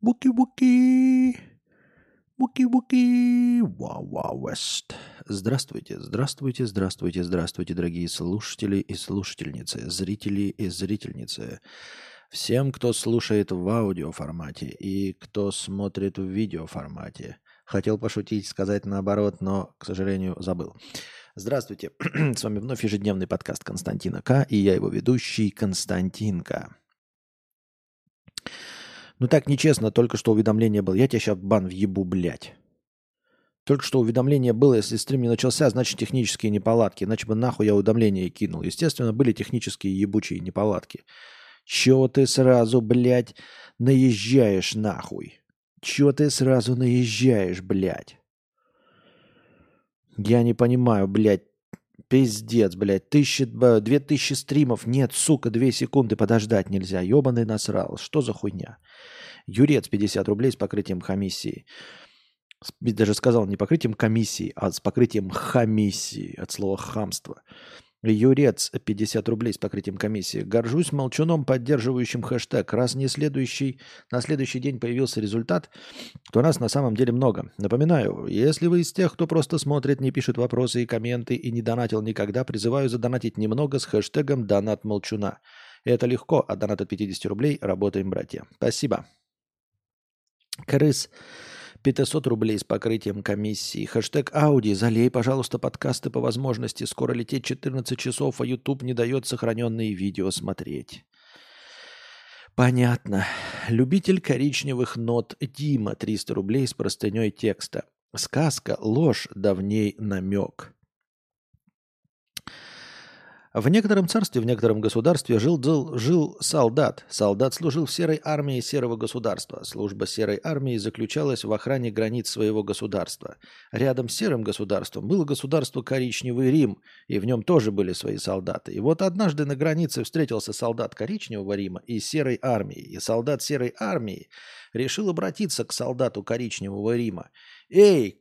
Буки-буки. Буки-буки. Вау-вау-вест. Здравствуйте, здравствуйте, здравствуйте, здравствуйте, дорогие слушатели и слушательницы, зрители и зрительницы. Всем, кто слушает в аудиоформате и кто смотрит в видеоформате. Хотел пошутить, сказать наоборот, но, к сожалению, забыл. Здравствуйте. С вами вновь ежедневный подкаст Константина К. И я его ведущий Константинка. Ну так нечестно, только что уведомление было. Я тебя сейчас бан въебу, блядь. Только что уведомление было, если стрим не начался, значит технические неполадки. Иначе бы нахуй я уведомление кинул. Естественно, были технические ебучие неполадки. Чего ты сразу, блядь, наезжаешь нахуй? Чего ты сразу наезжаешь, блядь? Я не понимаю, блядь. Пиздец, блядь. Тысячи, две тысячи стримов. Нет, сука, две секунды подождать нельзя. Ебаный насрал. Что за хуйня? Юрец 50 рублей с покрытием комиссии. Даже сказал не покрытием комиссии, а с покрытием хамиссии от слова хамство. Юрец 50 рублей с покрытием комиссии. Горжусь молчуном, поддерживающим хэштег. Раз не следующий, на следующий день появился результат, то нас на самом деле много. Напоминаю, если вы из тех, кто просто смотрит, не пишет вопросы и комменты и не донатил никогда, призываю задонатить немного с хэштегом «Донат молчуна». Это легко, а донат от 50 рублей работаем, братья. Спасибо. Крыс 500 рублей с покрытием комиссии. Хэштег Ауди. Залей, пожалуйста, подкасты по возможности. Скоро лететь 14 часов, а YouTube не дает сохраненные видео смотреть. Понятно. Любитель коричневых нот Дима 300 рублей с простыней текста. Сказка, ложь, давней намек. В некотором царстве, в некотором государстве жил, жил, жил солдат. Солдат служил в серой армии серого государства. Служба серой армии заключалась в охране границ своего государства. Рядом с серым государством было государство Коричневый Рим, и в нем тоже были свои солдаты. И вот однажды на границе встретился солдат Коричневого Рима и серой армии. И солдат серой армии решил обратиться к солдату Коричневого Рима. «Эй,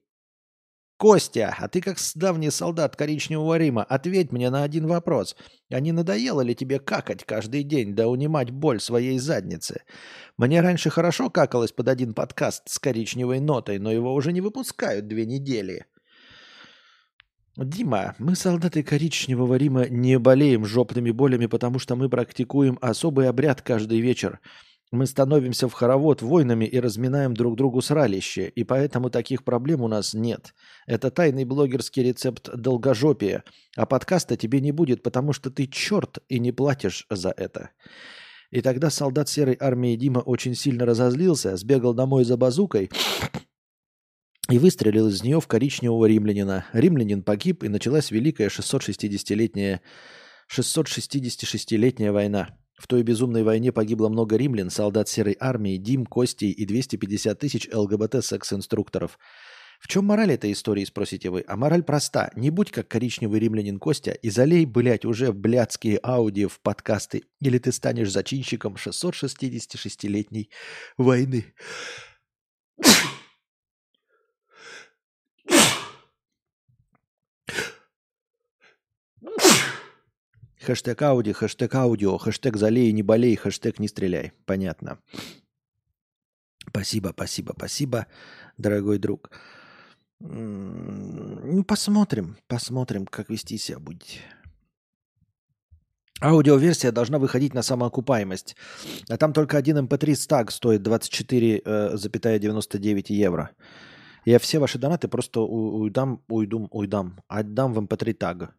Костя, а ты как давний солдат коричневого Рима, ответь мне на один вопрос. А не надоело ли тебе какать каждый день, да унимать боль своей задницы? Мне раньше хорошо какалось под один подкаст с коричневой нотой, но его уже не выпускают две недели. Дима, мы, солдаты коричневого Рима, не болеем жопными болями, потому что мы практикуем особый обряд каждый вечер – мы становимся в хоровод войнами и разминаем друг другу сралище, и поэтому таких проблем у нас нет. Это тайный блогерский рецепт долгожопия, а подкаста тебе не будет, потому что ты черт и не платишь за это. И тогда солдат серой армии Дима очень сильно разозлился, сбегал домой за базукой и выстрелил из нее в коричневого римлянина. Римлянин погиб, и началась великая 660-летняя 666-летняя война. В той безумной войне погибло много римлян, солдат серой армии, Дим, Костей и 250 тысяч ЛГБТ-секс-инструкторов. В чем мораль этой истории, спросите вы? А мораль проста. Не будь как коричневый римлянин Костя и залей, блядь, уже блядские аудио в подкасты, или ты станешь зачинщиком 666-летней войны. Хэштег Ауди, хэштег аудио, хэштег залей, не болей, хэштег не стреляй. Понятно. Спасибо, спасибо, спасибо, дорогой друг. Ну, посмотрим, посмотрим, как вести себя будете. Аудиоверсия должна выходить на самоокупаемость. А там только один MP3 эм стаг стоит 24,99 э, евро. Я все ваши донаты просто уйдам, уйду, уйдам, отдам в MP3 эм.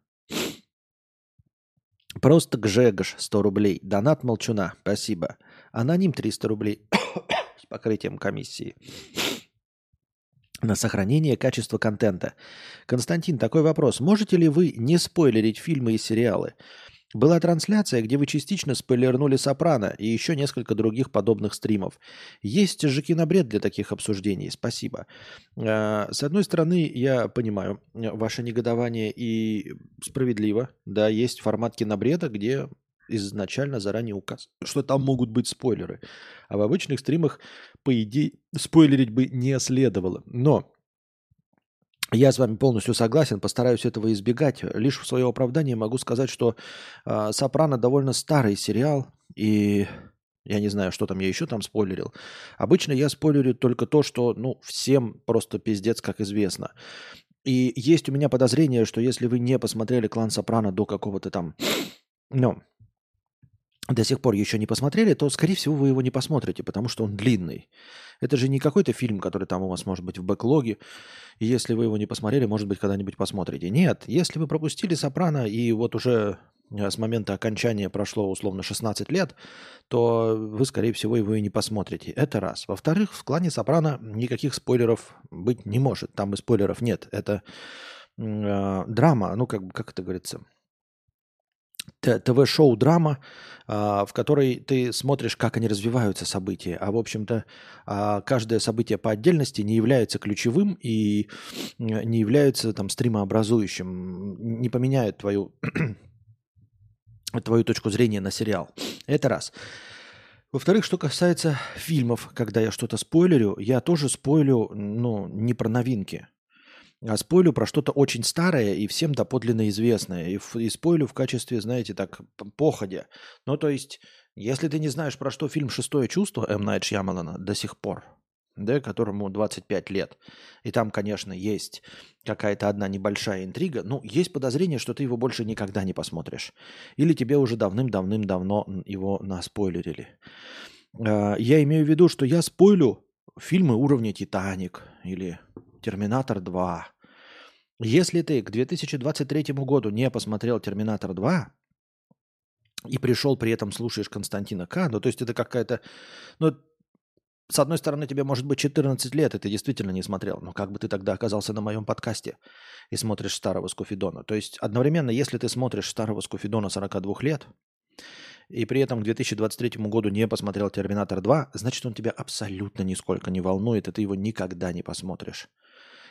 Просто Гжегош 100 рублей. Донат Молчуна. Спасибо. Аноним 300 рублей с покрытием комиссии. На сохранение качества контента. Константин, такой вопрос. Можете ли вы не спойлерить фильмы и сериалы? Была трансляция, где вы частично спойлернули «Сопрано» и еще несколько других подобных стримов. Есть же кинобред для таких обсуждений. Спасибо. А, с одной стороны, я понимаю ваше негодование и справедливо. Да, есть формат кинобреда, где изначально заранее указ, что там могут быть спойлеры. А в обычных стримах, по идее, спойлерить бы не следовало. Но я с вами полностью согласен, постараюсь этого избегать. Лишь в свое оправдание могу сказать, что э, «Сопрано» довольно старый сериал, и Я не знаю, что там я еще там спойлерил. Обычно я спойлерю только то, что, ну, всем просто пиздец, как известно. И есть у меня подозрение, что если вы не посмотрели «Клан Сопрано» до какого-то там, ну, до сих пор еще не посмотрели, то, скорее всего, вы его не посмотрите, потому что он длинный. Это же не какой-то фильм, который там у вас может быть в бэклоге. И если вы его не посмотрели, может быть, когда-нибудь посмотрите. Нет, если вы пропустили «Сопрано» и вот уже э, с момента окончания прошло условно 16 лет, то вы, скорее всего, его и не посмотрите. Это раз. Во-вторых, в клане Сопрано никаких спойлеров быть не может. Там и спойлеров нет. Это э, драма, ну, как, как это говорится, ТВ-шоу драма, а, в которой ты смотришь, как они развиваются события. А, в общем-то, а, каждое событие по отдельности не является ключевым и не является там стримообразующим, не поменяет твою, твою точку зрения на сериал. Это раз. Во-вторых, что касается фильмов, когда я что-то спойлерю, я тоже спойлю, ну, не про новинки. А спойлю про что-то очень старое и всем доподлинно известное. И, и спойлю в качестве, знаете, так, походя. Ну, то есть, если ты не знаешь, про что фильм «Шестое чувство» М. Найт Шьямалана до сих пор, да, которому 25 лет, и там, конечно, есть какая-то одна небольшая интрига, ну, есть подозрение, что ты его больше никогда не посмотришь. Или тебе уже давным-давным-давно его наспойлерили. А, я имею в виду, что я спойлю фильмы уровня «Титаник» или Терминатор 2. Если ты к 2023 году не посмотрел Терминатор 2 и пришел при этом слушаешь Константина К, ну то есть это какая-то... Ну, с одной стороны, тебе может быть 14 лет, и ты действительно не смотрел. Но как бы ты тогда оказался на моем подкасте и смотришь старого Скуфидона? То есть одновременно, если ты смотришь старого Скуфидона 42 лет, и при этом к 2023 году не посмотрел «Терминатор 2», значит, он тебя абсолютно нисколько не волнует, и ты его никогда не посмотришь.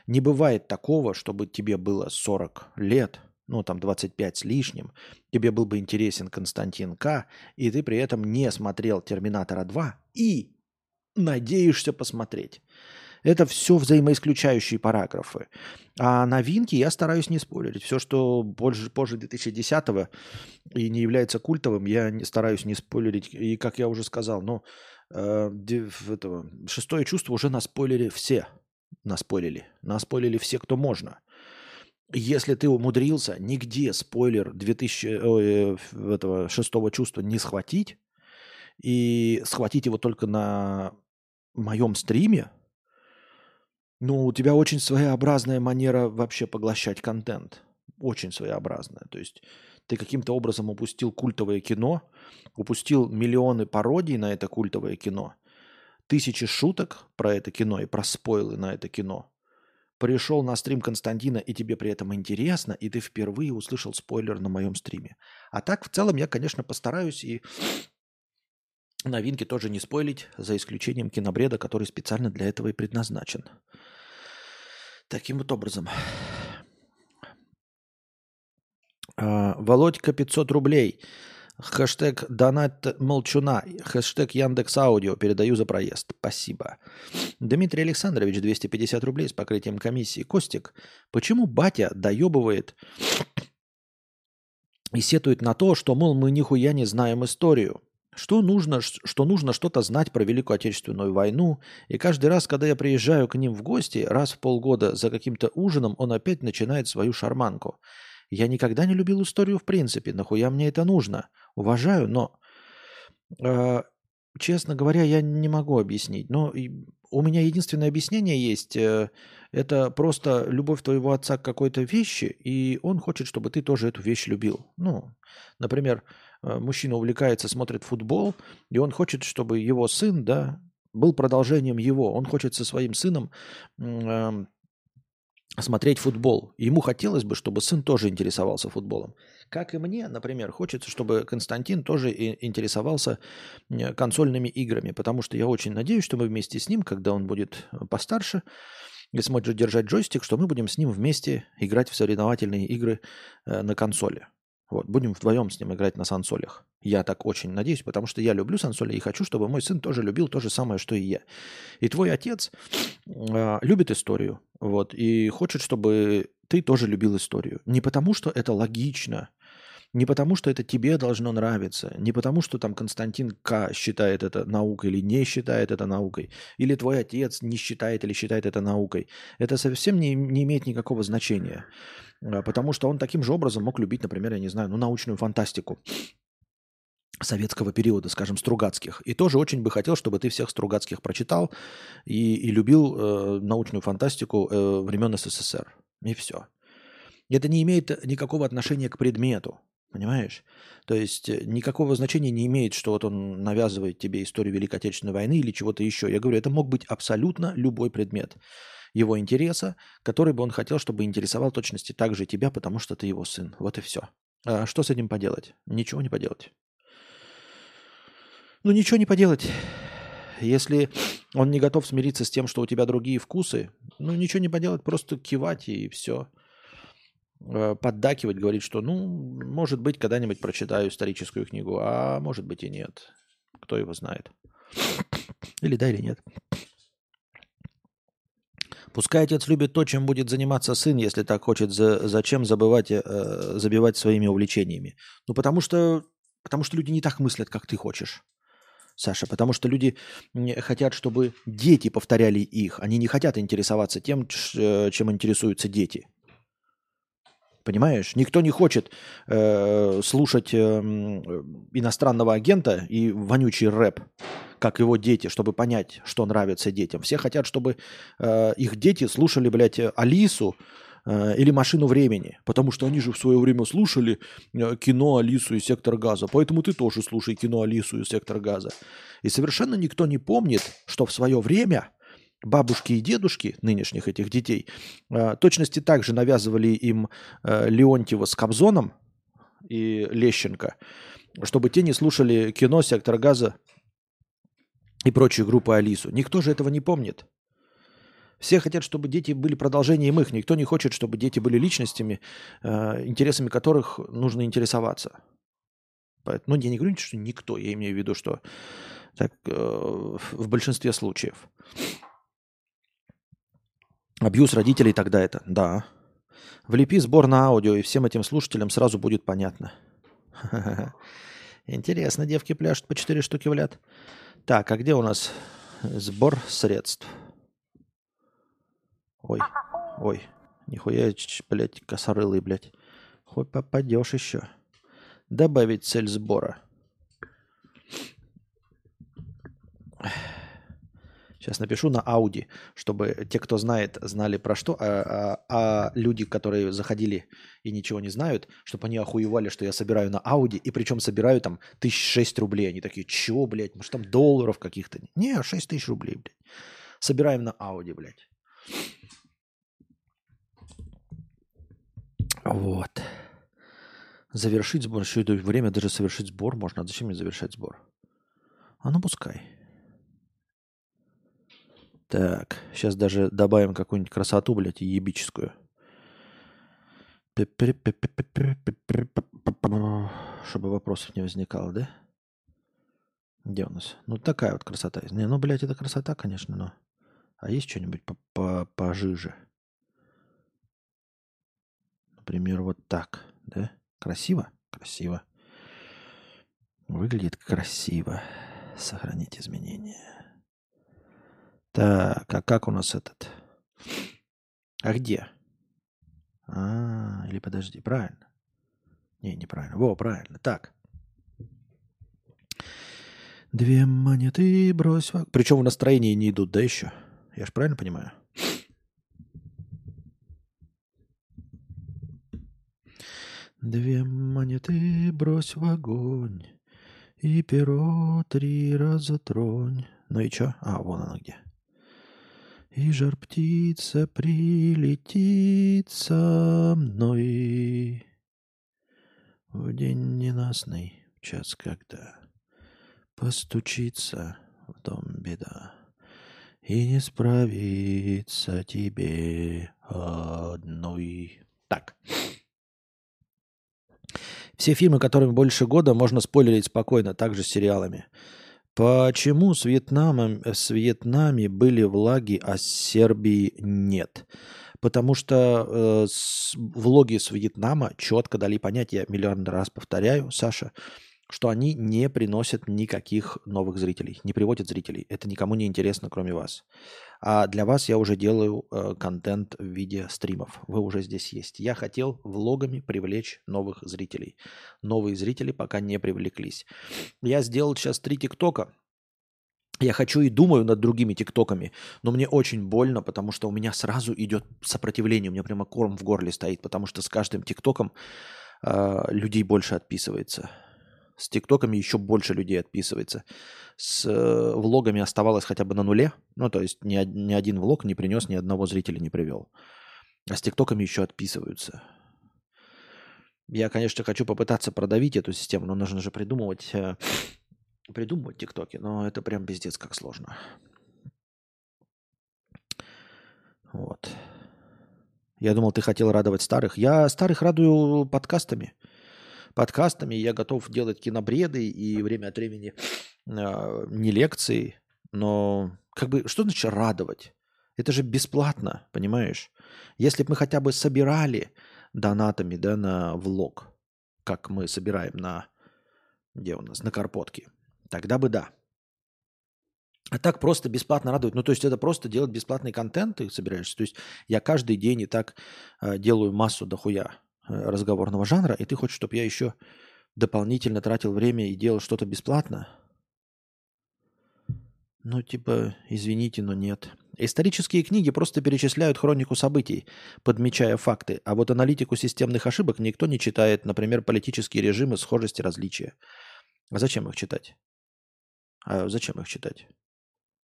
Не бывает такого, чтобы тебе было 40 лет, ну там 25 с лишним, тебе был бы интересен Константин К, и ты при этом не смотрел «Терминатора 2» и надеешься посмотреть. Это все взаимоисключающие параграфы. А новинки я стараюсь не спорить. Все, что позже, позже 2010-го и не является культовым, я не, стараюсь не спойлерить. И, как я уже сказал, ну, э, этого, шестое чувство уже на спойлере все наспойлили. Наспойлили все, кто можно. Если ты умудрился нигде спойлер 2000, этого шестого чувства не схватить, и схватить его только на моем стриме, ну, у тебя очень своеобразная манера вообще поглощать контент. Очень своеобразная. То есть ты каким-то образом упустил культовое кино, упустил миллионы пародий на это культовое кино – тысячи шуток про это кино и про спойлы на это кино. Пришел на стрим Константина, и тебе при этом интересно, и ты впервые услышал спойлер на моем стриме. А так, в целом, я, конечно, постараюсь и новинки тоже не спойлить, за исключением кинобреда, который специально для этого и предназначен. Таким вот образом. А, Володька 500 рублей. Хэштег донат молчуна. Хэштег Яндекс Аудио. Передаю за проезд. Спасибо. Дмитрий Александрович, 250 рублей с покрытием комиссии. Костик, почему батя доебывает и сетует на то, что, мол, мы нихуя не знаем историю? Что нужно, что нужно что-то знать про Великую Отечественную войну. И каждый раз, когда я приезжаю к ним в гости, раз в полгода за каким-то ужином, он опять начинает свою шарманку. Я никогда не любил историю в принципе. Нахуя мне это нужно? уважаю, но, э, честно говоря, я не могу объяснить. Но у меня единственное объяснение есть. Э, это просто любовь твоего отца к какой-то вещи, и он хочет, чтобы ты тоже эту вещь любил. Ну, например, э, мужчина увлекается, смотрит футбол, и он хочет, чтобы его сын, да, был продолжением его. Он хочет со своим сыном э, смотреть футбол. Ему хотелось бы, чтобы сын тоже интересовался футболом. Как и мне, например, хочется, чтобы Константин тоже интересовался консольными играми, потому что я очень надеюсь, что мы вместе с ним, когда он будет э, постарше и сможет держать джойстик, что мы будем с ним вместе играть в соревновательные игры э, на консоли. Вот, будем вдвоем с ним играть на сансолях. Я так очень надеюсь, потому что я люблю сансоли и хочу, чтобы мой сын тоже любил то же самое, что и я. И твой отец э, любит историю, вот, и хочет, чтобы ты тоже любил историю. Не потому, что это логично, Не потому, что это тебе должно нравиться, не потому, что там Константин К. считает это наукой или не считает это наукой, или твой отец не считает или считает это наукой. Это совсем не, не имеет никакого значения, а, потому что он таким же образом мог любить, например, я не знаю, ну, научную фантастику советского периода, скажем, Стругацких. И тоже очень бы хотел, чтобы ты всех Стругацких прочитал и, и любил э, научную фантастику э, времен СССР. И все. Это не имеет никакого отношения к предмету. Понимаешь? То есть э, никакого значения не имеет, что вот он навязывает тебе историю Великой Отечественной войны или чего-то еще. Я говорю, это мог быть абсолютно любой предмет его интереса, который бы он хотел, чтобы интересовал точности так же тебя, потому что ты его сын. Вот и все. А что с этим поделать? Ничего не поделать. Ну, ничего не поделать. Если он не готов смириться с тем, что у тебя другие вкусы, ну, ничего не поделать, просто кивать и все. Э, поддакивать, говорить, что, ну, может быть, когда-нибудь прочитаю историческую книгу, а может быть и нет. Кто его знает. Или да, или нет. Пускай отец любит то, чем будет заниматься сын, если так хочет. За, зачем забывать, э, забивать своими увлечениями? Ну, потому что, потому что люди не так мыслят, как ты хочешь. Саша, потому что люди хотят, чтобы дети повторяли их. Они не хотят интересоваться тем, э, чем интересуются дети. Понимаешь? Никто не хочет э, слушать э, иностранного агента и вонючий рэп, как его дети, чтобы понять, что нравится детям. Все хотят, чтобы э, их дети слушали, блядь, Алису э, или машину времени, потому что они же в свое время слушали э, кино Алису и сектор газа. Поэтому ты тоже слушай кино Алису и сектор газа. И совершенно никто не помнит, что в свое время бабушки и дедушки нынешних этих детей э, точности также навязывали им э, Леонтьева с Кобзоном и Лещенко, чтобы те не слушали кино «Сектор газа» и прочие группы Алису. Никто же этого не помнит. Все хотят, чтобы дети были продолжением их. Никто не хочет, чтобы дети были личностями, э, интересами которых нужно интересоваться. Поэтому, ну, я не говорю, что никто, я имею в виду, что так, э, в большинстве случаев. Абьюз родителей тогда это, да. Влепи сбор на аудио, и всем этим слушателям сразу будет понятно. Интересно, девки пляшут по 4 штуки в ляд. Так, а где у нас сбор средств? Ой, ой, нихуя, блядь, косорылый, блядь. Хоть попадешь еще. Добавить цель сбора. Сейчас напишу на Ауди, чтобы те, кто знает, знали про что, а, а, а люди, которые заходили и ничего не знают, чтобы они охуевали, что я собираю на Ауди, и причем собираю там тысяч шесть рублей. Они такие, чего, блядь, может там долларов каких-то? Не, шесть тысяч рублей, блядь. Собираем на Ауди, блядь. Вот. Завершить сбор. Еще время даже совершить сбор можно. А зачем мне завершать сбор? А ну пускай. Так, сейчас даже добавим какую-нибудь красоту, блядь, ебическую. Чтобы вопросов не возникало, да? Где у нас? Ну, такая вот красота. Не, ну, блядь, это красота, конечно, но... А есть что-нибудь пожиже? Например, вот так, да? Красиво? Красиво. Выглядит красиво. Сохранить изменения. Так, а как у нас этот? А где? А, или подожди, правильно. Не, неправильно. Во, правильно. Так. Две монеты брось в... Причем в настроении не идут, да, еще? Я же правильно понимаю? Две монеты брось в огонь, И перо три раза тронь. Ну и чё? А, вон она где. И жар птица прилетит со мной В день ненастный, в час когда Постучится в дом беда И не справится тебе одной. Так. Все фильмы, которым больше года, можно спойлерить спокойно, также с сериалами. Почему с Вьетнамом, с Вьетнаме были влаги, а с Сербии нет? Потому что э, с, влоги с Вьетнама четко дали понять, я миллион раз повторяю, Саша, что они не приносят никаких новых зрителей, не приводят зрителей. Это никому не интересно, кроме вас. А для вас я уже делаю э, контент в виде стримов. Вы уже здесь есть. Я хотел влогами привлечь новых зрителей. Новые зрители пока не привлеклись. Я сделал сейчас три ТикТока. Я хочу и думаю над другими тиктоками, но мне очень больно, потому что у меня сразу идет сопротивление, у меня прямо корм в горле стоит, потому что с каждым тиктоком э, людей больше отписывается. С тиктоками еще больше людей отписывается. С э, влогами оставалось хотя бы на нуле, ну то есть ни, ни один влог не принес, ни одного зрителя не привел. А с тиктоками еще отписываются. Я, конечно, хочу попытаться продавить эту систему, но нужно же придумывать... Э, придумывать тиктоки, но это прям пиздец как сложно. Вот. Я думал, ты хотел радовать старых. Я старых радую подкастами. Подкастами я готов делать кинобреды и время от времени э, не лекции, но как бы что значит радовать? Это же бесплатно, понимаешь? Если бы мы хотя бы собирали донатами да, на влог, как мы собираем на где у нас, на Карпотке, Тогда бы да. А так просто бесплатно радует. Ну, то есть это просто делать бесплатный контент ты собираешься. То есть я каждый день и так э, делаю массу дохуя разговорного жанра, и ты хочешь, чтобы я еще дополнительно тратил время и делал что-то бесплатно? Ну, типа, извините, но нет. Исторические книги просто перечисляют хронику событий, подмечая факты, а вот аналитику системных ошибок никто не читает, например, политические режимы, схожести, различия. А зачем их читать? А зачем их читать?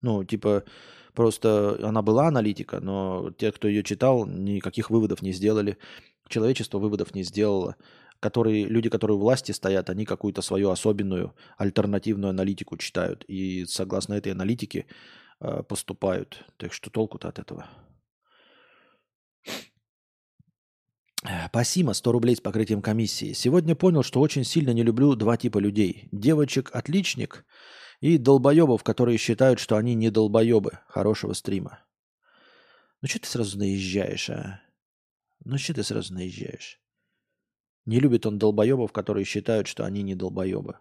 Ну, типа, просто она была аналитика, но те, кто ее читал, никаких выводов не сделали. Человечество выводов не сделало. Которые, люди, которые у власти стоят, они какую-то свою особенную альтернативную аналитику читают. И согласно этой аналитике э, поступают. Так что толку-то от этого? Спасибо, 100 рублей с покрытием комиссии. Сегодня понял, что очень сильно не люблю два типа людей. Девочек-отличник – и долбоебов, которые считают, что они не долбоебы хорошего стрима. Ну что ты сразу наезжаешь, а? Ну что ты сразу наезжаешь? Не любит он долбоебов, которые считают, что они не долбоебы.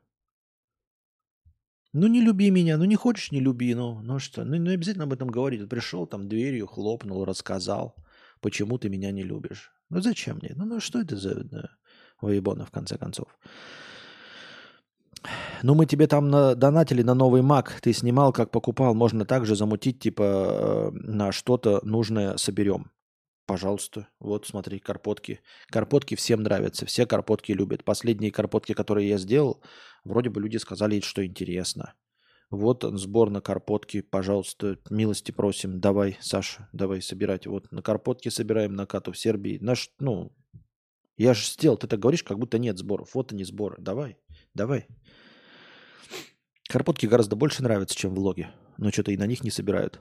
Ну не люби меня, ну не хочешь, не люби, ну, ну что, ну не обязательно об этом говорить. Пришел там дверью, хлопнул, рассказал, почему ты меня не любишь. Ну зачем мне? Ну, ну что это за да, воебона в конце концов? Ну, мы тебе там на, донатили на новый Mac. Ты снимал, как покупал. Можно также замутить, типа, э, на что-то нужное соберем. Пожалуйста. Вот, смотри, карпотки. Карпотки всем нравятся. Все карпотки любят. Последние карпотки, которые я сделал, вроде бы люди сказали, что интересно. Вот сбор на карпотки, пожалуйста, милости просим. Давай, Саша, давай собирать. Вот на карпотки собираем на кату в Сербии. Наш, ну, я же сделал, ты так говоришь, как будто нет сборов. Вот они сборы. Давай, давай. Карпотки гораздо больше нравятся, чем влоги. Но что-то и на них не собирают.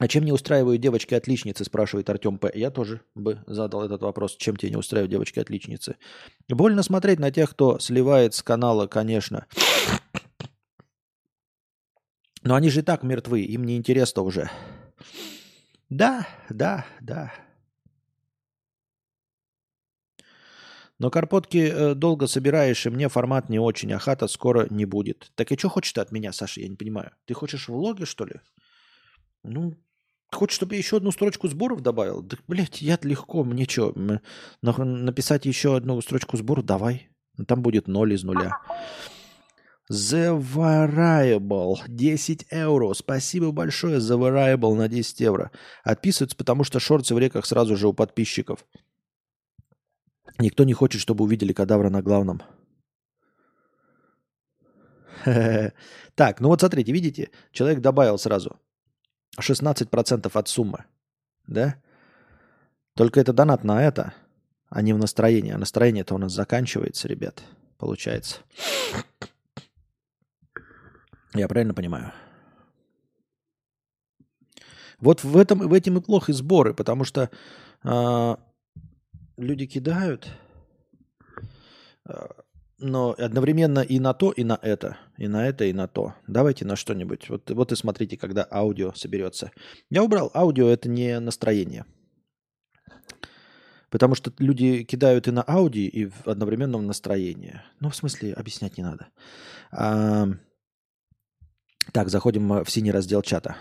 А чем не устраивают девочки-отличницы, спрашивает Артем П. Я тоже бы задал этот вопрос. Чем тебе не устраивают девочки-отличницы? Больно смотреть на тех, кто сливает с канала, конечно. Но они же и так мертвы, им не интересно уже. Да, да, да. Но карпотки э, долго собираешь, и мне формат не очень, а хата скоро не будет. Так и что хочешь ты от меня, Саша, я не понимаю. Ты хочешь влоги, что ли? Ну, хочешь, чтобы я еще одну строчку сборов добавил? Да, блядь, я легко, мне что, написать еще одну строчку сборов? Давай. Там будет ноль из нуля. The Variable 10 евро. Спасибо большое The Variable на 10 евро. Отписываются, потому что шорты в реках сразу же у подписчиков. Никто не хочет, чтобы увидели кадавра на главном. Так, ну вот смотрите, видите, человек добавил сразу 16% от суммы. Да? Только это донат на это, а не в настроение. А настроение-то у нас заканчивается, ребят, получается. Я правильно понимаю? Вот в этом, в этом и плохи сборы, потому что э, люди кидают, э, но одновременно и на то, и на это. И на это, и на то. Давайте на что-нибудь. Вот, вот и смотрите, когда аудио соберется. Я убрал аудио, это не настроение. Потому что люди кидают и на ауди, и в одновременном настроении. Ну, в смысле, объяснять не надо. А, так, заходим в синий раздел чата.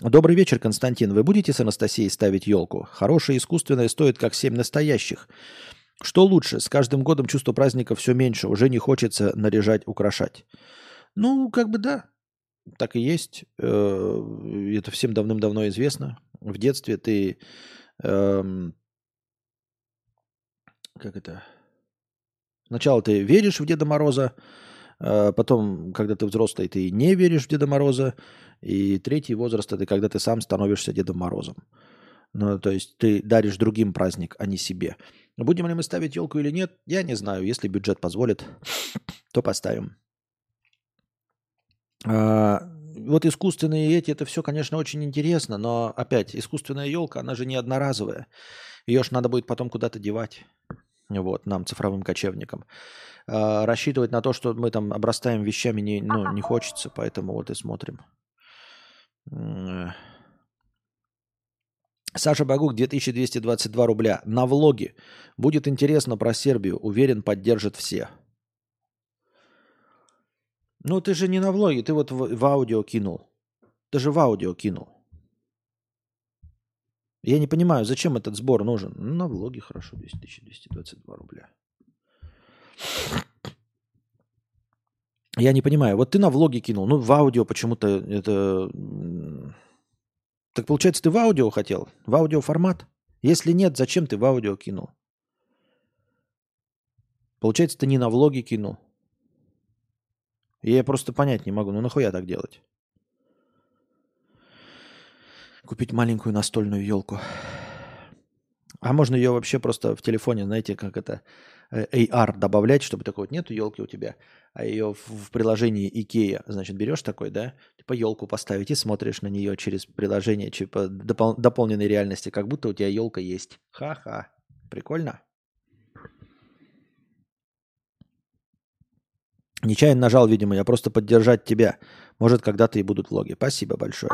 Добрый вечер, Константин. Вы будете с Анастасией ставить елку? Хорошая искусственная стоит как семь настоящих. Что лучше? С каждым годом чувство праздника все меньше. Уже не хочется наряжать, украшать. Ну, как бы да так и есть. Э, это всем давным-давно известно. В детстве ты... Эм, как это? Сначала ты веришь в Деда Мороза, э, потом, когда ты взрослый, ты не веришь в Деда Мороза, и третий возраст – это когда ты сам становишься Дедом Морозом. Ну, то есть ты даришь другим праздник, а не себе. Будем ли мы ставить елку или нет, я не знаю. Если бюджет позволит, то поставим. А, вот искусственные эти, это все, конечно, очень интересно, но опять, искусственная елка, она же не одноразовая. Ее же надо будет потом куда-то девать. Вот, нам, цифровым кочевникам. А, рассчитывать на то, что мы там обрастаем вещами, не, ну, не хочется, поэтому вот и смотрим. Саша Багук, 2222 рубля. На влоге. Будет интересно про Сербию. Уверен, поддержит все. Ну, ты же не на влоге, ты вот в, в аудио кинул. Ты же в аудио кинул. Я не понимаю, зачем этот сбор нужен? Ну, на влоге хорошо, 10 222 рубля. Я не понимаю. Вот ты на влоге кинул, ну в аудио почему-то это... Так получается, ты в аудио хотел? В аудио формат? Если нет, зачем ты в аудио кинул? Получается, ты не на влоге кинул. Я просто понять не могу, ну нахуя так делать? Купить маленькую настольную елку. А можно ее вообще просто в телефоне, знаете, как это, э, AR добавлять, чтобы такой вот нету елки у тебя, а ее в, приложении IKEA, значит, берешь такой, да, типа елку поставить и смотришь на нее через приложение, типа допол- дополненной реальности, как будто у тебя елка есть. Ха-ха. Прикольно? Нечаянно нажал, видимо, я просто поддержать тебя. Может, когда-то и будут влоги. Спасибо большое.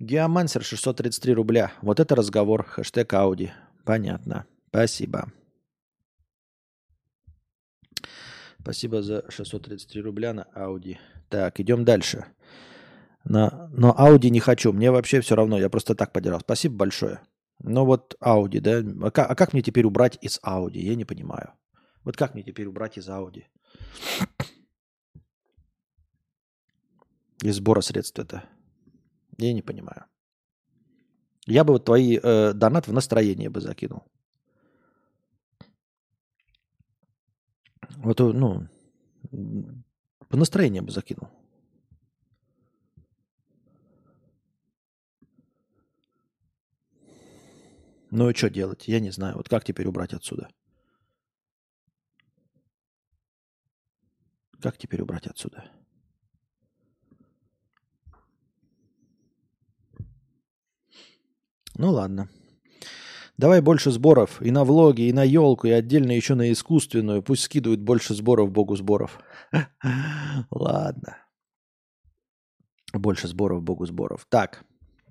Геомансер 633 рубля. Вот это разговор. Хэштег Ауди. Понятно. Спасибо. Спасибо за 633 рубля на Ауди. Так, идем дальше. На, но Ауди не хочу. Мне вообще все равно. Я просто так поддержал. Спасибо большое. Но вот Ауди, да? А как, а как мне теперь убрать из Ауди? Я не понимаю. Вот как мне теперь убрать из Ауди? Из сбора средств это. Я не понимаю. Я бы вот твои э, донат в настроение бы закинул. Вот, э, ну, по настроению бы закинул. Ну и что делать? Я не знаю. Вот как теперь убрать отсюда? Как теперь убрать отсюда? Ну ладно. Давай больше сборов и на влоги, и на елку, и отдельно еще на искусственную. Пусть скидывают больше сборов Богу сборов. Ладно. Больше сборов Богу сборов. Так,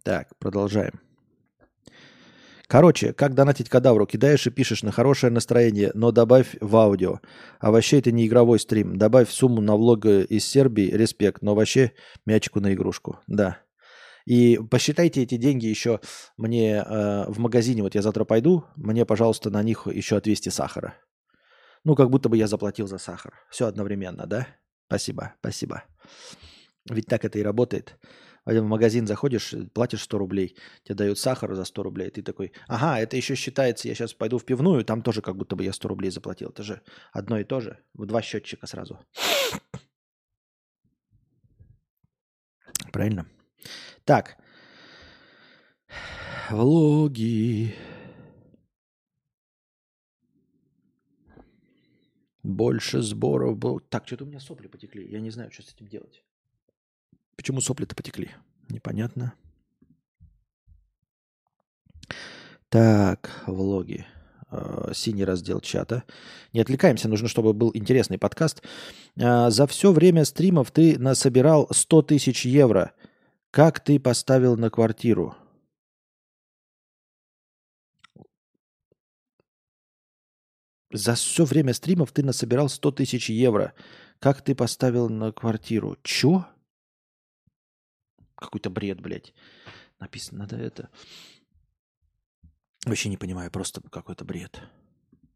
так, продолжаем. Короче, как донатить кадавру? Кидаешь и пишешь на хорошее настроение, но добавь в аудио. А вообще это не игровой стрим. Добавь сумму на влог из Сербии, респект, но вообще мячику на игрушку. Да. И посчитайте эти деньги еще мне э, в магазине. Вот я завтра пойду, мне, пожалуйста, на них еще отвести сахара. Ну, как будто бы я заплатил за сахар. Все одновременно, да? Спасибо, спасибо. Ведь так это и работает в магазин заходишь, платишь 100 рублей, тебе дают сахар за 100 рублей, ты такой, ага, это еще считается, я сейчас пойду в пивную, там тоже как будто бы я 100 рублей заплатил. Это же одно и то же, в два счетчика сразу. Правильно? Так. Влоги. Больше сборов был. Так, что-то у меня сопли потекли. Я не знаю, что с этим делать. Почему сопли-то потекли? Непонятно. Так, влоги. Э, синий раздел чата. Не отвлекаемся, нужно, чтобы был интересный подкаст. Э, за все время стримов ты насобирал 100 тысяч евро. Как ты поставил на квартиру? За все время стримов ты насобирал 100 тысяч евро. Как ты поставил на квартиру? Чё? Какой-то бред, блядь. Написано, надо это... Вообще не понимаю, просто какой-то бред.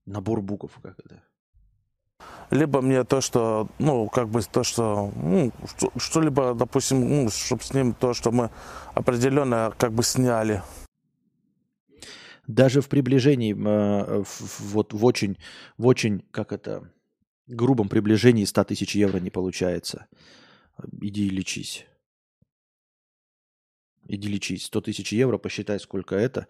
Набор букв, как это. Либо мне то, что, ну, как бы то, что, ну, что-либо, допустим, ну, чтобы с ним то, что мы определенно как бы сняли. Даже в приближении, э, вот в очень, в очень, как это, грубом приближении 100 тысяч евро не получается. Иди лечись. Иди лечись. 100 тысяч евро, посчитай, сколько это.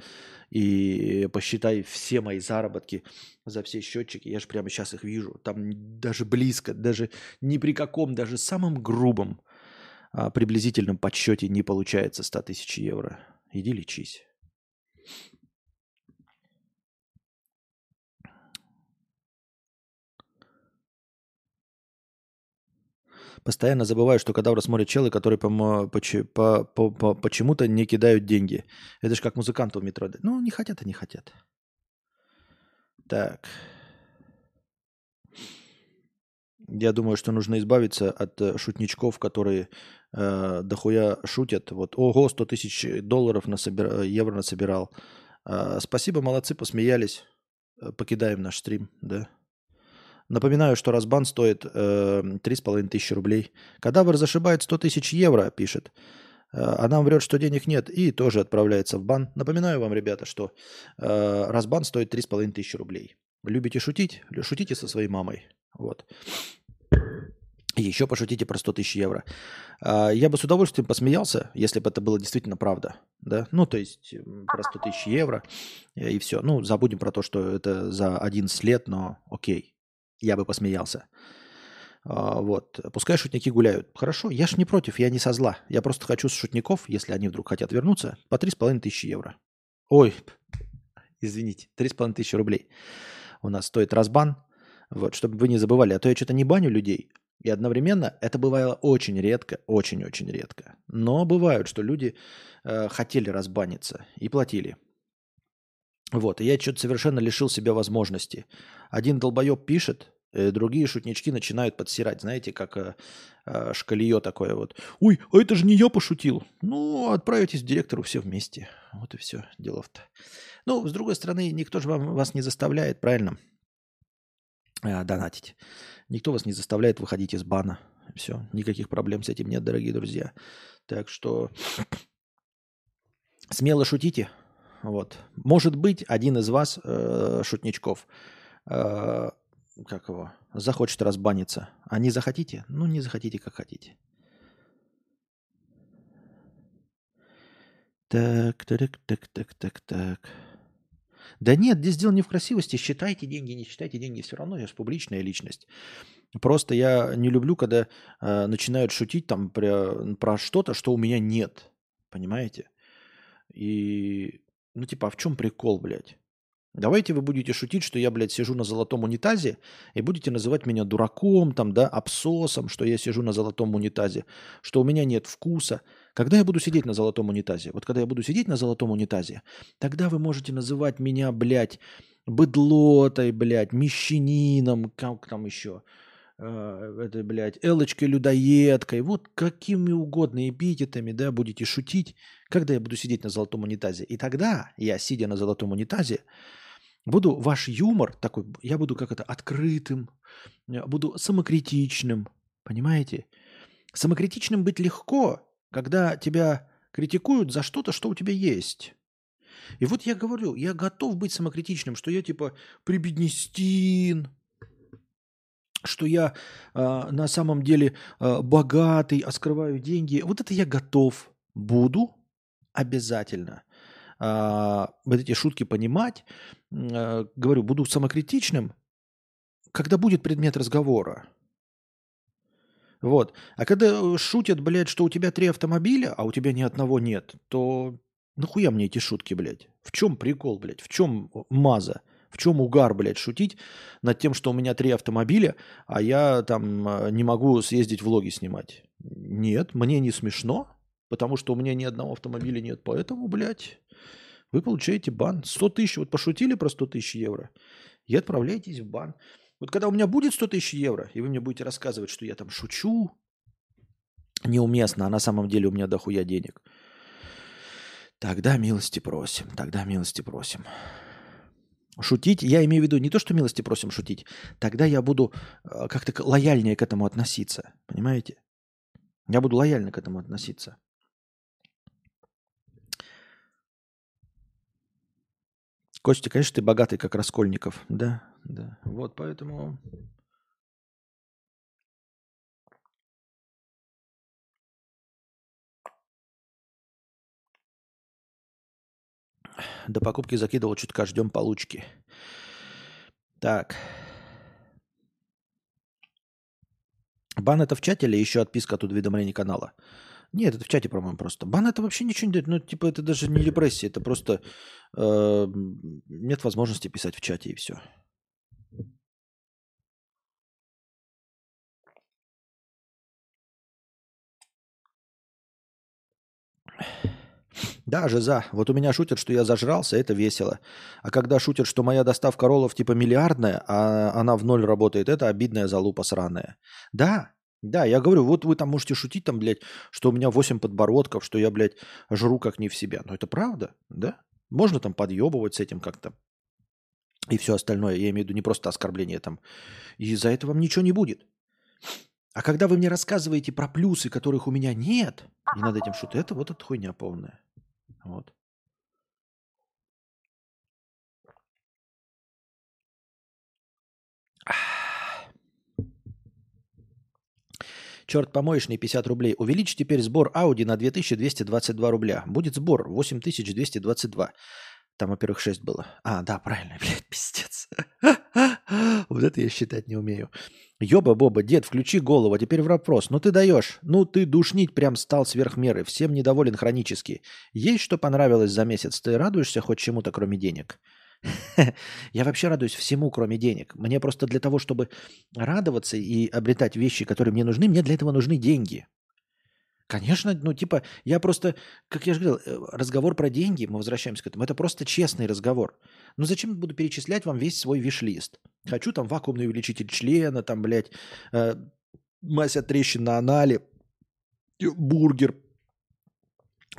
И посчитай все мои заработки за все счетчики. Я же прямо сейчас их вижу. Там даже близко, даже ни при каком, даже самом грубом а, приблизительном подсчете не получается 100 тысяч евро. Иди лечись. Постоянно забываю, что кадавра смотрят челы, которые по, по, по, по, почему-то не кидают деньги. Это же как музыканты в метро. Ну, не хотят, а не хотят. Так. Я думаю, что нужно избавиться от э, шутничков, которые э, дохуя шутят. Вот, ого, 100 тысяч долларов насобир... евро насобирал. Э, спасибо, молодцы, посмеялись. Э, покидаем наш стрим, да. Напоминаю, что разбан стоит э, 3,5 тысячи рублей. Кадавр зашибает 100 тысяч евро, пишет. Э, а нам врет, что денег нет, и тоже отправляется в бан. Напоминаю вам, ребята, что э, разбан стоит 3,5 тысячи рублей. Любите шутить? Шутите со своей мамой. Вот. еще пошутите про 100 тысяч евро. Э, я бы с удовольствием посмеялся, если бы это было действительно правда. Да? Ну, то есть про 100 тысяч евро и все. Ну, забудем про то, что это за 11 лет, но окей. Я бы посмеялся. А, вот. Пускай шутники гуляют. Хорошо, я ж не против, я не со зла. Я просто хочу с шутников, если они вдруг хотят вернуться, по 3,5 тысячи евро. Ой, извините, 3,5 тысячи рублей. У нас стоит разбан. Вот, чтобы вы не забывали, а то я что-то не баню людей. И одновременно это бывало очень редко, очень-очень редко. Но бывают, что люди э, хотели разбаниться и платили. Вот, и я что-то совершенно лишил себя возможности. Один долбоеб пишет, э, другие шутнички начинают подсирать, знаете, как э, э, шкалье такое вот. Ой, а это же не я пошутил. Ну, отправитесь к директору все вместе. Вот и все, делов-то. Ну, с другой стороны, никто же вам, вас не заставляет, правильно, э, донатить. Никто вас не заставляет выходить из бана. Все, никаких проблем с этим нет, дорогие друзья. Так что смело шутите, вот. Может быть, один из вас, э, шутничков, э, как его, захочет разбаниться. А не захотите? Ну, не захотите, как хотите. Так, так, так, так, так, так. Да нет, здесь дело не в красивости. Считайте деньги, не считайте деньги, все равно я же публичная личность. Просто я не люблю, когда э, начинают шутить там про, про что-то, что у меня нет. Понимаете? И ну, типа, а в чем прикол, блядь? Давайте вы будете шутить, что я, блядь, сижу на золотом унитазе, и будете называть меня дураком, там, да, абсосом, что я сижу на золотом унитазе, что у меня нет вкуса. Когда я буду сидеть на золотом унитазе? Вот когда я буду сидеть на золотом унитазе, тогда вы можете называть меня, блядь, быдлотой, блядь, мещанином, как там еще, э, это, блядь, Элочкой-людоедкой, вот какими угодно эпитетами, да, будете шутить, когда я буду сидеть на золотом унитазе. И тогда я, сидя на золотом унитазе, буду ваш юмор такой, я буду как это, открытым, буду самокритичным, понимаете? Самокритичным быть легко, когда тебя критикуют за что-то, что у тебя есть. И вот я говорю, я готов быть самокритичным, что я типа прибеднестин, что я э, на самом деле э, богатый, а скрываю деньги. Вот это я готов буду обязательно. Э, вот эти шутки понимать. Э, говорю, буду самокритичным, когда будет предмет разговора. Вот. А когда шутят, блядь, что у тебя три автомобиля, а у тебя ни одного нет, то Нахуя мне эти шутки, блядь? В чем прикол, блядь? В чем маза? В чем угар, блядь, шутить над тем, что у меня три автомобиля, а я там э, не могу съездить влоги снимать? Нет, мне не смешно, потому что у меня ни одного автомобиля нет. Поэтому, блядь, вы получаете бан. 100 тысяч, вот пошутили про 100 тысяч евро, и отправляетесь в бан. Вот когда у меня будет 100 тысяч евро, и вы мне будете рассказывать, что я там шучу, неуместно, а на самом деле у меня дохуя денег, тогда милости просим, тогда милости просим. Шутить, я имею в виду не то, что милости просим шутить, тогда я буду э, как-то лояльнее к этому относиться, понимаете? Я буду лояльно к этому относиться. Костя, конечно, ты богатый, как Раскольников. Да, да. Вот поэтому... До покупки закидывал чутка, ждем получки. Так. Бан это в чате или еще отписка от уведомлений канала? Нет, это в чате, по-моему, просто. Бан это вообще ничего не дает. Ну, типа, это даже не репрессия, это просто э, нет возможности писать в чате и все. Да, за. Вот у меня шутят, что я зажрался, это весело. А когда шутят, что моя доставка роллов типа миллиардная, а она в ноль работает, это обидная залупа сраная. Да, да, я говорю, вот вы там можете шутить, там, блядь, что у меня 8 подбородков, что я, блядь, жру как не в себя. Но это правда, да? Можно там подъебывать с этим как-то. И все остальное, я имею в виду не просто оскорбление там. И за это вам ничего не будет. А когда вы мне рассказываете про плюсы, которых у меня нет, и над этим что-то, это вот эта хуйня полная. Вот. Черт помоечный, 50 рублей. Увеличь теперь сбор Audi на 2222 рубля. Будет сбор 8222. Там, во-первых, 6 было. А, да, правильно, блядь, пиздец. Вот это я считать не умею. Ёба-боба, дед, включи голову. А теперь вопрос. Ну ты даешь. Ну ты душнить прям стал сверх меры. Всем недоволен хронически. Есть что понравилось за месяц? Ты радуешься хоть чему-то, кроме денег? Я вообще радуюсь всему, кроме денег. Мне просто для того, чтобы радоваться и обретать вещи, которые мне нужны, мне для этого нужны деньги. Конечно, ну типа, я просто, как я же говорил, э, разговор про деньги, мы возвращаемся к этому, это просто честный разговор. Ну зачем буду перечислять вам весь свой виш-лист? Хочу там вакуумный увеличитель члена, там, блядь, э, от трещин на анале, бургер,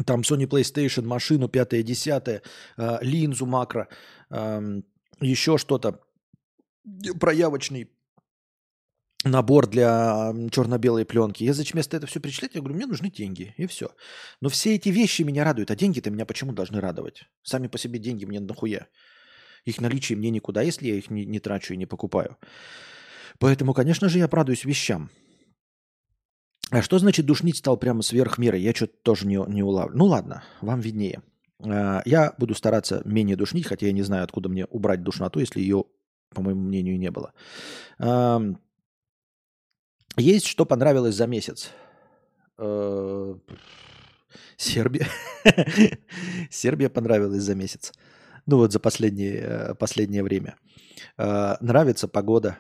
там Sony PlayStation, машину, пятое, десятое, э, линзу макро, э, еще что-то, проявочный набор для черно-белой пленки. Я зачем вместо это все перечислять? Я говорю, мне нужны деньги, и все. Но все эти вещи меня радуют, а деньги-то меня почему должны радовать? Сами по себе деньги мне нахуя? Их наличие мне никуда, если я их не, не трачу и не покупаю. Поэтому, конечно же, я радуюсь вещам. А что значит душнить стал прямо сверх меры? Я что-то тоже не, не улавливаю. Ну ладно, вам виднее. А, я буду стараться менее душнить, хотя я не знаю, откуда мне убрать душноту, если ее, по моему мнению, не было. Есть что понравилось за месяц? Э, Сербия. Сербия понравилась за месяц. Ну вот за последнее, э, последнее время. Э, нравится погода.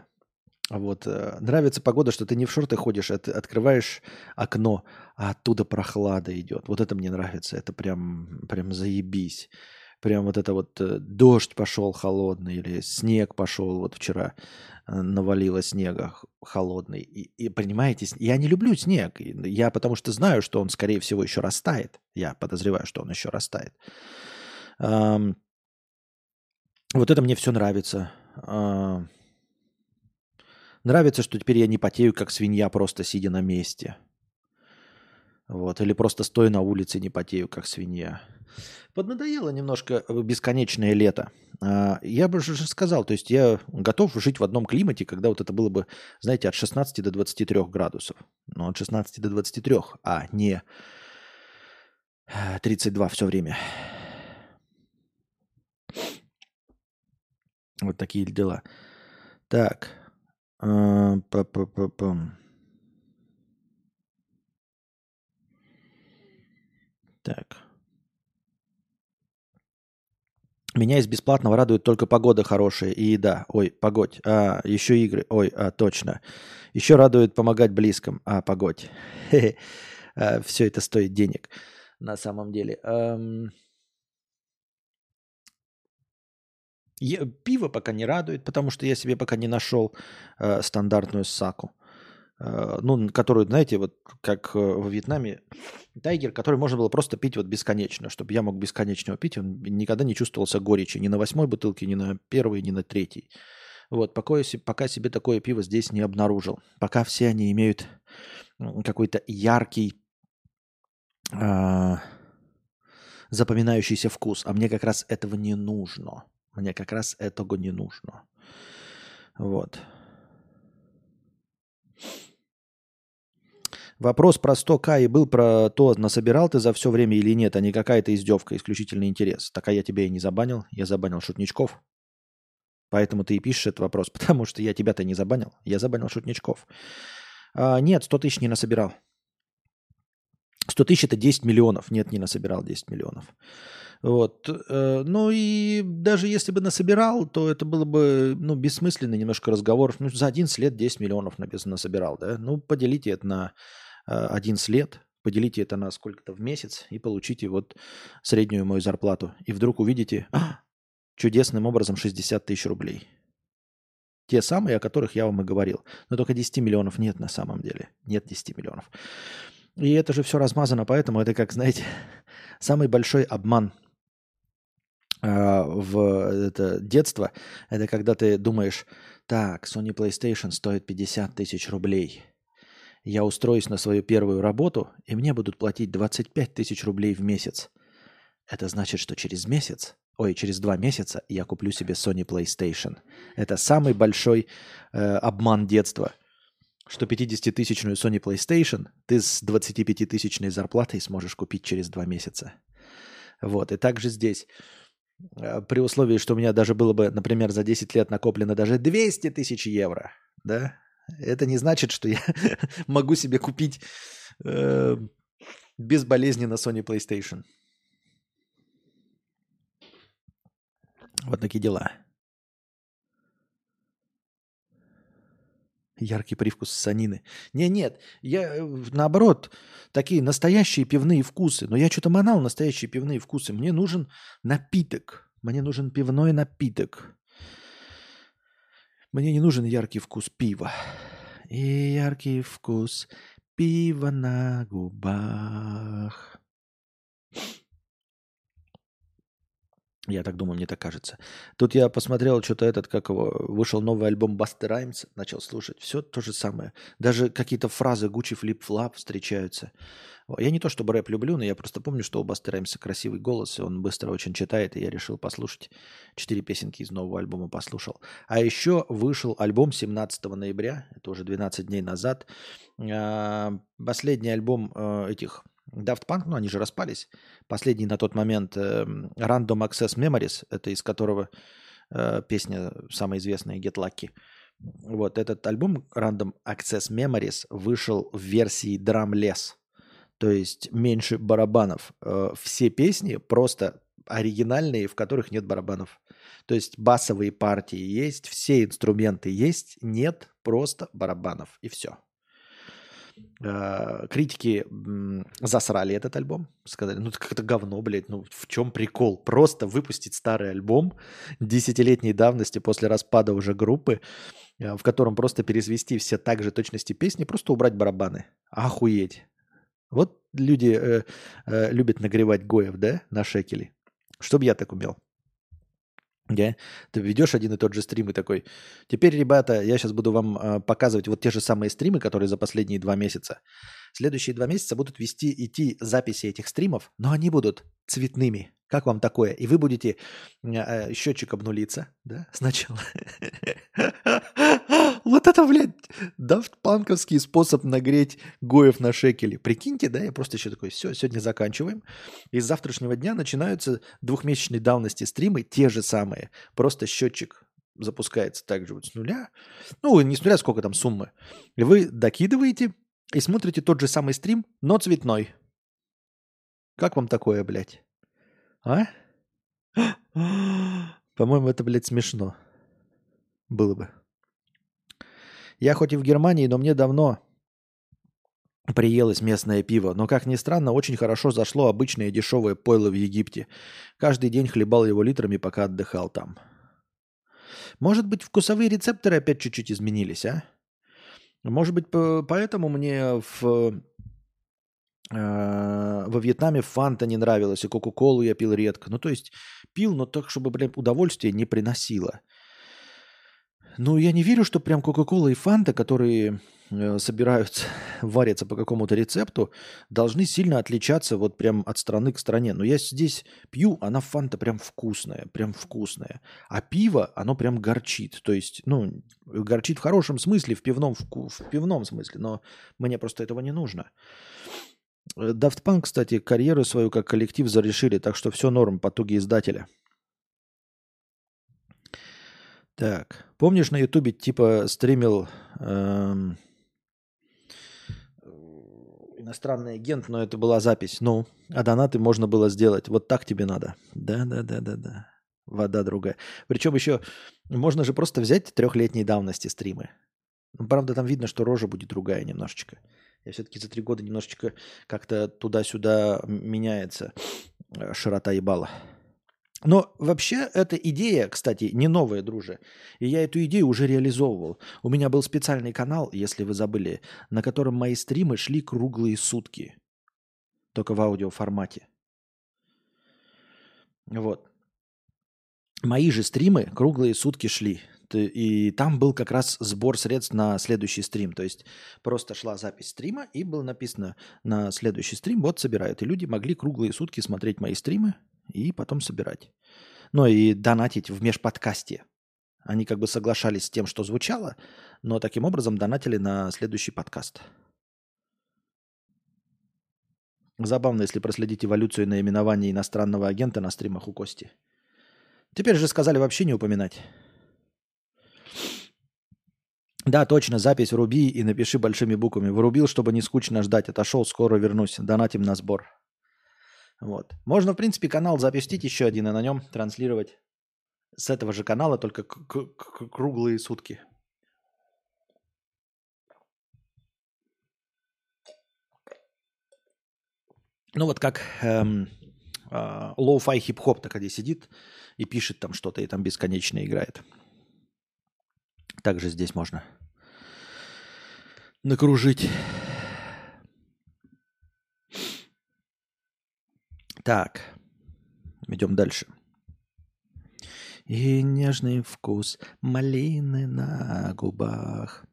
Вот. Нравится погода, что ты не в шорты ходишь, а ты открываешь окно, а оттуда прохлада идет. Вот это мне нравится. Это прям, прям заебись. Прям вот это вот дождь пошел холодный или снег пошел вот вчера навалило снега холодный. И, и понимаете, я не люблю снег. Я потому что знаю, что он, скорее всего, еще растает. Я подозреваю, что он еще растает. Вот это мне все нравится. Нравится, что теперь я не потею, как свинья, просто сидя на месте. Вот. Или просто стоя на улице, не потею, как свинья. Поднадоело немножко э, бесконечное лето. А, я бы же сказал, то есть я готов жить в одном климате, когда вот это было бы, знаете, от 16 до 23 градусов. Ну, от 16 до 23, а не 32 э, все время. Вот такие дела. Так. А, так. Меня из бесплатного радует только погода хорошая и еда. Ой, погодь. А, еще игры. Ой, а, точно. Еще радует помогать близким. А, погодь. А, все это стоит денег на самом деле. Пиво пока не радует, потому что я себе пока не нашел э, стандартную саку. Э, ну, которую, знаете, вот как э, во Вьетнаме, тайгер, который можно было просто пить вот бесконечно, чтобы я мог бесконечно пить, он никогда не чувствовался горечи ни на восьмой бутылке, ни на первой, ни на третьей. Вот, пока, пока себе такое пиво здесь не обнаружил. Пока все они имеют какой-то яркий, э, запоминающийся вкус, а мне как раз этого не нужно. Мне как раз этого не нужно. Вот. Вопрос про 100к и был про то, насобирал ты за все время или нет, а не какая-то издевка, исключительный интерес. Так а я тебя и не забанил. Я забанил шутничков. Поэтому ты и пишешь этот вопрос, потому что я тебя-то не забанил. Я забанил шутничков. А, нет, 100 тысяч не насобирал. 100 тысяч это 10 миллионов. Нет, не насобирал 10 миллионов. Вот. Э, ну и даже если бы насобирал, то это было бы ну, бессмысленный немножко разговор. Ну, за 11 лет 10 миллионов насобирал, да? Ну, поделите это на 11 э, лет, поделите это на сколько-то в месяц и получите вот среднюю мою зарплату. И вдруг увидите а, чудесным образом 60 тысяч рублей. Те самые, о которых я вам и говорил. Но только 10 миллионов нет на самом деле. Нет 10 миллионов. И это же все размазано, поэтому это как, знаете, самый большой обман – а, в это детство, это когда ты думаешь, так, Sony PlayStation стоит 50 тысяч рублей. Я устроюсь на свою первую работу, и мне будут платить 25 тысяч рублей в месяц. Это значит, что через месяц, ой, через два месяца я куплю себе Sony PlayStation. Это самый большой э, обман детства. Что 50-тысячную Sony PlayStation ты с 25-тысячной зарплатой сможешь купить через два месяца. Вот, и также здесь Э, при условии, что у меня даже было бы, например, за 10 лет накоплено даже 200 тысяч евро, да, это не значит, что я могу себе купить э, безболезненно Sony PlayStation. Вот такие дела. Яркий привкус санины. Не, нет, я э, наоборот, такие настоящие пивные вкусы. Но я что-то манал настоящие пивные вкусы. Мне нужен напиток. Мне нужен пивной напиток. Мне не нужен яркий вкус пива. И яркий вкус пива на губах. Я так думаю, мне так кажется. Тут я посмотрел, что-то этот, как его, вышел новый альбом Buster Rhymes, начал слушать. Все то же самое. Даже какие-то фразы Gucci Flip Flop встречаются. Я не то чтобы рэп люблю, но я просто помню, что Buster Rhymes красивый голос, и он быстро очень читает, и я решил послушать. Четыре песенки из нового альбома послушал. А еще вышел альбом 17 ноября, это уже 12 дней назад. А, последний альбом э, этих Daft Punk, ну они же распались. Последний на тот момент э, Random Access Memories, это из которого э, песня самая известная Get Lucky. Вот этот альбом Random Access Memories вышел в версии Drumless, то есть меньше барабанов. Э, все песни просто оригинальные, в которых нет барабанов. То есть басовые партии есть, все инструменты есть, нет просто барабанов и все. Э, критики засрали этот альбом. Сказали, ну это как-то говно, блядь. Ну в чем прикол? Просто выпустить старый альбом десятилетней давности после распада уже группы, э, в котором просто перезвести все так же точности песни, просто убрать барабаны. Охуеть. Вот люди э, э, любят нагревать гоев, да, на шекели. Чтоб я так умел. Yeah. Ты ведешь один и тот же стрим и такой, теперь, ребята, я сейчас буду вам э, показывать вот те же самые стримы, которые за последние два месяца. Следующие два месяца будут вести, идти записи этих стримов, но они будут цветными. Как вам такое? И вы будете э, счетчик обнулиться, да, сначала. Вот это, блядь, дафтпанковский способ нагреть Гоев на шекели. Прикиньте, да, я просто еще такой, все, сегодня заканчиваем. И с завтрашнего дня начинаются двухмесячной давности стримы, те же самые. Просто счетчик запускается также вот с нуля. Ну, не с нуля, сколько там суммы. И вы докидываете и смотрите тот же самый стрим, но цветной. Как вам такое, блядь? А? По-моему, это, блядь, смешно. Было бы. Я хоть и в Германии, но мне давно приелось местное пиво. Но, как ни странно, очень хорошо зашло обычное дешевое пойло в Египте. Каждый день хлебал его литрами, пока отдыхал там. Может быть, вкусовые рецепторы опять чуть-чуть изменились, а? Может быть, поэтому мне в э, во Вьетнаме фанта не нравилась, и кока-колу я пил редко. Ну, то есть пил, но так, чтобы, блин, удовольствие не приносило. Ну, я не верю, что прям Кока-Кола и Фанта, которые э, собираются, варятся по какому-то рецепту, должны сильно отличаться вот прям от страны к стране. Но я здесь пью, она Фанта прям вкусная, прям вкусная. А пиво, оно прям горчит. То есть, ну, горчит в хорошем смысле, в пивном, в пивном смысле, но мне просто этого не нужно. Daft Punk, кстати, карьеру свою как коллектив зарешили, так что все норм, потуги издателя – так, помнишь, на Ютубе типа стримил эм, иностранный агент, но это была запись. Ну, а донаты можно было сделать. Вот так тебе надо. Да, да, да, да, да. Вода другая. Причем еще можно же просто взять трехлетней давности стримы. Ну, правда, там видно, что рожа будет другая немножечко. Я все-таки за три года немножечко как-то туда-сюда меняется э, широта ебала. Но вообще эта идея, кстати, не новая, друже. И я эту идею уже реализовывал. У меня был специальный канал, если вы забыли, на котором мои стримы шли круглые сутки. Только в аудиоформате. Вот. Мои же стримы круглые сутки шли. И там был как раз сбор средств на следующий стрим. То есть просто шла запись стрима, и было написано на следующий стрим, вот собирают. И люди могли круглые сутки смотреть мои стримы, и потом собирать. Ну и донатить в межподкасте. Они как бы соглашались с тем, что звучало, но таким образом донатили на следующий подкаст. Забавно, если проследить эволюцию наименования иностранного агента на стримах у Кости. Теперь же сказали вообще не упоминать. Да, точно, запись вруби и напиши большими буквами. Врубил, чтобы не скучно ждать. Отошел, скоро вернусь. Донатим на сбор. Вот. Можно, в принципе, канал запустить еще один и на нем транслировать с этого же канала, только круглые сутки. Ну вот как эм, э, low-fi хип-хоп так где сидит и пишет там что-то, и там бесконечно играет. Также здесь можно накружить. Так, идем дальше. И нежный вкус малины на губах.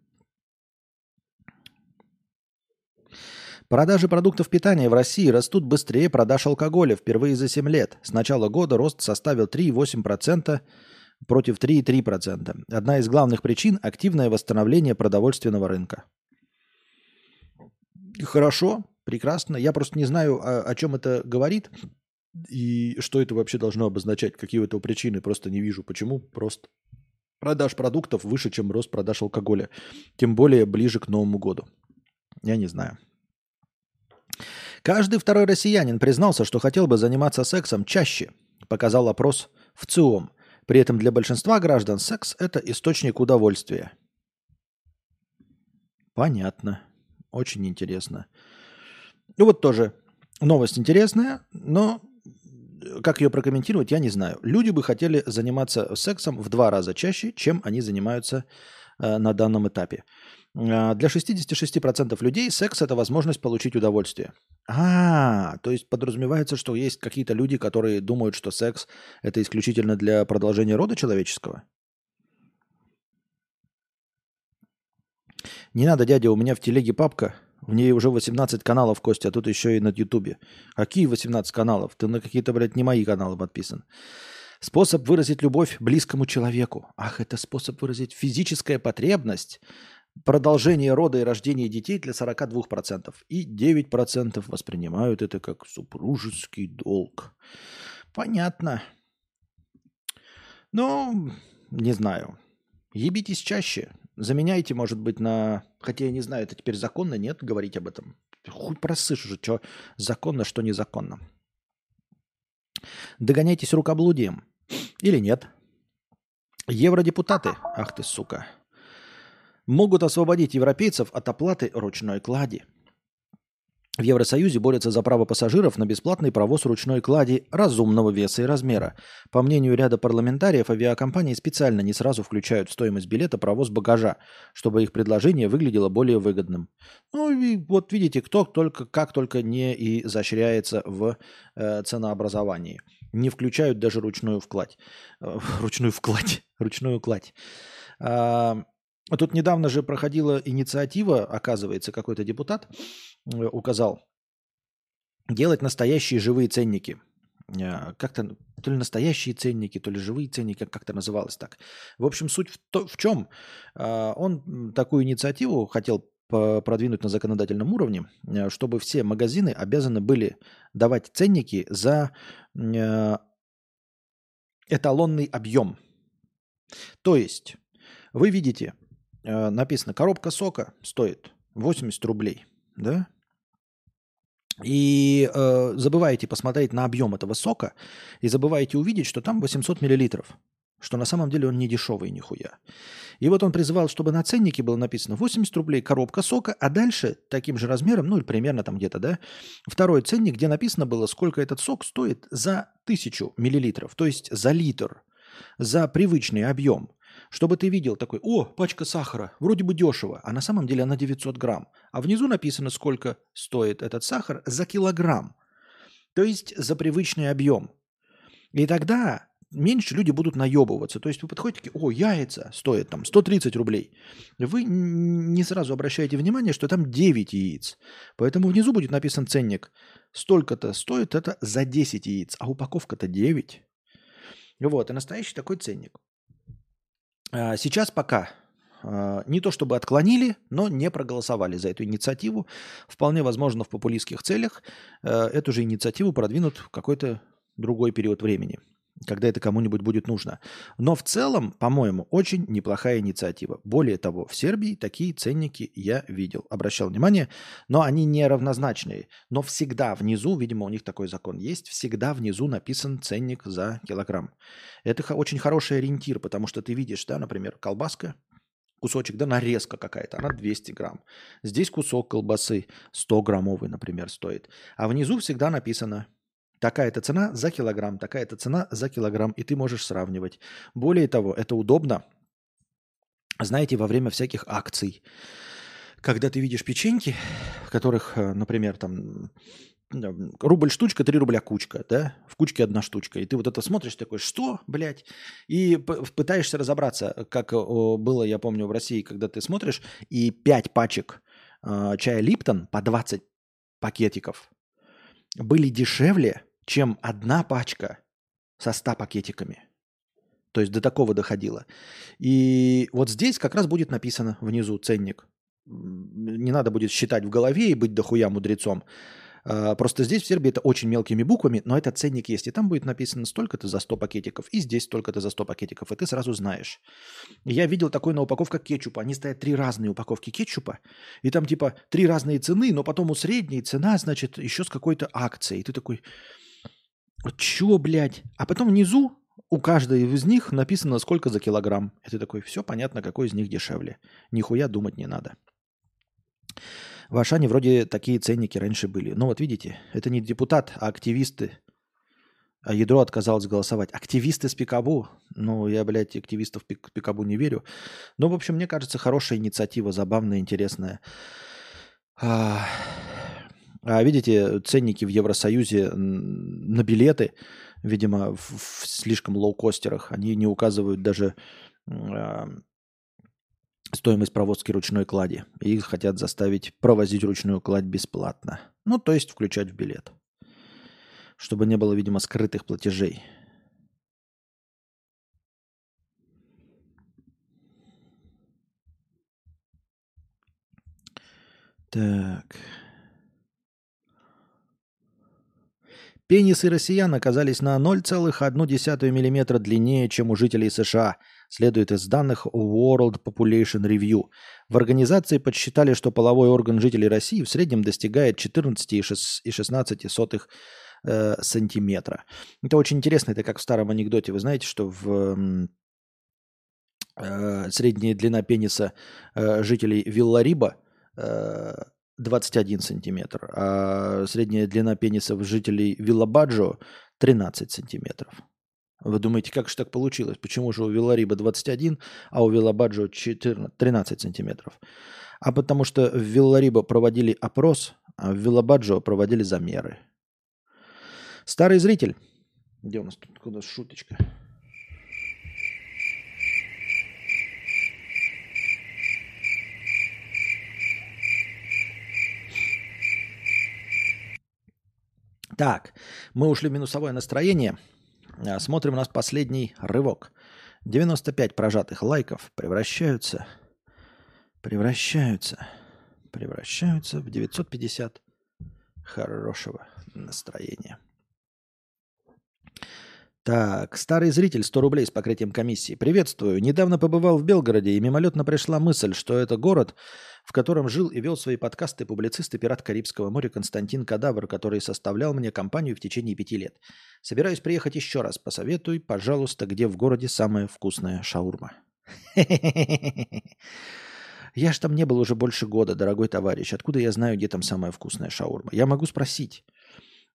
Продажи продуктов питания в России растут быстрее продаж алкоголя впервые за 7 лет. С начала года рост составил 3,8% против 3,3%. Одна из главных причин – активное восстановление продовольственного рынка. Хорошо, прекрасно. Я просто не знаю, о, о чем это говорит и что это вообще должно обозначать, какие у этого причины. Просто не вижу, почему. Просто продаж продуктов выше, чем рост продаж алкоголя. Тем более ближе к Новому году. Я не знаю. Каждый второй россиянин признался, что хотел бы заниматься сексом чаще, показал опрос в ЦИОМ. При этом для большинства граждан секс – это источник удовольствия. Понятно. Очень интересно. Ну вот тоже новость интересная, но как ее прокомментировать, я не знаю. Люди бы хотели заниматься сексом в два раза чаще, чем они занимаются э, на данном этапе. Э, для 66% людей секс – это возможность получить удовольствие. А, то есть подразумевается, что есть какие-то люди, которые думают, что секс – это исключительно для продолжения рода человеческого? Не надо, дядя, у меня в телеге папка – в ней уже 18 каналов, Костя, а тут еще и на Ютубе. Какие 18 каналов? Ты на какие-то, блядь, не мои каналы подписан. Способ выразить любовь близкому человеку. Ах, это способ выразить физическая потребность, продолжение рода и рождения детей для 42%. И 9% воспринимают это как супружеский долг. Понятно. Ну, не знаю. Ебитесь чаще. Заменяйте, может быть, на... Хотя я не знаю, это теперь законно, нет, говорить об этом. Хуй просышь уже, что законно, что незаконно. Догоняйтесь рукоблудием. Или нет? Евродепутаты, ах ты сука, могут освободить европейцев от оплаты ручной клади. В Евросоюзе борются за право пассажиров на бесплатный провоз ручной клади разумного веса и размера. По мнению ряда парламентариев, авиакомпании специально не сразу включают в стоимость билета провоз багажа, чтобы их предложение выглядело более выгодным. Ну и вот видите, кто только, как только не изощряется в э, ценообразовании. Не включают даже ручную вкладь. Э, ручную вкладь. Ручную кладь. А, тут недавно же проходила инициатива, оказывается, какой-то депутат указал, делать настоящие живые ценники. Э, как-то то ли настоящие ценники, то ли живые ценники, как-то называлось так. В общем, суть в, то, в чем? Э, он такую инициативу хотел продвинуть на законодательном уровне, чтобы все магазины обязаны были давать ценники за эталонный объем. То есть вы видите, написано, коробка сока стоит 80 рублей, да? И э, забываете посмотреть на объем этого сока и забываете увидеть, что там 800 миллилитров, что на самом деле он не дешевый нихуя. И вот он призывал, чтобы на ценнике было написано 80 рублей коробка сока, а дальше таким же размером, ну или примерно там где-то, да, второй ценник, где написано было, сколько этот сок стоит за тысячу миллилитров, то есть за литр, за привычный объем чтобы ты видел такой, о, пачка сахара, вроде бы дешево, а на самом деле она 900 грамм. А внизу написано, сколько стоит этот сахар за килограмм. То есть за привычный объем. И тогда меньше люди будут наебываться. То есть вы подходите такие, о, яйца стоят там 130 рублей. Вы не сразу обращаете внимание, что там 9 яиц. Поэтому внизу будет написан ценник. Столько-то стоит это за 10 яиц, а упаковка-то 9. Вот, и настоящий такой ценник. А, сейчас пока а, не то чтобы отклонили, но не проголосовали за эту инициативу. Вполне возможно, в популистских целях э, эту же инициативу продвинут в какой-то другой период времени когда это кому-нибудь будет нужно. Но в целом, по-моему, очень неплохая инициатива. Более того, в Сербии такие ценники я видел, обращал внимание, но они не равнозначные. Но всегда внизу, видимо, у них такой закон есть, всегда внизу написан ценник за килограмм. Это очень хороший ориентир, потому что ты видишь, да, например, колбаска, кусочек, да, нарезка какая-то, она 200 грамм. Здесь кусок колбасы 100 граммовый, например, стоит. А внизу всегда написано Такая-то цена за килограмм, такая-то цена за килограмм, и ты можешь сравнивать. Более того, это удобно, знаете, во время всяких акций. Когда ты видишь печеньки, в которых, э, например, там рубль штучка, 3 рубля кучка, да, в кучке одна штучка. И ты вот это смотришь, такой, что, блядь? И пытаешься разобраться, как было, я помню, в России, когда ты смотришь, и 5 пачек э, чая Липтон по 20 пакетиков были дешевле, чем одна пачка со 100 пакетиками. То есть до такого доходило. И вот здесь как раз будет написано внизу ценник. Не надо будет считать в голове и быть дохуя мудрецом. А, просто здесь, в Сербии, это очень мелкими буквами, но этот ценник есть. И там будет написано столько-то за 100 пакетиков, и здесь столько-то за 100 пакетиков, и ты сразу знаешь. Я видел такое на упаковках кетчупа. Они стоят три разные упаковки кетчупа, и там типа три разные цены, но потом у средней цена, значит, еще с какой-то акцией. И ты такой, чё, блядь? А потом внизу у каждой из них написано, сколько за килограмм. И ты такой, все понятно, какой из них дешевле. Нихуя думать не надо. В Ашане вроде такие ценники раньше были. Но вот видите, это не депутат, а активисты. А ядро отказалось голосовать. Активисты с Пикабу. Ну, я, блядь, активистов пик Пикабу не верю. Но, в общем, мне кажется, хорошая инициатива, забавная, интересная. А, а видите, ценники в Евросоюзе на билеты, видимо, в, в слишком лоукостерах, они не указывают даже а, стоимость провозки ручной клади. И их хотят заставить провозить ручную кладь бесплатно. Ну, то есть включать в билет. Чтобы не было, видимо, скрытых платежей. Так. Пенисы россиян оказались на 0,1 мм длиннее, чем у жителей США – следует из данных World Population Review. В организации подсчитали, что половой орган жителей России в среднем достигает 14,16 э, сантиметра. Это очень интересно, это как в старом анекдоте. Вы знаете, что в э, средняя длина пениса э, жителей Виллариба э, 21 сантиметр, а средняя длина пениса жителей Виллабаджо 13 сантиметров. Вы думаете, как же так получилось? Почему же у Виллариба 21, а у Виллабаджо 14, 13 сантиметров? А потому что в Виллариба проводили опрос, а в Виллабаджо проводили замеры. Старый зритель. Где у нас тут нас шуточка? Так, мы ушли в минусовое настроение. А, смотрим у нас последний рывок. 95 прожатых лайков превращаются, превращаются, превращаются в 950 хорошего настроения. Так, старый зритель, 100 рублей с покрытием комиссии. Приветствую. Недавно побывал в Белгороде, и мимолетно пришла мысль, что это город, в котором жил и вел свои подкасты публицист и пират Карибского моря Константин Кадавр, который составлял мне компанию в течение пяти лет. Собираюсь приехать еще раз. Посоветуй, пожалуйста, где в городе самая вкусная шаурма. Я ж там не был уже больше года, дорогой товарищ. Откуда я знаю, где там самая вкусная шаурма? Я могу спросить.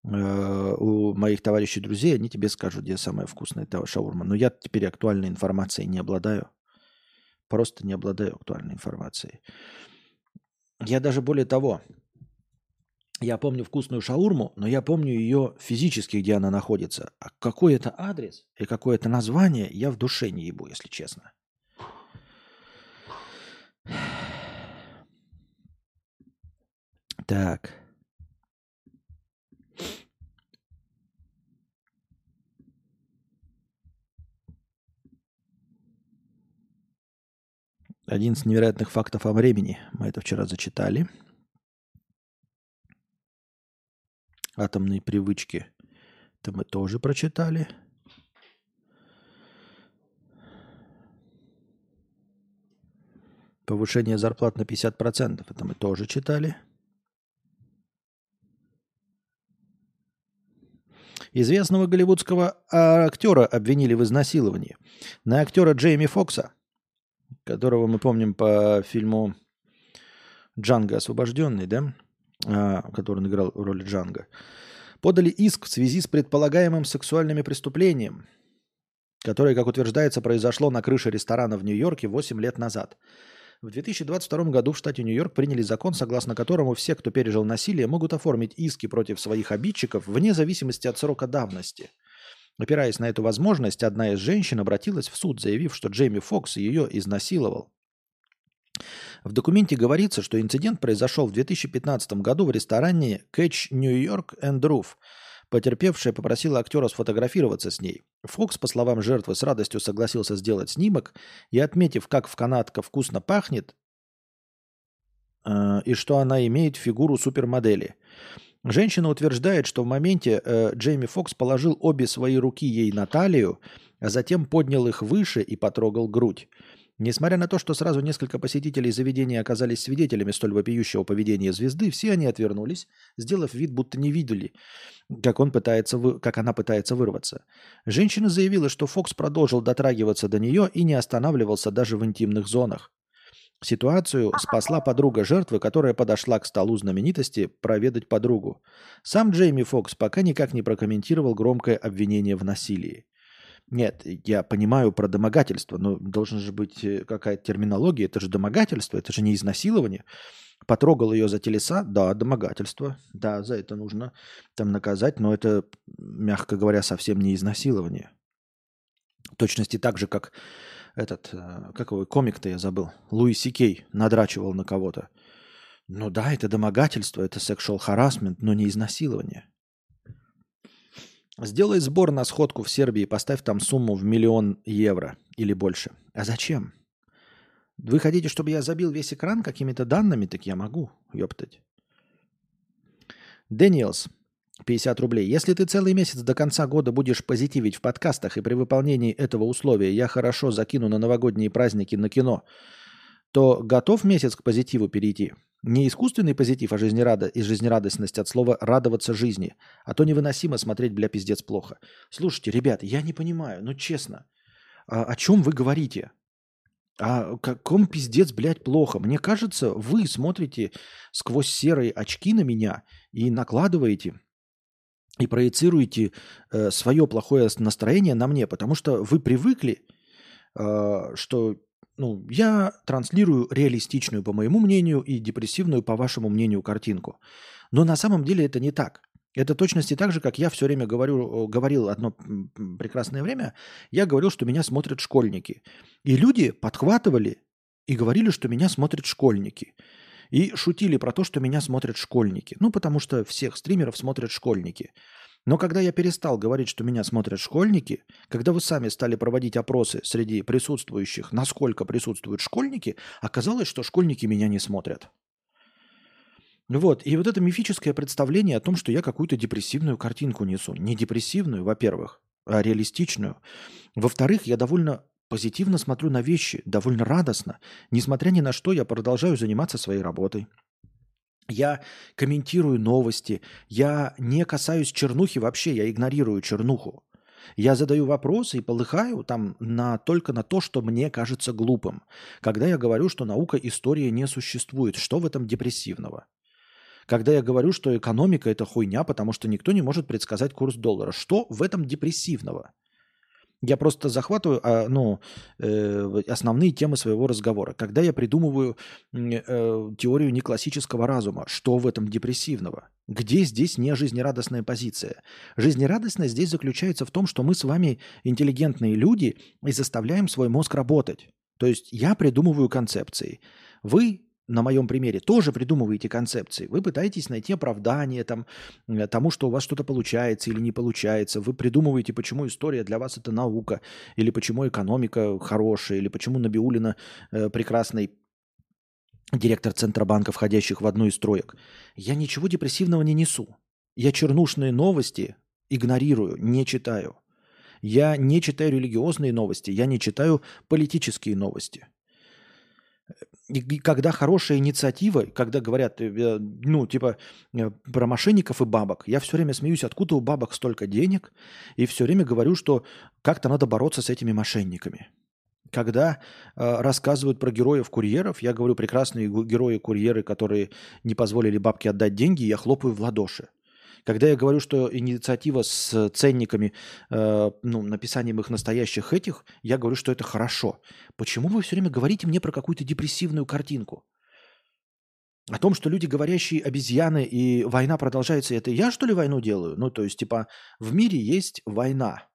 Э, у моих товарищей друзей, они тебе скажут, где самая вкусная шаурма. Но я теперь актуальной информацией не обладаю. Просто не обладаю актуальной информацией. Я даже более того, я помню вкусную шаурму, но я помню ее физически, где она находится. А какой это адрес и какое это название, я в душе не ебу, если честно. Так. Один из невероятных фактов о времени. Мы это вчера зачитали. Атомные привычки. Это мы тоже прочитали. Повышение зарплат на 50%. Это мы тоже читали. Известного голливудского актера обвинили в изнасиловании. На актера Джейми Фокса которого мы помним по фильму «Джанго освобожденный», да, а, который он играл в роли Джанго, подали иск в связи с предполагаемым сексуальным преступлением, которое, как утверждается, произошло на крыше ресторана в Нью-Йорке 8 лет назад. В 2022 году в штате Нью-Йорк приняли закон, согласно которому все, кто пережил насилие, могут оформить иски против своих обидчиков вне зависимости от срока давности – Опираясь на эту возможность, одна из женщин обратилась в суд, заявив, что Джейми Фокс ее изнасиловал. В документе говорится, что инцидент произошел в 2015 году в ресторане Catch New York and Roof. Потерпевшая попросила актера сфотографироваться с ней. Фокс, по словам жертвы, с радостью согласился сделать снимок и, отметив, как в канатка вкусно пахнет, э, и что она имеет фигуру супермодели – Женщина утверждает, что в моменте э, Джейми Фокс положил обе свои руки ей на талию, а затем поднял их выше и потрогал грудь. Несмотря на то, что сразу несколько посетителей заведения оказались свидетелями столь вопиющего поведения звезды, все они отвернулись, сделав вид, будто не видели, как, он пытается вы... как она пытается вырваться. Женщина заявила, что Фокс продолжил дотрагиваться до нее и не останавливался даже в интимных зонах. Ситуацию спасла подруга жертвы, которая подошла к столу знаменитости проведать подругу. Сам Джейми Фокс пока никак не прокомментировал громкое обвинение в насилии. Нет, я понимаю про домогательство, но должна же быть э, какая-то терминология. Это же домогательство, это же не изнасилование. Потрогал ее за телеса, да, домогательство. Да, за это нужно там наказать, но это, мягко говоря, совсем не изнасилование. В точности так же, как этот, э, как его комик-то я забыл, Луи Сикей надрачивал на кого-то. Ну да, это домогательство, это sexual harassment, но не изнасилование. Сделай сбор на сходку в Сербии, поставь там сумму в миллион евро или больше. А зачем? Вы хотите, чтобы я забил весь экран какими-то данными? Так я могу, ёптать. Дэниелс. 50 рублей. Если ты целый месяц до конца года будешь позитивить в подкастах и при выполнении этого условия я хорошо закину на новогодние праздники на кино, то готов месяц к позитиву перейти. Не искусственный позитив, а жизнерада... и жизнерадостность от слова «радоваться жизни». А то невыносимо смотреть, бля, пиздец, плохо. Слушайте, ребят, я не понимаю, ну честно, а о чем вы говорите? А каком пиздец, блядь, плохо? Мне кажется, вы смотрите сквозь серые очки на меня и накладываете и проецируете э, свое плохое настроение на мне, потому что вы привыкли, э, что ну, я транслирую реалистичную, по моему мнению, и депрессивную, по вашему мнению, картинку. Но на самом деле это не так. Это точности так же, как я все время говорю, говорил одно прекрасное время, я говорил, что меня смотрят школьники. И люди подхватывали и говорили, что меня смотрят школьники. И шутили про то, что меня смотрят школьники. Ну, потому что всех стримеров смотрят школьники. Но когда я перестал говорить, что меня смотрят школьники, когда вы сами стали проводить опросы среди присутствующих, насколько присутствуют школьники, оказалось, что школьники меня не смотрят. Вот, и вот это мифическое представление о том, что я какую-то депрессивную картинку несу. Не депрессивную, во-первых, а реалистичную. Во-вторых, я довольно позитивно смотрю на вещи, довольно радостно. Несмотря ни на что, я продолжаю заниматься своей работой. Я комментирую новости, я не касаюсь чернухи вообще, я игнорирую чернуху. Я задаю вопросы и полыхаю там на, только на то, что мне кажется глупым. Когда я говорю, что наука история не существует, что в этом депрессивного? Когда я говорю, что экономика – это хуйня, потому что никто не может предсказать курс доллара. Что в этом депрессивного? Я просто захватываю а, ну, э, основные темы своего разговора. Когда я придумываю э, теорию неклассического разума, что в этом депрессивного? Где здесь не жизнерадостная позиция? Жизнерадостность здесь заключается в том, что мы с вами интеллигентные люди и заставляем свой мозг работать. То есть я придумываю концепции. Вы на моем примере, тоже придумываете концепции. Вы пытаетесь найти оправдание там, э, тому, что у вас что-то получается или не получается. Вы придумываете, почему история для вас это наука, или почему экономика хорошая, или почему Набиулина э, прекрасный директор Центробанка, входящих в одну из троек. Я ничего депрессивного не несу. Я чернушные новости игнорирую, не читаю. Я не читаю религиозные новости, я не читаю политические новости – и когда хорошая инициатива, когда говорят, э, ну, типа, э, про мошенников и бабок, я все время смеюсь, откуда у бабок столько денег, и все время говорю, что как-то надо бороться с этими мошенниками. Когда э, рассказывают про героев-курьеров, я говорю, прекрасные герои-курьеры, которые не позволили бабке отдать деньги, я хлопаю в ладоши. Когда я говорю, что инициатива с ценниками, э, ну, написанием их настоящих этих, я говорю, что это хорошо. Почему вы все время говорите мне про какую-то депрессивную картинку? О том, что люди, говорящие обезьяны, и война продолжается, это я, что ли, войну делаю? Ну, то есть, типа, в мире есть война.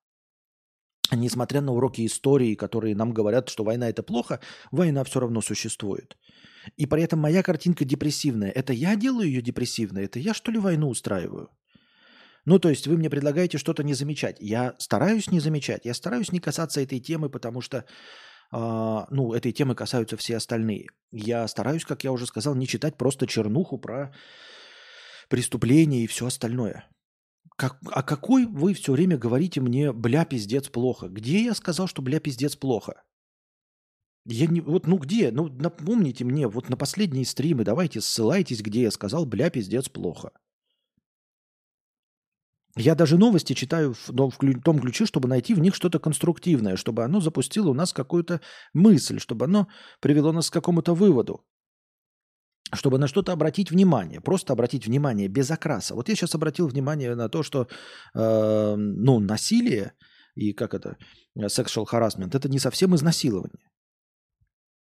Несмотря на уроки истории, которые нам говорят, что война это плохо, война все равно существует. И при этом моя картинка депрессивная. Это я делаю ее депрессивной? Это я, что ли, войну устраиваю? Ну, то есть вы мне предлагаете что-то не замечать. Я стараюсь не замечать. Я стараюсь не касаться этой темы, потому что, э, ну, этой темы касаются все остальные. Я стараюсь, как я уже сказал, не читать просто чернуху про преступления и все остальное. Как, а какой вы все время говорите мне, бля, пиздец, плохо? Где я сказал, что бля, пиздец, плохо? Я не, вот, ну где? Ну, напомните мне, вот на последние стримы давайте ссылайтесь, где я сказал, бля, пиздец, плохо. Я даже новости читаю в, том ключе, чтобы найти в них что-то конструктивное, чтобы оно запустило у нас какую-то мысль, чтобы оно привело нас к какому-то выводу, чтобы на что-то обратить внимание, просто обратить внимание без окраса. Вот я сейчас обратил внимание на то, что э, ну, насилие и как это, sexual harassment, это не совсем изнасилование.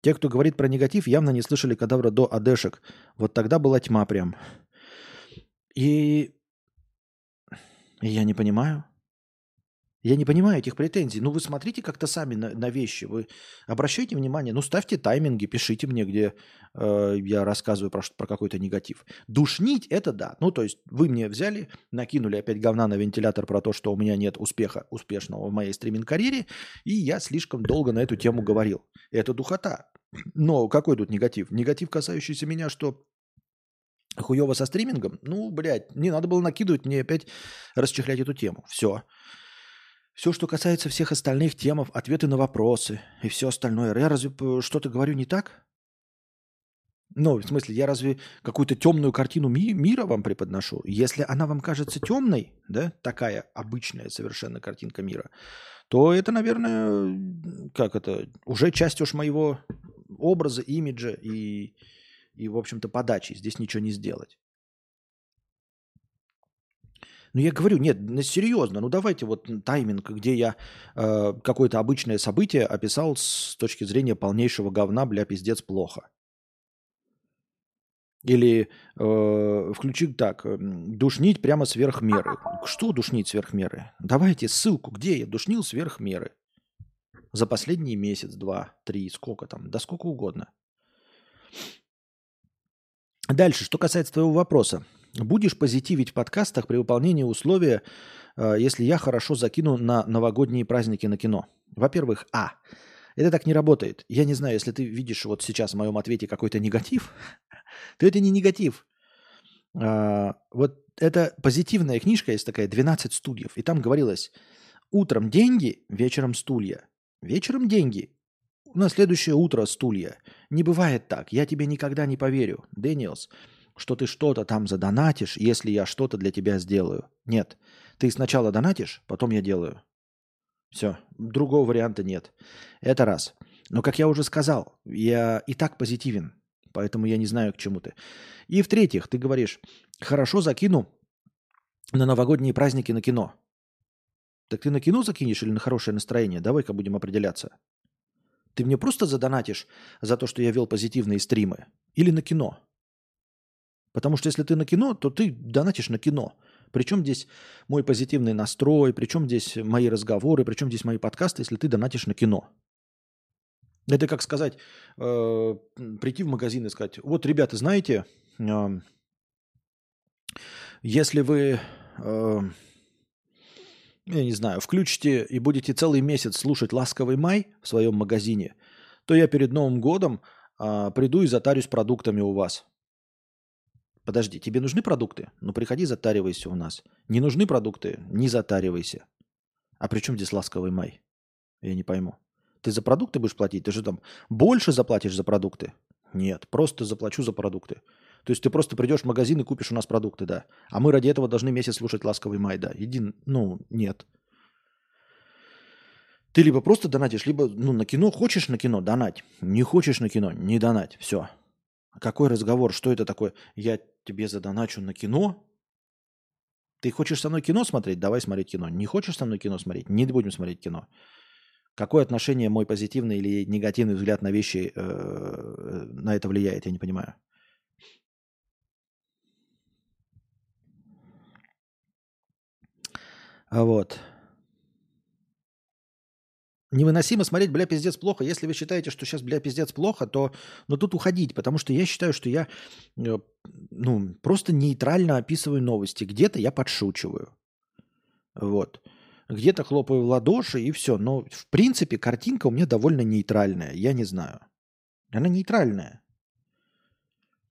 Те, кто говорит про негатив, явно не слышали кадавра до адешек. Вот тогда была тьма прям. И я не понимаю. Я не понимаю этих претензий. Ну, вы смотрите как-то сами на, на вещи. Вы обращайте внимание, ну, ставьте тайминги, пишите мне, где э, я рассказываю про, про какой-то негатив. Душнить – это да. Ну, то есть вы мне взяли, накинули опять говна на вентилятор про то, что у меня нет успеха успешного в моей стриминг-карьере, и я слишком долго на эту тему говорил. Это духота. Но какой тут негатив? Негатив, касающийся меня, что хуево со стримингом? Ну, блядь, не надо было накидывать мне опять расчехлять эту тему. Все. Все, что касается всех остальных темов, ответы на вопросы и все остальное. Я разве что-то говорю не так? Ну, в смысле, я разве какую-то темную картину ми- мира вам преподношу? Если она вам кажется темной, да, такая обычная совершенно картинка мира, то это, наверное, как это, уже часть уж моего образа, имиджа и, и в общем-то, подачи. Здесь ничего не сделать. Ну, я говорю, нет, ну, серьезно, ну давайте вот тайминг, где я э, какое-то обычное событие описал с точки зрения полнейшего говна, бля, пиздец, плохо. Или э, включи так, душнить прямо сверх меры. Что душнить сверх меры? Давайте ссылку, где я душнил сверх меры. За последний месяц, два, три, сколько там, да сколько угодно. Дальше, что касается твоего вопроса. Будешь позитивить в подкастах при выполнении условия, э, если я хорошо закину на новогодние праздники на кино? Во-первых, а, это так не работает. Я не знаю, если ты видишь вот сейчас в моем ответе какой-то негатив, то это не негатив. А, вот это позитивная книжка, есть такая, 12 стульев. И там говорилось, утром деньги, вечером стулья. Вечером деньги, на следующее утро стулья. Не бывает так. Я тебе никогда не поверю, Дэниелс, что ты что-то там задонатишь, если я что-то для тебя сделаю. Нет. Ты сначала донатишь, потом я делаю. Все. Другого варианта нет. Это раз. Но, как я уже сказал, я и так позитивен. Поэтому я не знаю, к чему ты. И в-третьих, ты говоришь, хорошо закину на новогодние праздники на кино. Так ты на кино закинешь или на хорошее настроение? Давай-ка будем определяться. Ты мне просто задонатишь за то, что я вел позитивные стримы? Или на кино? Потому что если ты на кино, то ты донатишь на кино. Причем здесь мой позитивный настрой, причем здесь мои разговоры, причем здесь мои подкасты, если ты донатишь на кино. Это как сказать, э, прийти в магазин и сказать, вот, ребята, знаете, э, если вы, э, я не знаю, включите и будете целый месяц слушать «Ласковый май» в своем магазине, то я перед Новым годом э, приду и затарюсь продуктами у вас. Подожди, тебе нужны продукты? Ну, приходи, затаривайся у нас. Не нужны продукты? Не затаривайся. А при чем здесь «Ласковый май»? Я не пойму. Ты за продукты будешь платить? Ты же там больше заплатишь за продукты? Нет, просто заплачу за продукты. То есть ты просто придешь в магазин и купишь у нас продукты, да. А мы ради этого должны месяц слушать «Ласковый май», да. Иди, ну, нет. Ты либо просто донатишь, либо ну, на кино. Хочешь на кино – донать. Не хочешь на кино – не донать. Все. Какой разговор? Что это такое? Я тебе задоначу на кино? Ты хочешь со мной кино смотреть? Давай смотреть кино. Не хочешь со мной кино смотреть? Не будем смотреть кино. Какое отношение мой позитивный или негативный взгляд на вещи э, на это влияет, я не понимаю. А вот. Невыносимо смотреть, бля, пиздец, плохо. Если вы считаете, что сейчас, бля, пиздец, плохо, то ну, тут уходить, потому что я считаю, что я э, ну, просто нейтрально описываю новости. Где-то я подшучиваю. Вот где-то хлопаю в ладоши и все. Но в принципе картинка у меня довольно нейтральная, я не знаю. Она нейтральная.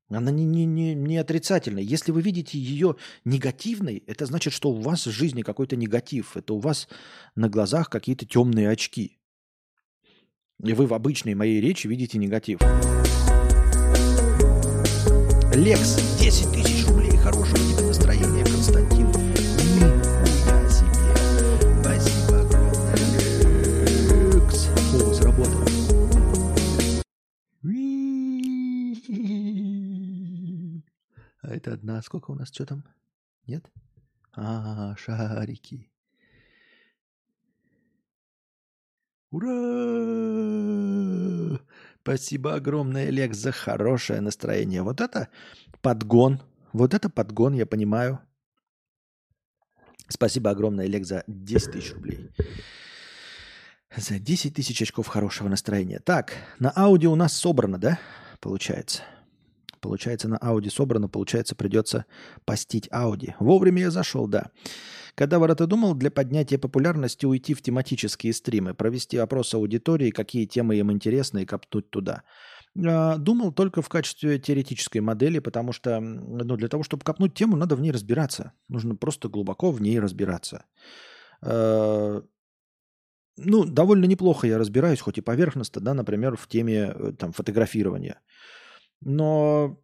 Она не, не, не, не отрицательная. Если вы видите ее негативной, это значит, что у вас в жизни какой-то негатив. Это у вас на глазах какие-то темные очки. И вы в обычной моей речи видите негатив. Лекс, 10 тысяч рублей, хорошего А это одна. Сколько у нас? Что там? Нет? А, шарики. Ура! Спасибо огромное, Лекс, за хорошее настроение. Вот это подгон. Вот это подгон, я понимаю. Спасибо огромное, Лекс, за 10 тысяч рублей. За 10 тысяч очков хорошего настроения. Так, на аудио у нас собрано, да? Получается. Получается, на Ауди собрано, получается, придется постить Ауди. Вовремя я зашел, да. Когда Ворота думал для поднятия популярности уйти в тематические стримы, провести опрос аудитории, какие темы им интересны и копнуть туда. А, думал только в качестве теоретической модели, потому что ну, для того, чтобы копнуть тему, надо в ней разбираться. Нужно просто глубоко в ней разбираться. А, ну, довольно неплохо я разбираюсь, хоть и поверхностно, да, например, в теме э, там, фотографирования. Но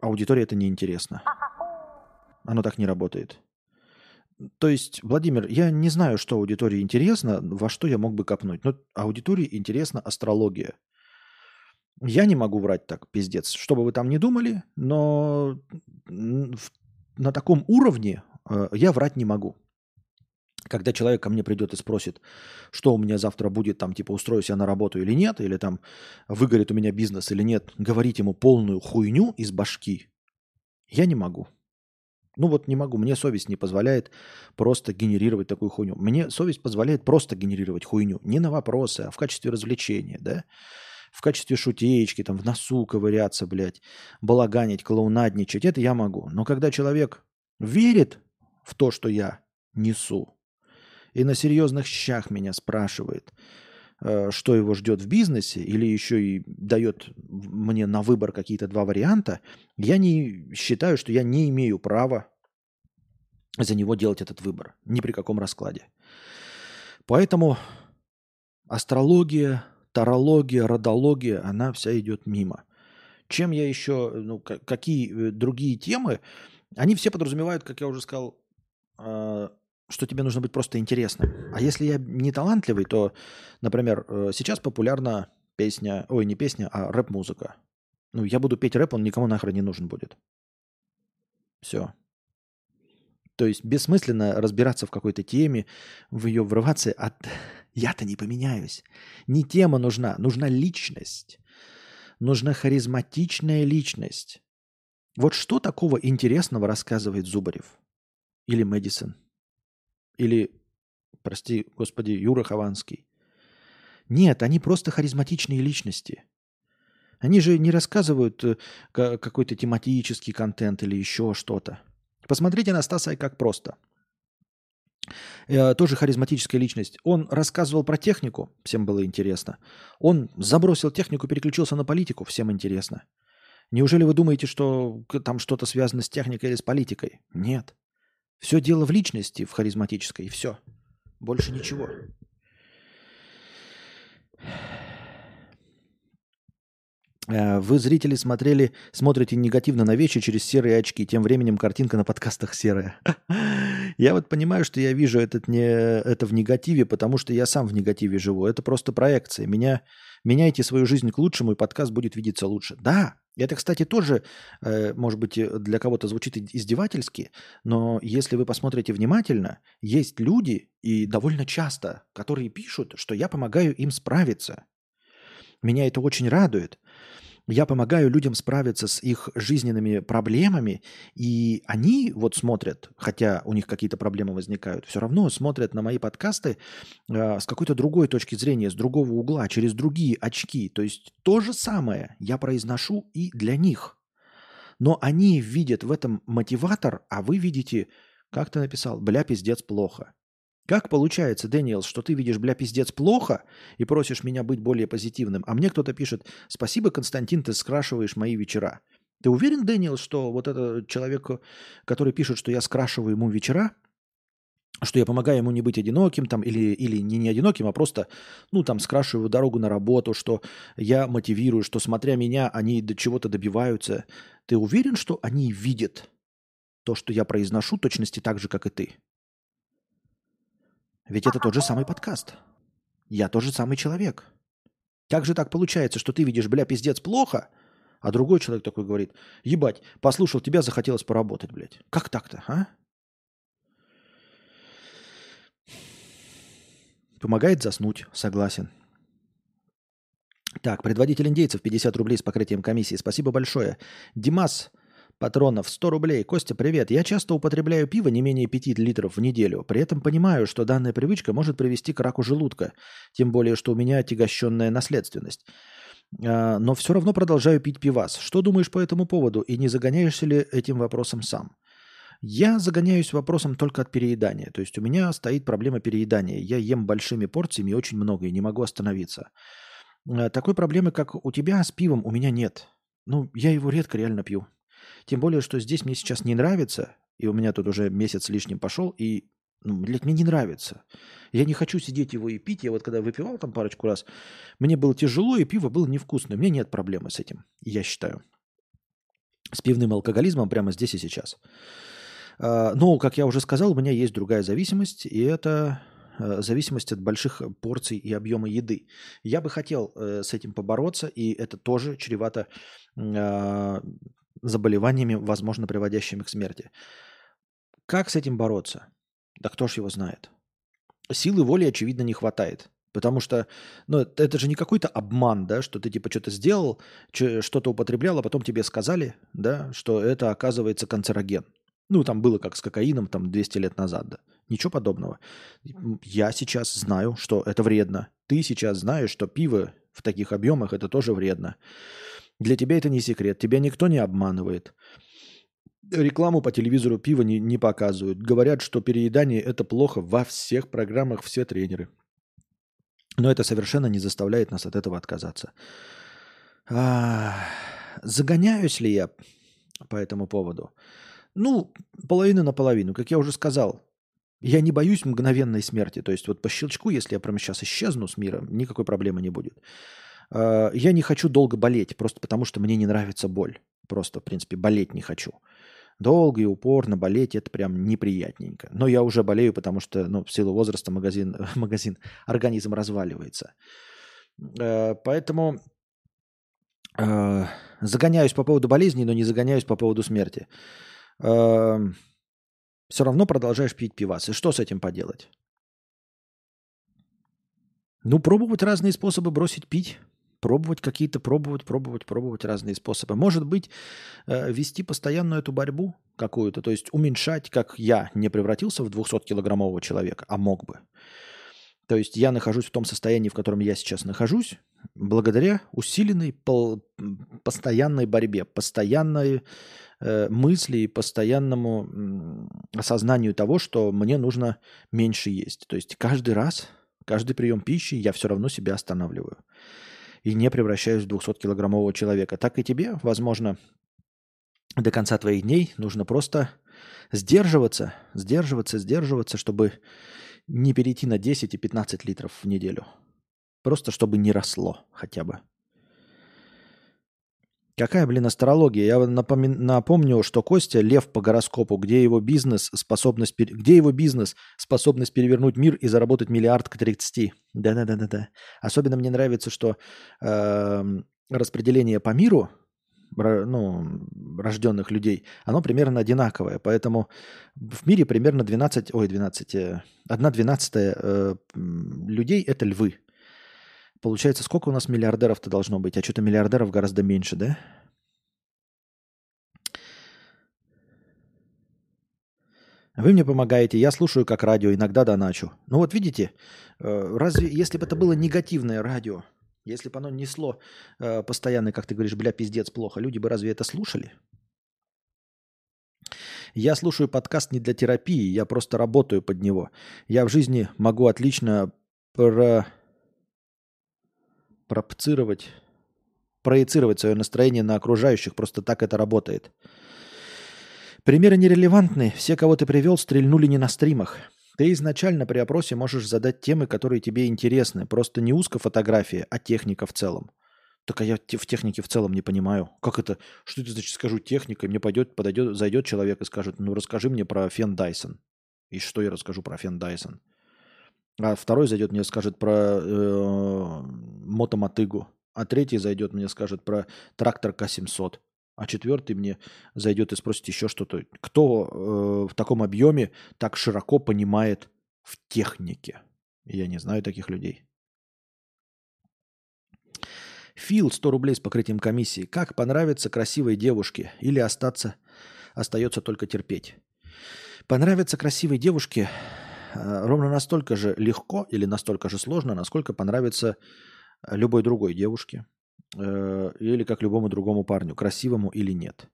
аудитории это неинтересно. Оно так не работает. То есть, Владимир, я не знаю, что аудитории интересно, во что я мог бы копнуть. Но аудитории интересна астрология. Я не могу врать так, пиздец. Что бы вы там ни думали, но на таком уровне э, я врать не могу. Когда человек ко мне придет и спросит, что у меня завтра будет, там, типа, устроюсь я на работу или нет, или там, выгорит у меня бизнес или нет, говорить ему полную хуйню из башки, я не могу. Ну вот не могу, мне совесть не позволяет просто генерировать такую хуйню. Мне совесть позволяет просто генерировать хуйню. Не на вопросы, а в качестве развлечения, да? В качестве шутеечки, там, в носу ковыряться, блядь, балаганить, клоунадничать, это я могу. Но когда человек верит в то, что я несу, и на серьезных щах меня спрашивает, э, что его ждет в бизнесе, или еще и дает мне на выбор какие-то два варианта, я не считаю, что я не имею права за него делать этот выбор. Ни при каком раскладе. Поэтому астрология, тарология, родология, она вся идет мимо. Чем я еще, ну, какие э, другие темы, они все подразумевают, как я уже сказал, э, что тебе нужно быть просто интересным. А если я не талантливый, то, например, э, сейчас популярна песня, ой, не песня, а рэп-музыка. Ну, я буду петь рэп, он никому нахрен не нужен будет. Все. То есть бессмысленно разбираться в какой-то теме, в ее врываться. От... Я-то не поменяюсь. Не тема нужна, нужна личность. Нужна харизматичная личность. Вот что такого интересного рассказывает Зубарев? Или Мэдисон? Или, прости, господи, Юра Хованский. Нет, они просто харизматичные личности. Они же не рассказывают э, какой-то тематический контент или еще что-то. Посмотрите на Стаса как просто. Э, тоже харизматическая личность. Он рассказывал про технику, всем было интересно. Он забросил технику, переключился на политику, всем интересно. Неужели вы думаете, что там что-то связано с техникой или с политикой? Нет. Все дело в личности, в харизматической, и все. Больше ничего. Э, вы, зрители, смотрели, смотрите негативно на вещи через серые очки. Тем временем картинка на подкастах серая. Я вот понимаю, что я вижу этот не, это в негативе, потому что я сам в негативе живу. Это просто проекция. Меня, меняйте свою жизнь к лучшему, и подкаст будет видеться лучше. Да, это, кстати, тоже, э, может быть, э, для кого-то звучит издевательски, но если вы посмотрите внимательно, есть люди, и довольно часто, которые пишут, что я помогаю им справиться. Меня это очень радует. Я помогаю людям справиться с их жизненными проблемами, и они вот смотрят, хотя у них какие-то проблемы возникают, все равно смотрят на мои подкасты э, с какой-то другой точки зрения, с другого угла, через другие очки. То есть то же самое я произношу и для них. Но они видят в этом мотиватор, а вы видите, как ты написал, бля, пиздец, плохо. Как получается, Дэниел, что ты видишь, бля, пиздец, плохо и просишь меня быть более позитивным, а мне кто-то пишет, спасибо, Константин, ты скрашиваешь мои вечера. Ты уверен, Дэниел, что вот этот человек, который пишет, что я скрашиваю ему вечера, что я помогаю ему не быть одиноким там, или, или не, не одиноким, а просто, ну, там, скрашиваю дорогу на работу, что я мотивирую, что, смотря меня, они до чего-то добиваются. Ты уверен, что они видят то, что я произношу, точности так же, как и ты? Ведь это тот же самый подкаст. Я тот же самый человек. Как же так получается, что ты видишь, бля, пиздец, плохо, а другой человек такой говорит, ебать, послушал тебя, захотелось поработать, блядь. Как так-то, а? Помогает заснуть, согласен. Так, предводитель индейцев, 50 рублей с покрытием комиссии. Спасибо большое. Димас патронов 100 рублей. Костя, привет. Я часто употребляю пиво не менее 5 литров в неделю. При этом понимаю, что данная привычка может привести к раку желудка. Тем более, что у меня отягощенная наследственность. А, но все равно продолжаю пить пивас. Что думаешь по этому поводу и не загоняешься ли этим вопросом сам? Я загоняюсь вопросом только от переедания. То есть у меня стоит проблема переедания. Я ем большими порциями очень много и не могу остановиться. А, такой проблемы, как у тебя с пивом, у меня нет. Ну, я его редко реально пью. Тем более, что здесь мне сейчас не нравится, и у меня тут уже месяц лишним пошел, и, ну, блядь, мне не нравится. Я не хочу сидеть его и пить. Я вот когда выпивал там парочку раз, мне было тяжело, и пиво было невкусное. Меня нет проблемы с этим, я считаю. с пивным алкоголизмом прямо здесь и сейчас. А, но, как я уже сказал, у меня есть другая зависимость, и это э, зависимость от больших порций и объема еды. Я бы хотел э, с этим побороться, и это тоже чревато а, заболеваниями, возможно, приводящими к смерти. Как с этим бороться? Да кто ж его знает? Силы воли, очевидно, не хватает. Потому что, ну, это же не какой-то обман, да, что ты типа что-то сделал, что-то употреблял, а потом тебе сказали, да, что это оказывается канцероген. Ну, там было как с кокаином там 200 лет назад, да. Ничего подобного. Я сейчас знаю, что это вредно. Ты сейчас знаешь, что пиво в таких объемах это тоже вредно. Для тебя это не секрет. Тебя никто не обманывает. Рекламу по телевизору пива не, не показывают. Говорят, что переедание это плохо во всех программах, все тренеры. Но это совершенно не заставляет нас от этого отказаться. А, загоняюсь ли я по этому поводу? Ну, половина на половину. Как я уже сказал, я не боюсь мгновенной смерти. То есть вот по щелчку, если я прямо сейчас исчезну с мира, никакой проблемы не будет. А, я не хочу долго болеть, просто потому что мне не нравится боль. Просто, в принципе, болеть не хочу. Долго и упорно болеть это прям неприятненько. Но я уже болею, потому что ну, в силу возраста магазин, магазин, организм разваливается. А, поэтому а, загоняюсь по поводу болезни, но не загоняюсь по поводу смерти все равно продолжаешь пить пивас. И что с этим поделать? Ну, пробовать разные способы бросить пить. Пробовать какие-то, пробовать, пробовать, пробовать разные способы. Может быть, э, вести постоянную эту борьбу какую-то, то есть уменьшать, как я не превратился в 200-килограммового человека, а мог бы. То есть я нахожусь в том состоянии, в котором я сейчас нахожусь, благодаря усиленной пол- постоянной борьбе, постоянной э, мысли и постоянному э, осознанию того, что мне нужно меньше есть. То есть каждый раз, каждый прием пищи я все равно себя останавливаю. И не превращаюсь в 200-килограммового человека. Так и тебе, возможно, до конца твоих дней нужно просто сдерживаться, сдерживаться, сдерживаться, чтобы не перейти на 10 и 15 литров в неделю. Просто чтобы не росло хотя бы. Какая, блин, астрология? Я напоми... напомню, что Костя лев по гороскопу, где его бизнес способность, где его бизнес способность перевернуть мир и заработать миллиард к 30. Да-да-да-да-да. Особенно мне нравится, что э, распределение по миру, ну, рожденных людей, оно примерно одинаковое. Поэтому в мире примерно 12, ой, 12, 1 двенадцатая э, людей – это львы. Получается, сколько у нас миллиардеров-то должно быть? А что-то миллиардеров гораздо меньше, да? Вы мне помогаете, я слушаю как радио, иногда доначу. Ну вот видите, э, разве если бы это было негативное радио, если бы оно несло э, постоянно, как ты говоришь, бля, пиздец, плохо, люди бы разве это слушали? Я слушаю подкаст не для терапии, я просто работаю под него. Я в жизни могу отлично про пропцировать, проецировать свое настроение на окружающих. Просто так это работает. Примеры нерелевантны. Все, кого ты привел, стрельнули не на стримах. Ты изначально при опросе можешь задать темы, которые тебе интересны. Просто не узко фотография, а техника в целом. Так а я в технике в целом не понимаю. Как это? Что это значит скажу техника? Мне пойдет, подойдет, зайдет человек и скажет, ну расскажи мне про фен Дайсон. И что я расскажу про фен Дайсон? А второй зайдет, мне скажет про э, мотомотыгу. А третий зайдет, мне скажет про трактор К-700. А четвертый мне зайдет и спросит еще что-то. Кто э, в таком объеме так широко понимает в технике? Я не знаю таких людей. Фил, 100 рублей с покрытием комиссии. Как понравится красивой девушке или остаться, остается только терпеть? Понравится красивой девушке ровно настолько же легко или настолько же сложно, насколько понравится э, любой другой девушке э, или как любому другому парню, красивому или нет.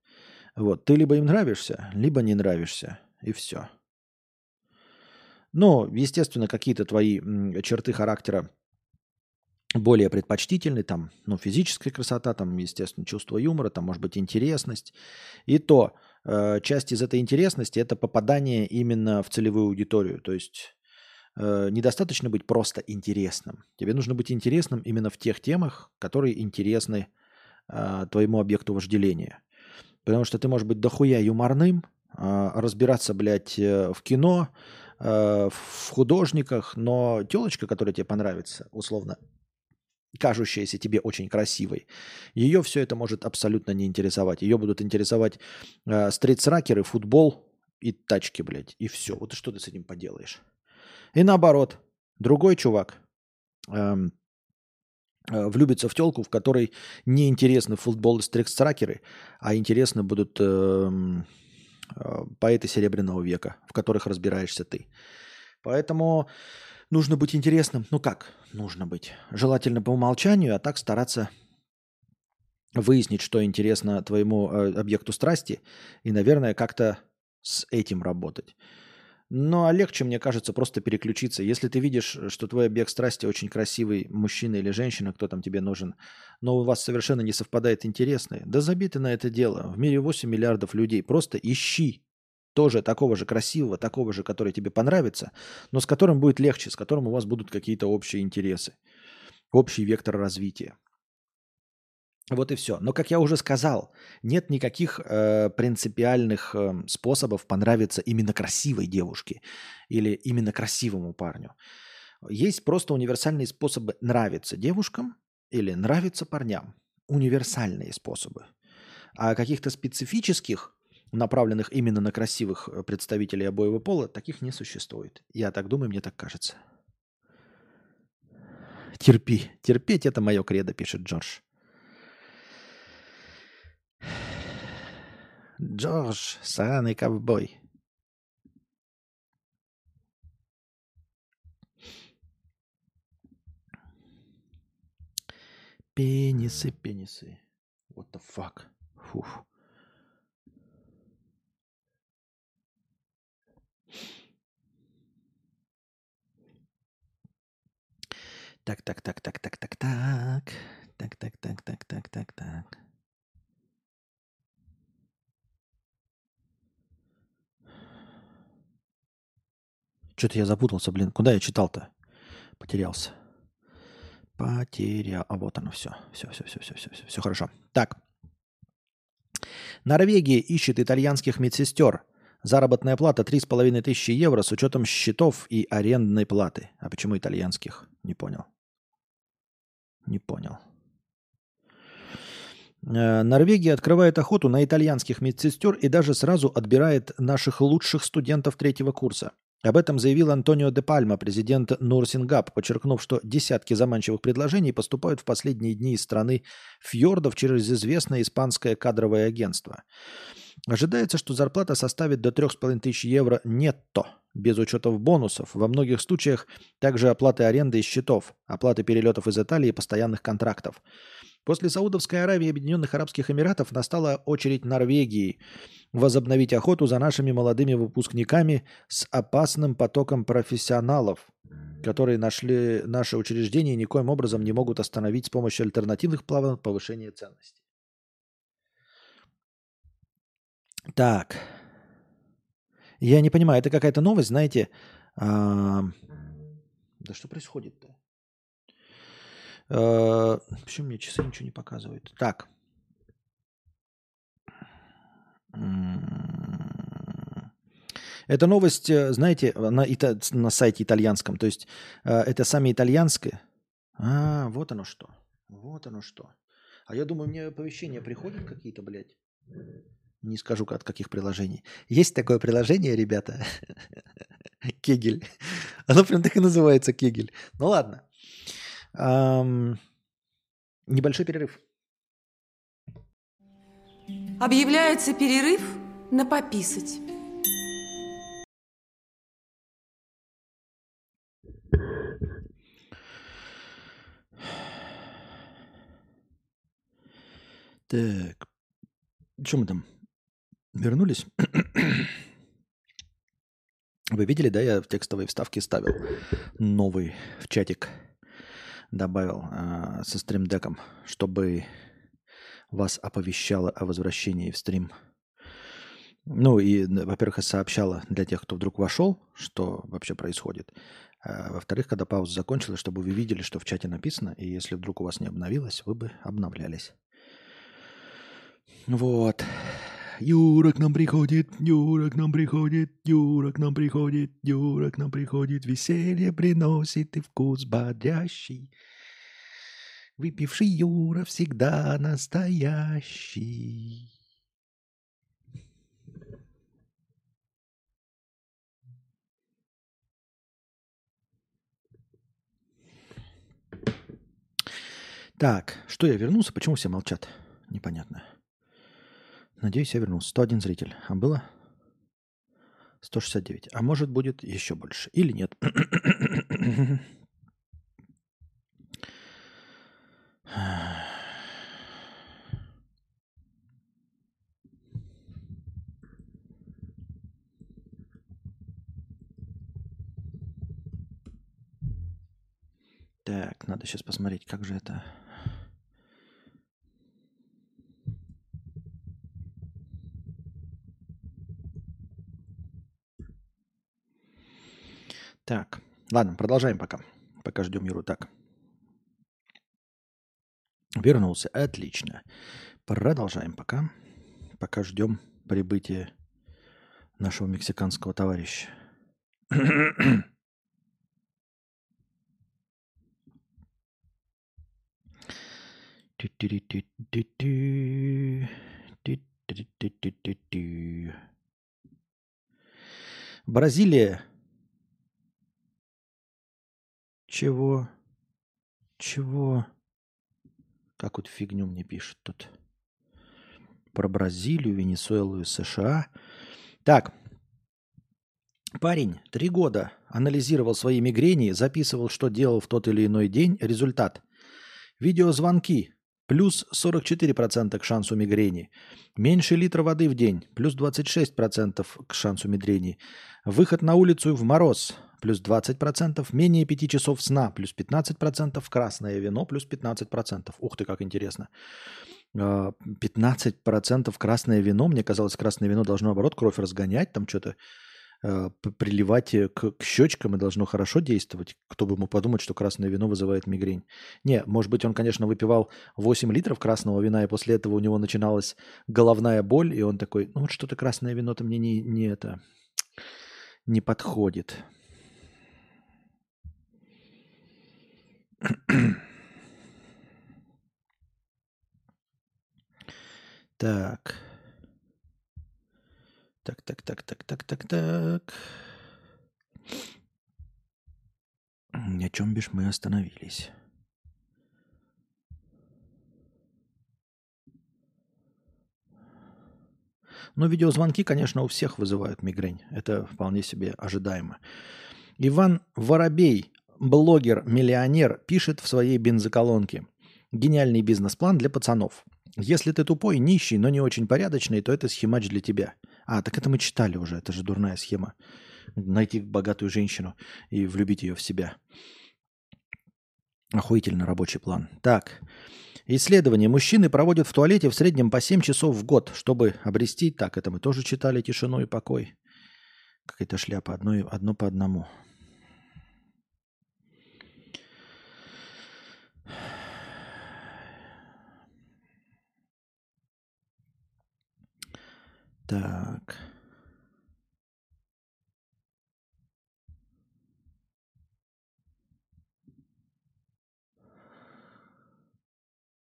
Вот, ты либо им нравишься, либо не нравишься, и все. Но, естественно, какие-то твои черты характера более предпочтительны, там, ну, физическая красота, там, естественно, чувство юмора, там, может быть, интересность. И то, Э, часть из этой интересности – это попадание именно в целевую аудиторию. То есть э, недостаточно быть просто интересным. Тебе нужно быть интересным именно в тех темах, которые интересны э, твоему объекту вожделения. Потому что ты можешь быть дохуя юморным, а, разбираться, блядь, э, в кино, э, в художниках, но телочка, которая тебе понравится, условно, кажущаяся тебе очень красивой, ее все это может абсолютно не интересовать. Ее будут интересовать э, стритсракеры, футбол и тачки, блядь, и все. Вот что ты с этим поделаешь? И наоборот, другой чувак эм, э, влюбится в телку, в которой не интересны футбол и стритсракеры, а интересны будут эм, э, поэты Серебряного века, в которых разбираешься ты. Поэтому нужно быть интересным. Ну как нужно быть? Желательно по умолчанию, а так стараться выяснить, что интересно твоему э, объекту страсти, и, наверное, как-то с этим работать. Ну, а легче, мне кажется, просто переключиться. Если ты видишь, что твой объект страсти очень красивый мужчина или женщина, кто там тебе нужен, но у вас совершенно не совпадает интересные, да забиты на это дело. В мире 8 миллиардов людей. Просто ищи тоже такого же красивого, такого же, который тебе понравится, но с которым будет легче, с которым у вас будут какие-то общие интересы, общий вектор развития. Вот и все. Но, как я уже сказал, нет никаких э, принципиальных э, способов понравиться именно красивой девушке или именно красивому парню. Есть просто универсальные способы нравиться девушкам или нравиться парням. Универсальные способы. А каких-то специфических направленных именно на красивых э, представителей обоего пола, таких не существует. Я так думаю, мне так кажется. Терпи. Терпеть это мое кредо, пишет Джордж. Джордж, сраный ковбой. Пенисы, пенисы. What the fuck? Фух. Так, так, так, так, так, так, так. Так, так, так, так, так, так, так. Что-то я запутался, блин. Куда я читал-то? Потерялся. Потерял. А вот оно все. Все, все, все, все, все, все, все хорошо. Так. Норвегия ищет итальянских медсестер. Заработная плата 3,5 тысячи евро с учетом счетов и арендной платы. А почему итальянских? Не понял. Не понял. Э, Норвегия открывает охоту на итальянских медсестер и даже сразу отбирает наших лучших студентов третьего курса. Об этом заявил Антонио де Пальма, президент Нурсингап, подчеркнув, что десятки заманчивых предложений поступают в последние дни из страны фьордов через известное испанское кадровое агентство. Ожидается, что зарплата составит до 3,5 тысяч евро нетто, без учетов бонусов. Во многих случаях также оплаты аренды и счетов, оплаты перелетов из Италии и постоянных контрактов. После Саудовской Аравии и Объединенных Арабских Эмиратов настала очередь Норвегии возобновить охоту за нашими молодыми выпускниками с опасным потоком профессионалов, которые нашли наши учреждения и никоим образом не могут остановить с помощью альтернативных планов повышения ценностей. Так. Я не понимаю, это какая-то новость, знаете. А... Да что происходит-то? А... Почему мне часы ничего не показывают? Так. Эта новость, э, знаете, на, на сайте итальянском. То есть э, это сами итальянское. А, вот оно что. Вот оно что. А я думаю, мне оповещения приходят какие-то, блядь. Не скажу от каких приложений. Есть такое приложение, ребята. Кегель. Оно прям так и называется Кегель. Ну ладно. Небольшой перерыв. Объявляется перерыв на пописать. Так, что мы там? Вернулись? Вы видели, да, я в текстовые вставки ставил новый в чатик, добавил э, со стримдеком, чтобы вас оповещало о возвращении в стрим. Ну и, во-первых, сообщала для тех, кто вдруг вошел, что вообще происходит. А, во-вторых, когда пауза закончилась, чтобы вы видели, что в чате написано, и если вдруг у вас не обновилось, вы бы обновлялись. Вот. Юра к нам приходит, Юра к нам приходит, Юра к нам приходит, Юра к нам приходит, веселье приносит и вкус бодрящий. Выпивший Юра всегда настоящий. Так, что я вернулся? Почему все молчат? Непонятно. Надеюсь, я вернулся. 101 зритель. А было? 169. А может, будет еще больше. Или нет. Так, надо сейчас посмотреть, как же это. Так, ладно, продолжаем пока. Пока ждем Юру. Так. Вернулся. Отлично. Продолжаем пока. Пока ждем прибытия нашего мексиканского товарища. Бразилия. Чего? Чего? Как вот фигню мне пишет тут. Про Бразилию, Венесуэлу и США. Так. Парень три года анализировал свои мигрени, записывал, что делал в тот или иной день. Результат. Видеозвонки плюс 44% к шансу мигрени. Меньше литра воды в день, плюс 26% к шансу мигрени. Выход на улицу в мороз, плюс 20%. Менее 5 часов сна, плюс 15%. Красное вино, плюс 15%. Ух ты, как интересно. 15% а, красное вино. Мне казалось, красное вино должно, наоборот, кровь разгонять, там что-то э, приливать к, к щечкам и должно хорошо действовать. Кто бы мог подумать, что красное вино вызывает мигрень. Не, может быть, он, конечно, выпивал 8 литров красного вина, и после этого у него начиналась головная боль, и он такой, ну вот что-то красное вино-то мне не, не это не подходит. Так. Так, так, так, так, так, так, так. На чем бишь мы остановились? Но видеозвонки, конечно, у всех вызывают мигрень. Это вполне себе ожидаемо. Иван Воробей, блогер-миллионер, пишет в своей бензоколонке. Гениальный бизнес-план для пацанов. Если ты тупой, нищий, но не очень порядочный, то это схемач для тебя. А, так это мы читали уже, это же дурная схема. Найти богатую женщину и влюбить ее в себя. Охуительно рабочий план. Так, исследование. Мужчины проводят в туалете в среднем по 7 часов в год, чтобы обрести... Так, это мы тоже читали тишину и покой. Какая-то шляпа, одно, одно по одному. Так.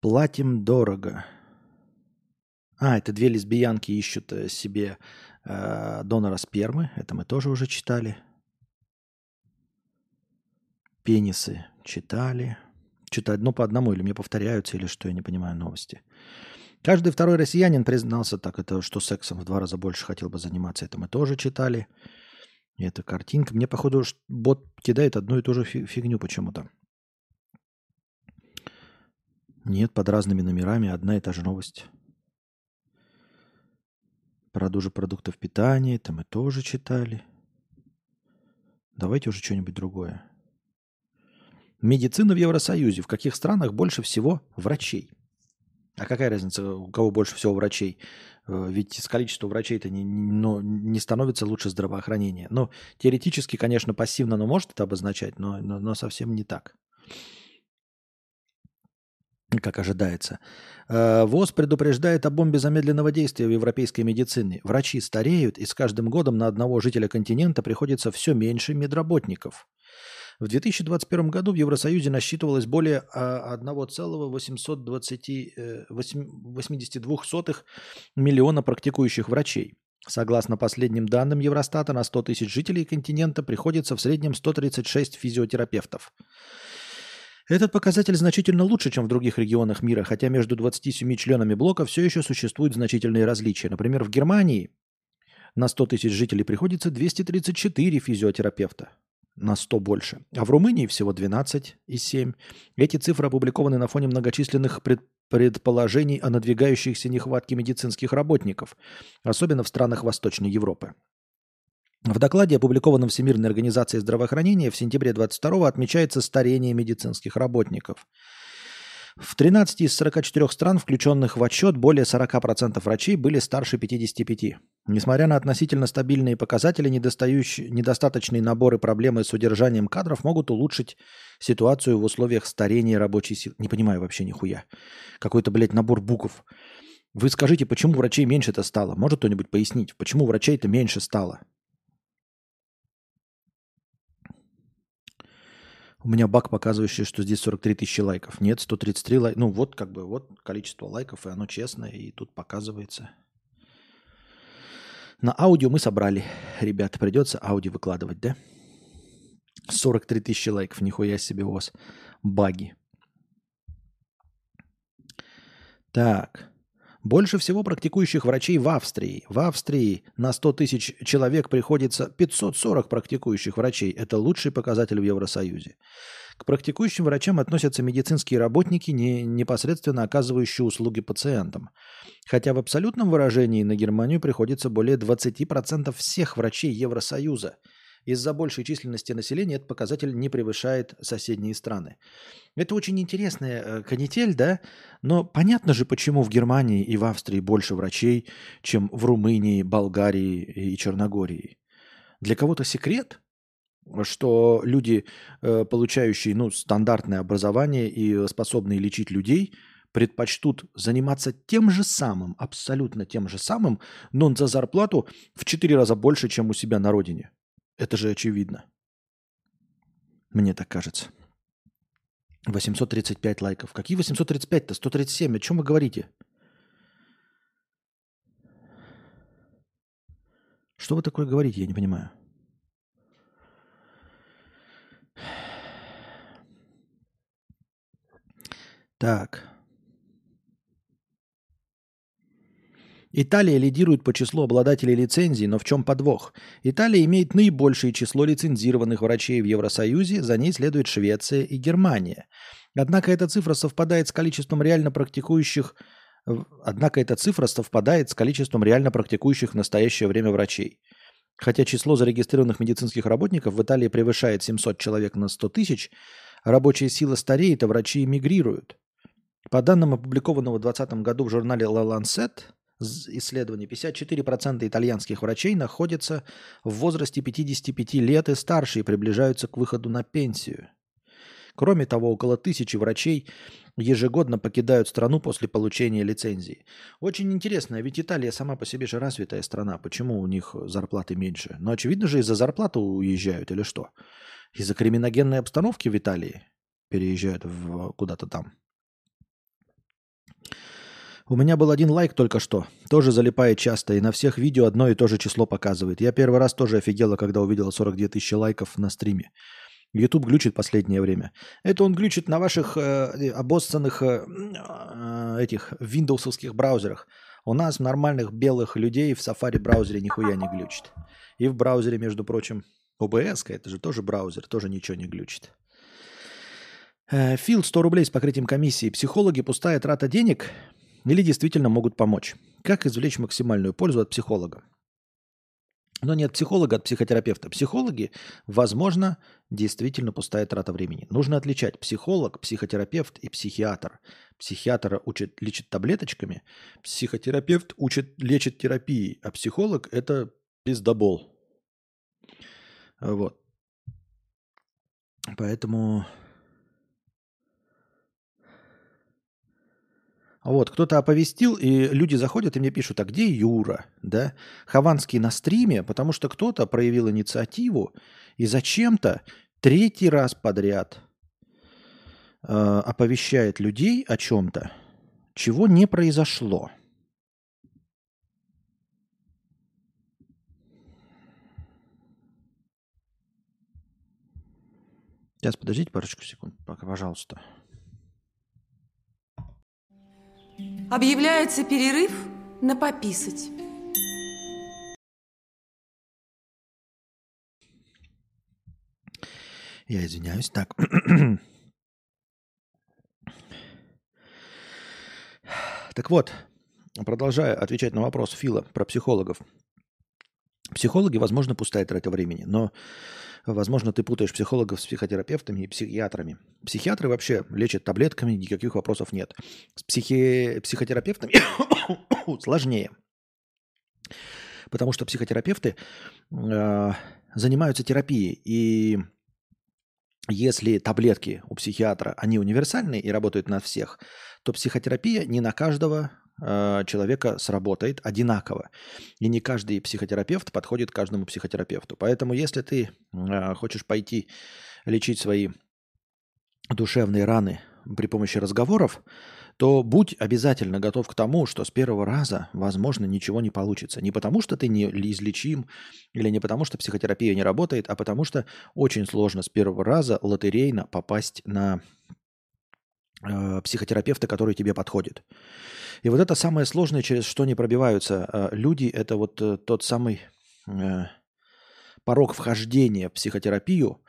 Платим дорого. А, это две лесбиянки ищут э, себе э, донора спермы. Это мы тоже уже читали. Пенисы читали. Что-то одно по одному, или мне повторяются, или что, я не понимаю новости. Каждый второй россиянин признался так, это что сексом в два раза больше хотел бы заниматься. Это мы тоже читали. Эта картинка. Мне, походу, бот кидает одну и ту же фигню почему-то. Нет, под разными номерами одна и та же новость. Продажа продуктов питания, это мы тоже читали. Давайте уже что-нибудь другое. Медицина в Евросоюзе. В каких странах больше всего врачей? А какая разница, у кого больше всего врачей? Э, ведь с количеством врачей-то не, но не становится лучше здравоохранение. Но теоретически, конечно, пассивно оно может это обозначать, но, но, но совсем не так. как ожидается. Э, ВОЗ предупреждает о бомбе замедленного действия в европейской медицине. Врачи стареют, и с каждым годом на одного жителя континента приходится все меньше медработников. В 2021 году в Евросоюзе насчитывалось более 1,882 миллиона практикующих врачей. Согласно последним данным Евростата, на 100 тысяч жителей континента приходится в среднем 136 физиотерапевтов. Этот показатель значительно лучше, чем в других регионах мира, хотя между 27 членами блока все еще существуют значительные различия. Например, в Германии на 100 тысяч жителей приходится 234 физиотерапевта на 100 больше, а в Румынии всего 12,7. Эти цифры опубликованы на фоне многочисленных пред предположений о надвигающихся нехватке медицинских работников, особенно в странах Восточной Европы. В докладе, опубликованном Всемирной организацией здравоохранения в сентябре 22 отмечается старение медицинских работников. В 13 из 44 стран, включенных в отчет, более 40% врачей были старше 55. Несмотря на относительно стабильные показатели, недостаточные наборы проблемы с удержанием кадров могут улучшить ситуацию в условиях старения рабочей силы. Не понимаю вообще нихуя. Какой-то, блядь, набор букв. Вы скажите, почему врачей меньше-то стало? Может кто-нибудь пояснить, почему врачей-то меньше стало? У меня баг, показывающий, что здесь 43 тысячи лайков. Нет, 133 лайка. Ну вот как бы вот количество лайков, и оно честное, и тут показывается. На аудио мы собрали. Ребята, придется аудио выкладывать, да? 43 тысячи лайков, нихуя себе у вас баги. Так. Больше всего практикующих врачей в Австрии. В Австрии на 100 тысяч человек приходится 540 практикующих врачей. Это лучший показатель в Евросоюзе. К практикующим врачам относятся медицинские работники, не непосредственно оказывающие услуги пациентам. Хотя в абсолютном выражении на Германию приходится более 20% всех врачей Евросоюза – из-за большей численности населения этот показатель не превышает соседние страны. Это очень интересная э, канитель, да, но понятно же, почему в Германии и в Австрии больше врачей, чем в Румынии, Болгарии и Черногории. Для кого-то секрет, что люди, э, получающие ну, стандартное образование и способные лечить людей, предпочтут заниматься тем же самым, абсолютно тем же самым, но за зарплату в 4 раза больше, чем у себя на родине. Это же очевидно. Мне так кажется. 835 лайков. Какие 835-то? 137. О чем вы говорите? Что вы такое говорите, я не понимаю. Так. Италия лидирует по числу обладателей лицензий, но в чем подвох? Италия имеет наибольшее число лицензированных врачей в Евросоюзе, за ней следует Швеция и Германия. Однако эта цифра совпадает с количеством реально практикующих Однако эта цифра совпадает с количеством реально практикующих в настоящее время врачей. Хотя число зарегистрированных медицинских работников в Италии превышает 700 человек на 100 тысяч, рабочая сила стареет, а врачи эмигрируют. По данным опубликованного в 2020 году в журнале La Lancet, исследований 54% итальянских врачей находятся в возрасте 55 лет и старше и приближаются к выходу на пенсию. Кроме того, около тысячи врачей ежегодно покидают страну после получения лицензии. Очень интересно, ведь Италия сама по себе же развитая страна. Почему у них зарплаты меньше? Но очевидно же из-за зарплаты уезжают или что? Из-за криминогенной обстановки в Италии переезжают в, куда-то там. У меня был один лайк только что. Тоже залипает часто. И на всех видео одно и то же число показывает. Я первый раз тоже офигела, когда увидела 42 тысячи лайков на стриме. YouTube глючит последнее время. Это он глючит на ваших э, обоссанных э, э, этих виндовсовских браузерах. У нас нормальных белых людей в Safari браузере нихуя не глючит. И в браузере, между прочим, OBS, это же тоже браузер, тоже ничего не глючит. Э, Фил, 100 рублей с покрытием комиссии. Психологи, пустая трата денег – или действительно могут помочь. Как извлечь максимальную пользу от психолога? Но нет психолога от психотерапевта. Психологи, возможно, действительно пустая трата времени. Нужно отличать психолог, психотерапевт и психиатр. Психиатр учит, лечит таблеточками, психотерапевт учит, лечит терапией, а психолог – это пиздобол. Вот. Поэтому Вот, кто-то оповестил, и люди заходят и мне пишут, а где Юра? Да? Хованский на стриме, потому что кто-то проявил инициативу и зачем-то третий раз подряд э, оповещает людей о чем-то, чего не произошло. Сейчас, подождите парочку секунд, пока, пожалуйста. Объявляется перерыв на пописать. Я извиняюсь. Так. так вот, продолжая отвечать на вопрос Фила про психологов. Психологи, возможно, пустая трата времени, но Возможно, ты путаешь психологов с психотерапевтами и психиатрами. Психиатры вообще лечат таблетками, никаких вопросов нет. С психи... психотерапевтами сложнее. Потому что психотерапевты э, занимаются терапией. И если таблетки у психиатра, они универсальные и работают на всех, то психотерапия не на каждого Э, человека сработает одинаково. И не каждый психотерапевт подходит каждому психотерапевту. Поэтому если ты э, хочешь пойти лечить свои душевные раны при помощи разговоров, то будь обязательно готов к тому, что с первого раза, возможно, ничего не получится. Не потому, что ты не излечим, или не потому, что психотерапия не работает, а потому что очень сложно с первого раза лотерейно попасть на э, психотерапевта, который тебе подходит. И вот это самое сложное, через что не пробиваются э, люди, это вот э, тот самый порог вхождения в психотерапию,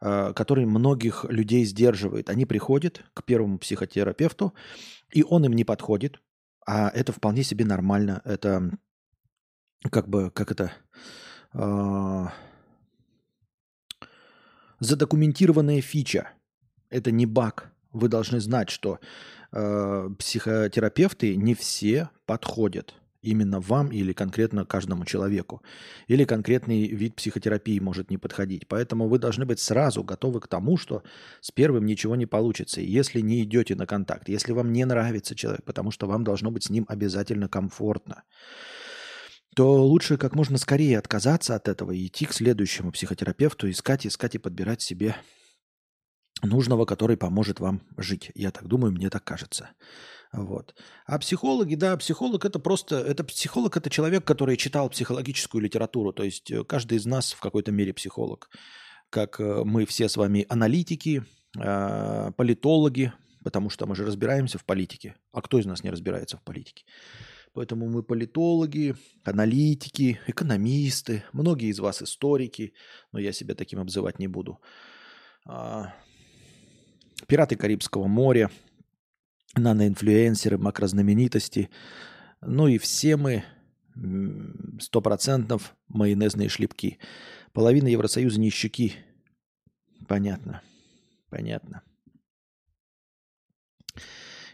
который многих людей сдерживает. Они приходят к первому психотерапевту, и он им не подходит, а это вполне себе нормально. Это как бы, как это, задокументированная фича. Это не баг. Вы должны знать, что э, психотерапевты не все подходят именно вам или конкретно каждому человеку. Или конкретный вид психотерапии может не подходить. Поэтому вы должны быть сразу готовы к тому, что с первым ничего не получится. Если не идете на контакт, если вам не нравится человек, потому что вам должно быть с ним обязательно комфортно, то лучше как можно скорее отказаться от этого и идти к следующему психотерапевту, искать, искать и подбирать себе нужного, который поможет вам жить. Я так думаю, мне так кажется. Вот. А психологи, да, психолог это просто, это психолог это человек, который читал психологическую литературу. То есть э, каждый из нас в какой-то мере психолог. Как э, мы все с вами аналитики, а, политологи, потому что мы же разбираемся в политике. А кто из нас не разбирается в политике? Поэтому мы политологи, аналитики, экономисты, многие из вас историки, но я себя таким обзывать не буду. Пираты Карибского моря, наноинфлюенсеры, макрознаменитости. Ну и все мы, сто процентов, майонезные шлепки. Половина Евросоюза нищаки. Понятно. Понятно.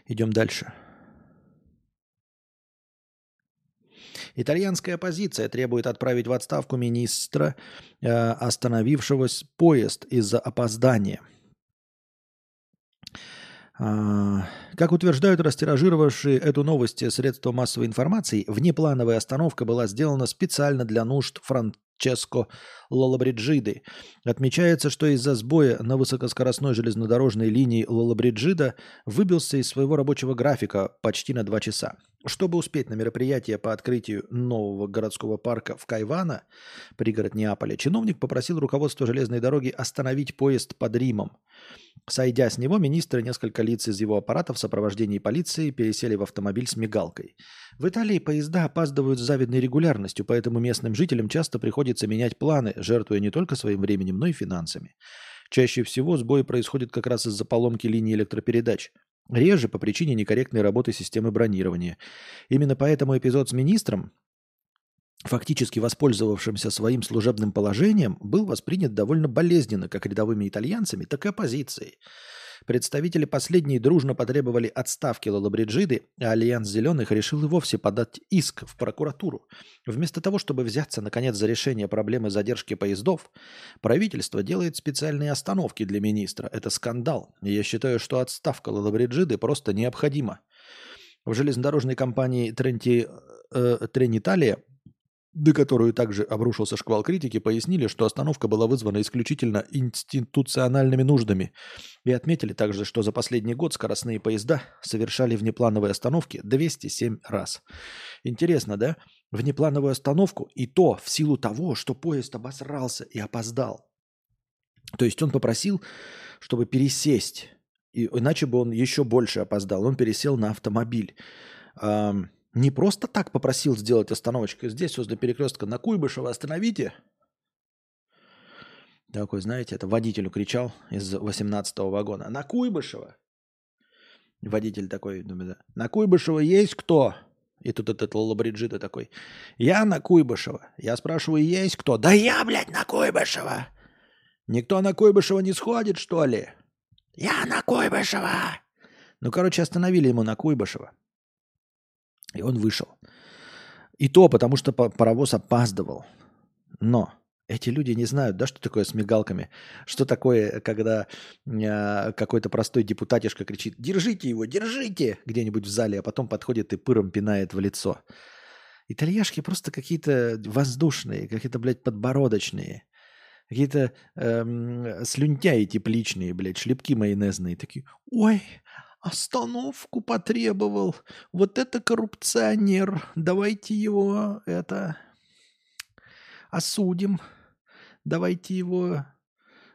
Идем дальше. Итальянская оппозиция требует отправить в отставку министра, э, остановившегося поезд из-за опоздания – как утверждают растиражировавшие эту новость средства массовой информации, внеплановая остановка была сделана специально для нужд Франческо Лолабриджиды. Отмечается, что из-за сбоя на высокоскоростной железнодорожной линии Лолабриджида выбился из своего рабочего графика почти на два часа. Чтобы успеть на мероприятие по открытию нового городского парка в Кайвана, пригород Неаполя, чиновник попросил руководство железной дороги остановить поезд под Римом. Сойдя с него, министр и несколько лиц из его аппарата в сопровождении полиции пересели в автомобиль с мигалкой. В Италии поезда опаздывают с завидной регулярностью, поэтому местным жителям часто приходится менять планы, жертвуя не только своим временем, но и финансами. Чаще всего сбои происходят как раз из-за поломки линии электропередач. Реже по причине некорректной работы системы бронирования. Именно поэтому эпизод с министром, фактически воспользовавшимся своим служебным положением, был воспринят довольно болезненно как рядовыми итальянцами, так и оппозицией. Представители последней дружно потребовали отставки Лолабриджиды, а Альянс Зеленых решил и вовсе подать иск в прокуратуру. Вместо того, чтобы взяться, наконец, за решение проблемы задержки поездов, правительство делает специальные остановки для министра. Это скандал. Я считаю, что отставка Лолабриджиды просто необходима. В железнодорожной компании Тренти, э, Трениталия, до которую также обрушился шквал критики, пояснили, что остановка была вызвана исключительно институциональными нуждами. И отметили также, что за последний год скоростные поезда совершали внеплановые остановки 207 раз. Интересно, да? Внеплановую остановку и то в силу того, что поезд обосрался и опоздал. То есть он попросил, чтобы пересесть, и, иначе бы он еще больше опоздал. Он пересел на автомобиль. Не просто так попросил сделать остановочку. Здесь, возле перекрестка на Куйбышева, остановите. Такой, знаете, это водителю кричал из 18-го вагона. На Куйбышева. Водитель такой, думает, на Куйбышева есть кто? И тут этот Лолабриджита такой, я на Куйбышева. Я спрашиваю, есть кто? Да я, блядь, на Куйбышева. Никто на Куйбышева не сходит, что ли? Я на Куйбышева. Ну, короче, остановили ему на Куйбышева. И он вышел. И то потому, что паровоз опаздывал. Но эти люди не знают, да, что такое с мигалками. Что такое, когда э, какой-то простой депутатишка кричит «Держите его, держите!» где-нибудь в зале, а потом подходит и пыром пинает в лицо. Итальяшки просто какие-то воздушные, какие-то, блядь, подбородочные. Какие-то эм, слюнтяи тепличные, блядь, шлепки майонезные. Такие, ой, остановку потребовал. Вот это коррупционер. Давайте его, это, осудим. Давайте его,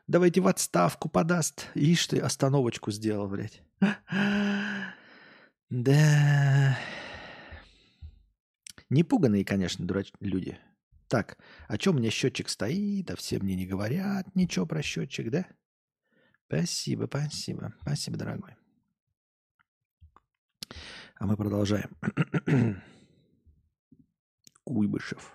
давайте в отставку подаст. Ишь ты, остановочку сделал, блядь. Да. Непуганные, конечно, дурач... люди. Так, о чем мне счетчик стоит, а все мне не говорят ничего про счетчик, да? Спасибо, спасибо, спасибо, дорогой. А мы продолжаем. Куйбышев.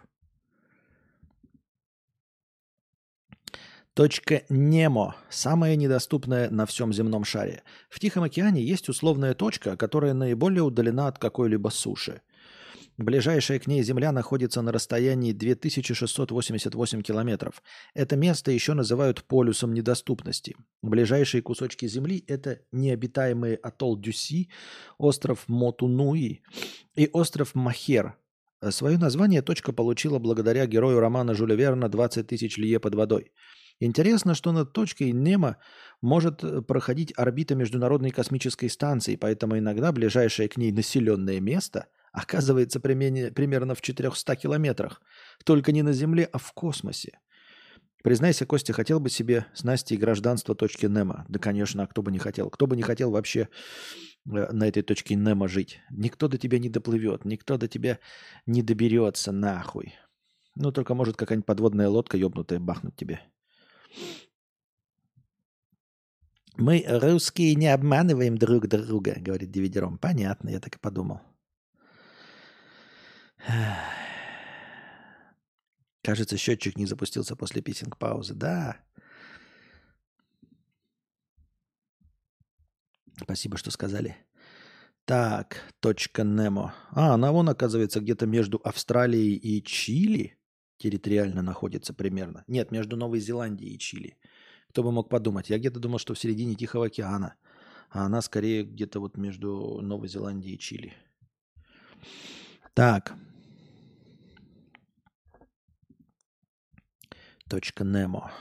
Точка Немо – самая недоступная на всем земном шаре. В Тихом океане есть условная точка, которая наиболее удалена от какой-либо суши – Ближайшая к ней Земля находится на расстоянии 2688 километров. Это место еще называют полюсом недоступности. Ближайшие кусочки Земли – это необитаемые атолл Дюси, остров Мотунуи и остров Махер. Свое название точка получила благодаря герою романа Жюля Верна «20 тысяч лье под водой». Интересно, что над точкой Немо может проходить орбита Международной космической станции, поэтому иногда ближайшее к ней населенное место – оказывается примерно в 400 километрах. Только не на Земле, а в космосе. Признайся, Костя, хотел бы себе с Настей гражданство точки Немо? Да, конечно, а кто бы не хотел? Кто бы не хотел вообще э, на этой точке Немо жить? Никто до тебя не доплывет, никто до тебя не доберется нахуй. Ну, только может какая-нибудь подводная лодка ебнутая бахнуть тебе. Мы, русские, не обманываем друг друга, говорит Дивидером. Понятно, я так и подумал. Кажется, счетчик не запустился после писинг-паузы. Да. Спасибо, что сказали. Так, точка Немо. А, она вон, оказывается, где-то между Австралией и Чили территориально находится примерно. Нет, между Новой Зеландией и Чили. Кто бы мог подумать? Я где-то думал, что в середине Тихого океана. А она скорее где-то вот между Новой Зеландией и Чили. Так, Немо.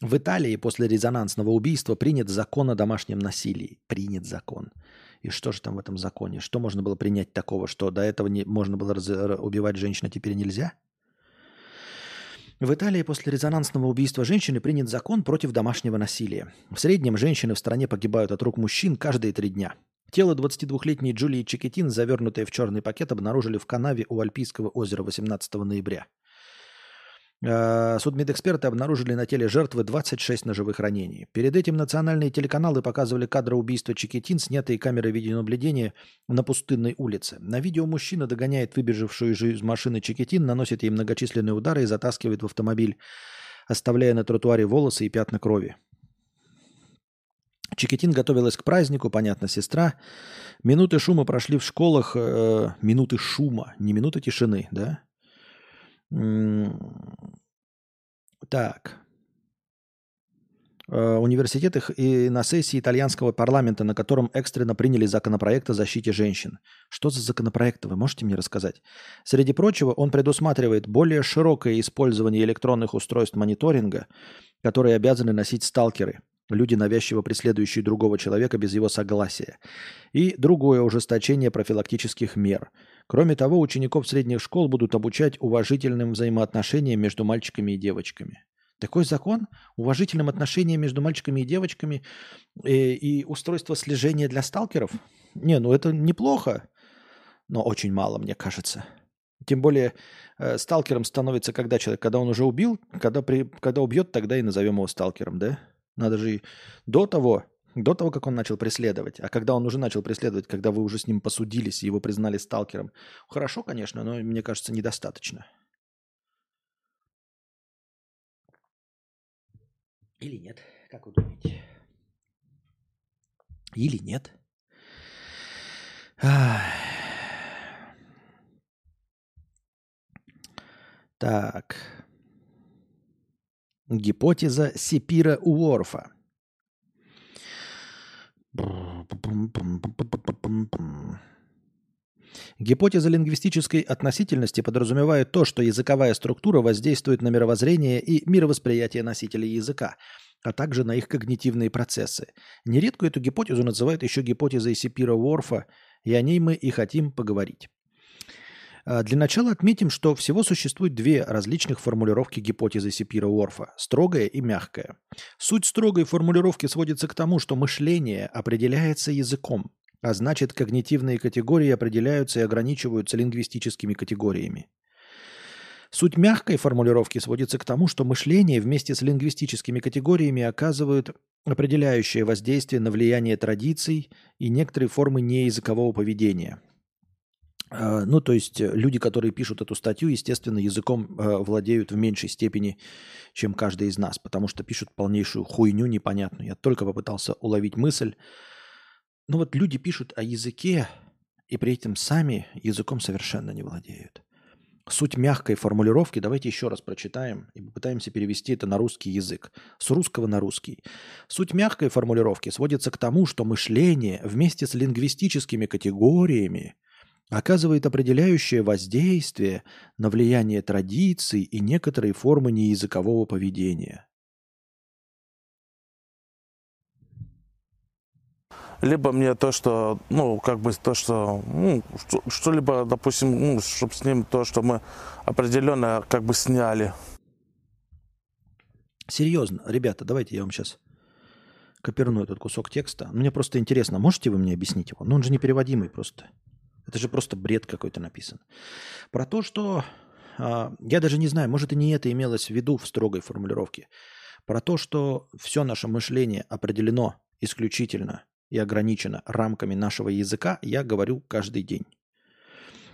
В Италии после резонансного убийства принят закон о домашнем насилии. Принят закон. И что же там в этом законе? Что можно было принять такого, что до этого не, можно было раз, убивать женщин, а теперь нельзя? В Италии после резонансного убийства женщины принят закон против домашнего насилия. В среднем женщины в стране погибают от рук мужчин каждые три дня. Тело 22-летней Джулии Чекетин, завернутое в черный пакет, обнаружили в канаве у Альпийского озера 18 ноября. А, судмедэксперты обнаружили на теле жертвы 26 ножевых ранений. Перед этим национальные телеканалы показывали кадры убийства Чекетин, снятые камерой видеонаблюдения на пустынной улице. На видео мужчина догоняет выбежавшую из машины Чекетин, наносит ей многочисленные удары и затаскивает в автомобиль, оставляя на тротуаре волосы и пятна крови. Чикетин готовилась к празднику, понятно, сестра. Минуты шума прошли в школах, э, минуты шума, не минуты тишины, да? Так. э, университетах и на сессии итальянского парламента, на котором экстренно приняли законопроект о защите женщин. Что за законопроект, вы можете мне рассказать? Среди прочего, он предусматривает более широкое использование электронных устройств мониторинга, которые обязаны носить сталкеры, люди, навязчиво преследующие другого человека без его согласия, и другое ужесточение профилактических мер. Кроме того, учеников средних школ будут обучать уважительным взаимоотношениям между мальчиками и девочками. Такой закон уважительным отношениям между мальчиками и девочками и, э, и устройство слежения для сталкеров? Не, ну это неплохо, но очень мало, мне кажется. Тем более э, сталкером становится когда человек, когда он уже убил, когда, при, когда убьет, тогда и назовем его сталкером, да? Надо же до того, до того, как он начал преследовать, а когда он уже начал преследовать, когда вы уже с ним посудились и его признали сталкером, хорошо, конечно, но мне кажется, недостаточно. Или нет? Как вы думаете? Или нет? Так. Гипотеза Сепира Уорфа. Гипотеза лингвистической относительности подразумевает то, что языковая структура воздействует на мировоззрение и мировосприятие носителей языка, а также на их когнитивные процессы. Нередко эту гипотезу называют еще гипотезой Сипира-Уорфа, и о ней мы и хотим поговорить. А, для начала отметим, что всего существует две различных формулировки гипотезы Сипира-Уорфа – строгая и мягкая. Суть строгой формулировки сводится к тому, что мышление определяется языком, а значит, когнитивные категории определяются и ограничиваются лингвистическими категориями. Суть мягкой формулировки сводится к тому, что мышление вместе с лингвистическими категориями оказывают определяющее воздействие на влияние традиций и некоторые формы неязыкового поведения – ну, то есть э, люди, которые пишут эту статью, естественно, языком э, владеют в меньшей степени, чем каждый из нас, потому что пишут полнейшую хуйню непонятную. Я только попытался уловить мысль. Ну вот люди пишут о языке, и при этом сами языком совершенно не владеют. Суть мягкой формулировки, давайте еще раз прочитаем и попытаемся перевести это на русский язык. С русского на русский. Суть мягкой формулировки сводится к тому, что мышление вместе с лингвистическими категориями – оказывает определяющее воздействие на влияние традиций и некоторые формы неязыкового поведения. Либо мне то, что, ну, как бы то, что, ну, что-либо, допустим, ну, чтобы с ним то, что мы определенно как бы сняли. Серьезно, ребята, давайте я вам сейчас коперну этот кусок текста. Мне просто интересно, можете вы мне объяснить его? Ну, он же непереводимый просто. Это же просто бред какой-то написан. Про то, что э, я даже не знаю, может и не это имелось в виду в строгой формулировке. Про то, что все наше мышление определено исключительно и ограничено рамками нашего языка, я говорю каждый день.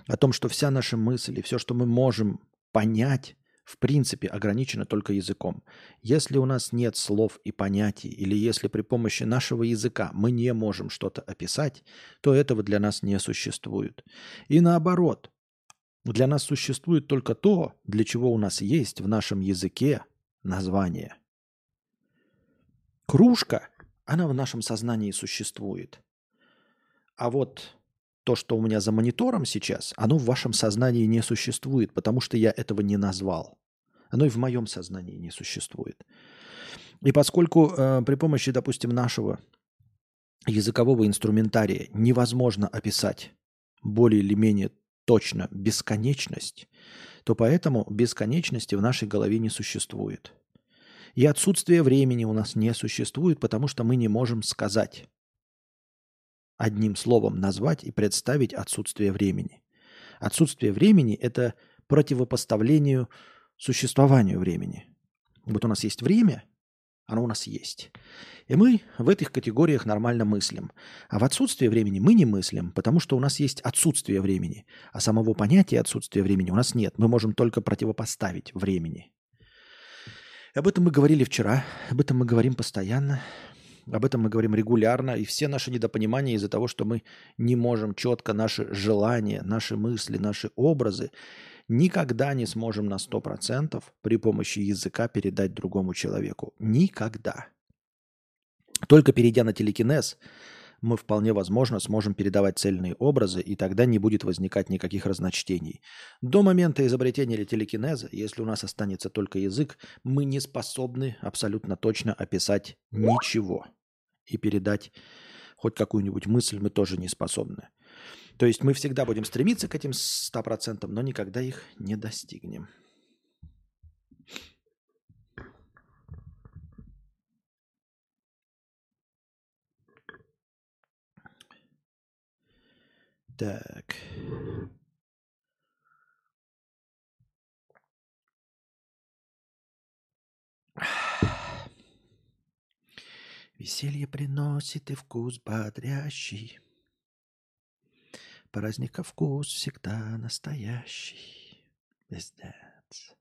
О том, что вся наша мысль и все, что мы можем понять, в принципе ограничено только языком. Если у нас нет слов и понятий, или если при помощи нашего языка мы не можем что-то описать, то этого для нас не существует. И наоборот, для нас существует только то, для чего у нас есть в нашем языке название. Кружка, она в нашем сознании существует. А вот то, что у меня за монитором сейчас, оно в вашем сознании не существует, потому что я этого не назвал. Оно и в моем сознании не существует. И поскольку э, при помощи, допустим, нашего языкового инструментария невозможно описать более или менее точно бесконечность, то поэтому бесконечности в нашей голове не существует. И отсутствие времени у нас не существует, потому что мы не можем сказать одним словом назвать и представить отсутствие времени. Отсутствие времени – это противопоставлению существованию времени. Вот у нас есть время, оно у нас есть. И мы в этих категориях нормально мыслим. А в отсутствие времени мы не мыслим, потому что у нас есть отсутствие времени. А самого понятия отсутствия времени у нас нет. Мы можем только противопоставить времени. Об этом мы говорили вчера, об этом мы говорим постоянно. Об этом мы говорим регулярно, и все наши недопонимания из-за того, что мы не можем четко наши желания, наши мысли, наши образы никогда не сможем на 100% при помощи языка передать другому человеку. Никогда. Только перейдя на телекинез, мы вполне возможно сможем передавать цельные образы, и тогда не будет возникать никаких разночтений. До момента изобретения телекинеза, если у нас останется только язык, мы не способны абсолютно точно описать ничего. И передать хоть какую-нибудь мысль мы тоже не способны. То есть мы всегда будем стремиться к этим 100%, но никогда их не достигнем. Так. Веселье приносит и вкус бодрящий. Праздника вкус всегда настоящий. Пиздец.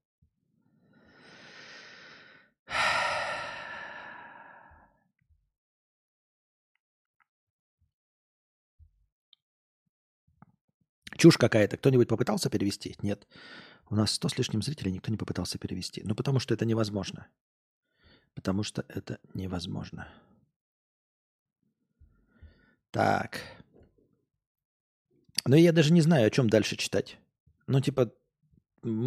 Чушь какая-то. Кто-нибудь попытался перевести? Нет. У нас сто с лишним зрителей, никто не попытался перевести. Ну, потому что это невозможно. Потому что это невозможно. Так. Но я даже не знаю, о чем дальше читать. Ну, типа,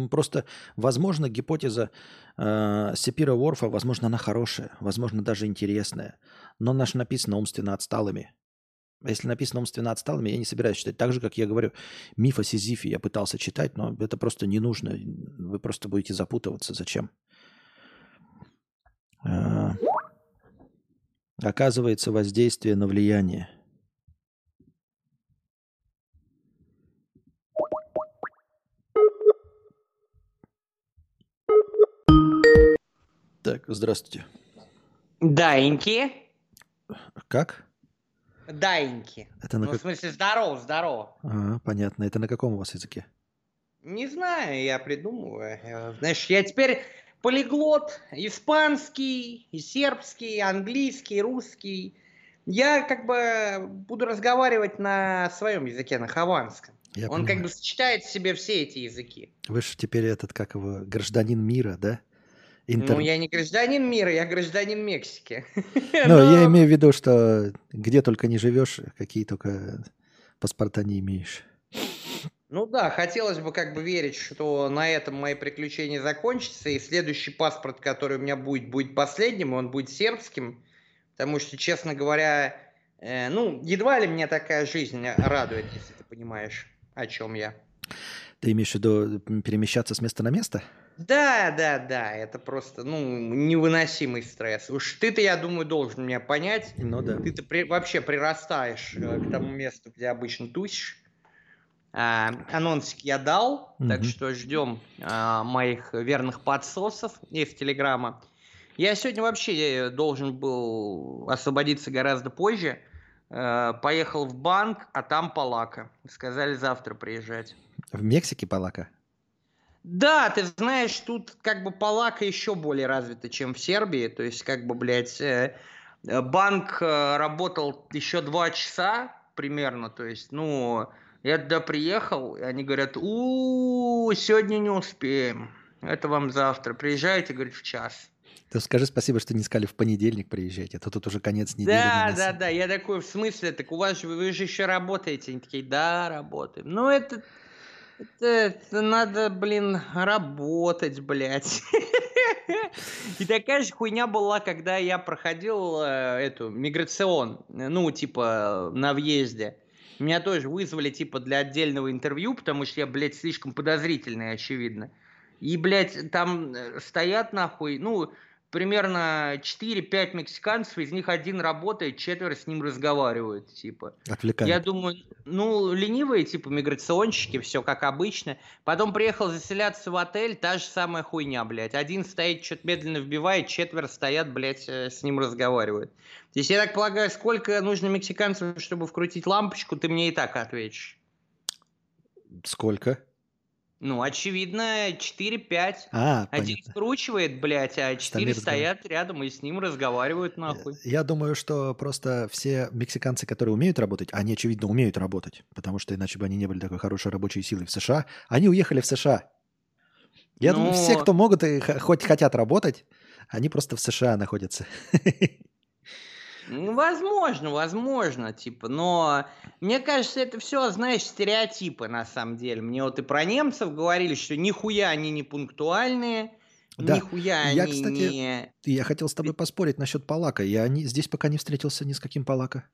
просто, возможно, гипотеза э, Сепира Ворфа, возможно, она хорошая, возможно, даже интересная. Но наш написано умственно отсталыми. А если написано умственно отсталыми, я не собираюсь читать. Так же, как я говорю, миф о Сизифе я пытался читать, но это просто не нужно. Вы просто будете запутываться. Зачем? А, оказывается воздействие на влияние. Так, здравствуйте. Даиньки. Как? Даиньки. Это на Ну, как... в смысле, здорово, здорово. А, понятно. Это на каком у вас языке? Не знаю, я придумываю. Я- Знаешь, я теперь полиглот, испанский, и сербский, английский, русский. Я как бы буду разговаривать на своем языке, на хованском. Я Он как понимаю. бы сочетает в себе все эти языки. Вы же теперь этот, как его, гражданин мира, да? Интер- Ну, я не гражданин мира, я гражданин Мексики. Ну, я Но- имею в виду, что где только не живешь, какие только паспорта не имеешь. Ну да, хотелось бы как бы верить, что на этом мои приключения закончатся, и следующий паспорт, который у меня будет, будет последним, и он будет сербским, потому что, честно говоря, э, ну, едва ли меня такая жизнь радует, если ты понимаешь, о чем я. Ты имеешь в виду перемещаться с места на место? Да, да, да, это просто, ну, невыносимый стресс. Уж ты-то, я думаю, должен меня понять. Ну да. Ты-то при- вообще прирастаешь э, к тому месту, где обычно тусишь. А, анонсик я дал, так Мгм. что ждем а, моих верных подсосов из Телеграма. Я сегодня вообще э, должен был освободиться гораздо позже. Э, поехал в банк, а там палака. Сказали завтра приезжать. В Мексике палака? Да, ты знаешь, тут как бы палака еще более развита, чем в Сербии. То есть, как бы, блядь, э, э, банк э, работал еще два часа примерно. То есть, ну, я туда приехал, и они говорят, у сегодня не успеем. Это вам завтра. Приезжайте, говорит, в час. Ты скажи спасибо, что не сказали в понедельник приезжайте, а то тут уже конец недели. Да, да, да. Я такой, в смысле, так у вас же, вы же еще работаете. Они такие, да, работаем. Ну, это, это, это надо, блин, работать, блядь. И такая же хуйня была, когда я проходил э, эту миграцион, ну, типа, на въезде. Меня тоже вызвали, типа, для отдельного интервью, потому что я, блядь, слишком подозрительный, очевидно. И, блядь, там э, стоят, нахуй, ну, примерно 4-5 мексиканцев, из них один работает, четверо с ним разговаривают, типа. Отвлекают. Я думаю, ну, ленивые, типа, миграционщики, все как обычно. Потом приехал заселяться в отель, та же самая хуйня, блядь. Один стоит, что-то медленно вбивает, четверо стоят, блядь, э, с ним разговаривают. То есть, я так полагаю, сколько нужно мексиканцев, чтобы вкрутить лампочку, ты мне и так ответишь. Сколько? Ну, очевидно, 4-5. А, Один понятно. скручивает, блядь, а четыре разговаривают. стоят рядом и с ним разговаривают, нахуй. Я думаю, что просто все мексиканцы, которые умеют работать, они, очевидно, умеют работать, потому что иначе бы они не были такой хорошей рабочей силой в США. Они уехали в США. Я думаю, все, Но- кто могут и хоть хотят работать, они просто в США находятся. Ну, возможно, возможно, типа, но мне кажется, это все, знаешь, стереотипы на самом деле. Мне вот и про немцев говорили, что нихуя они не пунктуальные, Да. нихуя Я, они кстати, не... Я хотел с тобой поспорить насчет Палака. Я не, здесь пока не встретился ни с каким Палака.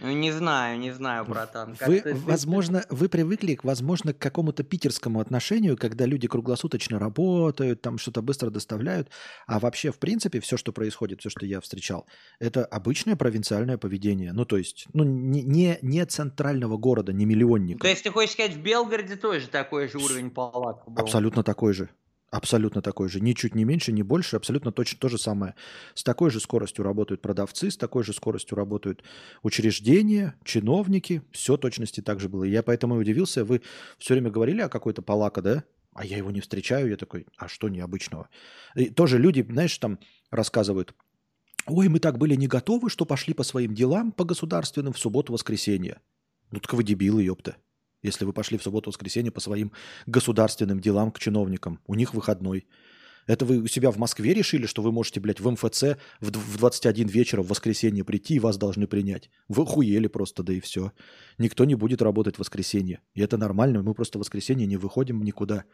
Ну, не знаю, не знаю, братан. как Вы, ты- возможно, вы привыкли, возможно, к какому-то питерскому отношению, когда люди круглосуточно работают, там что-то быстро доставляют. А вообще, в принципе, все, что происходит, все, что я встречал, это обычное провинциальное поведение. Ну, то есть, ну, не, не, не центрального города, не миллионника. То есть ты хочешь сказать, в Белгороде тоже такой же уровень палаток был? Абсолютно такой же. Абсолютно такой же. Ничуть не меньше, не больше. Абсолютно точно то же самое. С такой же скоростью работают продавцы, с такой же скоростью работают учреждения, чиновники. Все точности так же было. Я поэтому и удивился. Вы все время говорили о какой-то палака, да? А я его не встречаю. Я такой, а что необычного? И тоже люди, знаешь, там рассказывают. Ой, мы так были не готовы, что пошли по своим делам, по государственным, в субботу-воскресенье. Ну так вы дебилы, ёпта. Если вы пошли в субботу-воскресенье по своим государственным делам к чиновникам, у них выходной. Это вы у себя в Москве решили, что вы можете, блядь, в МФЦ в дв- в 21 вечера в воскресенье прийти и вас должны принять. Вы охуели просто, да и все. Никто не будет работать в воскресенье. И это нормально, мы просто в воскресенье не выходим никуда.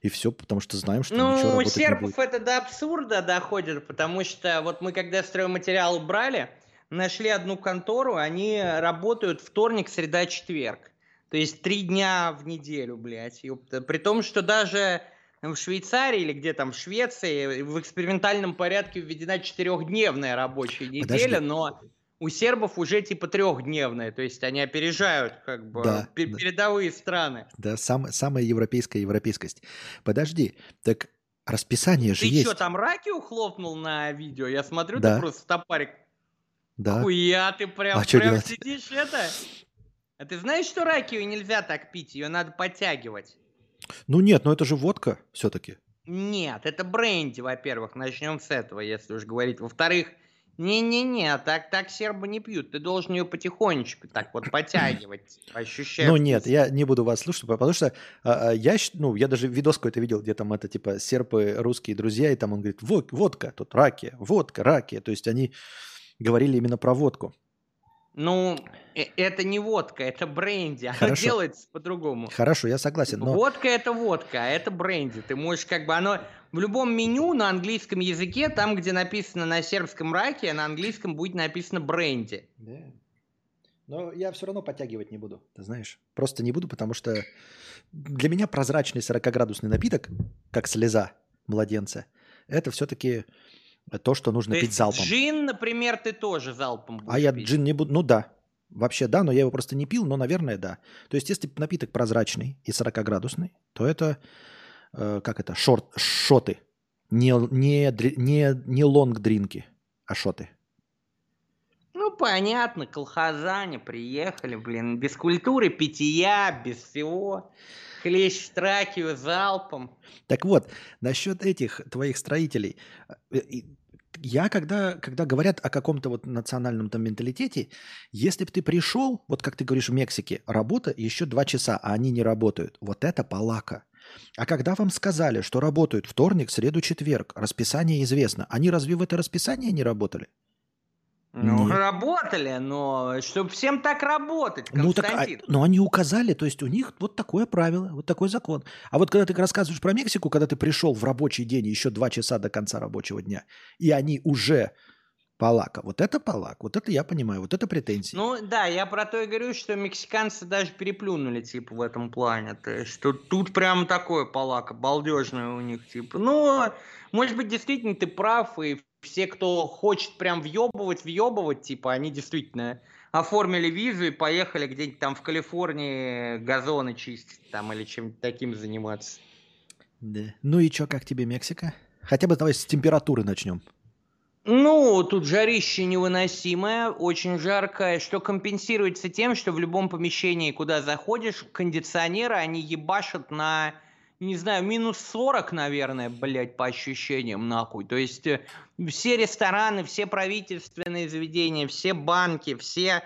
И все, потому что знаем, что ничего Ну, у работать не сербов будет. это до абсурда доходит, потому что вот мы когда стройматериалы брали, нашли одну контору, они работают вторник, среда, четверг. То есть три дня в неделю, блядь. ёпта. При том, что даже в Швейцарии или где там, в Швеции, в экспериментальном порядке введена четырехдневная рабочая неделя, Подожди. но у сербов уже типа трехдневная, то есть они опережают как бы Да, пе- да. передовые страны. Да, сам, самая европейская европейскость. Подожди, так расписание же Ты есть. что, там раки ухлопнул на видео? Я смотрю, Да. ты просто стопарик. Да. Хуя, ты прям, А прям сидишь это? А ты знаешь, что ракию нельзя так пить? Ее надо подтягивать. Ну нет, ну это же водка все-таки. Нет, это бренди, во-первых. Начнем с этого, если уж говорить. Во-вторых, не-не-не, так, так сербы не пьют. Ты должен ее потихонечку так вот подтягивать, ощущая Ну нет, я не буду вас слушать, потому что а, а, я, ну, я даже видос какой-то видел, где там это типа серпы, русские друзья, и там он говорит, «Вод- водка, тут раки, водка, раки. То есть они говорили именно про водку. Ну, э- это не водка, это бренди. Оно Хорошо. делается по-другому. Хорошо, я согласен, но Водка это водка, а это бренди. Ты можешь как бы оно в любом меню на английском языке, там, где написано на сербском раке, на английском будет написано бренди. Да. Но я все равно подтягивать не буду, ты знаешь. Просто не буду, потому что для меня прозрачный 40-градусный напиток, как слеза младенца, это все-таки то, что нужно То пить есть залпом. джин, например, ты тоже залпом будешь А я пить. джин не буду. Ну да. Вообще да, но я его просто не пил, но, наверное, да. То есть, если напиток прозрачный и 40-градусный, то это, э, как это, шорт, шоты. Не, не, не, не лонг-дринки, а шоты. Ну, понятно, колхозане приехали, блин, без культуры питья, без всего. Хлещ тракию залпом. Так вот, насчет этих твоих строителей. э, Я, когда, когда говорят о каком-то вот национальном там менталитете, если бы ты пришел, вот как ты говоришь, в Мексике, работа еще два часа, а они не работают, вот это палака. А когда вам сказали, что работают вторник, среду, четверг, расписание известно, они разве в это расписание не работали? Ну, Нет. работали, но чтобы всем так работать, Ну так, а- Константин. но они указали, то есть у них вот такое правило, вот такой закон. А вот когда ты рассказываешь про Мексику, когда ты пришел в рабочий день еще два часа до конца рабочего дня, и они уже палака, вот это палак, вот это я понимаю, вот это претензии. Ну да, я про то и говорю, что мексиканцы даже переплюнули, типа, в этом плане. То есть тут, тут прям такое палака, балдежное у них, типа. Ну, может быть, действительно ты прав, и все, кто хочет прям въебывать, въебывать, типа, они действительно оформили визу и поехали где-нибудь там в Калифорнии газоны чистить там или чем-то таким заниматься. Да. Ну и что, как тебе Мексика? Хотя бы давай с температуры начнем. Ну, тут жарище невыносимое, очень жаркое, что компенсируется тем, что в любом помещении, куда заходишь, кондиционеры, они ебашат на, не знаю, минус 40, наверное, блядь, по ощущениям, нахуй. То есть э, все рестораны, все правительственные заведения, все банки, все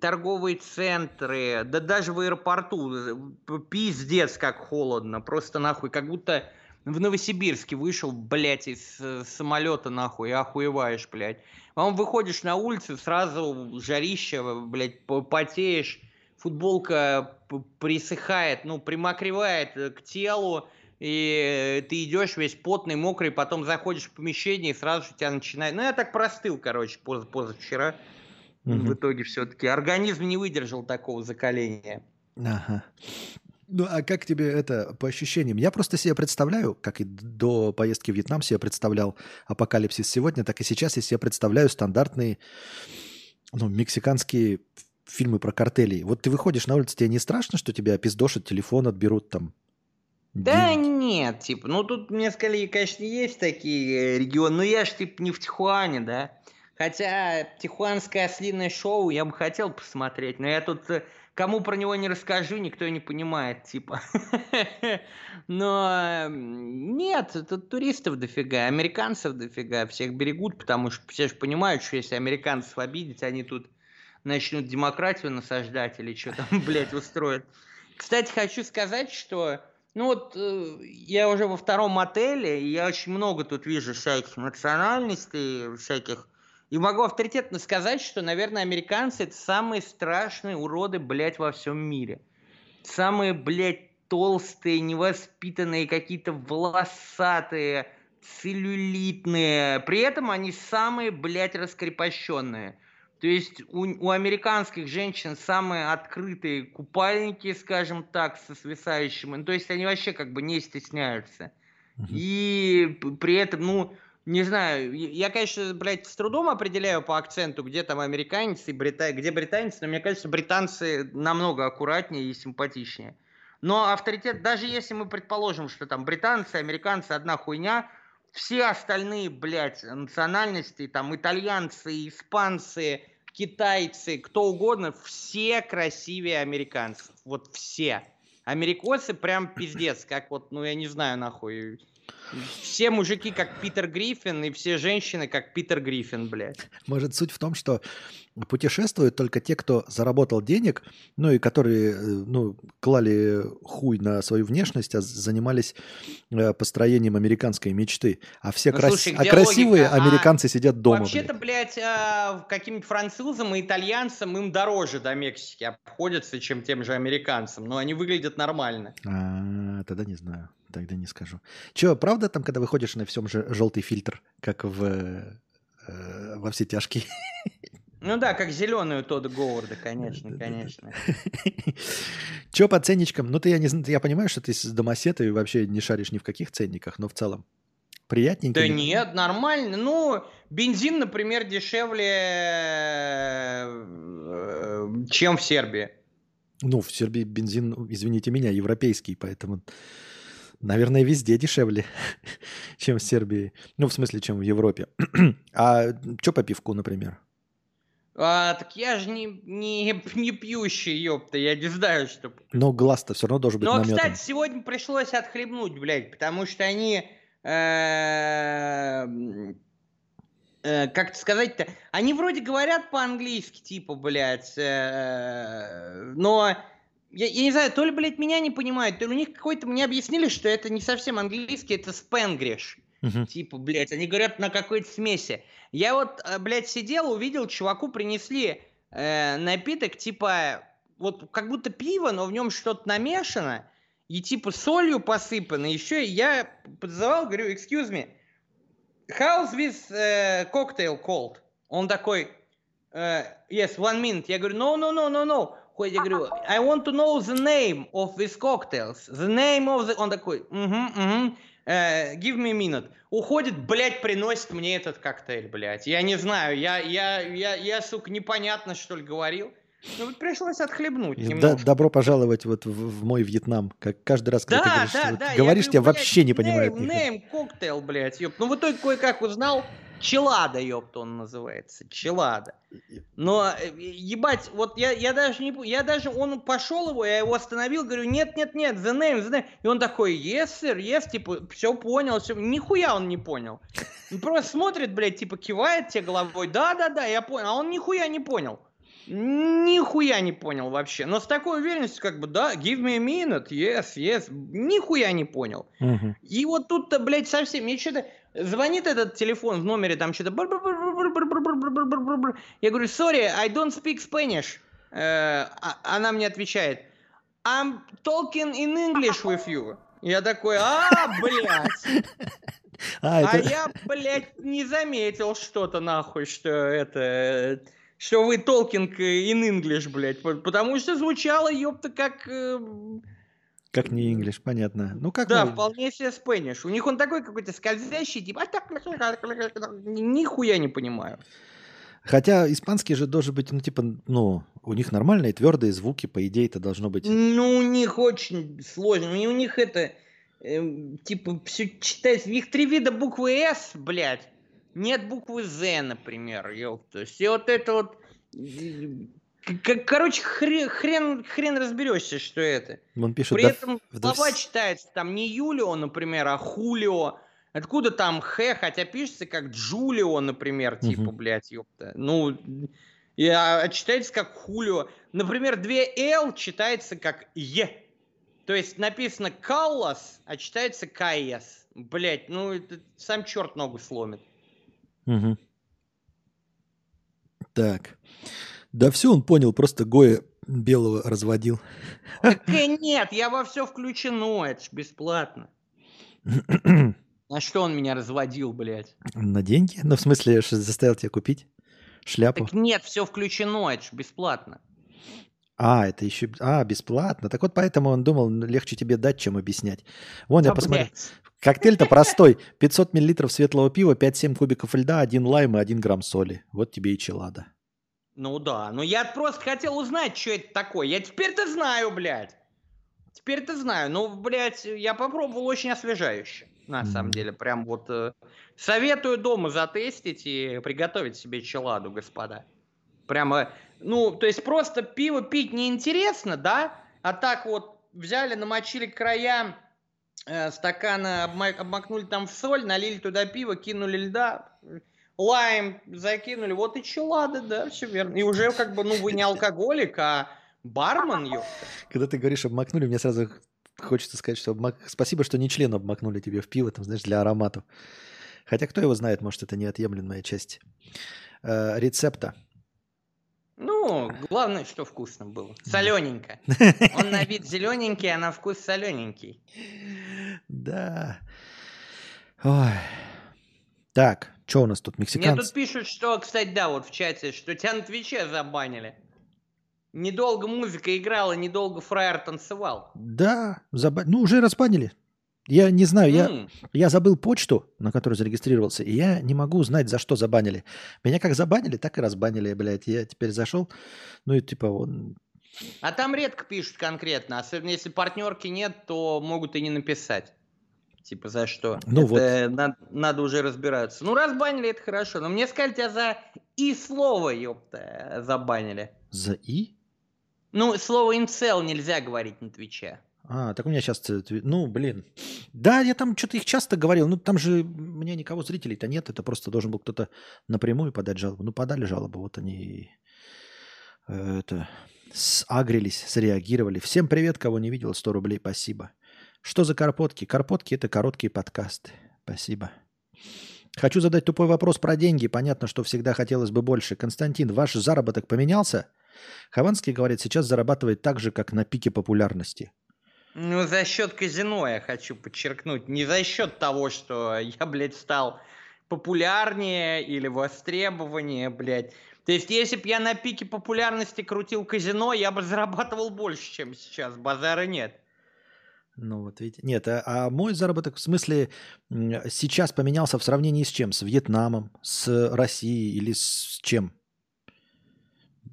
торговые центры, да даже в аэропорту, э, пиздец как холодно, просто нахуй, как будто в Новосибирске вышел, блядь, из э, самолета нахуй, и охуеваешь, блядь. Потом выходишь на улицу, сразу жарище, блядь, по- потеешь, футболка п- присыхает, ну, примокревает э, к телу, и э, ты идешь весь потный, мокрый, потом заходишь в помещение, и сразу же тебя начинает... Ну, я так простыл, короче, поз- позавчера. В Мгм. итоге все-таки организм не выдержал такого закаления. Ага. Ну, а как тебе это по ощущениям? Я просто себе представляю, как и до поездки в Вьетнам себе представлял апокалипсис сегодня, так и сейчас я себе представляю стандартные ну, мексиканские фильмы про картели. Вот ты выходишь на улицу, тебе не страшно, что тебя опиздошат, телефон отберут там? Да деньги? нет, типа, ну тут мне сказали, конечно, есть такие э, регионы, но я ж типа не в Тихуане, да. Хотя Тихуанское ослиное шоу я бы хотел посмотреть, но я тут э, кому про него не расскажу, никто не понимает, типа. Но м, нет, тут туристов дофига, американцев дофига, всех берегут, потому что все же понимают, что если американцев обидеть, они тут начнут демократию насаждать или что там, блядь, устроят. Кстати, хочу сказать, что ну вот э, я уже во втором отеле, и я очень много тут вижу всяких национальностей, всяких. И могу авторитетно сказать, что, наверное, американцы это самые страшные уроды, блядь, во всем мире. Самые, блядь, толстые, невоспитанные, какие-то волосатые, целлюлитные. При этом они самые, блядь, раскрепощенные. То есть у, у американских женщин самые открытые купальники, скажем так, со свисающим. Ну, то есть они вообще как бы не стесняются. Мгм. И при этом, ну, не знаю, я, я, конечно, блядь, с трудом определяю по акценту, где там американец и брита... где британец, но мне кажется, британцы намного аккуратнее и симпатичнее. Но авторитет, даже если мы предположим, что там британцы, американцы одна хуйня, все остальные, блядь, национальности, там, итальянцы, испанцы, китайцы, кто угодно, все красивее американцев. Вот все. Америкосы прям пиздец, как вот, ну, я не знаю, нахуй. Все мужики как Питер Гриффин, и все женщины как Питер Гриффин, блядь. Может, суть в том, что путешествуют только те, кто заработал денег, ну и которые, э, ну, клали хуй на свою внешность, а занимались э, построением американской мечты. А все Ну, крас- слушай, а красивые логика? А американцы сидят дома. Вообще-то, блядь. блядь, а, каким-нибудь французам и итальянцам им дороже до Мексики обходятся, чем тем же американцам. Но они выглядят нормально. А, тогда не знаю, тогда не скажу. Че, правда там, когда выходишь на всем же желтый фильтр, как в э, во все тяжкие? Ну да, как зеленый у Тодда Говарда, конечно, конечно. Че по ценничкам? Ну, ты, я не знаю, я понимаю, что ты с домосета и вообще не шаришь ни в каких ценниках, но в целом приятненько. Да ли? нет, нормально. Ну, бензин, например, дешевле, э, чем в Сербии. Ну, в Сербии бензин, извините меня, европейский, поэтому, наверное, везде дешевле, чем в Сербии. Ну, в смысле, чем в Европе. а что по пивку, например? А, так я же не, не, не пьющий, ёпта, я не знаю, что... Но глаз-то все равно должен быть Ну, а, наметан. кстати, сегодня пришлось отхлебнуть, блядь, потому что они... э, э, Как это сказать-то? Они вроде говорят по-английски, типа, блядь, э, но... Я, я не знаю, то ли, блядь, меня не понимают, то ли у них какой-то... Мне объяснили, что это не совсем английский, это спенгриш. Мгм. Типа, блядь, они говорят на какой-то смеси. Я вот, э, блядь, сидел, увидел, чуваку принесли э, напиток, типа, вот как будто пиво, но в нем что-то намешано, и типа солью посыпано. Еще я подзывал, говорю, excuse me, how's this э, cocktail called? Он такой, э, yes, one minute. Я говорю, no, no, no, no, no. Хоть Я говорю, I want to know the name of these cocktails. The name of the... Он такой, угу, угу. Э, give me a minute. Уходит, блядь, приносит мне этот коктейль, блядь. Я не знаю, я, я, я, я, сука, непонятно, что ли, говорил. Ну, вот пришлось отхлебнуть да- добро пожаловать вот в, в мой Вьетнам. Как каждый раз, когда ты Да, говоришь, да, вот да. я говоришь, говорю, тебя блядь, вообще не понимают. Name, коктейл, блядь, ёп. Ну, в итоге кое-как узнал. Челада, ёпта, он называется. Челада. Но, э, ебать, вот я, я даже не... Я даже... Он пошел его, я его остановил, говорю, нет, нет, нет, the name, the name. И он такой, yes, sir, yes, типа, все понял, все... Нихуя он не понял. Он просто смотрит, блядь, типа, кивает тебе головой, да-да-да, я понял. А он нихуя не понял. Нихуя не понял вообще. Но с такой уверенностью, как бы, да, give me a minute, yes, yes. Нихуя не понял. Мгм. И вот тут-то, блядь, совсем... Мне что-то... Звонит этот телефон в номере, там что-то... Я говорю, sorry, I don't speak Spanish. Э, а- Она мне отвечает, I'm talking in English with you. Я такой, а, блядь. А, А это... я, блядь, не заметил что-то нахуй, что это... э, Что вы talking in English, блядь. по- Потому что звучало, ёпта, как... э, Как не English, понятно. Ну как Да, мы- вполне себе спэниш. У них он такой какой-то скользящий, типа... «А так, ни- Нихуя не понимаю. Хотя испанский же должен быть, ну, типа, ну, у них нормальные твердые звуки, по идее, это должно быть. Ну, у них очень сложно. И у них это... эм, типа, все читается... У них три вида буквы «С», блядь. Нет буквы «З», например, ёпта. Все вот это вот... э, к- Короче, хрен, хрен, хрен разберешься, что это. Он пишет, При да, этом да слова читаются там не Юлио, например, а Хулио. Откуда там Х, хотя пишется как Джулио, например, типа, Мгм. блядь, ёпта. Ну, и, а, а читается как Хулио. Например, две Л читается как Е. То есть написано Каллас, а читается Кайес. Блять, ну это сам черт ногу сломит. Мгм. Так. Да все он понял, просто Гоя белого разводил. Так нет, я во все включено, это ж бесплатно. А что он меня разводил, блядь? На деньги? Ну, в смысле, что заставил тебя купить шляпу? Так нет, все включено, это ж бесплатно. А, это еще... А, бесплатно. Так вот поэтому он думал, легче тебе дать, чем объяснять. Вон, я посмотрел. Коктейль-то простой. 500 миллилитров светлого пива, 5-7 кубиков льда, 1 лайм и 1 грамм соли. Вот тебе и челада. Ну да, ну я просто хотел узнать, что это такое. Я теперь-то знаю, блядь. Теперь-то знаю. Ну, блядь, я попробовал очень освежающе. На Мгм. самом деле, прям вот э, советую дома затестить и приготовить себе челаду, господа. Прямо, ну, то есть просто пиво пить неинтересно, да? А так вот взяли, намочили края э, стакана, обма- обмакнули там в соль, налили туда пиво, кинули льда, лайм закинули, вот и челада, да, все верно. И уже как бы, ну, вы не алкоголик, а бармен, ёпта. Когда ты говоришь обмакнули, мне сразу хочется сказать, что обмак- спасибо, что не член обмакнули тебе в пиво, там, знаешь, для ароматов. Хотя кто его знает, может, это неотъемлемая часть э, рецепта. Ну, главное, что вкусно было. Солененько. Он на вид зелененький, а на вкус солененький. Да. Ой. Так, что у нас тут, Мне мексиканцы? тут пишут, что, кстати, да, вот в чате, что тебя на Твиче забанили. Недолго музыка играла, недолго фраер танцевал. Да, заба- ну уже разбанили. Я не знаю, я, я забыл почту, на которую зарегистрировался, и я не могу узнать, за что забанили. Меня как забанили, так и разбанили, блядь. Я теперь зашел, ну и типа он... А там редко пишут конкретно, особенно если партнерки нет, то могут и не написать. Типа за что? Ну Это на- надо уже разбираться. Ну, разбанили, это хорошо. Но мне сказали, тебя за и слово, ёпта, забанили. За И? Ну, слово инцел нельзя говорить на Твиче. А, так у меня сейчас... Ну, блин. Да, я там что-то их часто говорил. Ну, там же у меня никого зрителей-то нет. Это просто должен был кто-то напрямую подать жалобу. Ну, подали жалобу. Вот они э, это, сагрились, среагировали. Всем привет, кого не видел. 100 рублей, спасибо. Что за карпотки? Карпотки – это короткие подкасты. Спасибо. Хочу задать тупой вопрос про деньги. Понятно, что всегда хотелось бы больше. Константин, ваш заработок поменялся? Хованский говорит, сейчас зарабатывает так же, как на пике популярности. Ну, за счет казино, я хочу подчеркнуть. Не за счет того, что я, блядь, стал популярнее или востребованнее, блядь. То есть, если бы я на пике популярности крутил казино, я бы зарабатывал больше, чем сейчас. Базара нет. Ну вот видите. Нет, а, а мой заработок в смысле сейчас поменялся в сравнении с чем? С Вьетнамом, с Россией или с чем?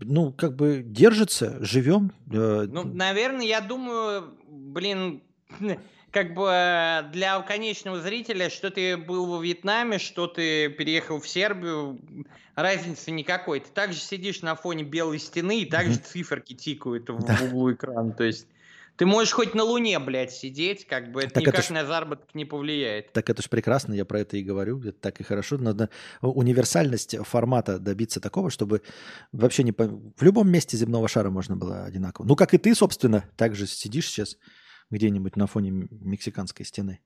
Ну, как бы держится, живем. э, Ну, наверное, я думаю, блин, как бы э, для конечного зрителя, что ты был во Вьетнаме, что ты переехал в Сербию, разницы никакой. Ты также сидишь на фоне белой стены, и также циферки тикают в углу экрана. То есть Ты можешь хоть на Луне, блядь, сидеть, как бы это Так никак это ж- на заработок не повлияет. Так это ж прекрасно, я про это и говорю, это так и хорошо. Надо универсальность формата добиться такого, чтобы вообще не... по- В любом месте земного шара можно было одинаково. Ну, как и ты, собственно, так же сидишь сейчас где-нибудь на фоне мексиканской стены.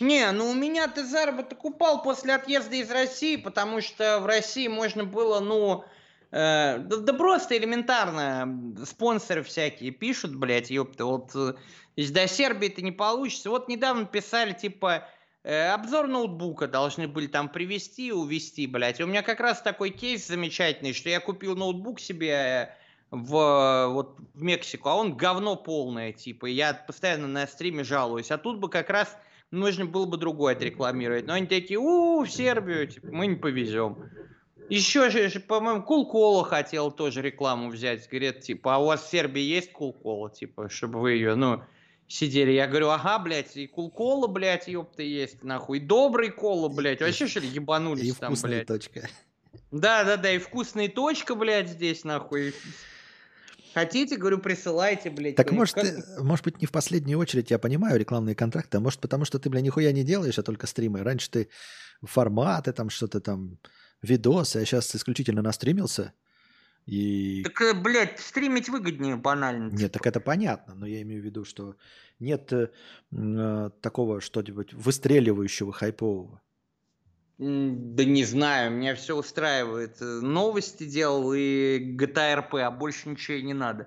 Не, ну у меня ты заработок упал после отъезда из России, потому что в России можно было, ну, э, да, да просто элементарно, спонсоры всякие пишут, блядь, ёпта, вот э, до Сербии это не получится. Вот недавно писали, типа, э, обзор ноутбука должны были там привезти и увезти, блядь. И у меня как раз такой кейс замечательный, что я купил ноутбук себе э, в, вот, в Мексику, а он говно полное, типа, я постоянно на стриме жалуюсь. А тут бы как раз нужно было бы другое отрекламировать. Но они такие, у, в Сербию, типа, мы не повезем. Еще по-моему, Кулкола хотел тоже рекламу взять. Говорит, типа, а у вас в Сербии есть Кулкола, типа, чтобы вы ее, ну, сидели. Я говорю, ага, блядь, и Кулкола, блядь, ёпта, есть, нахуй. Добрый кола, блядь. Вообще, что ли, ебанулись И там, блядь. точка. Да, да, да, и вкусная точка, блядь, здесь, нахуй. Хотите, говорю, присылайте, блядь. Так может, как- ты- может быть, не в последнюю очередь, я понимаю рекламные контракты, а может потому, что ты, бля, нихуя не делаешь, а только стримы. Раньше ты форматы, там что-то там, видосы, а сейчас исключительно настримился. И... Так, э, блядь, стримить выгоднее банально. Нет, так это понятно, но я имею в виду, что нет э, э, такого что-нибудь выстреливающего, хайпового. Да не знаю, меня все устраивает. Э, Новости делал и GTA RP, а больше ничего и не надо.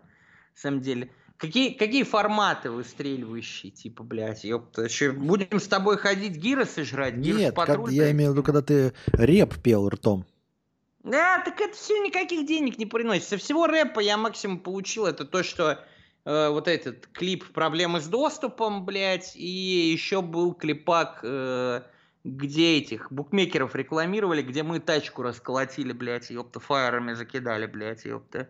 На самом деле. Какие, какие форматы выстреливающие, типа, блядь, ёпта. Ещё будем с тобой ходить гиросы жрать? Гирос Нет, как- я имею в виду, когда ты реп пел ртом. Да, так это все никаких денег не приносит. Со всего рэпа я максимум получил это то, что э, вот этот клип «Проблемы с доступом», блядь, и еще был клипак, э, где этих букмекеров рекламировали, где мы тачку расколотили, блядь, ёпта, фаерами закидали, блядь, ёпта.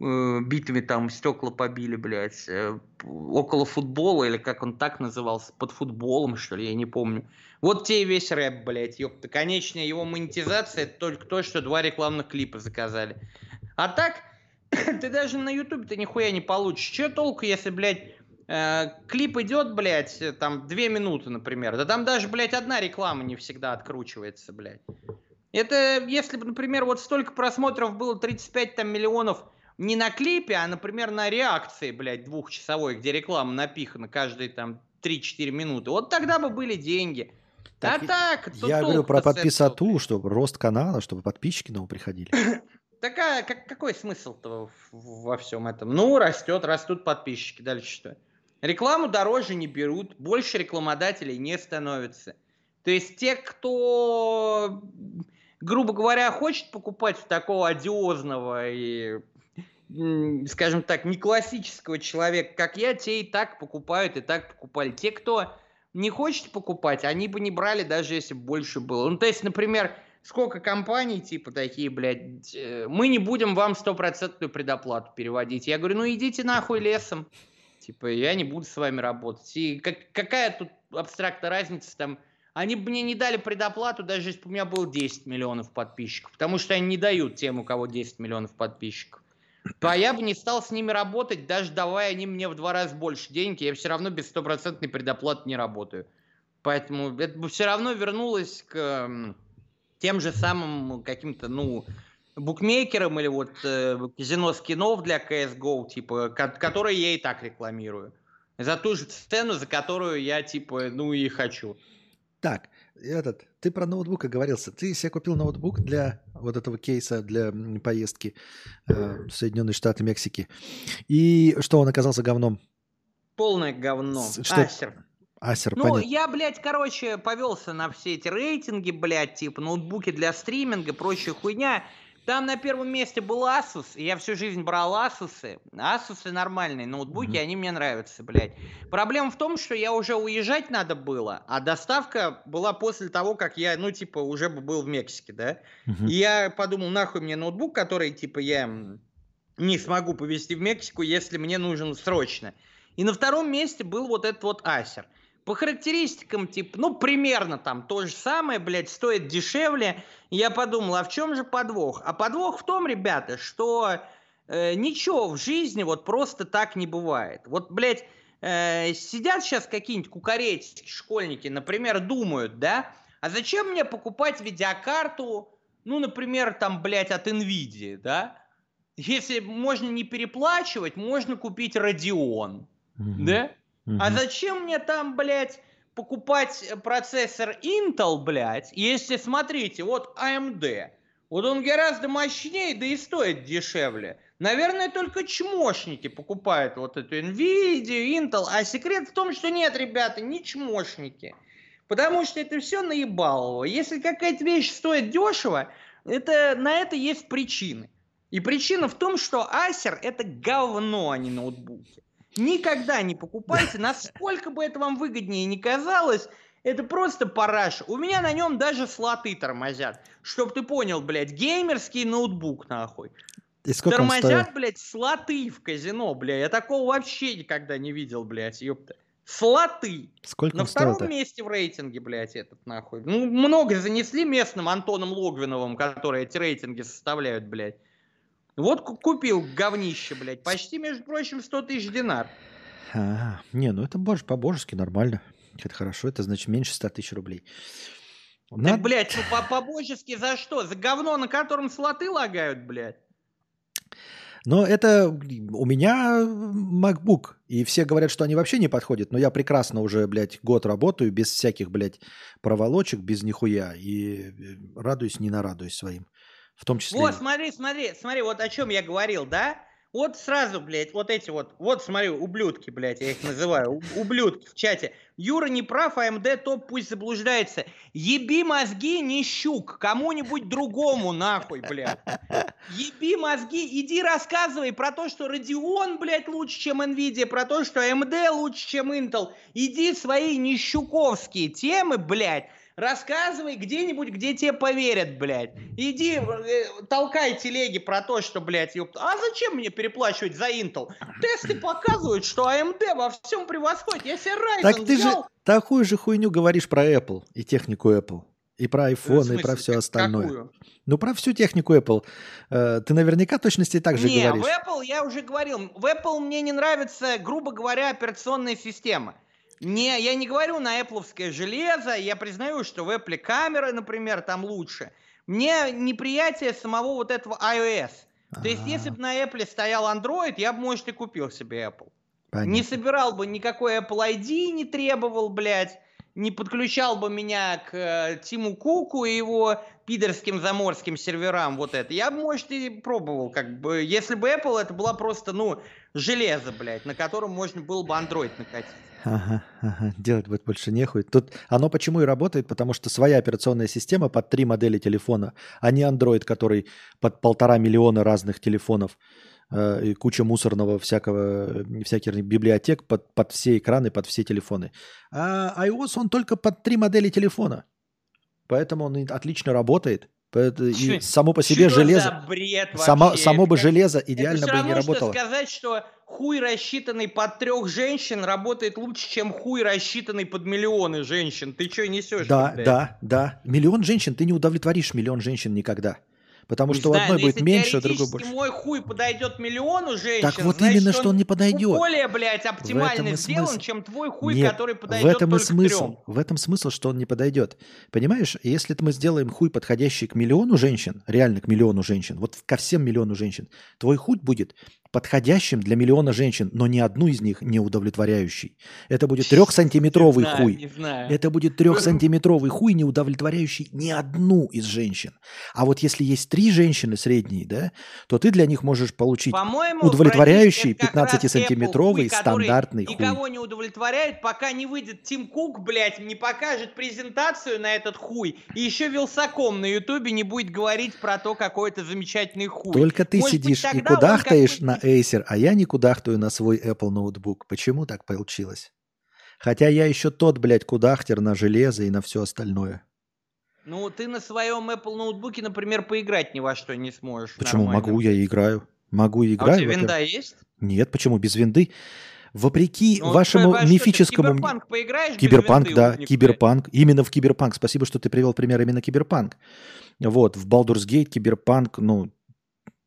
Э, битвами там стекла побили, блядь, э, около футбола, или как он так назывался, под футболом, что ли, я не помню. Вот тебе и весь рэп, блядь, ёпта. Конечная его монетизация это только то, что два рекламных клипа заказали. А так, ты даже на ютубе ты нихуя не получишь. Че толку, если, блядь, э, клип идет, блядь, э, там, две минуты, например. Да там даже, блядь, одна реклама не всегда откручивается, блядь. Это если бы, например, вот столько просмотров было 35 там миллионов не на клипе, а, например, на реакции, блядь, двухчасовой, где реклама напихана каждые там 3-4 минуты. Вот тогда бы были деньги. Так а так, тут Я говорю про подписату, чтобы рост канала, чтобы подписчики новые приходили. Такая, как, какой смысл-то во всем этом? Ну, растет, растут подписчики. Дальше что? Рекламу дороже не берут, больше рекламодателей не становится. То есть те, кто, грубо говоря, хочет покупать такого одиозного и, скажем так, не классического человека, как я, те и так покупают, и так покупали. Те, кто не хочет покупать, они бы не брали, даже если бы больше было. Ну, то есть, например, сколько компаний, типа, такие, блядь, э, мы не будем вам стопроцентную предоплату переводить. Я говорю, ну идите нахуй лесом. Типа, я не буду с вами работать. И как- какая тут абстрактная разница там? Они бы мне не дали предоплату, даже если бы у меня было 10 миллионов подписчиков. Потому что они не дают тем, у кого 10 миллионов подписчиков. А я бы не стал с ними работать, даже давая они мне в два раза больше денег, я все равно без стопроцентной предоплаты не работаю. Поэтому это бы все равно вернулось к тем же самым каким-то, ну, букмекерам или вот э, казино скинов для CSGO, типа, ко- которые я и так рекламирую. За ту же цену, за которую я, типа, ну и хочу. Так, этот, ты про ноутбук оговорился. Ты себе купил ноутбук для вот этого кейса, для поездки э, в Соединенные Штаты Мексики. И что, он оказался говном? Полное говно. Что- Асер. Асер, Ну, понятно. я, блядь, короче, повелся на все эти рейтинги, блядь, типа ноутбуки для стриминга, прочая хуйня. Там на первом месте был Asus, и я всю жизнь брал Asus. Asus нормальные ноутбуки, Мгм. они мне нравятся, блядь. Проблема в том, что я уже уезжать надо было, а доставка была после того, как я, ну, типа, уже бы был в Мексике, да? Мгм. И я подумал, нахуй мне ноутбук, который, типа, я не смогу повезти в Мексику, если мне нужен срочно. И на втором месте был вот этот вот Acer. По характеристикам, типа, ну, примерно там то же самое, блядь, стоит дешевле. Я подумал, а в чем же подвох? А подвох в том, ребята, что э, ничего в жизни вот просто так не бывает. Вот, блядь, э, сидят сейчас какие-нибудь кукареческие школьники, например, думают, да, а зачем мне покупать видеокарту, ну, например, там, блядь, от NVIDIA, да? Если можно не переплачивать, можно купить Radeon, Мгм. да? А зачем мне там, блядь, покупать э, процессор Intel, блядь, если, смотрите, вот AMD, вот он гораздо мощнее, да и стоит дешевле. Наверное, только чмошники покупают вот эту Nvidia, Intel, а секрет в том, что нет, ребята, не чмошники. Потому что это все наебалово. Если какая-то вещь стоит дешево, это, на это есть причины. И причина в том, что Acer это говно, а не ноутбуки. Никогда не покупайте, насколько бы это вам выгоднее не казалось, это просто параш. У меня на нем даже слоты тормозят. Чтоб ты понял, блядь, геймерский ноутбук, нахуй. И? Тормозят, блядь, слоты в казино, бля. Я такого вообще никогда не видел, блядь, ёпта. Слоты. Сколько На втором месте в рейтинге, блядь, этот нахуй. Ну, много занесли местным Антоном Логвиновым, которые эти рейтинги составляют, блядь. Вот ку- купил говнище, блядь. Почти, между прочим, 100 тысяч динар. А, не, ну это боже, по-божески нормально. Это хорошо, это значит меньше 100 тысяч рублей. Так, Надо- блядь, ну по- по-божески за что? За говно, на котором слоты лагают, блядь. Но это у меня MacBook, и все говорят, что они вообще не подходят, но я прекрасно уже, блядь, год работаю без всяких, блядь, проволочек, без нихуя, и э, радуюсь, не нарадуюсь своим. В том числе... Вот, смотри, смотри, смотри, вот о чем я говорил, да? Вот сразу, блядь, вот эти вот, вот смотри, ублюдки, блядь, я их называю, ублюдки в чате. Юра не прав, АМД топ пусть заблуждается. Еби мозги, не щук, кому-нибудь другому нахуй, блядь. Еби мозги, иди рассказывай про то, что Radeon, блядь, лучше, чем Nvidia, про то, что AMD лучше, чем Intel. Иди свои нищуковские темы, блядь, рассказывай где-нибудь, где тебе поверят, блядь. Иди, э, толкай телеги про то, что, блядь, ёпта, а зачем мне переплачивать за Intel? Тесты показывают, что AMD во всем превосходит. Я себе Ryzen Так ты же взял. такую же хуйню говоришь про Apple и технику Apple. И про iPhone, и про все остальное. какую? Ну, про всю технику Apple. Э, ты наверняка точности так же не, говоришь. в Apple я уже говорил. В Apple мне не нравится, грубо говоря, операционная система. Не, я не говорю на Apple железо, я признаю, что в Apple камеры, например, там лучше. Мне неприятие самого вот этого iOS. То есть, если бы на Apple стоял Android, я бы, может, и купил себе Apple. понятно. Не собирал бы никакой Apple ID, не требовал, блядь. Не подключал бы меня к э, Тиму Куку и его пидорским заморским серверам, вот это. Я бы, может, и пробовал, как бы, если бы Apple это была просто, ну, железо, блядь, на котором можно было бы Android накатить. Ага, делать будет больше нехуй. Тут оно почему и работает, потому что своя операционная система под три модели телефона, а не Android, который под полтора миллиона разных телефонов э, и куча мусорного всякого, всяких библиотек под, под все экраны, под все телефоны. А iOS, он только под три модели телефона. Поэтому он отлично работает. И само по себе Чё железо, бред само, вообще? само бы Это железо Это идеально всё бы не равно, что работало. сказать, что хуй, рассчитанный под трех женщин, работает лучше, чем хуй, рассчитанный под миллионы женщин. Ты что несешь? Да, да, да. Миллион женщин, ты не удовлетворишь миллион женщин никогда. Потому Не что у знаю, одной но будет меньше, у другой больше. мой хуй подойдет миллиону женщин, Так вот значит, именно, что он не подойдет. более, блядь, оптимально и сделан, смысл. чем твой хуй, Нет, который в подойдет этом и только смысл. трем. В этом смысл, что он не подойдет. Понимаешь, если мы сделаем хуй, подходящий к миллиону женщин, реально к миллиону женщин, вот ко всем миллиону женщин, твой хуй будет подходящим для миллиона женщин, но ни одну из них не удовлетворяющий. Это будет трехсантиметровый Не знаю, хуй. Не знаю. Это будет трехсантиметровый хуй, не удовлетворяющий ни одну из женщин. А вот если есть три женщины средние, да, то ты для них можешь получить удовлетворяющий братишка, это как раз 15-сантиметровый Apple хуй, который стандартный хуй. Никого не удовлетворяет, пока не выйдет Тим Кук, блядь, не покажет презентацию на этот хуй. И еще Вилсаком на Ютубе не будет говорить про то, какой это замечательный хуй. Только ты Может быть, сидишь и тогда он кудахтаешь на какой-нибудь- Acer, а я не кудахтаю на свой Apple ноутбук. Почему так получилось? Хотя я еще тот, блядь, кудахтер на железо и на все остальное. Ну, ты на своем Apple ноутбуке, например, поиграть ни во что не сможешь. Почему? нормально. Могу, я играю. Могу и А у играю. тебя винда есть? Нет, почему? Без винды. Вопреки Ну, вашему что мифическому... Киберпанк поиграешь Киберпанк, да, умник, киберпанк. Именно в киберпанк. Спасибо, что ты привел пример именно киберпанк. Вот, в Baldur's Gate киберпанк, ну,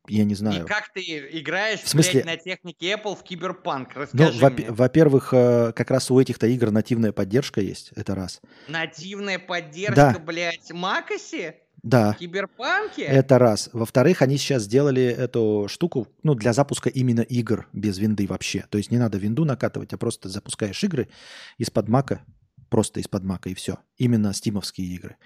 я не И знаю. как ты играешь, В смысле- блядь, на технике Apple в Киберпанк? Ну, Расскажи во- мне. во-первых, э, как раз у этих-то игр нативная поддержка есть, это раз. Нативная поддержка, Да. блядь, macOS? Да, В Киберпанке? это раз. Во-вторых, они сейчас сделали эту штуку, ну, для запуска именно игр без винды вообще. То есть не надо винду накатывать, а просто запускаешь игры из-под мака, просто из-под мака и все. Именно стимовские игры.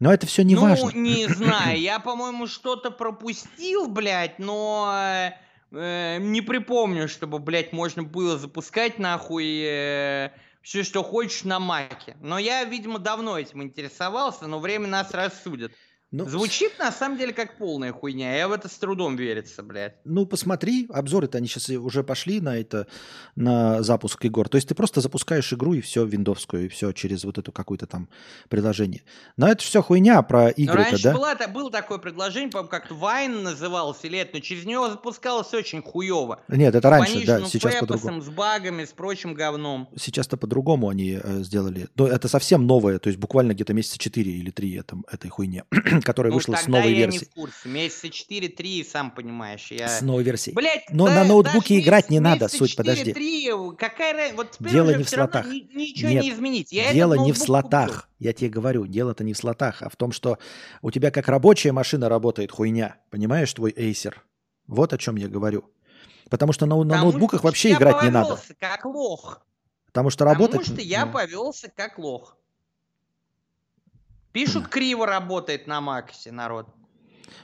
Но это все не ну, важно. не знаю, я, по-моему, что-то пропустил, блядь, но э, э, не припомню, чтобы, блядь, можно было запускать нахуй все, что хочешь на маке. Но я, видимо, давно этим интересовался, но время нас рассудит. Ну, Звучит, на самом деле, как полная хуйня. Я в это с трудом верится, блядь. Ну, посмотри, обзоры-то они сейчас уже пошли на это, на запуск игр. То есть ты просто запускаешь игру и все, виндовскую, и все через вот эту какую-то там приложение. Но это все хуйня про Но игры-то, раньше да? была, та- было такое предложение, по-моему, как-то Вайн назывался или это, но через него запускалось очень хуево. Нет, это раньше, да, сейчас по-другому. с багами, с прочим говном. Сейчас-то по-другому они э, сделали. Но это совсем новое, то есть буквально где-то месяца 4 или 3 это, этой хуйне, которая Ну, вышла с новой я версией. не в курсе. Месяца 4-3, сам понимаешь. Я... С новой версией. Блять, Но на ноутбуке играть не надо, суть, подожди. 3, какая? Вот Дело не в слотах. ни- ничего Нет, не изменить. Я Дело не в слотах. купил. Я тебе говорю, дело-то не в слотах, а в том, что у тебя как рабочая машина работает хуйня. Понимаешь, твой Acer? Вот о чем я говорю. Потому что на, на ноутбуках вообще играть не надо. как лох. Потому что работать... Потому что я повелся как лох. Пишут, криво работает на Максе, народ.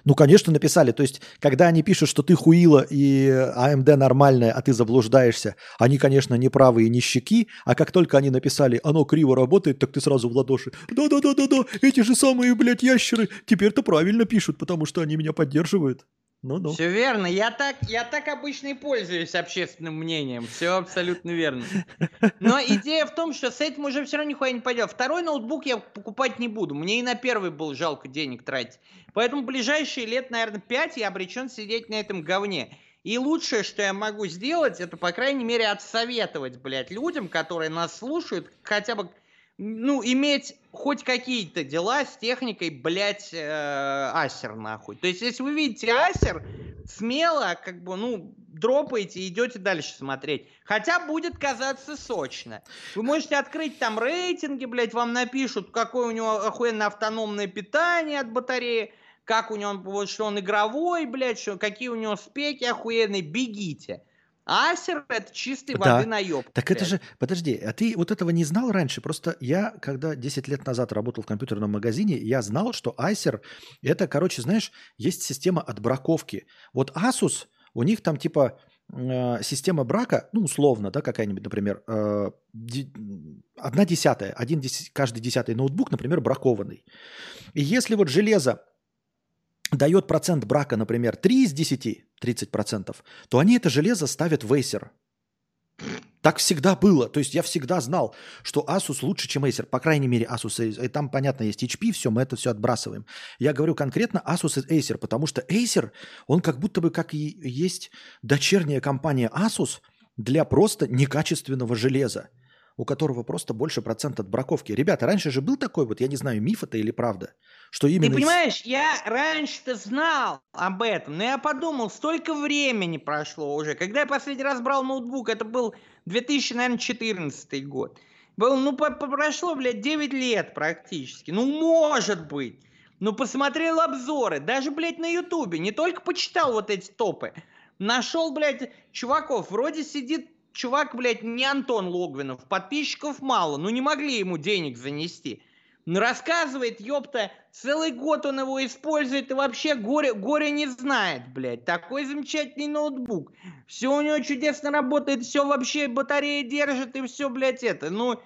Ну, конечно, написали. То есть, когда они пишут, что ты хуила и AMD нормальная, а ты заблуждаешься, они, конечно, неправы и нищеки, а как только они написали, оно криво работает, так ты сразу в ладоши. Да-да-да-да-да, эти же самые, блядь, ящеры теперь-то правильно пишут, потому что они меня поддерживают. Ну-ну. Все верно. Я так, я так обычно и пользуюсь общественным мнением. Все абсолютно верно. Но идея в том, что с этим уже все равно нихуя не пойдет. Второй ноутбук я покупать не буду. Мне и на первый был жалко денег тратить. Поэтому ближайшие лет, наверное, 5 я обречен сидеть на этом говне. И лучшее, что я могу сделать, это, по крайней мере, отсоветовать, блядь, людям, которые нас слушают, хотя бы, ну, иметь хоть какие-то дела с техникой, блядь, э, Асер, нахуй. То есть, если вы видите Асер, смело, как бы, ну, дропаете и идете дальше смотреть. Хотя будет казаться сочно. Вы можете открыть там рейтинги, блядь, вам напишут, какое у него охуенно автономное питание от батареи, как у него, вот, что он игровой, блядь, что, какие у него спеки охуенные, бегите. Асер это чистой Да. воды наеб. Так это же, подожди, а ты вот этого не знал раньше? Просто я, когда 10 лет назад работал в компьютерном магазине, я знал, что Acer, это, короче, знаешь, есть система отбраковки. Вот Asus, у них там типа э, система брака, ну, условно, да, какая-нибудь, например, э, одна десятая, один каждый десятый ноутбук, например, бракованный. И если вот железо дает процент брака, например, 3 из 10, 30%, то они это железо ставят в Acer. Так всегда было. То есть я всегда знал, что Asus лучше, чем Acer. По крайней мере, Asus. и- Там, понятно, есть HP, все, мы это все отбрасываем. Я говорю конкретно Asus и Acer, потому что Acer, он как будто бы как и есть дочерняя компания Asus для просто некачественного железа, у которого просто больше процент от браковки. Ребята, раньше же был такой вот, я не знаю, миф это или правда, что именно... Ты понимаешь, я раньше-то знал об этом, но я подумал, столько времени прошло уже. Когда я последний раз брал ноутбук, это был 2014 год. Был, ну, по- по- прошло, блядь, 9 лет практически. Ну, может быть. Ну, посмотрел обзоры, даже, блядь, на ютубе. Не только почитал вот эти топы. Нашел, блядь, чуваков. Вроде сидит чувак, блядь, не Антон Логвинов. Подписчиков мало, ну не могли ему денег занести. Ну, рассказывает, ёпта, целый год он его использует и вообще горе, горе не знает, блядь. Такой замечательный ноутбук. Все у него чудесно работает, все вообще батарея держит и все, блядь, это. Ну,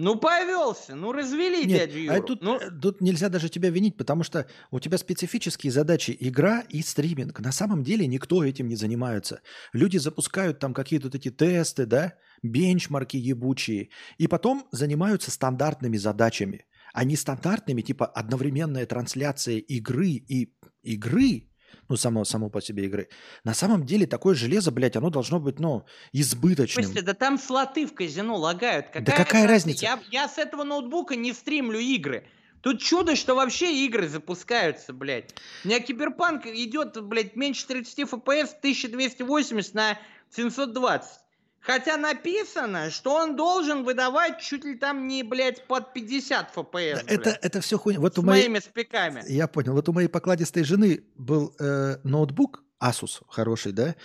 ну повелся, ну развели Нет, дядю а Юру. тут, Ну, э, тут нельзя даже тебя винить, потому что у тебя специфические задачи игра и стриминг. На самом деле никто этим не занимается. Люди запускают там какие-то вот эти тесты, да, бенчмарки ебучие, и потом занимаются стандартными задачами. А не стандартными, типа одновременная трансляция игры и игры, ну, само, само по себе игры. На самом деле такое железо, блядь, оно должно быть, ну, в избыточным. смысле, да там слоты в казино лагают. Какая, какая разница? Я, я с этого ноутбука не стримлю игры. Тут чудо, что вообще игры запускаются, блядь. У меня Киберпанк идет, блядь, меньше 30 FPS, 1280 на 720. Хотя написано, что он должен выдавать чуть ли там не, блядь, под 50 FPS. Это, блядь, это все хуйня. Вот с у моей, моими спеками. Я понял. Вот у моей покладистой жены был э, ноутбук Asus хороший, да?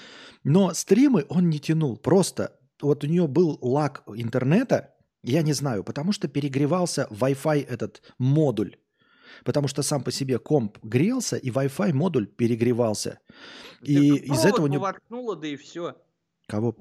Но стримы он не тянул. Просто вот у нее был лаг интернета, я не знаю, потому что перегревался Wi-Fi этот модуль. Потому что сам по себе комп грелся, и Wi-Fi модуль перегревался. И Так из этого него... воткнуло, да и все. Кого?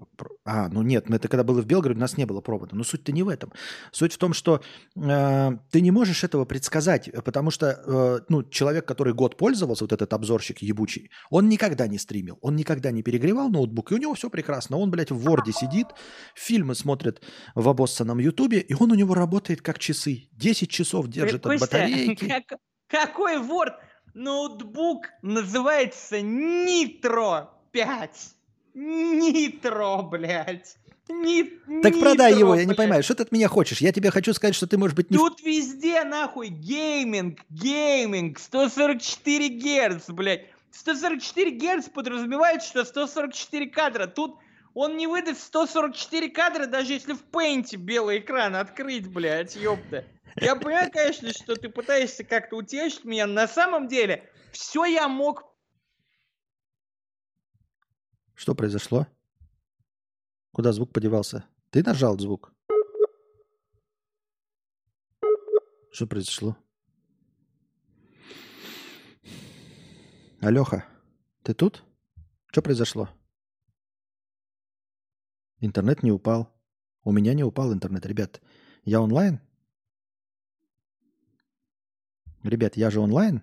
А, ну нет, мы это когда было в Белгороде, у нас не было провода. Но суть-то не в этом. Суть в том, что э, ты не можешь этого предсказать, потому что э, ну, человек, который год пользовался, вот этот обзорщик ебучий, он никогда не стримил, он никогда не перегревал ноутбук, и у него все прекрасно. Он, блядь, в Ворде сидит, фильмы смотрит в обоссанном Ютубе, и он у него работает как часы. 10 часов держит от Костя, батарейки. как- какой Word? Ноутбук называется Nitro 5. Нитро, блядь. Ни- Так продай Nitro, его, я не блядь. понимаю, что ты от меня хочешь? Я тебе хочу сказать, что ты, может быть, не... Тут везде, нахуй, гейминг, гейминг, 144 герц, блядь. 144 герц подразумевает, что 144 кадра. Тут он не выдаст 144 кадра, даже если в пейнте белый экран открыть, блядь, ёпта. Я понимаю, конечно, что ты пытаешься как-то утешить меня. На самом деле, все я мог Что произошло? Куда звук подевался? Ты нажал звук? Что произошло? Алёха, ты тут? Что произошло? Интернет не упал. У меня не упал интернет, ребят. Я онлайн? Ребят, я же онлайн?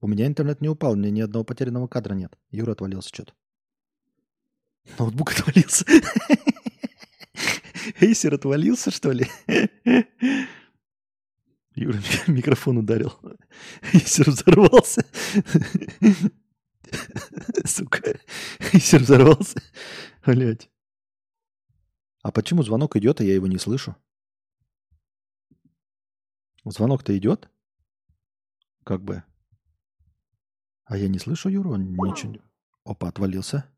У меня интернет не упал, у меня ни одного потерянного кадра нет. Юра отвалился что-то. Ноутбук отвалился. Эйсер отвалился, что ли? Юра ми- микрофон ударил. Эйсер взорвался. Сука. Эйсер взорвался. Блять. А почему звонок идет, а я его не слышу? Звонок-то идет? Как бы. А я не слышу Юру, он ничего. Опа, отвалился.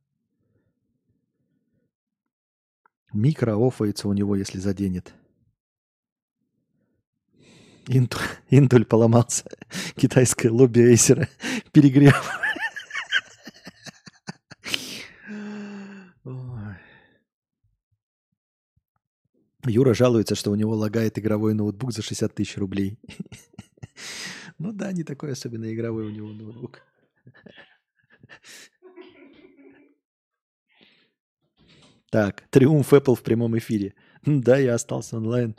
Микро офается у него, если заденет. Инту- Интуль поломался. Китайское лобби Эйсера. Перегрев. Юра жалуется, что у него лагает игровой ноутбук за 60 тысяч рублей. Ну да, не такой особенно игровой у него ноутбук. Так, триумф Apple в прямом эфире. Да, я остался онлайн.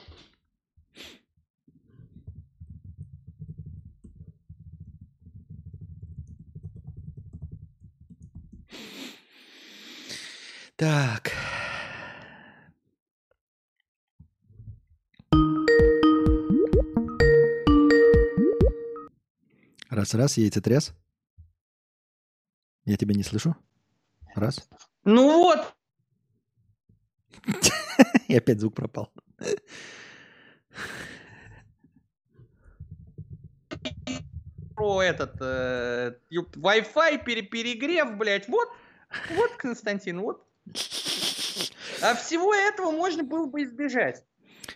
Так. Раз-раз, яйцетряс. Я тебя не слышу. Раз. Ну вот, И опять звук пропал. про этот э, Wi-Fi пере- перегрев, блядь. Вот, вот, Константин, вот. А всего этого можно было бы избежать.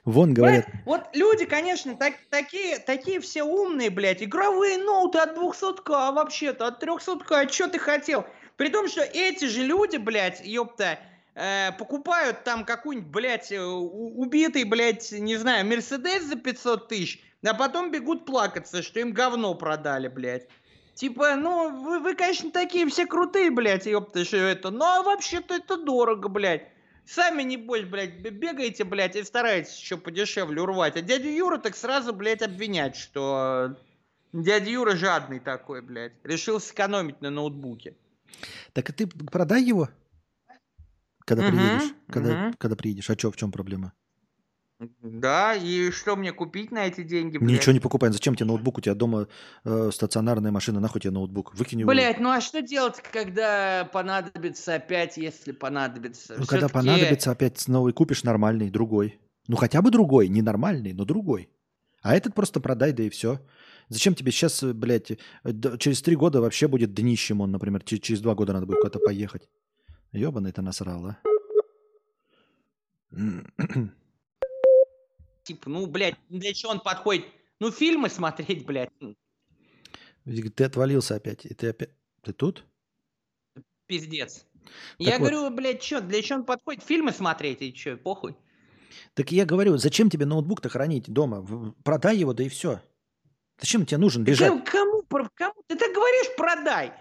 Вон, говорят, Блядь, вот люди, конечно, так- такие, такие все умные, блядь. Игровые ноуты от 200к, а вообще-то от 300к, а что ты хотел? При том, что эти же люди, блядь, ёпта, э, покупают там какой-нибудь, блядь, э, убитый, блядь, не знаю, Мерседес за 500 тысяч, а потом бегут плакаться, что им говно продали, блядь. Типа, ну, вы, вы, конечно, такие все крутые, блядь, ёпта, что это, но а вообще-то это дорого, блядь. Сами, небось, блядь, бегаете, блядь, и стараетесь еще подешевле урвать. А дядю Юру так сразу, блядь, обвинять, что дядя Юра жадный такой, блядь. Решил сэкономить на ноутбуке. так и ты продай его, когда Мгм, приедешь. Когда, мгм. когда приедешь. А что, в чем проблема? Да, и что мне купить на эти деньги, блядь? Ничего не покупай. Зачем тебе ноутбук? У тебя дома э, стационарная машина. Нахуй тебе ноутбук? Выкинь его. Блять, ну а что делать, когда понадобится опять, если понадобится? Ну, когда понадобится, опять новый купишь нормальный, другой. Ну, хотя бы другой. Не нормальный, но другой. А этот просто продай, да и все. Зачем тебе сейчас, блядь, э, через три года вообще будет днищем он, например, че- через два года надо будет куда-то поехать. Ебаный ты насрал, а. Типа, ну, блядь, для чего он подходит? Ну, фильмы смотреть, блядь. ну, Ты отвалился опять. И ты опять... Ты тут? Пиздец. Я вот. говорю, блядь, что, для чего он подходит? Фильмы смотреть и что, похуй? Так я говорю, зачем тебе ноутбук-то хранить дома? Продай его, да и все. Зачем тебе нужен лежать? Кому, кому? Ты так говоришь, продай.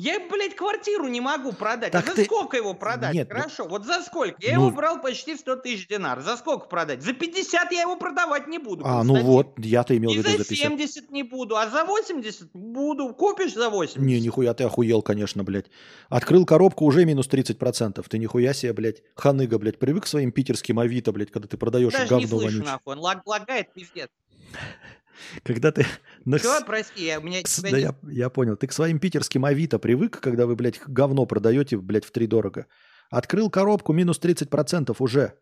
Я, блядь, квартиру не могу продать. Так а за ты- сколько его продать? Нет, ну- Хорошо, вот за сколько? Я Ну- его брал почти 100 тысяч динар. За сколько продать? За 50 я его продавать не буду. А, ну Константин. вот, я-то имел в И виду за за 50. 70 не буду, а за 80 буду. Купишь за 80? Не, нихуя ты охуел, конечно, блядь. Открыл коробку, уже минус 30%. Ты нихуя себе, блядь, ханыга, блядь. Привык к своим питерским авито, блядь, когда ты продаешь Даже говно не слышу, вонючее. нахуй. Он лаг- лагает, пиздец. Когда ты... Что, прости, я, у меня да я, я понял. Ты к своим питерским авито привык, когда вы, блядь, говно продаете, блядь, в три дорого. Открыл коробку, минус 30% уже.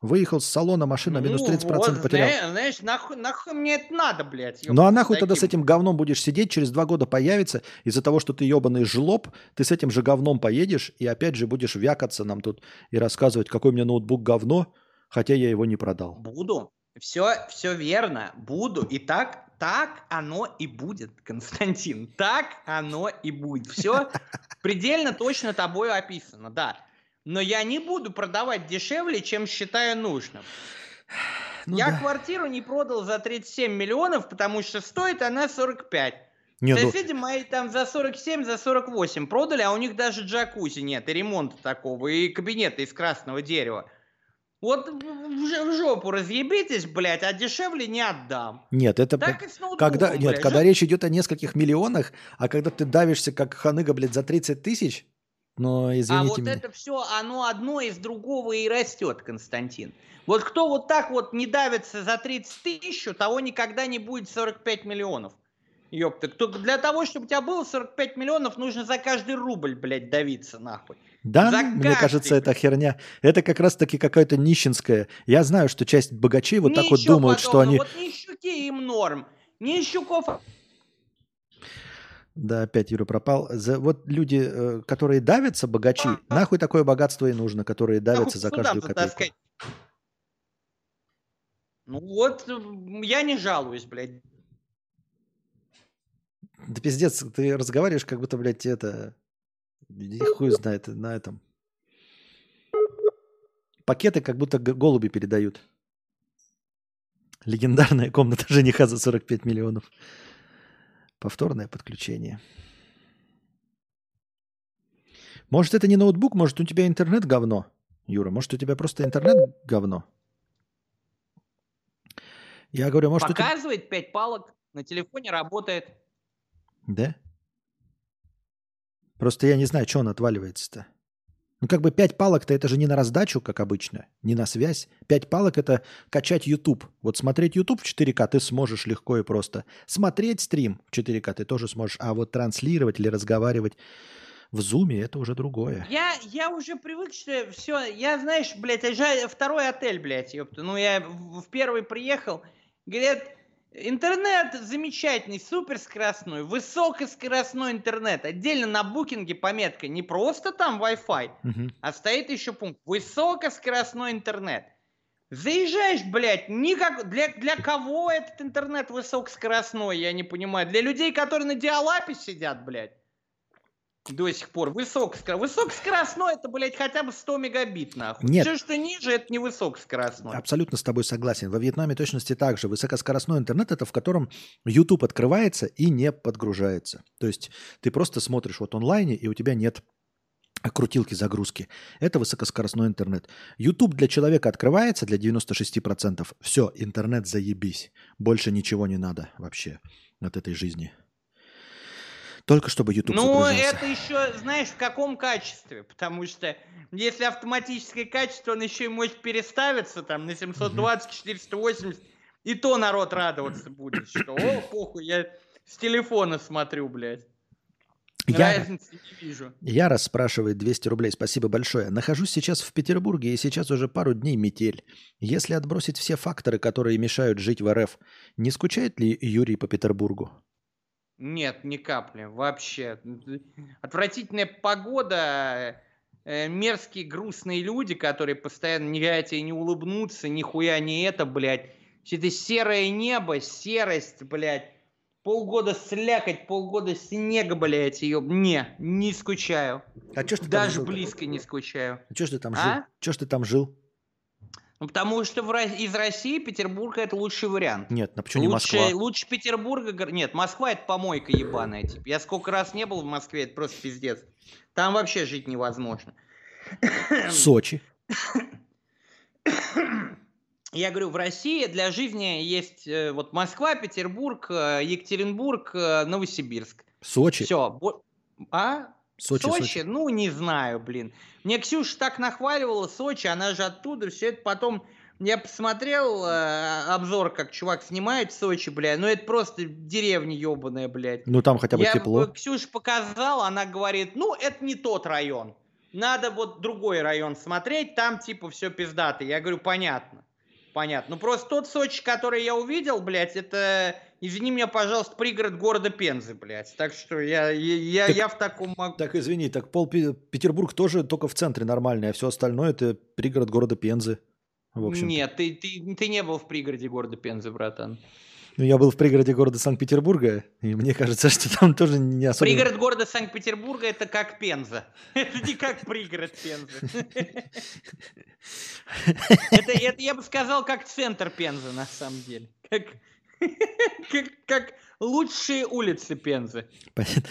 Выехал с салона, машина минус Ну 30% вот, потерял. зна- Знаешь, нахуй, нахуй мне это надо, блядь. Ну а нахуй тогда с таким. этим говном будешь сидеть, через два года появится, из-за того, что ты ебаный жлоб, ты с этим же говном поедешь и опять же будешь вякаться нам тут и рассказывать, какой у меня ноутбук говно, хотя я его не продал. Буду. Все, все верно. Буду. И так, так оно и будет, Константин. Так оно и будет. Все предельно точно тобой описано, да. Но я не буду продавать дешевле, чем считаю нужным. Ну я да. квартиру не продал за 37 миллионов, потому что стоит она 45. Не, ну, Соседи мои там за 47, за 48 продали, а у них даже джакузи нет, и ремонта такого, и кабинета из красного дерева. Вот в, жопу разъебитесь, блядь, а дешевле не отдам. нет, это Так и с ноутбуком, когда, нет, блядь. когда Жо- речь идет о нескольких миллионах, а когда ты давишься как ханыга, блядь, за 30 тысяч, ну, А извините вот меня. это все, оно одно из другого и растет, Константин. Вот кто вот так вот не давится за 30 тысяч, того никогда не будет 45 миллионов. Ёпта, кто, для того, чтобы у тебя было 45 миллионов, нужно за каждый рубль, блядь, давиться нахуй. Да, за мне каждый, кажется, это херня. Это как раз-таки какая-то нищенская. Я знаю, что часть богачей вот так вот Ничего думают, что подобного. они... Вот нищуки им норм. Нищуков Да, опять Юра пропал. За, вот люди, э, которые давятся, богачи, А. нахуй такое богатство и нужно, которые давятся за нахуй каждую судам копейку. затаскать. Ну вот, я не жалуюсь, блядь. Да пиздец, ты разговариваешь, как будто, блядь, это... и Хуй знает на этом. Пакеты как будто голуби передают. Легендарная комната жениха за 45 миллионов. Повторное подключение. Может, это не ноутбук, может, у тебя интернет говно, Юра. Может, у тебя просто интернет говно. Я говорю, может, у тебя... Показывает пять палок, на телефоне работает. Да? Просто я не знаю, что он отваливается-то. Ну, как бы пять палок-то это же не на раздачу, как обычно, не на связь. Пять палок это качать YouTube. Вот смотреть YouTube в 4К ты сможешь легко и просто. Смотреть стрим в 4К ты тоже сможешь. А вот транслировать или разговаривать в зуме это уже другое. Я, я уже привык, что все, я, знаешь, блядь, езжаю- второй отель, блядь, ёпта. Ну, я в первый приехал, говорят, интернет замечательный, суперскоростной, высокоскоростной интернет. Отдельно на букинге пометка, не просто там Wi-Fi, Мгм. а стоит еще пункт, высокоскоростной интернет. Заезжаешь, блядь, никак... Для, для кого этот интернет высокоскоростной, я не понимаю. Для людей, которые на диалапе сидят, блядь. До сих пор. Высокоскоростной. Высокоскоростной это, блядь, хотя бы 100 мегабит, нахуй. Нет. Все, что ниже, это не высокоскоростной. Абсолютно с тобой согласен. Во Вьетнаме точности так же. Высокоскоростной интернет это в котором YouTube открывается и не подгружается. То есть ты просто смотришь вот онлайне, и у тебя нет крутилки загрузки. Это высокоскоростной интернет. YouTube для человека открывается для 96%. Все, интернет заебись. Больше ничего не надо вообще от этой жизни. Только чтобы YouTube Ну, это еще, знаешь, в каком качестве? Потому что если автоматическое качество, он еще и может переставиться там на 720, 480, и то народ радоваться будет, что, о, похуй, я с телефона смотрю, блядь. Я, Разницы не вижу. Яра спрашивает 200 рублей. Спасибо большое. Нахожусь сейчас в Петербурге, и сейчас уже пару дней метель. Если отбросить все факторы, которые мешают жить в РФ, не скучает ли Юрий по Петербургу? Нет, ни капли, вообще. Отвратительная погода, э, мерзкие грустные люди, которые постоянно не хотят не улыбнуться, нихуя не это, блядь. Все это серое небо, серость, блядь. Полгода слякоть, полгода снега, блядь, ее. Не, не скучаю. А чё ж ты там Даже жил? близко не скучаю. Чё ж ты там жил? А? Чё ж ты там жил? Ну, потому что в из России Петербург это лучший вариант. Нет, ну почему не лучше, Москва? лучше Петербурга. Нет, Москва это помойка ебаная. Типа. Я сколько раз не был в Москве, это просто пиздец. Там вообще жить невозможно. Сочи. Я говорю, в России для жизни есть э, вот Москва, Петербург, э, Екатеринбург, э, Новосибирск. Сочи. Все. А? Сочи, Сочи? Сочи. Ну, не знаю, блин. Мне Ксюша так нахваливала Сочи, она же оттуда, все это потом... Я посмотрел э, обзор, как чувак снимает в Сочи, бля, ну это просто деревня ебаная, блядь. Ну там хотя бы Я тепло. э, Ксюше показал, она говорит, ну это не тот район. Надо вот другой район смотреть, там типа все пиздато. Я говорю, понятно. Понятно. Ну просто тот Сочи, который я увидел, блядь, это, извини меня, пожалуйста, пригород города Пензы, блядь. Так что я, я, Так- я в таком могу. Так, извини, так пол Пе- Петербург тоже только в центре нормальный, а все остальное это пригород города Пензы. В общем Нет, ты, ты, ты не был в пригороде города Пензы, братан. Ну, я был в пригороде города Санкт-Петербурга, и мне кажется, что там тоже не особо... Пригород города Санкт-Петербурга это как Пенза. Это не как пригород Пензы. Это, это я бы сказал, как центр Пензы, на самом деле. Как, как, как лучшие улицы Пензы. Понятно.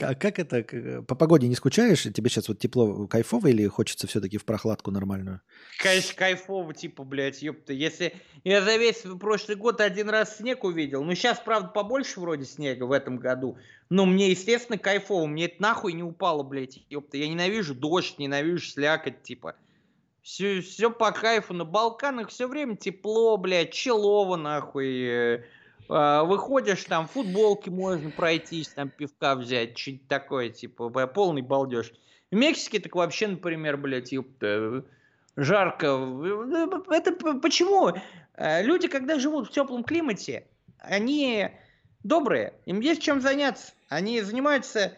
А как это? По погоде не скучаешь? Тебе сейчас вот тепло кайфово или хочется все-таки в прохладку нормальную? Конечно, кайфово, типа, блядь, ёпта. Если я за весь прошлый год один раз снег увидел, ну сейчас, правда, побольше вроде снега в этом году, но мне, естественно, кайфово. Мне это нахуй не упало, блядь, ёпта. Я ненавижу дождь, ненавижу слякоть, типа. Все, все по кайфу. На Балканах все время тепло, блядь, челово, нахуй. а, Выходишь, там, в футболке можно пройтись, там, пивка взять, что-нибудь такое, типа, полный балдеж. В Мексике так вообще, например, блядь, ёпта, жарко. Это почему? Э, Люди, когда живут в теплом климате, они добрые, им есть чем заняться. Они занимаются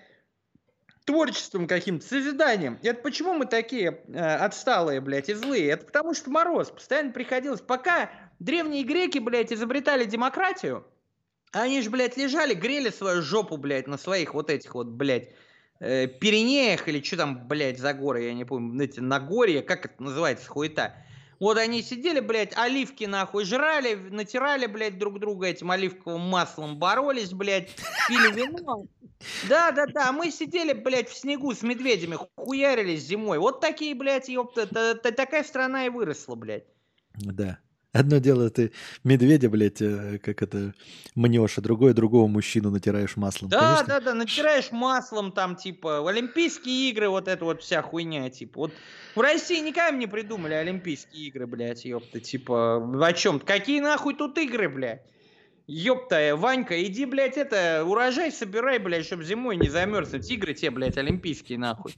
творчеством каким-то, созиданием. Это почему мы такие э, отсталые, блядь, и злые? Это потому что мороз. Постоянно приходилось. Пока древние греки, блядь, изобретали демократию, они же, блядь, лежали, грели свою жопу, блядь, на своих вот этих вот, блядь, э, Пиренеях или что там, блядь, за горы, я не помню, эти Нагорья, как это называется, хуета. Вот они сидели, блядь, оливки нахуй жрали, натирали, блядь, друг друга этим оливковым маслом, боролись, блядь, пили вино. Да, да, да, мы сидели, блядь, в снегу с медведями, хуярились зимой. Вот такие, блядь, ёпта, та- та- такая страна и выросла, блядь. Да. Одно дело ты медведя, блядь, э, как это, мнешь, а другое другого мужчину натираешь маслом. Да, Конечно. да, да, натираешь маслом там, типа, Олимпийские игры, вот это вот вся хуйня, типа. Вот в России никогда не придумали Олимпийские игры, блядь, ёпта, типа, о чем? Какие нахуй тут игры, блядь? Ёпта, Ванька, иди, блядь, это, урожай собирай, блядь, чтобы зимой не замерзнуть. Игры те, блядь, олимпийские, нахуй.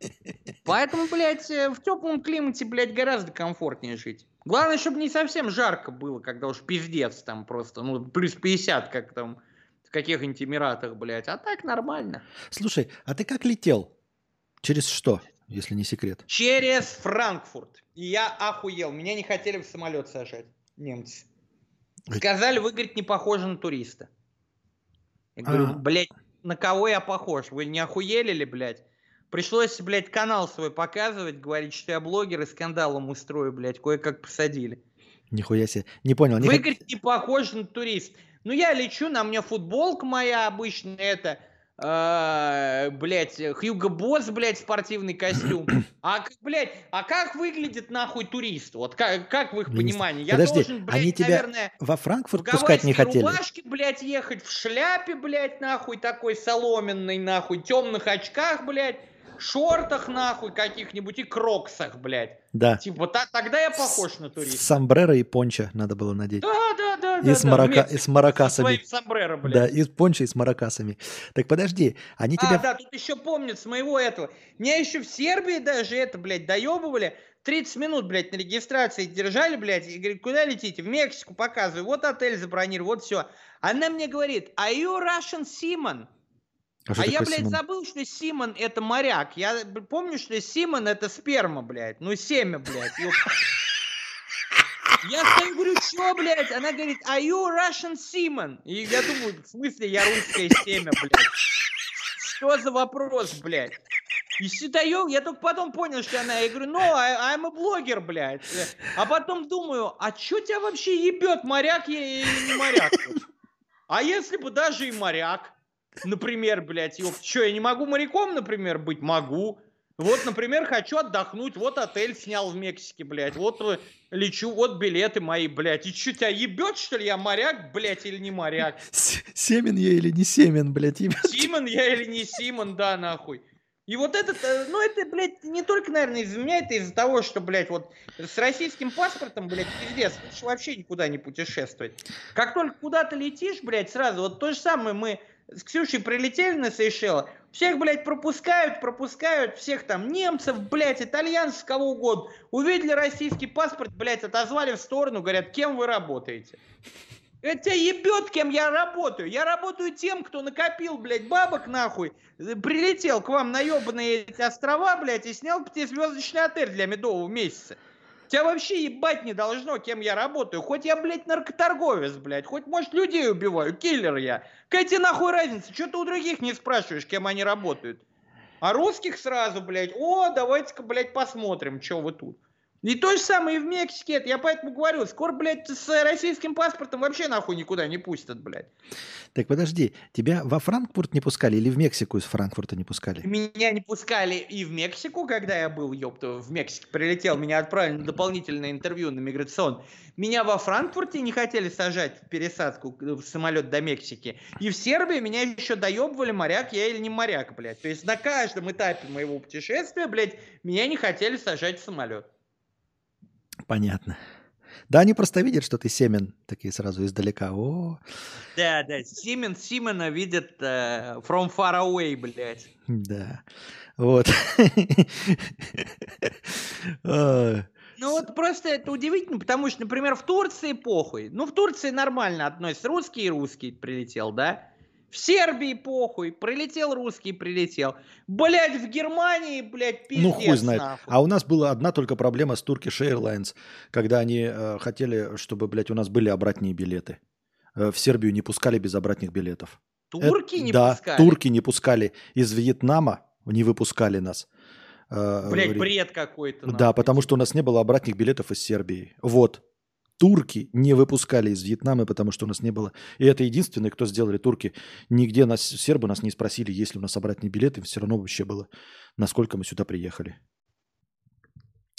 Поэтому, блядь, э, в теплом климате, блядь, гораздо комфортнее жить. Главное, чтобы не совсем жарко было, когда уж пиздец там просто, ну, плюс 50, как там в каких-нибудь Эмиратах, блядь. А так нормально. Слушай, а ты как летел? Через что, если не секрет? Через Франкфурт. И я охуел. Меня не хотели в самолет сажать. Немцы. Сказали, вы, говорит, не похожи на туриста. Я говорю, А. блядь, на кого я похож? Вы не охуели ли, блядь? Пришлось, блядь, канал свой показывать, говорить, что я блогер и скандалом устрою, блядь, кое-как посадили. Нихуя себе. Не понял. Не Вы, хот- не похожи на турист. Ну, я лечу, на мне футболка моя обычная, это, э, блядь, Хьюго Босс, блядь, спортивный костюм. А, блядь, а как выглядит, нахуй, турист? Вот как, как в их понимании? Я Подожди, должен, блядь, они тебя наверное, Во Франкфурт пускать не хотели. рубашке, блядь, ехать в шляпе, блядь, нахуй, такой соломенной, нахуй, темных очках, блядь, шортах, нахуй, каких-нибудь и кроксах, блядь. Да. Типа, та- тогда я похож на С туриста. сомбреро и пончо надо было надеть. Да, да, да, да, И с, да, марака... И с Со маракасами. своим сомбреро, блядь. Да, и с пончо, и с маракасами. Так подожди, они А, тебя... да, тут еще помнят с моего этого. Меня еще в Сербии даже это, блядь, доебывали. 30 минут, блядь, на регистрации держали, блядь, и говорит, куда летите? В Мексику показываю. Вот отель забронировал, вот все. Она мне говорит, are you Russian Seaman? Что А я, блядь, Симон? забыл, что Симон это моряк. Я помню, что Симон это сперма, блядь. Ну, семя, блядь. ёп. Я стою, говорю, что, блядь? Она говорит, are you Russian Seaman? И я думаю, в смысле я русское семя, блядь? Что за вопрос, блядь? И считаю, я только потом понял, что она, я говорю, ну, I, I'm a блогер, блядь. А потом думаю, а что тебя вообще ебет, моряк я или не моряк? А если бы даже и моряк, например, блядь, ёп, что, я не могу моряком, например, быть? Могу. Вот, например, хочу отдохнуть, вот отель снял в Мексике, блядь, вот э, лечу, вот билеты мои, блядь. И что, тебя ебет, что ли, я моряк, блядь, или не моряк? С- Семен я или не семен, блядь, ебать? Симон я или не Симон, да, нахуй. И вот этот, э, ну это, блядь, не только, наверное, из-за меня, это из-за того, что, блядь, вот с российским паспортом, блядь, пиздец, лучше вообще никуда не путешествовать. Как только куда-то летишь, блядь, сразу, вот то же самое, мы с Ксюшей прилетели на Сейшелы, всех, блядь, пропускают, пропускают, всех там немцев, блядь, итальянцев, кого угодно. Увидели российский паспорт, блядь, отозвали в сторону, говорят, кем вы работаете? Это тебя ебет, кем я работаю. Я работаю тем, кто накопил, блядь, бабок нахуй, прилетел к вам на ебаные эти острова, блядь, и снял пятизвездочный отель для медового месяца. Тебя вообще ебать не должно, кем я работаю. Хоть я, блядь, наркоторговец, блядь, хоть, может, людей убиваю, киллер я. Какая тебе нахуй разница? Что ты у других не спрашиваешь, кем они работают? А русских сразу, блядь, о, давайте-ка, блядь, посмотрим, что вы тут. И то же самое и в Мексике. Это я поэтому говорю, скоро, блядь, с российским паспортом вообще нахуй никуда не пустят, блядь. Так подожди, тебя во Франкфурт не пускали или в Мексику из Франкфурта не пускали? Меня не пускали и в Мексику, когда я был, ёпта, в Мексике прилетел, меня отправили на дополнительное интервью на миграцион. Меня во Франкфурте не хотели сажать в пересадку в самолет до Мексики. И в Сербии меня еще доебывали, моряк я или не моряк, блядь. То есть на каждом этапе моего путешествия, блядь, меня не хотели сажать в самолет. Понятно. Да, они просто видят, что ты семен, такие сразу издалека. О, Да, да, Симен Симона видит э, from far away, блядь. да. Вот. Ой. Ну вот просто это удивительно, потому что, например, в Турции похуй. Ну в Турции нормально относятся. Русский и русский прилетел, да? В Сербии похуй. Прилетел русский, прилетел. Блять, в Германии, блядь, пиздец Ну, хуй знает. нахуй. А у нас была одна только проблема с Turkish Airlines, когда они э, хотели, чтобы, блядь, у нас были обратные билеты. Э, в Сербию не пускали без обратных билетов. Турки Это- не да, пускали? турки не пускали. Из Вьетнама не выпускали нас. Э, Блять, бред какой-то. Да, потому что у нас не было обратных билетов из Сербии. Вот. Турки не выпускали из Вьетнама, потому что у нас не было. И это единственное, кто сделали турки. Нигде нас, сербы нас не спросили, есть ли у нас обратные билеты. Все равно вообще было, насколько мы сюда приехали.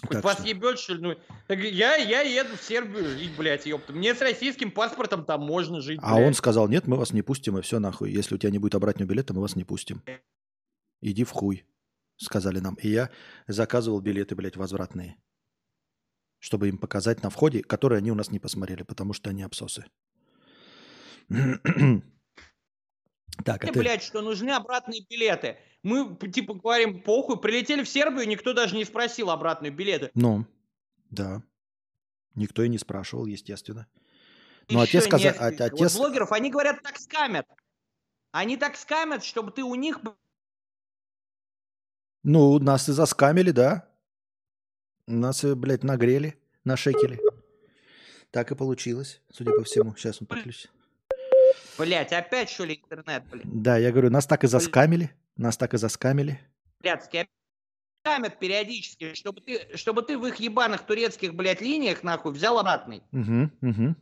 Так вас что- ебет, что ли? Ну, так я, я еду в Сербию жить, блядь, ёпта. Мне с российским паспортом там можно жить, А блядь. он сказал, нет, мы вас не пустим, и все нахуй. Если у тебя не будет обратного билета, мы вас не пустим. Иди в хуй, сказали нам. И я заказывал билеты, блядь, возвратные. Чтобы им показать на входе, которые они у нас не посмотрели, потому что они абсосы. Так, а ты... блядь, что нужны обратные билеты. Мы, типа, говорим, похуй, прилетели в Сербию, никто даже не спросил обратные билеты. Ну, да. Никто и не спрашивал, естественно. Ну, а Ещё те сказали... нет. А, а Вот блогеров, они говорят, так скамят. Они так скамят, чтобы ты у них... Ну, нас и заскамили, да. Нас, э, блядь, нагрели на шекеле. Так и получилось, судя по всему. Сейчас он подключится. Блять, опять что ли интернет, блядь? Да, я говорю, нас так и заскамили. Нас так и заскамили. Блядские скамят периодически, чтобы ты, чтобы ты в их ебаных турецких, блядь, линиях, нахуй, взял обратный. Угу, угу.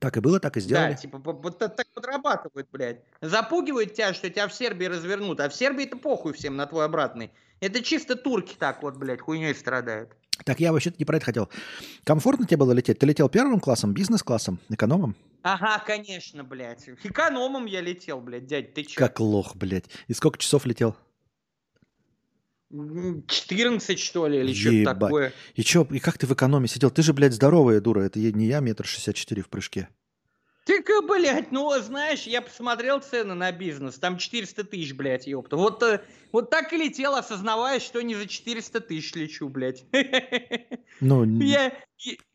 Так и было, так и Да, сделали. типа, по- вот так так подрабатывают, блядь. Запугивают тебя, что тебя в Сербии развернут, а в Сербии-то похуй всем на твой обратный. Это чисто турки так вот, блядь, хуйней страдают. Так я вообще-то не про это хотел. Комфортно тебе было лететь? Ты летел первым классом, бизнес-классом, экономом? Ага, конечно, блядь. Экономом я летел, блядь, дядь, ты чё? Как лох, блядь. И сколько часов летел? М, 14, что ли, или что-то такое. И чё, и как ты в экономе сидел? Ты же, блядь, здоровая дура. Это не я метр шестьдесят четыре в прыжке. Ты, блядь, ну, знаешь, я посмотрел цены на бизнес, там 400 тысяч, блядь, ёпта. Вот, э, вот так и летел, осознавая, что не за 400 тысяч лечу, блядь. Ну, Я,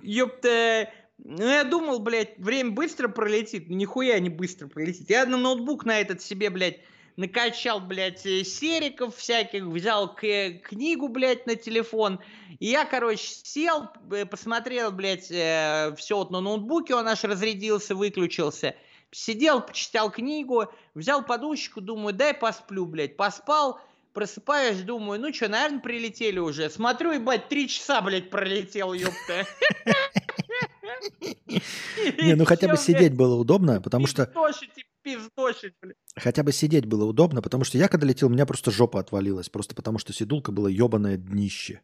ёпта, ну, я думал, блядь, время быстро пролетит. Нихуя не быстро пролетит. Я на ноутбук на этот себе, блядь, накачал, блядь, э, сериков всяких, взял к- книгу, блядь, на телефон. И я, короче, сел, э, посмотрел, блядь, все вот на ноутбуке, он аж разрядился, выключился. Сидел, почитал книгу, взял подушечку, думаю, дай посплю, блядь. Поспал, просыпаюсь, думаю, ну что, наверное, прилетели уже. Смотрю, ебать, три часа, блядь, пролетел, ёпта. не, ну хотя бы сидеть было удобно, потому что Пиздошить, блядь. хотя бы сидеть было удобно, потому что я когда летел, у меня просто жопа отвалилась, просто потому что сидулка была ебаное днище.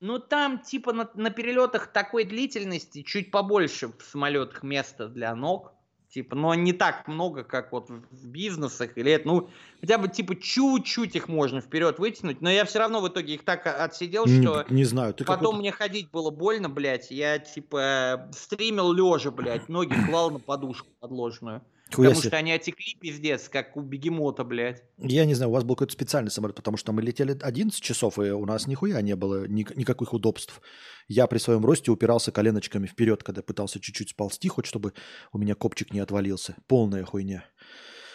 Ну, там, типа, на, на перелетах такой длительности чуть побольше в самолетах места для ног. Типа, но не так много, как вот в, бизнесах или это. Ну, хотя бы, типа, чуть-чуть их можно вперед вытянуть. Но я все равно в итоге их так отсидел, Не, что не знаю, ты потом мне ходить было больно, блядь. Я, типа, стримил лежа, блядь. Ноги клал на подушку подложную. Хуя Потому себе. что они отекли, пиздец, как у бегемота, блядь. Я не знаю, у вас был какой-то специальный самолет, потому что мы летели 11 часов, и у нас нихуя не было ни- никаких удобств. Я при своем росте упирался коленочками вперед, когда пытался чуть-чуть сползти, хоть чтобы у меня копчик не отвалился. Полная хуйня.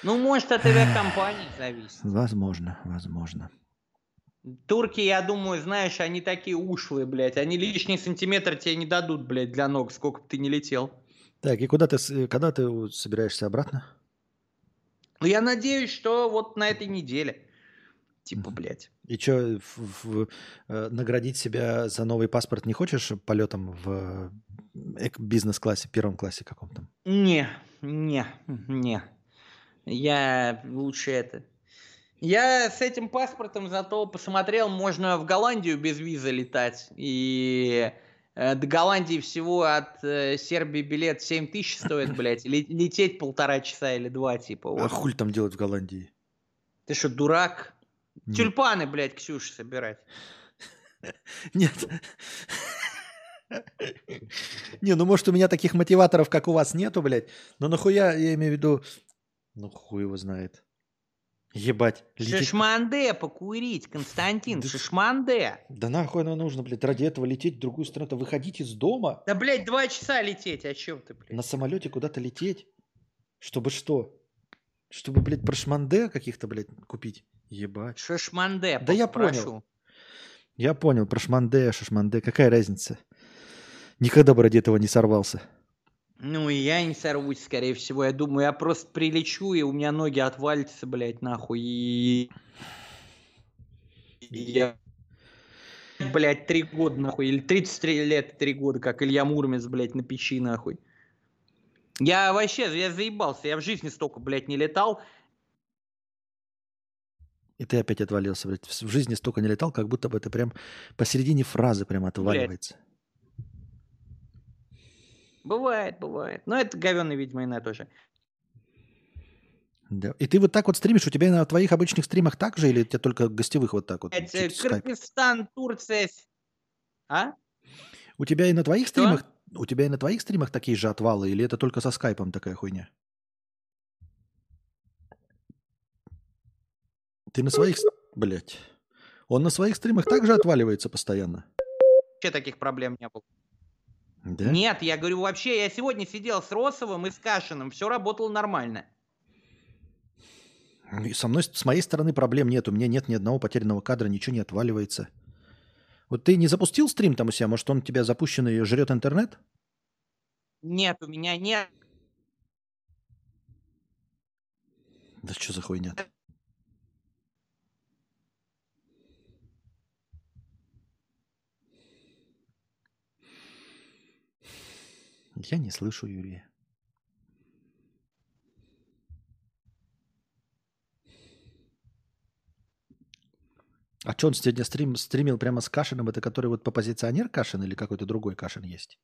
Ну, может, от авиакомпании зависит. Возможно, возможно. Турки, я думаю, знаешь, они такие ушлые, блядь. Они лишний сантиметр тебе не дадут, блядь, для ног, сколько бы ты не летел. Так, и куда ты, с- когда ты собираешься обратно? Ну, я надеюсь, что вот на этой неделе. Типа, блядь. И что, наградить себя за новый паспорт не хочешь полетом в э, бизнес-классе, первом классе каком-то? Не, не, не. Я лучше это. Я с этим паспортом зато посмотрел, можно в Голландию без визы летать. И э, до Голландии всего от э, Сербии билет 7 тысяч стоит, блядь. Ле- лететь полтора часа или два, типа. А Вот. хуль там делать в Голландии? Ты что, дурак? Нет. Тюльпаны, блядь, Ксюша собирать. Нет. Не, ну может у меня таких мотиваторов, как у вас, нету, блядь. Но нахуя, я имею в виду... Ну хуй его знает. Ебать. лететь- Шишманде покурить, Константин, Да- шишманде. Да нахуй оно нужно, блядь, ради этого лететь в другую страну. То выходить из дома, Да, блядь, два часа лететь, о чем ты, блядь? на самолете куда-то лететь. Чтобы что? Чтобы, блядь, прошманде каких-то, блядь, купить. Ебать. Шишманде, Да я понял. Я понял, прошманде, шашманде, какая разница? Никогда бы ради этого не сорвался. Ну и я не сорвусь, скорее всего. Я думаю, я просто прилечу, и у меня ноги отвалятся, блядь, нахуй. И... и я... Блядь, три года, нахуй. Или 33 лет, три года, как Илья Муромец, блядь, на печи, нахуй. Я вообще, я заебался. Я в жизни столько, блядь, не летал. И ты опять отвалился, блядь. В жизни столько не летал, как будто бы это прям посередине фразы прям отваливается. Бывает, бывает. Но это говёный, видимо, и на тоже. Да. И ты вот так вот стримишь, у тебя на твоих обычных стримах так же, или у тебя только гостевых вот так вот? Э, скайп? Кыргызстан, Турция. А? У тебя и на твоих Что? стримах, у тебя и на твоих стримах такие же отвалы, или это только со скайпом такая хуйня? Ты на своих... Блядь. Он на своих стримах также отваливается постоянно? Вообще таких проблем не было. Да? Нет, я говорю, вообще, я сегодня сидел с Росовым и с Кашиным, все работало нормально. И Со мной, с моей стороны проблем нет. У меня нет ни одного потерянного кадра, ничего не отваливается. Вот ты не запустил стрим там у себя? Может, он у тебя запущенный и жрет интернет? Нет, у меня нет. Да что за хуйня -то? Я не слышу Юрия. А что он сегодня стрим, стримил прямо с Кашиным? Это который вот попозиционер Кашин или какой-то другой Кашин есть?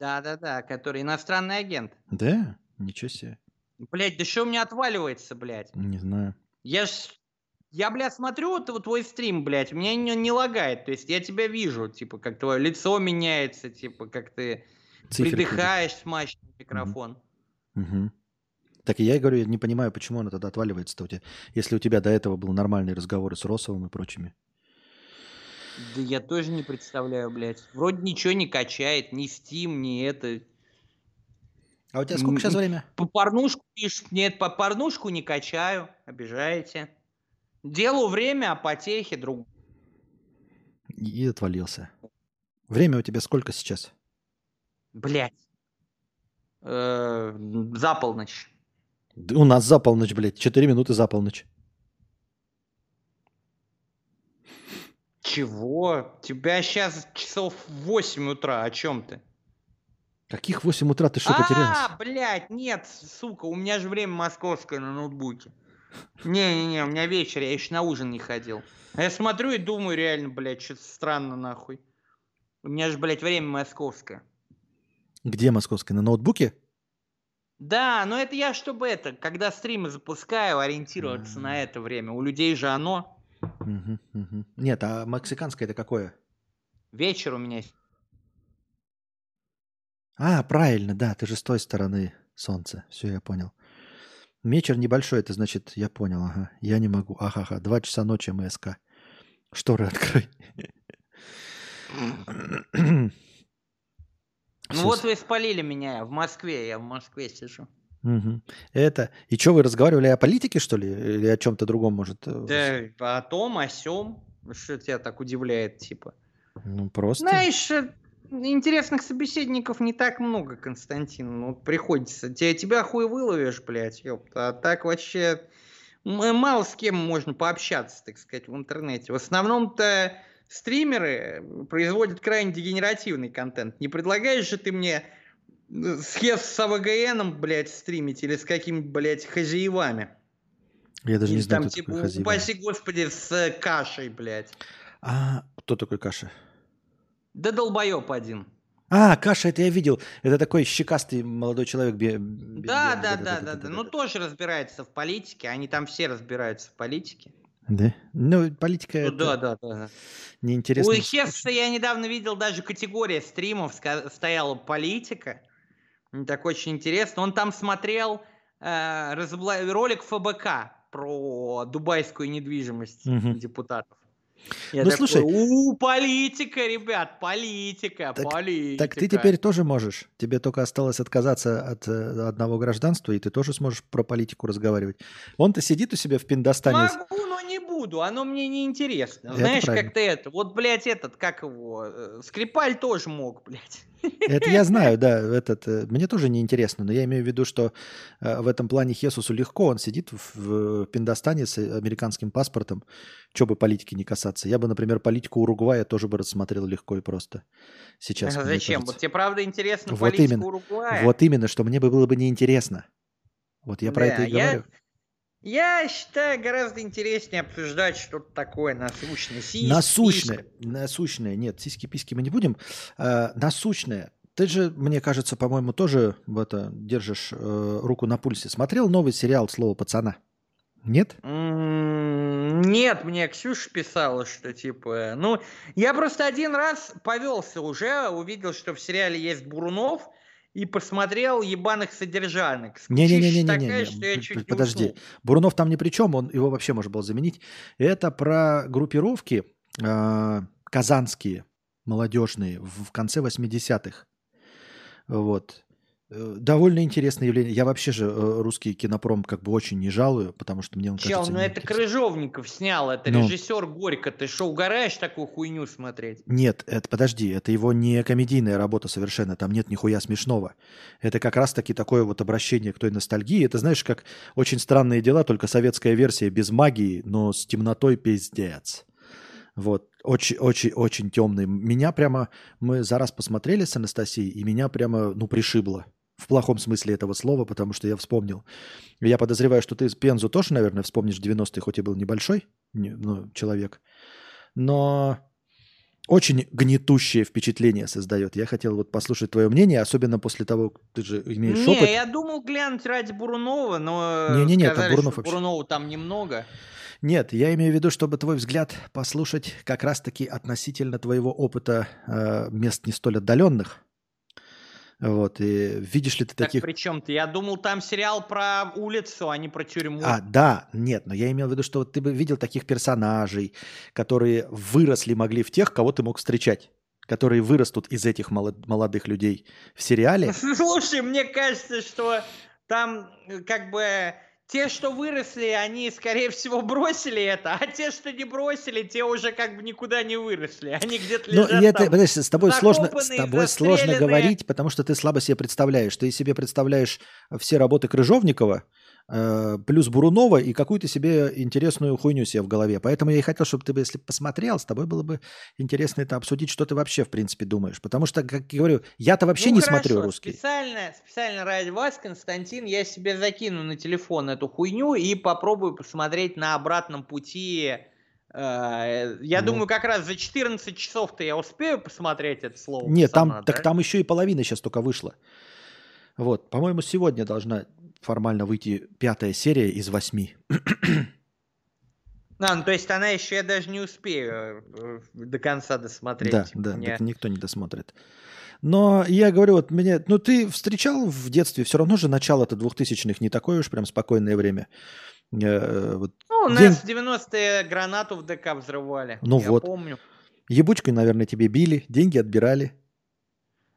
Да-да-да, который иностранный агент. Да? Ничего себе. Блять, да что у меня отваливается, блядь? Не знаю. Я ж... Я, бля, смотрю вот, твой стрим, блядь, меня не, не лагает. То есть я тебя вижу, типа, как твое лицо меняется, типа, как ты Циферки. придыхаешь смачно микрофон. Мгм. Так и я говорю, я не понимаю, почему она тогда отваливается-то у тебя, если у тебя до этого был нормальный разговоры с Росовым и прочими. Да я тоже не представляю, блядь. Вроде ничего не качает, ни Steam, ни это. А у тебя сколько сейчас время? По порнушку пишут. Нет, по порнушку не качаю. Обижаете. Делаю время, а потехи друг. И отвалился. Время у тебя сколько сейчас? Блядь. Э, За полночь. Да У нас за полночь, блядь. 4 минуты за полночь. Чего? Тебя сейчас часов 8 утра. О чем ты? Каких 8 утра ты что, а, потерялся? блядь, нет, сука, у меня же время московское на ноутбуке. Не-не-не, у меня вечер, я еще на ужин не ходил. А я смотрю и думаю, реально, блядь, что-то странно нахуй. У меня же, блядь, время московское. Где московская? На ноутбуке? Да, но это я чтобы это, когда стримы запускаю, ориентироваться на это время. У людей же оно. Мгм, мгм. Нет, а мексиканское это какое? Вечер у меня. А, правильно, да, ты же с той стороны солнца. Все, я понял. Вечер небольшой, это значит, я понял, ага. Я не могу. Ага. Два часа ночи МСК. Шторы открой. Ну вот вы спалили меня в Москве, я в Москве сижу. Это. И что, вы разговаривали о политике, что ли? Или о чем-то другом, может? э, Да, о том, о сём. Что тебя так удивляет, типа? Ну, просто. Знаешь, э, интересных собеседников не так много, Константин. Ну, приходится. Тебя, тебя хуй выловишь, блядь, ёпта. А так вообще м- мало с кем можно пообщаться, так сказать, в интернете. В основном-то стримеры производят крайне дегенеративный контент. Не предлагаешь же ты мне э, с Хес с АВГНом, блядь, стримить или с какими-нибудь, блядь, хозяевами? Я даже Или не знаю, там, кто типа, такой Хазиев. упаси господи, с э, кашей, блядь. А, кто такой Каша? Да долбоеб один. А, Каша, это я видел. Это такой щекастый молодой человек. бе- Да, да, да, да, да. Ну тоже разбирается в политике. Они там все разбираются в политике. Да? Ну, политика Ну это да, да, да. неинтересно. У Хесса я недавно видел даже категория стримов стояла политика. Так очень интересно. Он там смотрел э, разобла- ролик ФБК про дубайскую недвижимость Мгм. депутатов. Я Ну, такой, слушай. у политика, ребят, политика, Так- политика. Так ты теперь тоже можешь. Тебе только осталось отказаться от э, одного гражданства, и ты тоже сможешь про политику разговаривать. Он-то сидит у себя в Пиндостане. Могу, но не буду, оно мне не интересно. Знаешь, как-то это. Вот, блядь, этот, как его, э, Скрипаль тоже мог, блядь. Это я знаю, да. Этот, э, мне тоже не интересно, но я имею в виду, что э, в этом плане Хесусу легко. Он сидит в, в Пиндостане с американским паспортом. Че бы политики не касаться. Я бы, например, политику Уругвая тоже бы рассмотрел легко и просто. Сейчас. А Зачем? кажется. Вот тебе правда интересно Вот политика именно. Уругвая? Вот именно, что мне бы было бы неинтересно. Вот я про Да, это и я- говорю. Я считаю, гораздо интереснее обсуждать что-то такое насущное. Сиськи, Насущное. письки. Насущное. Нет, сиськи-письки мы не будем. А, насущное. Ты же, мне кажется, по-моему, тоже в это держишь э, руку на пульсе. Смотрел новый сериал «Слово пацана»? Нет? М, Нет, мне Ксюша писала, что типа... Ну, я просто один раз повелся уже, увидел, что в сериале есть Бурунов, и посмотрел ебаных содержанок. Не-не-не-не-не. не Подожди. уснул. Бурунов там ни при чем, он его вообще можно было заменить. Это про группировки э, казанские, молодежные, в в конце 80-х. Вот. Э, Довольно интересное явление. Я вообще же э, русский кинопром как бы очень не жалую, потому что мне он Чел, кажется... ну это неинтересным. Крыжовников снял, это Ну. режиссер Горько. Ты что, угораешь такую хуйню смотреть? Нет, это подожди, это его не комедийная работа совершенно, там нет нихуя смешного. Это как раз-таки такое вот обращение к той ностальгии. Это знаешь, как очень странные дела, только советская версия без магии, но с темнотой пиздец. Вот, очень-очень-очень темный. Меня прямо, мы за раз посмотрели с Анастасией, и меня прямо, ну, пришибло. В плохом смысле этого слова, потому что я вспомнил. Я подозреваю, что ты Пензу тоже, наверное, вспомнишь 90-й, хоть и был небольшой не- ну, человек. Но очень гнетущее впечатление создает. Я хотел вот послушать твое мнение, особенно после того, ты же имеешь Не, опыт. я думал глянуть ради Бурунова, но Не-не-не, там сказали, Бурунов что вообще- Бурунова там немного. Нет, я имею в виду, чтобы твой взгляд послушать как раз-таки относительно твоего опыта э, мест не столь отдаленных. Вот, и видишь ли ты Так таких... при чем-то? Я думал, там сериал про улицу, а не про тюрьму. А, да, нет, но я имел в виду, что вот ты бы видел таких персонажей, которые выросли могли в тех, кого ты мог встречать, которые вырастут из этих молод- молодых людей в сериале. Слушай, мне кажется, что там э, как бы те, что выросли, они, скорее всего, бросили это, а те, что не бросили, те уже как бы никуда не выросли. Они где-то Ну, лежат это, там. подожди, с тобой сложно, с тобой сложно говорить, потому что ты слабо себе представляешь. Ты себе представляешь все работы Крыжовникова, плюс Бурунова и какую-то себе интересную хуйню себе в голове. Поэтому я и хотел, чтобы ты, бы, если посмотрел, с тобой было бы интересно это обсудить, что ты вообще в принципе думаешь. Потому что, как я говорю, я-то вообще Ну, не хорошо, смотрю русский. Специально, специально ради вас, Константин, я себе закину на телефон эту хуйню и попробую посмотреть на обратном пути. Э, Я Ну. думаю, как раз за 14 часов-то я успею посмотреть это слово. Нет, там, пацана, так да? там еще и половина сейчас только вышла. Вот, по-моему, сегодня должна формально выйти пятая серия из восьми. А, ну, то есть она еще я даже не успею э, до конца досмотреть. Да, да, Мне- так никто не досмотрит. Но я говорю, вот мне, ну ты встречал в детстве, все равно же начало-то двухтысячных не такое уж прям спокойное время. Э, вот Ну, у День- нас в 90-е гранату в ДК взрывали. Ну я вот. помню. ебучкой, наверное, тебе били, деньги отбирали.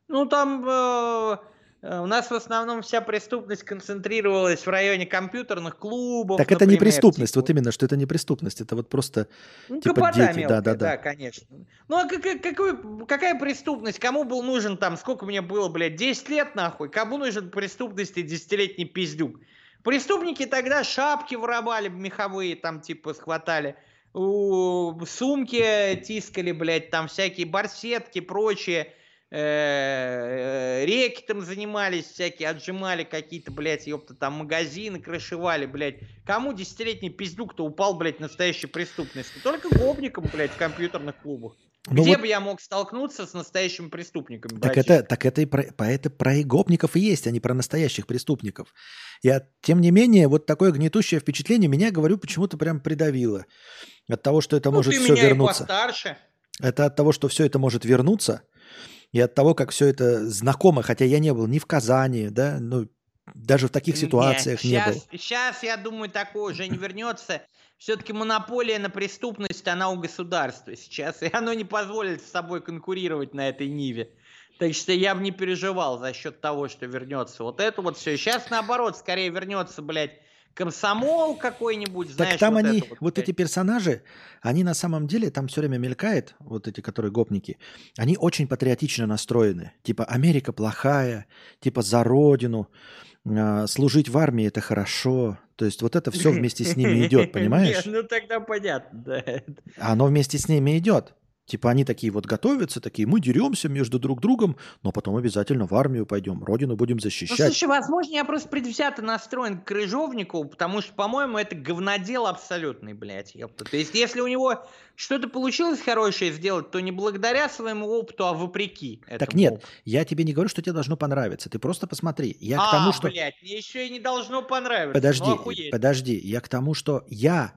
Ну, там э, у нас в основном вся преступность концентрировалась в районе компьютерных клубов. так это не например, преступность, типа вот именно, что это не преступность, это вот просто Ну, типа дети, мелкая, да-да-да. да, конечно. Ну, а какая, какой- какая преступность? Кому был нужен там, сколько мне было, блядь, 10 лет нахуй? Кому нужен преступность и десятилетний пиздюк? Преступники тогда шапки воровали меховые, там типа схватали, у, сумки тискали, блядь, там всякие барсетки, прочее. Э, э, реки там занимались всякие, отжимали какие-то, блядь, ёпта, там магазины крышевали, блядь. Кому десятилетний пиздюк-то упал, блядь, настоящей преступности? Только гопникам, блядь, в компьютерных клубах. Ну Где вот- бы я мог столкнуться с настоящими преступниками? Так братишка? это, так это и про, по- это про и гопников и есть, а не про настоящих преступников. От- тем не менее, вот такое гнетущее впечатление меня, говорю, почему-то прям придавило. От того, что это Ну, может все вернуться. постарше. Это от того, что все это может вернуться, и от того, как все это знакомо, хотя я не был ни в Казани, да, ну, даже в таких ситуациях не был. Сейчас, я думаю, такое уже не вернется. Все-таки монополия на преступность, она у государства сейчас, и оно не позволит с собой конкурировать на этой ниве. Так что я бы не переживал за счет того, что вернется вот это вот все. Сейчас, наоборот, скорее вернется, блядь, комсомол какой-нибудь, Так знаешь, там вот они, это вот, вот, эти персонажи, они на самом деле, там все время мелькает, вот эти, которые гопники, они очень патриотично настроены. Типа Америка плохая, типа за родину, а, служить в армии это хорошо. То есть вот это все вместе с ними идет, понимаешь? Нет, ну тогда понятно, да. Оно вместе с ними идет. Типа они такие вот готовятся, такие, мы деремся между друг другом, но потом обязательно в армию пойдем, родину будем Ну, защищать. слушай, возможно, я просто предвзято настроен к Крыжовнику, потому что, по-моему, это говнодел абсолютный, блядь, ёпта. То есть, если у него что-то получилось хорошее сделать, то не благодаря своему опыту, а вопреки так этому нет, опыту. я тебе не говорю, что тебе должно понравиться. Ты просто посмотри. Я а, к тому, что... блядь, мне еще и не должно понравиться. Подожди, Ну, охуеть. подожди. Я к тому, что я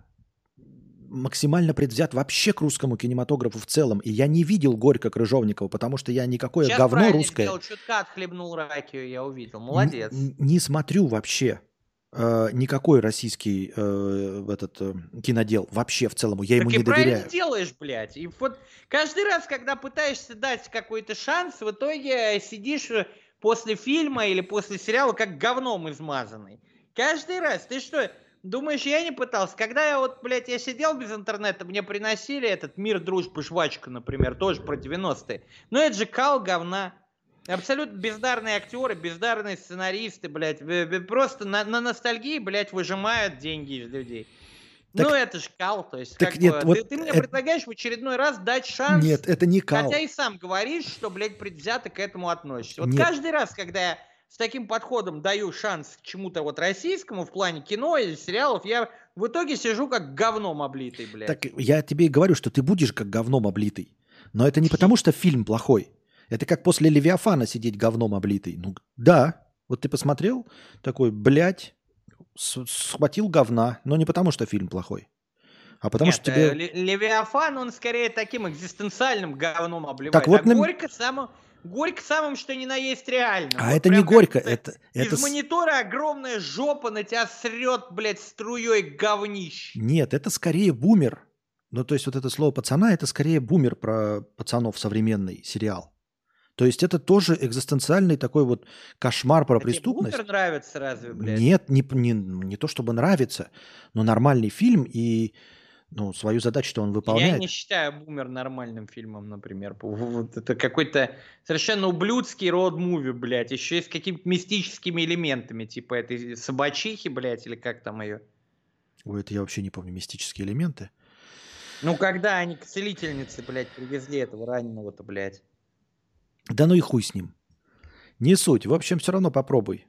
максимально предвзят вообще к русскому кинематографу в целом. И я не видел Горько Крыжовникова, потому что я никакое Сейчас говно русское сделал, чутка отхлебнул ракию, я увидел. Молодец. н- не смотрю вообще. э, никакой российский э, этот э, кинодел вообще в целом. Я ему так не и правильно доверяю. делаешь, блядь. И вот каждый раз, когда пытаешься дать какой-то шанс, в итоге сидишь э, после фильма или после сериала как говном измазанный. Каждый раз. Ты что, думаешь, я не пытался? Когда я вот, блядь, я сидел без интернета, мне приносили этот «Мир, дружбы, жвачка», например, тоже про 90-е. Но это же кал говна. Абсолютно бездарные актеры, бездарные сценаристы, блядь. Просто на, на ностальгии, блядь, выжимают деньги из людей. Так- ну, это ж кал, то есть, так как нет, бы, вот ты, ты мне это- предлагаешь в очередной раз дать шанс, Нет, это не кал. хотя и сам говоришь, что, блядь, предвзято к этому относишься. Вот Нет. каждый раз, когда я с таким подходом даю шанс к чему-то вот российскому в плане кино или сериалов, я в итоге сижу как говном облитый, блядь. Так я тебе и говорю, что ты будешь как говном облитый. Но это не потому, что фильм плохой. Это как после Левиафана сидеть говном облитый. Ну да, вот ты посмотрел, такой, блядь, схватил говна, но не потому, что фильм плохой. А потому Нет, что тебе... э, Ле- Левиафан, он скорее таким экзистенциальным говном обливает. Так вот а на- Горько самым, Горько самым, что ни на есть реально. А Вот это не горько, это... это Из с- монитора огромная жопа на тебя срет, блядь, струей говнищ. Нет, это скорее бумер. Ну, то есть вот это слово пацана, это скорее бумер про пацанов современный сериал. То есть это тоже экзистенциальный такой вот кошмар про А тебе преступность. Бумер нравится разве, блядь? Нет, не, не, не то чтобы нравится, но нормальный фильм и ну, свою задачу-то он Я выполняет. не считаю Бумер нормальным фильмом, например. Вот это какой-то совершенно ублюдский род-муви, блядь. Еще и с какими-то мистическими элементами, типа этой собачихи, блядь, или как там ее. Ой, это я вообще не помню мистические элементы. Ну, когда они к целительнице, блядь, привезли этого раненого-то, блядь. Да ну и хуй с ним. Не суть. В общем, все равно попробуй.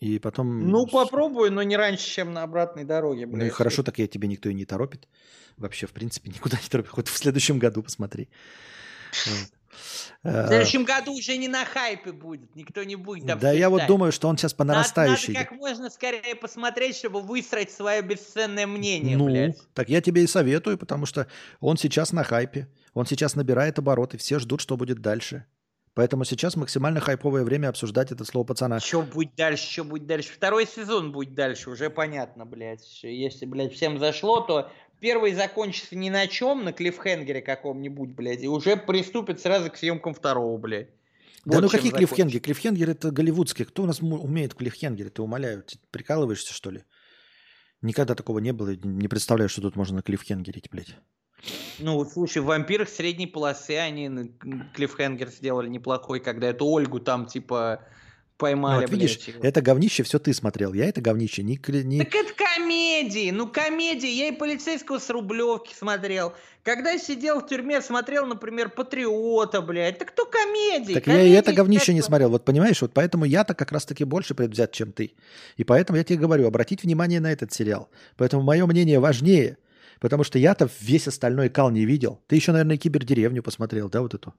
И потом... Ну, попробую, но не раньше, чем на обратной дороге, блядь. Ну и хорошо, так я тебе никто и не торопит. Вообще, в принципе, никуда не торопит. Хоть в следующем году посмотри. В А, следующем году уже не на хайпе будет, никто не будет Да я вот думаю, что он сейчас по Надо- нарастающей. Надо, как можно скорее посмотреть, чтобы выстроить свое бесценное мнение, Ну, блядь. так я тебе и советую, потому что он сейчас на хайпе. Он сейчас набирает обороты, все ждут, что будет дальше. Поэтому сейчас максимально хайповое время обсуждать это слово пацана. Что будет дальше, что будет дальше? Второй сезон будет дальше, уже понятно, блядь. Если, блядь, всем зашло, то первый закончится ни на чем, на клиффхенгере каком-нибудь, блядь, и уже приступит сразу к съемкам второго, блядь. Да Вот ну какие клиффхенгеры? Клиффхенгер это голливудские. Кто у нас умеет в клиффхенгере? Ты умоляю, ты прикалываешься, что ли? Никогда такого не было. Не представляю, что тут можно на клиффхенгерить, блядь. Ну, вот, слушай, в «Вампирах средней полосы» они клиффхенгер сделали неплохой, когда эту Ольгу там, типа, Ну, поймали, вот видишь, блядь, и- это говнище все ты смотрел. Я это говнище не... не- Так это комедии, ну комедии. Я и полицейского с Рублевки смотрел. Когда сидел в тюрьме, смотрел, например, Патриота, блядь. Так кто комедии? Так я и Комедии это говнище не смотрел. Вот понимаешь, вот поэтому я-то как раз-таки больше предвзят, чем ты. И поэтому я тебе говорю, обратить внимание на этот сериал. Поэтому мое мнение важнее. Потому что я-то весь остальной кал не видел. Ты еще, наверное, кибердеревню посмотрел, да, вот эту?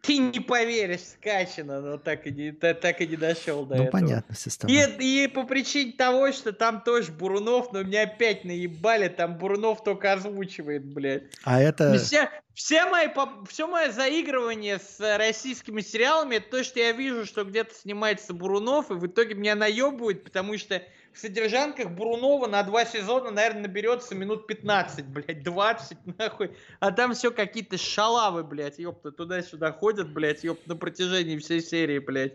Ты не поверишь, скачано, но так и не, та- так и не дошел до ну, этого. понятно, сестра. И, и по причине того, что там тоже Бурунов, но меня опять наебали, там Бурунов только озвучивает, блядь. А это... Вся, вся поп- все мое заигрывание с российскими сериалами, это то, что я вижу, что где-то снимается Бурунов, и в итоге меня наебывают, потому что в содержанках Бурунова на два сезона, наверное, наберется минут 15, блядь, 20, нахуй. А там все какие-то шалавы, блядь, ёпта, туда-сюда ходят, блядь, ёпта, на протяжении всей серии, блядь.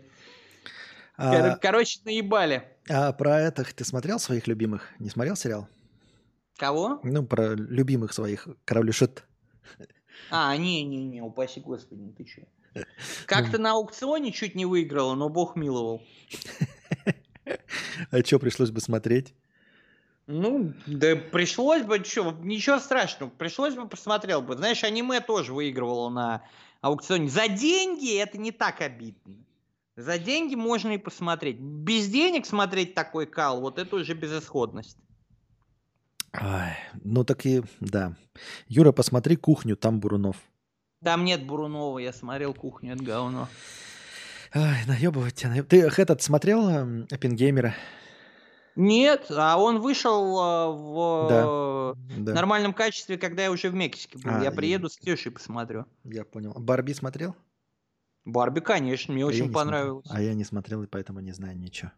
Кор- А, Короче, наебали. а про это ты смотрел своих любимых? Не смотрел сериал? Кого? Ну, про любимых своих. Кровлюшет. А, не-не-не, упаси господи, ты че? Как-то на аукционе чуть не выиграла, но бог миловал. А что пришлось бы смотреть? Ну, да пришлось бы, что, ничего страшного, пришлось бы посмотрел бы. Знаешь, аниме тоже выигрывало на аукционе. За деньги это не так обидно. За деньги можно и посмотреть. Без денег смотреть такой кал, вот это уже безысходность. Ай, ну так и, да. Юра, посмотри кухню, там Бурунов. Там нет Бурунова, я смотрел кухню, это говно. Ай, наебывать тебя. наеб- Ты этот смотрел эм, Оппенгеймера? Нет, а он вышел а, в Да. нормальном качестве, когда я уже в Мексике был. А, я и- приеду с Тешей посмотрю. Я понял. Барби смотрел? Барби, конечно, мне А очень не смотрел. понравилось. А я не смотрел, и поэтому не знаю ничего.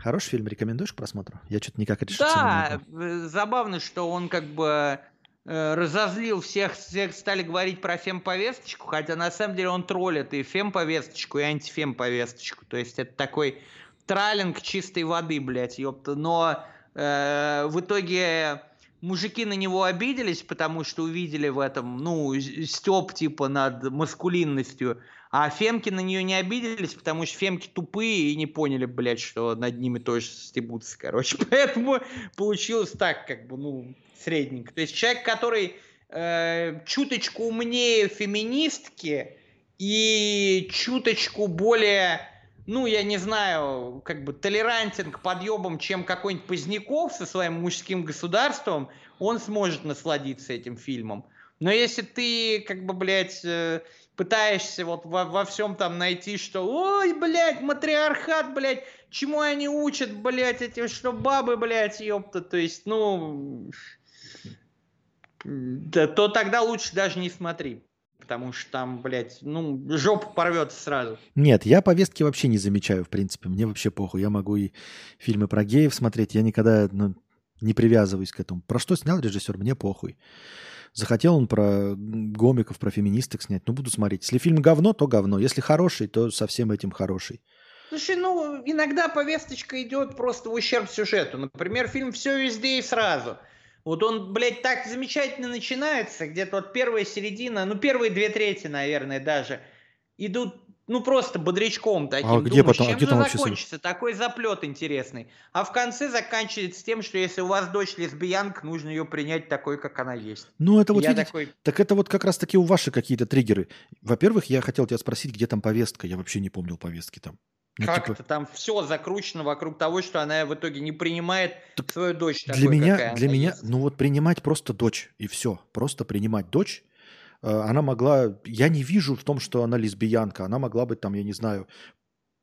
Хороший фильм, рекомендуешь к просмотру? Я что-то никак не Да, э, забавно, что он как бы э, разозлил всех, всех стали говорить про фемповесточку, хотя на самом деле он троллит и фемповесточку, и антифемповесточку. То есть это такой тралинг чистой воды, блядь, ёпта. Но э, в итоге мужики на него обиделись, потому что увидели в этом, ну, степ типа над маскулинностью. А фемки на нее не обиделись, потому что фемки тупые и не поняли, блядь, что над ними тоже стебутся, короче. Поэтому получилось так, как бы, ну, средненько. То есть человек, который э, чуточку умнее феминистки и чуточку более, ну, я не знаю, как бы толерантен к подъебам, чем какой-нибудь Поздняков со своим мужским государством, он сможет насладиться этим фильмом. Но если ты, как бы, блядь, э, пытаешься вот во, во всем там найти, что, ой, блядь, матриархат, блядь, чему они учат, блядь, эти, что бабы, блядь, ёпта, то есть, ну, да, то тогда лучше даже не смотри. Потому что там, блядь, ну, жопа порвется сразу. Нет, я повестки вообще не замечаю, в принципе. Мне вообще похуй. Я могу и фильмы про геев смотреть. Я никогда ну, не привязываюсь к этому. Про что снял режиссер, мне похуй. Захотел он про гомиков, про феминисток снять, ну буду смотреть. Если фильм говно, то говно. Если хороший, то со всем этим хороший. Слушай, ну иногда повесточка идет просто в ущерб сюжету. Например, фильм «Все везде и сразу». Вот он, блядь, так замечательно начинается, где-то вот первая середина, ну первые две трети, наверное, даже, идут ну просто бодрячком таким. А где потом? А чем где там закончится? Такой заплет интересный. А в конце заканчивается тем, что если у вас дочь лесбиянка, нужно ее принять такой, как она есть. Ну это вот я видите, такой... так это вот как раз таки у ваши какие-то триггеры. Во-первых, я хотел тебя спросить, где там повестка. Я вообще не помнил повестки там. Ну, как-то типа... там все закручено вокруг того, что она в итоге не принимает так свою дочь. Для такой, меня, для меня, есть. ну вот принимать просто дочь и все, просто принимать дочь она могла... Я не вижу в том, что она лесбиянка. Она могла быть там, я не знаю,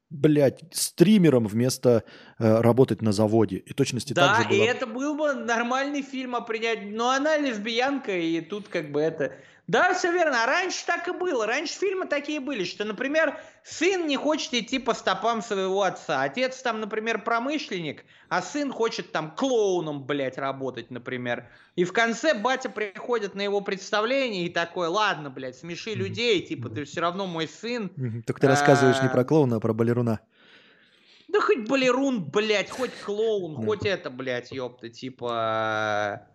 блядь, стримером вместо э, работать на заводе. И точности да, так же было. и это был бы нормальный фильм о принятии. Но она лесбиянка, и тут как бы это... Да, все верно. А раньше так и было. Раньше фильмы такие были, что, например, сын не хочет идти по стопам своего отца. Отец там, например, промышленник, а сын хочет там клоуном, блядь, работать, например. И в конце батя приходит на его представление и такой, ладно, блядь, смеши людей, типа, ты все равно мой сын. Только ты рассказываешь не про клоуна, а про балеруна. Да хоть балерун, блядь, хоть клоун, хоть это, блядь, ёпта, типа...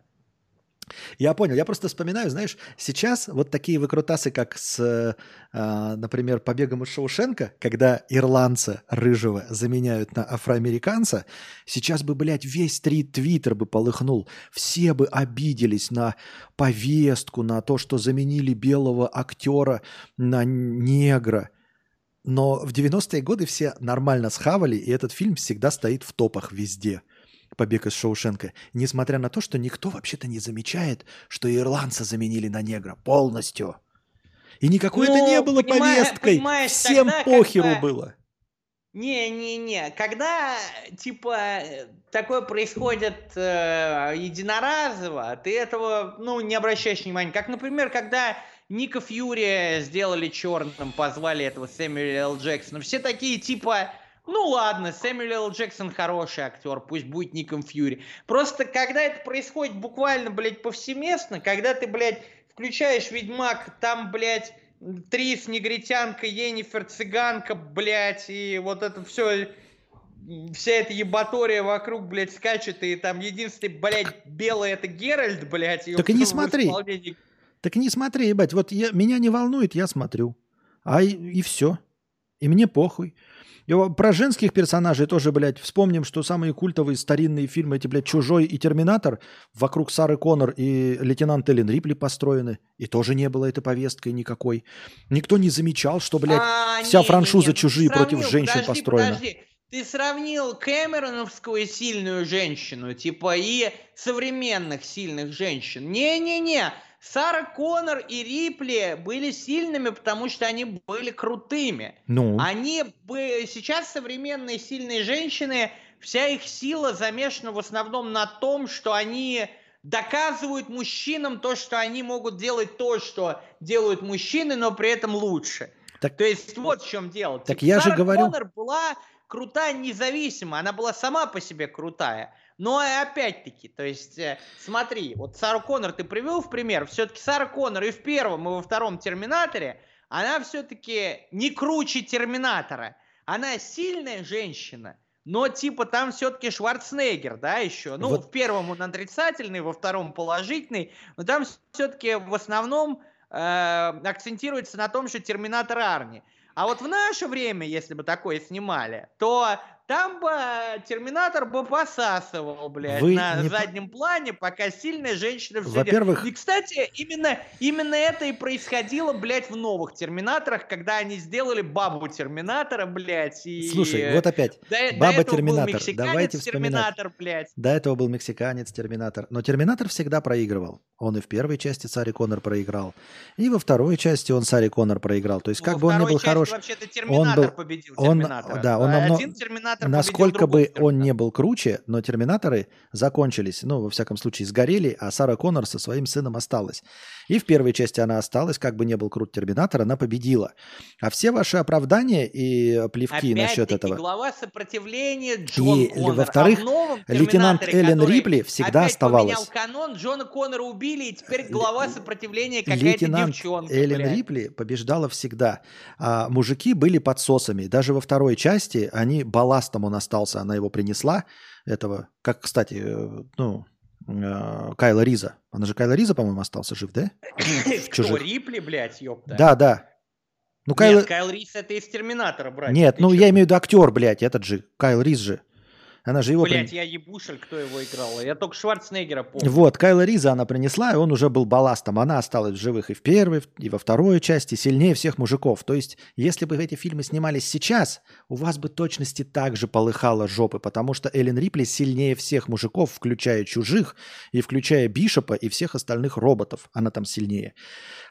Я понял. Я просто вспоминаю, знаешь, сейчас вот такие выкрутасы, как с, э, например, побегом из Шоушенка, когда ирландца рыжего заменяют на афроамериканца, сейчас бы, блядь, весь стрит твиттер бы полыхнул. Все бы обиделись на повестку, на то, что заменили белого актера на негра. Но в 90-е годы все нормально схавали, и этот фильм всегда стоит в топах везде – побег из Шоушенка, несмотря на то, что никто вообще-то не замечает, что ирландца заменили на негра полностью. И никакой ну, это не было повесткой. Всем тогда, похеру когда... было. Не-не-не, когда типа такое происходит э, единоразово, ты этого ну не обращаешь внимания. Как, например, когда Ника Фьюри сделали черным, позвали этого Сэмюэля Л. Джексона, все такие типа ну ладно, Сэмюэл Л. Джексон хороший актер, пусть будет Ником Фьюри. Просто когда это происходит буквально, блядь, повсеместно, когда ты, блядь, включаешь Ведьмак, там, блядь, Трис, негритянка, Енифер, цыганка, блядь, и вот это все, вся эта ебатория вокруг, блядь, скачет, и там единственный, блядь, белый это Геральт, блядь. И так и не смотри. Исполнении... Так и не смотри, ебать, вот я, меня не волнует, я смотрю. А и, и все. И мне похуй. И про женских персонажей тоже, блядь, вспомним, что самые культовые старинные фильмы, эти, блядь, «Чужой» и «Терминатор» вокруг Сары Коннор и лейтенант Эллен Рипли построены. И тоже не было этой повесткой никакой. Никто не замечал, что, блядь, а, вся не, франшуза не, не. «Чужие» Сравнил, против женщин подожди, построена. Подожди. Ты сравнил Кэмероновскую сильную женщину, типа, и современных сильных женщин. Не-не-не, Сара Коннор и Рипли были сильными, потому что они были крутыми. Ну. Они бы сейчас современные сильные женщины, вся их сила замешана в основном на том, что они доказывают мужчинам то, что они могут делать то, что делают мужчины, но при этом лучше. Так, то есть вот в чем дело. Так типа, я Сара же говорю... Коннор была крутая независимо, она была сама по себе крутая. Но опять-таки, то есть, э, смотри, вот Сару Коннор ты привел в пример, все-таки Сара Коннор и в первом, и во втором Терминаторе, она все-таки не круче Терминатора. Она сильная женщина, но типа там все-таки Шварценеггер, да, еще. Ну, вот. в первом он отрицательный, во втором положительный, но там все-таки в основном э, акцентируется на том, что Терминатор Арни. А вот в наше время, если бы такое снимали, то там бы Терминатор бы посасывал, блядь, Вы на не... заднем плане, пока сильная женщина все Во-первых... И, кстати, именно, именно это и происходило, блядь, в новых Терминаторах, когда они сделали бабу Терминатора, блядь, и... Слушай, вот опять, до, баба до Терминатор, давайте вспоминать. Терминатор, блядь. До этого был мексиканец Терминатор, но Терминатор всегда проигрывал. Он и в первой части Сари Коннор проиграл, и во второй части он Сари Коннор проиграл. То есть как бы он не был хорош... вообще-то Терминатор он был... победил он... Да, он намного... Один Терминатор Терминатор насколько бы он не был круче, но Терминаторы закончились, ну, во всяком случае, сгорели, а Сара Коннор со своим сыном осталась. И в первой части она осталась, как бы не был крут Терминатор, она победила. А все ваши оправдания и плевки насчет Опять-таки, этого... глава сопротивления Джон И, Коннор. во-вторых, а в новом лейтенант Эллен Рипли всегда опять оставалась. канон, Джона Коннора убили, и теперь глава сопротивления какая-то Лейтенант девчонка. Эллен блядь. Рипли побеждала всегда. А мужики были подсосами. Даже во второй части они балластом он остался. Она его принесла. Этого, как, кстати, э, ну, э, Кайла Риза. Она же Кайла Риза, по-моему, остался жив, да? Кто. Рипли, блядь, ёпта? Да, да. Ну, Кайла... Нет, Кайл Рис это из Терминатора, брать. Нет, ну я имею в виду актер, блядь, этот же, Кайл Риз же. Она же его... Блять, при- я ебушель, кто его играл. Я только Шварценеггера помню. Вот, Кайла Риза она принесла, и он уже был балластом. Она осталась в живых и в первой, и во второй части, сильнее всех мужиков. То есть, если бы эти фильмы снимались сейчас, у вас бы точности так же полыхало жопы, потому что Эллен Рипли сильнее всех мужиков, включая чужих, и включая Бишопа, и всех остальных роботов. Она там сильнее.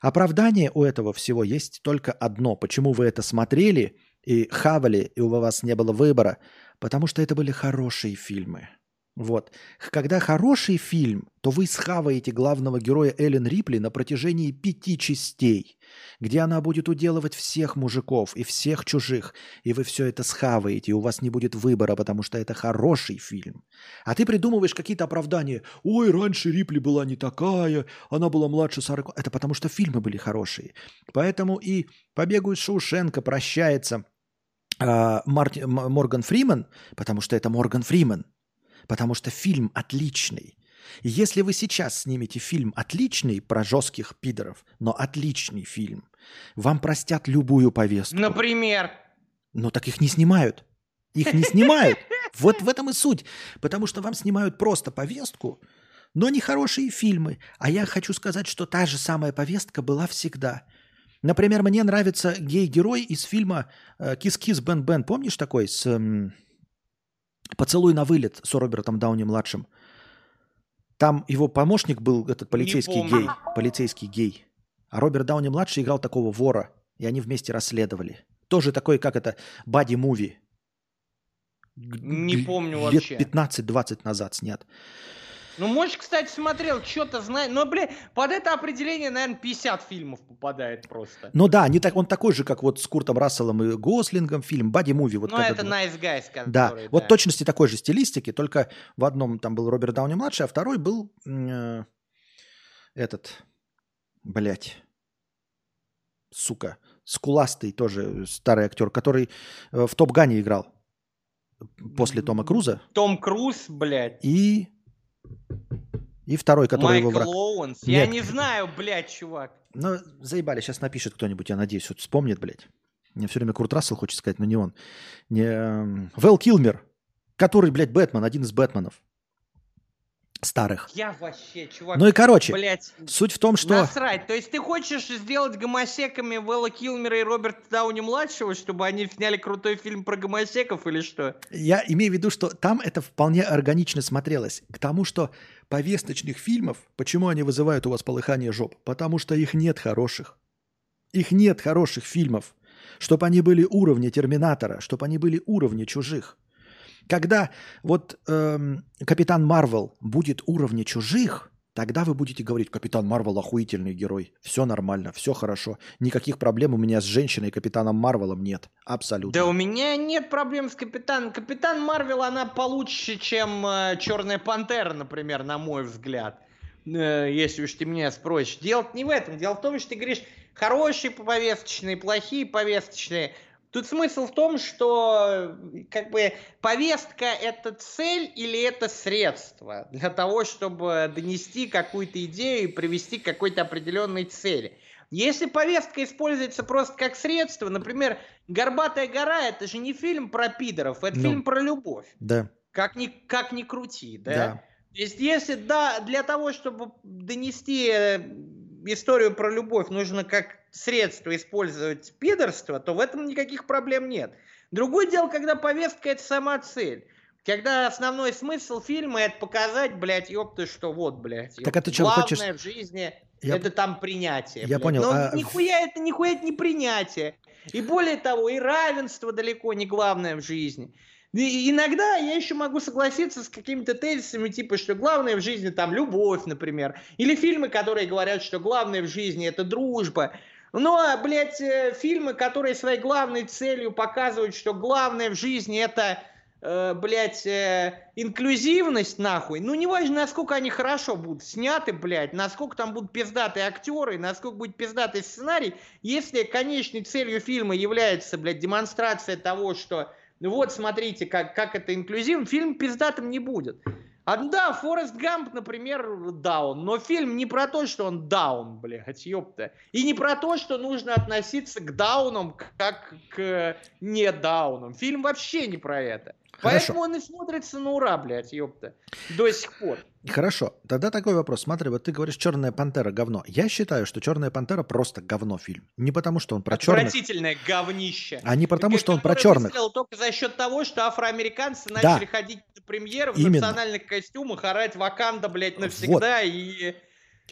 Оправдание у этого всего есть только одно. Почему вы это смотрели и хавали, и у вас не было выбора? Потому что это были хорошие фильмы. Вот. Когда хороший фильм, то вы схаваете главного героя Эллен Рипли на протяжении пяти частей, где она будет уделывать всех мужиков и всех чужих, и вы все это схаваете, и у вас не будет выбора, потому что это хороший фильм. А ты придумываешь какие-то оправдания. Ой, раньше Рипли была не такая, она была младше 40. Это потому что фильмы были хорошие. Поэтому и «Побегу из Шоушенка» прощается а, Марти- М- Морган Фриман, потому что это Морган Фриман, потому что фильм отличный. И если вы сейчас снимете фильм отличный про жестких пидоров, но отличный фильм, вам простят любую повестку. Например. Но так их не снимают. Их не снимают. Вот в этом и суть. Потому что вам снимают просто повестку, но не хорошие фильмы. А я хочу сказать, что та же самая повестка была всегда. Например, мне нравится гей-герой из фильма э, «Кис-кис Бен Бен». Помнишь такой с эм, «Поцелуй на вылет» с Робертом Дауни-младшим? Там его помощник был этот полицейский гей. Полицейский гей. А Роберт Дауни-младший играл такого вора. И они вместе расследовали. Тоже такой, как это, бади-муви. Не помню лет вообще. 15-20 назад снят. Ну, может, кстати, смотрел, что-то знает. Но, бля, под это определение, наверное, 50 фильмов попадает просто. Ну да, не так, он такой же, как вот с Куртом Расселом и Гослингом фильм «Бади-муви». Вот ну, это Nice Guys, Да, который, вот точности такой же стилистики, только в одном там был Роберт Дауни младший, а второй был э, этот, блядь, сука, скуластый тоже старый актер, который э, в Топ Гане играл после Тома Круза, Том Круз, блядь. и и второй, который его Майкл враг. Оуэнс. Я Нет. не знаю, блядь, чувак. Ну, заебали, сейчас напишет кто-нибудь, я надеюсь, вот вспомнит, блядь. Мне все время Курт Рассел хочет сказать, но не он. Не, эм, Вэл Килмер, который, блядь, Бэтмен, один из Бэтменов. Старых. Я вообще, чувак. Ну и короче, Блядь, суть в том, что... насрать. То есть ты хочешь сделать гомосеками Вэлла Килмера и Роберта Дауни-младшего, чтобы они сняли крутой фильм про гомосеков или что? Я имею в виду, что там это вполне органично смотрелось. К тому, что повесточных фильмов, почему они вызывают у вас полыхание жоп? Потому что их нет хороших. Их нет хороших фильмов. Чтобы они были уровня Терминатора, чтобы они были уровня чужих. Когда вот эм, Капитан Марвел будет уровня чужих, тогда вы будете говорить, Капитан Марвел охуительный герой, все нормально, все хорошо, никаких проблем у меня с женщиной Капитаном Марвелом нет, абсолютно. Да у меня нет проблем с Капитаном. Капитан Марвел, она получше, чем э, Черная Пантера, например, на мой взгляд. Э, если уж ты меня спросишь. Дело не в этом. Дело в том, что ты говоришь, хорошие повесточные, плохие повесточные. Тут смысл в том, что э, как бы повестка это цель или это средство для того, чтобы донести какую-то идею и привести к какой-то определенной цели. Если повестка используется просто как средство, например, «Горбатая гора» — это же не фильм про пидоров, это Ну. фильм про любовь. Да, Как ни, как ни крути, да? да. То есть если да, для того, чтобы донести э, историю про любовь, нужно как средство использовать пидорство, то в этом никаких проблем нет. Другое дело, когда повестка это сама цель. Когда основной смысл фильма это показать, блядь, ёпты, что вот, блядь. Так а ты ёпта, чё, главное хочешь- в жизни Я- это там принятие. Я блядь. понял, Но а- нихуя это, нихуя это не принятие. И более того, и равенство далеко не главное в жизни. И иногда я еще могу согласиться с какими-то тезисами, типа, что главное в жизни там любовь, например. Или фильмы, которые говорят, что главное в жизни это дружба. Ну, а, блядь, э, фильмы, которые своей главной целью показывают, что главное в жизни это э, блядь, э, инклюзивность, нахуй, ну, неважно, насколько они хорошо будут сняты, блядь, насколько там будут пиздатые актеры, насколько будет пиздатый сценарий, если конечной целью фильма является, блядь, демонстрация того, что, ну вот, смотрите, как, как это инклюзивно, фильм пиздатым не будет. А, да, Форест Гамп, например, даун, но фильм не про то, что он даун, блядь, ёпта. И не про то, что нужно относиться к даунам как к не даунам. Фильм вообще не про это. Хорошо. Поэтому он и смотрится на ура, блядь, ёпта. До сих пор. Хорошо. Тогда такой вопрос. Смотри, вот ты говоришь, Черная пантера говно. Я считаю, что Черная пантера просто говно фильм. Не потому, что он про черных. Отвратительное говнище. А не потому, что он про черных. только за счет того, что афроамериканцы начали да. ходить на премьеры в Именно. национальных костюмах, орать Ваканда, блядь, навсегда вот. и...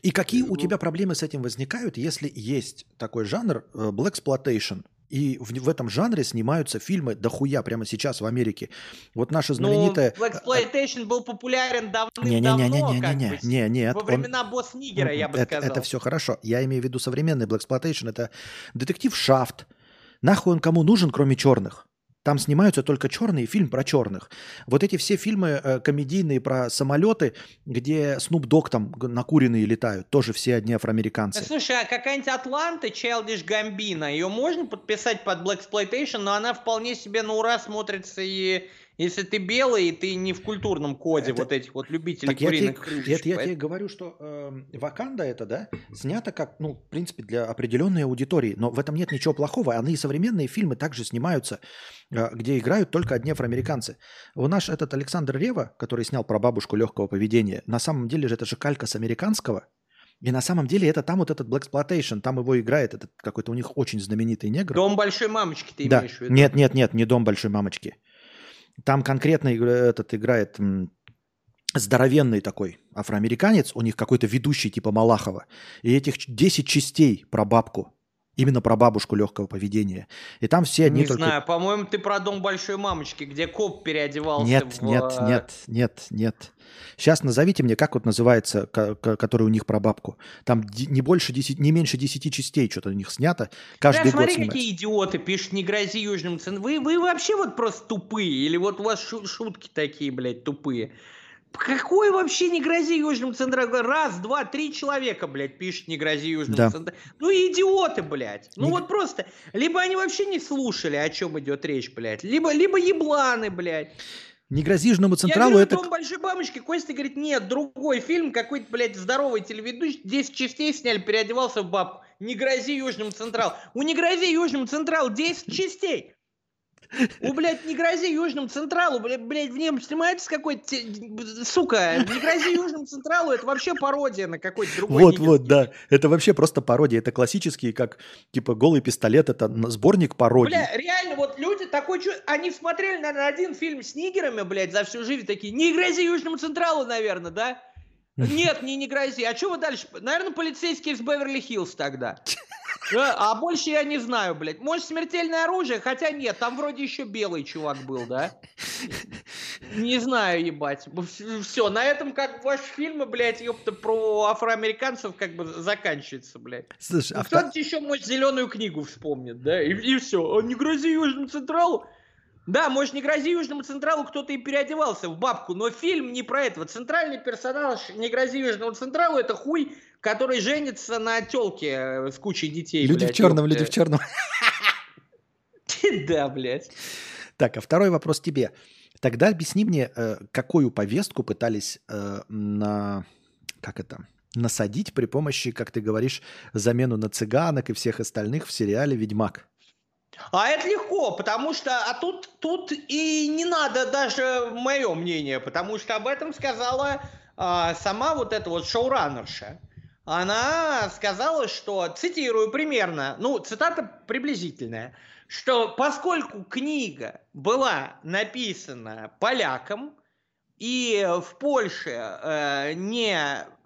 И какие у тебя проблемы с этим возникают, если есть такой жанр э, Black Exploitation, и в, в этом жанре снимаются фильмы дохуя прямо сейчас в Америке. Вот наша ну, знаменитая... Ну, Blaxploitation был популярен давным-давно. Не-не-не-не-не-не. Не, нет. Во времена он... босс Нигера, я бы это, сказал. Это все хорошо. Я имею в виду современный Blaxploitation. Это детектив Шафт. Нахуй он кому нужен, кроме черных? Там снимаются только черные, фильм про черных. Вот эти все фильмы э, комедийные про самолеты, где Снуп Дог там накуренные летают, тоже все одни афроамериканцы. Слушай, а какая-нибудь Атланта, Childish Гамбина, ее можно подписать под Black Exploitation, но она вполне себе на ура смотрится и если ты белый, и ты не в культурном коде это... вот этих вот любителей так куриных я тебе, я, я тебе говорю, что э, Ваканда это, да, снято как, ну, в принципе, для определенной аудитории, но в этом нет ничего плохого. Они и современные фильмы также снимаются, э, где играют только одни афроамериканцы. У наш этот Александр Рева, который снял про бабушку легкого поведения, на самом деле же это же калька с американского, и на самом деле это там вот этот Black Exploitation, там его играет этот какой-то у них очень знаменитый негр. Дом большой мамочки ты да. имеешь в виду? Нет, нет, нет, не дом большой мамочки. Там конкретно этот играет здоровенный такой афроамериканец, у них какой-то ведущий типа Малахова. И этих 10 частей про бабку. Именно про бабушку легкого поведения. И там все одни Не только... знаю, по-моему, ты про дом большой мамочки, где коп переодевался Нет, в... нет, э, нет, нет, нет. Сейчас назовите мне, как вот называется, который у них про бабку. Там не больше 10, не меньше 10 частей что-то у них снято. Каждый да, год смотри, снимается. какие идиоты пишут, не грози южным цен. Вы, вы вообще вот просто тупые. Или вот у вас шутки такие, блядь, тупые. Какой вообще не грози Южному Централу? Раз, два, три человека, блядь, пишет не грози Южному да. Централу. Ну идиоты, блядь. Ну не... вот просто, либо они вообще не слушали, о чем идет речь, блядь, либо, либо ебланы, блядь. Не грози Южному Централу, Я говорю, это... большой бабочки, Костя говорит, нет, другой фильм, какой-то, блядь, здоровый телеведущий, 10 частей сняли, переодевался в бабку. Не грози Южному Централу. У не грози Южному Централу 10 частей. У, блядь, не грози Южному Централу, блядь, блядь в нем снимается какой-то... Сука, не грози Южному Централу, это вообще пародия на какой-то другой... Вот, вот, да. Это вообще просто пародия. Это классические, как, типа, голый пистолет, это сборник пародий. Бля, реально, вот люди такой... Они смотрели, наверное, один фильм с нигерами, блядь, за всю жизнь, такие, не грози Южному Централу, наверное, да? Нет, не, не грози. А что вы дальше? Наверное, полицейские из Беверли-Хиллз тогда. А больше я не знаю, блядь. Может, смертельное оружие? Хотя нет, там вроде еще белый чувак был, да? Не знаю, ебать. Все, на этом как ваши фильмы, блядь, ёпта, про афроамериканцев как бы заканчивается, блядь. Слушай, а кто-то еще, может, зеленую книгу вспомнит, да? И, и все. А не грози Южному Централу. Да, может, не грози Южному Централу, кто-то и переодевался в бабку, но фильм не про этого. Центральный персонаж не грози Южному Централу, это хуй, который женится на телке э, с кучей детей. Люди блядь, в черном, люди в черном. Да, блядь. Так, а второй вопрос тебе. Тогда объясни мне, э, какую повестку пытались э, на... Как это? насадить при помощи, как ты говоришь, замену на цыганок и всех остальных в сериале «Ведьмак». А это легко, потому что, а тут, тут и не надо даже мое мнение, потому что об этом сказала а, сама вот эта вот шоураннерша. Она сказала, что, цитирую примерно, ну, цитата приблизительная, что поскольку книга была написана поляком, и в Польше э, не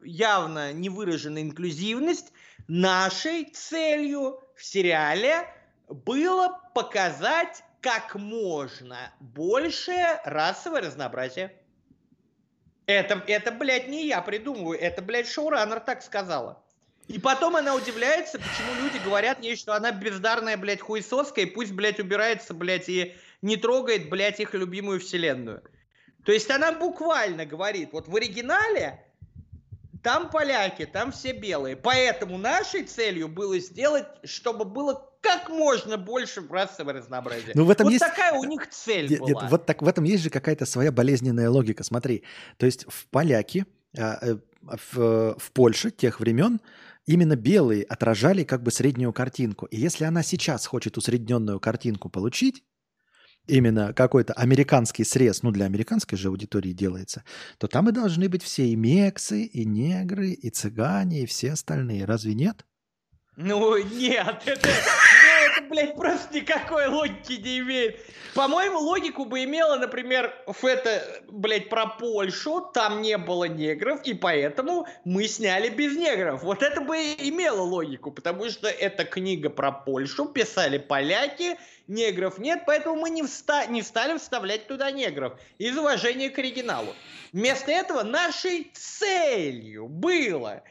явно не выражена инклюзивность, нашей целью в сериале было показать как можно больше расовое разнообразие. Это, это, блядь, не я придумываю, это, блядь, шоураннер так сказала. И потом она удивляется, почему люди говорят ей, что она бездарная, блядь, хуесоска, и пусть, блядь, убирается, блядь, и не трогает, блядь, их любимую вселенную. То есть она буквально говорит, вот в оригинале там поляки, там все белые. Поэтому нашей целью было сделать, чтобы было как можно больше расового разнообразия. Ну, в этом вот есть... такая у них цель Нет, была. нет, вот так в этом есть же какая-то своя болезненная логика. Смотри, то есть в поляки, а, э, в, в Польше тех времен именно белые отражали как бы среднюю картинку. И если она сейчас хочет усредненную картинку получить, именно какой-то американский срез, ну для американской же аудитории делается, то там и должны быть все и мексы, и негры, и цыгане, и все остальные. Разве нет? Ну, нет, это, это, блядь, просто никакой логики не имеет. По-моему, логику бы имело, например, это, блядь, про Польшу, там не было негров, и поэтому мы сняли без негров. Вот это бы имело логику, потому что это книга про Польшу, писали поляки, негров нет, поэтому мы не, вста- не стали вставлять туда негров из уважения к оригиналу. Вместо этого нашей целью было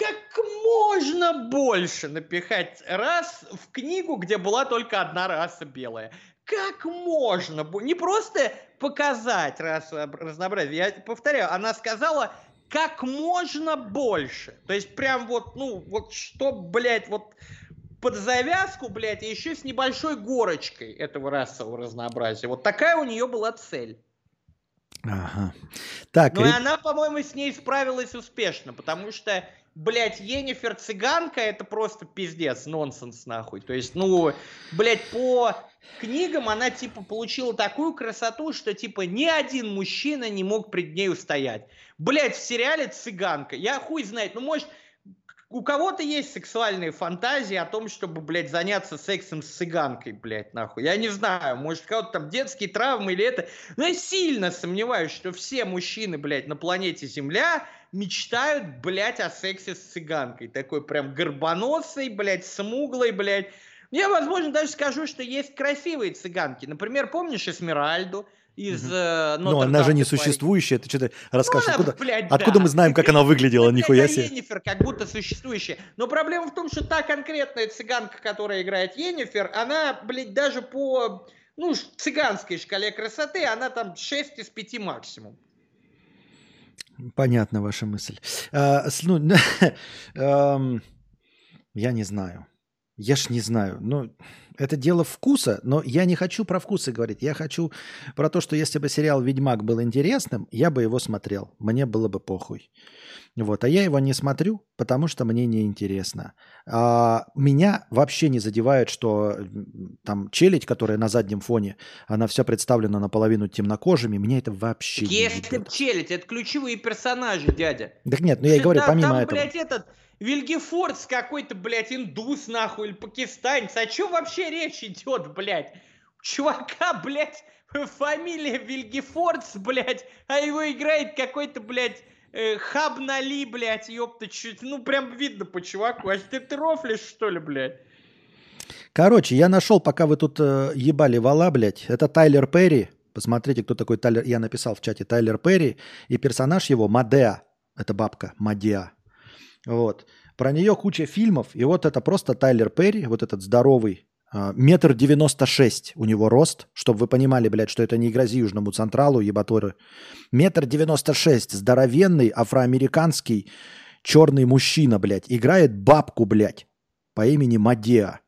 как можно больше напихать раз в книгу, где была только одна раса белая. Как можно Не просто показать расу разнообразие. Я повторяю, она сказала как можно больше. То есть прям вот, ну, вот что, блядь, вот под завязку, блядь, и еще с небольшой горочкой этого расового разнообразия. Вот такая у нее была цель. Ага. Так, Ну и она, по-моему, с ней справилась успешно, потому что, блядь, Енифер цыганка это просто пиздец, нонсенс нахуй. То есть, ну, блядь, по книгам она типа получила такую красоту, что типа ни один мужчина не мог пред ней устоять. Блядь, в сериале цыганка. Я хуй знает, ну может у кого-то есть сексуальные фантазии о том, чтобы, блядь, заняться сексом с цыганкой, блядь, нахуй. Я не знаю, может, у кого-то там детские травмы или это. Но я сильно сомневаюсь, что все мужчины, блядь, на планете Земля мечтают, блядь, о сексе с цыганкой. Такой прям горбоносой, блядь, смуглой, блядь. Я, возможно, даже скажу, что есть красивые цыганки. Например, помнишь Эсмеральду из э, ну, она же не существующая, ты что-то Ну, расскажешь, она, откуда, блядь, откуда да. мы знаем, как она выглядела, Ну, нихуя себе. Йеннифер как будто существующая. Но проблема в том, что та конкретная цыганка, которая играет Йеннифер, она, блядь, даже по ну, цыганской шкале красоты, она там 6 из 5 максимум. Понятна ваша мысль. А, ну, эм, я не знаю. Я ж не знаю. Ну, это дело вкуса, но я не хочу про вкусы говорить. Я хочу про то, что если бы сериал «Ведьмак» был интересным, я бы его смотрел. Мне было бы похуй. Вот. А я его не смотрю, потому что мне неинтересно. А, меня вообще не задевает, что там челядь, которая на заднем фоне, она вся представлена наполовину темнокожими. Меня это вообще не Если б челядь, это ключевые персонажи, дядя. Так нет, ну я и говорю, помимо там, этого. блядь, этот Вильгефордс какой-то, блядь, индус, нахуй, или пакистанец. О чем вообще речь идет, блядь? Чувака, блядь, фамилия Вильгефордс, блядь, а его играет какой-то, блядь, э, Хабнали, блядь, ёпта, чуть, ну прям видно по чуваку. А ты, ты рофлишь, что ли, блядь? Короче, я нашел, пока вы тут э, ебали вала, блядь. Это Тайлер Перри. Посмотрите, кто такой Тайлер. Я написал в чате Тайлер Перри. И персонаж его Мадеа. Это бабка Мадеа. Вот. Про нее куча фильмов. И вот это просто Тайлер Перри, вот этот здоровый. А, Метр девяносто шесть у него рост, чтобы вы понимали, блядь, что это не грози Южному Централу, ебаторы. Метр девяносто шесть, здоровенный, афроамериканский, черный мужчина, блядь. Играет бабку, блядь, по имени Мадеа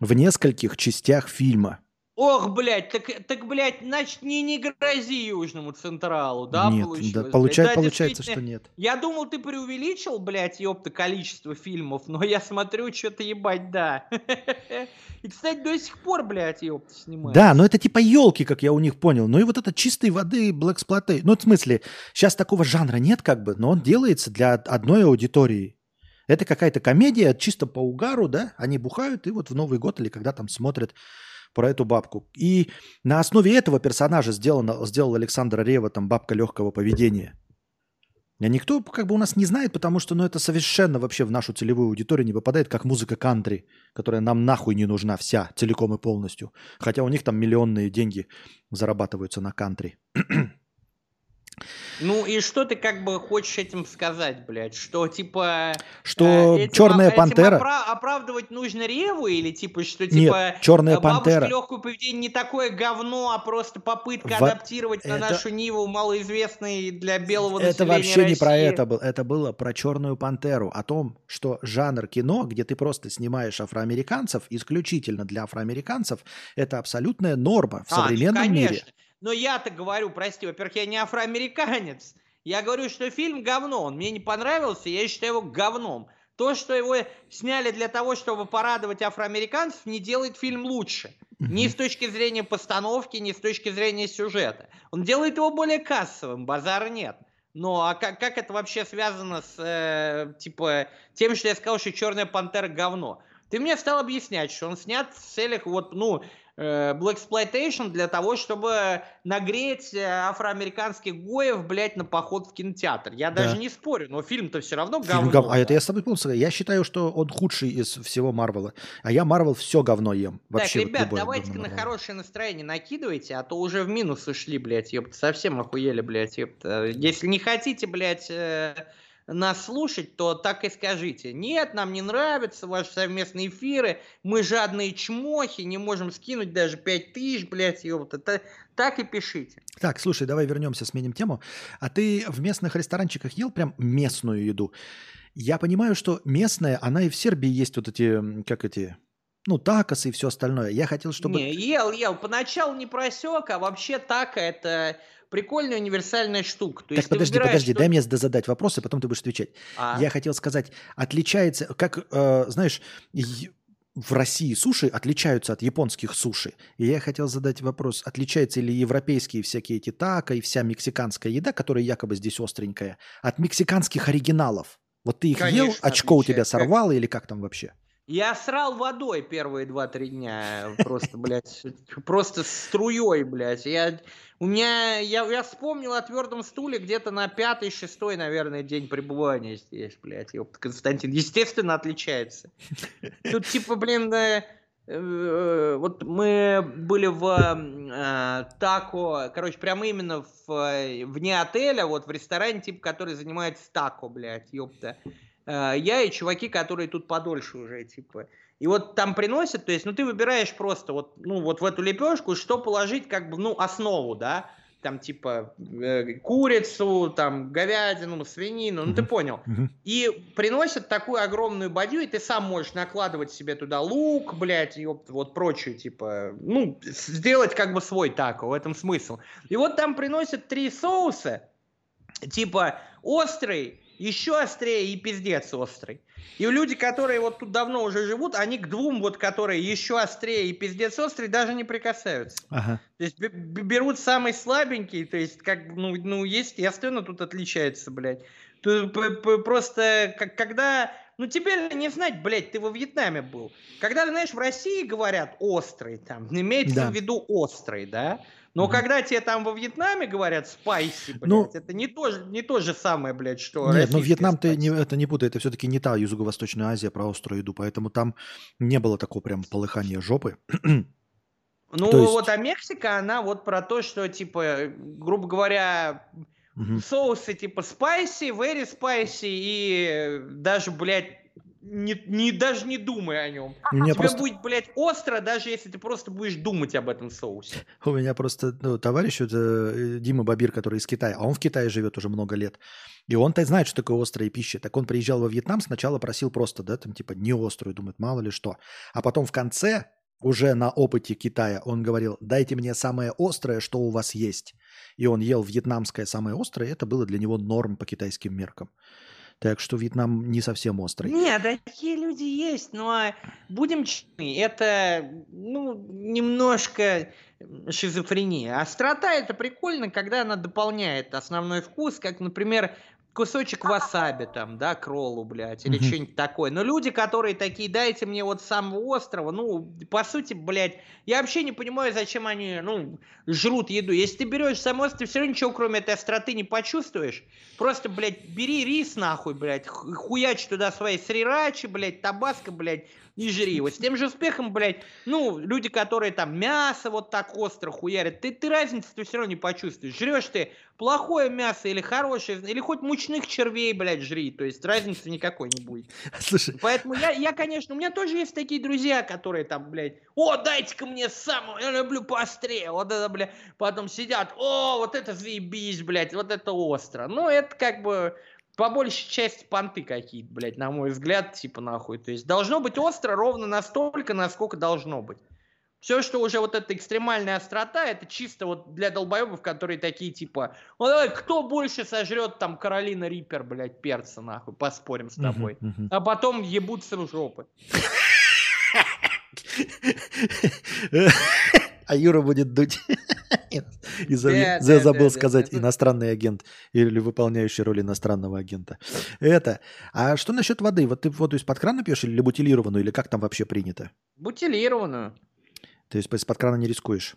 в нескольких частях фильма. Ох, блядь, так, так, блядь, значит, не, не грози Южному Централу, да, нет, получилось, да, получай- Да, получается, что нет. Я думал, ты преувеличил, блядь, ёпта, количество фильмов, но я смотрю, что-то ебать, да. И, кстати, до сих пор, блядь, ёпта, снимают. Да, но это типа елки, как я у них понял. Ну и вот это чистой воды Black Ну, в смысле, сейчас такого жанра нет как бы, но он делается для одной аудитории. Это какая-то комедия чисто по угару, да? Они бухают и вот в Новый год или когда там смотрят про эту бабку. И на основе этого персонажа сделано, сделал Александр Рева там бабка легкого поведения. А никто как бы у нас не знает, потому что ну, это совершенно вообще в нашу целевую аудиторию не попадает, как музыка кантри, которая нам нахуй не нужна вся, целиком и полностью. Хотя у них там миллионные деньги зарабатываются на кантри. Ну и что ты как бы хочешь этим сказать, блядь? Что типа... Что э, Черная Пантера... Опра- оправдывать нужно Реву или типа что типа... Нет, Черная Пантера... легкое поведение не такое говно, а просто попытка в... адаптировать это... на нашу Ниву малоизвестный для белого это вообще России. не про это было. Это было про Черную Пантеру. О том, что жанр кино, где ты просто снимаешь афроамериканцев, исключительно для афроамериканцев, это абсолютная норма в а, современном ну, мире. Но я-то говорю, прости, во-первых, я не афроамериканец. Я говорю, что фильм говно. Он мне не понравился, я считаю его говном. То, что его сняли для того, чтобы порадовать афроамериканцев, не делает фильм лучше. Ни с точки зрения постановки, ни с точки зрения сюжета. Он делает его более кассовым, базара нет. Но а как, как это вообще связано с э, типа тем, что я сказал, что Черная пантера говно? Ты мне стал объяснять, что он снят в целях вот, ну, э, Black Exploitation для того, чтобы нагреть э, афроамериканских гоев, блядь, на поход в кинотеатр. Я да. даже не спорю, но фильм-то все равно говно. Фильм гов... А это я с тобой полностью Я считаю, что он худший из всего Марвела. А я Марвел все говно ем. Вообще, так, ребят, вот давайте-ка на хорошее настроение накидывайте, а то уже в минус ушли, блядь, ёпта. Совсем охуели, блядь, ёпта. Если не хотите, блядь... Нас слушать, то так и скажите. Нет, нам не нравятся ваши совместные эфиры, мы жадные чмохи, не можем скинуть даже 5 тысяч, блядь, ёпта. Так и пишите. Так, слушай, давай вернемся, сменим тему. А ты в местных ресторанчиках ел прям местную еду? Я понимаю, что местная, она и в Сербии есть вот эти, как эти, ну, такосы и все остальное. Я хотел, чтобы... Не, ел, ел. Поначалу не просек, а вообще тако это прикольная универсальная штука. То так есть подожди, подожди, что... дай мне задать вопрос, и потом ты будешь отвечать. А? Я хотел сказать, отличается, как, э, знаешь, в России суши отличаются от японских суши. И я хотел задать вопрос, отличаются ли европейские всякие эти тако и вся мексиканская еда, которая якобы здесь остренькая, от мексиканских оригиналов? Вот ты их Конечно, ел, очко у тебя сорвало как... или как там вообще? Я срал водой первые два-три дня. Просто, блядь, просто струей, блядь. Я, у меня, я, я вспомнил о твердом стуле где-то на пятый-шестой, наверное, день пребывания здесь, блядь. Ёпта, Константин, естественно, отличается. Тут, типа, блин, э, э, вот мы были в э, тако, короче, прямо именно в, э, вне отеля, вот в ресторане, типа, который занимается тако, блядь, ёпта. Э, я и чуваки, которые тут подольше уже, типа. И вот там приносят, то есть, ну, ты выбираешь просто вот, ну, вот в эту лепешку, что положить, как бы, ну, основу, да, там, типа, э, курицу, там, говядину, свинину, ну, ты понял. И приносят такую огромную бадью, и ты сам можешь накладывать себе туда лук, блядь, и вот прочее, типа, ну, сделать как бы свой тако, в этом смысл. И вот там приносят три соуса, типа, острый, еще острее и пиздец острый. И люди, которые вот тут давно уже живут, они к двум вот, которые еще острее и пиздец острый, даже не прикасаются. Ага. То есть берут самый слабенький, то есть как, ну, ну естественно, тут отличается, блядь. Тут просто, как, когда ну теперь не знать, блядь, ты во Вьетнаме был. Когда, знаешь, в России говорят острый, там, имеется да. в виду острый, да? Но mm когда тебе там во Вьетнаме говорят спайси, блядь, ну, это не то, не то же самое, блядь, что Нет, но Вьетнам ты не, это не путай, это все-таки не та Юго-Восточная Азия про острую еду, поэтому там не было такого прям полыхания жопы. Ну есть... вот, а Мексика, она вот про то, что, типа, грубо говоря, угу. соусы типа спайси, very spicy и даже, блядь, не, не, даже не думай о нем. У меня Тебе просто... будет, блядь, остро, даже если ты просто будешь думать об этом соусе. У меня просто ну, товарищ, это Дима Бабир, который из Китая, а он в Китае живет уже много лет. И он-то знает, что такое острая пища. Так он приезжал во Вьетнам, сначала просил просто, да, там типа не острую, думает, мало ли что. А потом в конце, уже на опыте Китая, он говорил, дайте мне самое острое, что у вас есть. И он ел вьетнамское самое острое, это было для него норм по китайским меркам. Так что Вьетнам не совсем острый. Нет, такие люди есть, но будем честны, это ну, немножко шизофрения. Острота это прикольно, когда она дополняет основной вкус, как, например, кусочек васаби там, да, к роллу, блядь, или Мгм. что-нибудь такое. Но люди, которые такие, дайте мне вот самого острова, ну, по сути, блядь, я вообще не понимаю, зачем они, ну, жрут еду. Если ты берешь сам остров, ты все равно ничего, кроме этой остроты, не почувствуешь. Просто, блядь, бери рис, нахуй, блядь, ху- хуячь туда свои срирачи, блядь, табаско, блядь, и жри его. С тем же успехом, блядь, ну, люди, которые там мясо вот так остро хуярят, ты, ты разницы ты все равно не почувствуешь. Жрешь ты плохое мясо или хорошее, или хоть мучных червей, блядь, жри. То есть разницы никакой не будет. Слушай, Поэтому я, я, конечно, у меня тоже есть такие друзья, которые там, блядь, о, дайте-ка мне самого, я люблю поострее, вот это, блядь, потом сидят, о, вот это заебись, блядь, вот это остро. Ну, это как бы по большей части понты какие-то, блядь, на мой взгляд, типа нахуй. То есть должно быть остро ровно настолько, насколько должно быть. Все, что уже вот эта экстремальная острота, это чисто вот для долбоебов, которые такие типа, ну давай, кто больше сожрет там Каролина Риппер, блядь, перца, нахуй, поспорим с тобой. Мгм, мгм. А потом ебутся в жопы. А Юра будет дуть. И да, забыл сказать иностранный агент или выполняющий роль иностранного агента. Это. А что насчет воды? Вот ты воду из-под крана пьешь или бутилированную, или как там вообще принято? Бутилированную. То есть из-под крана не рискуешь?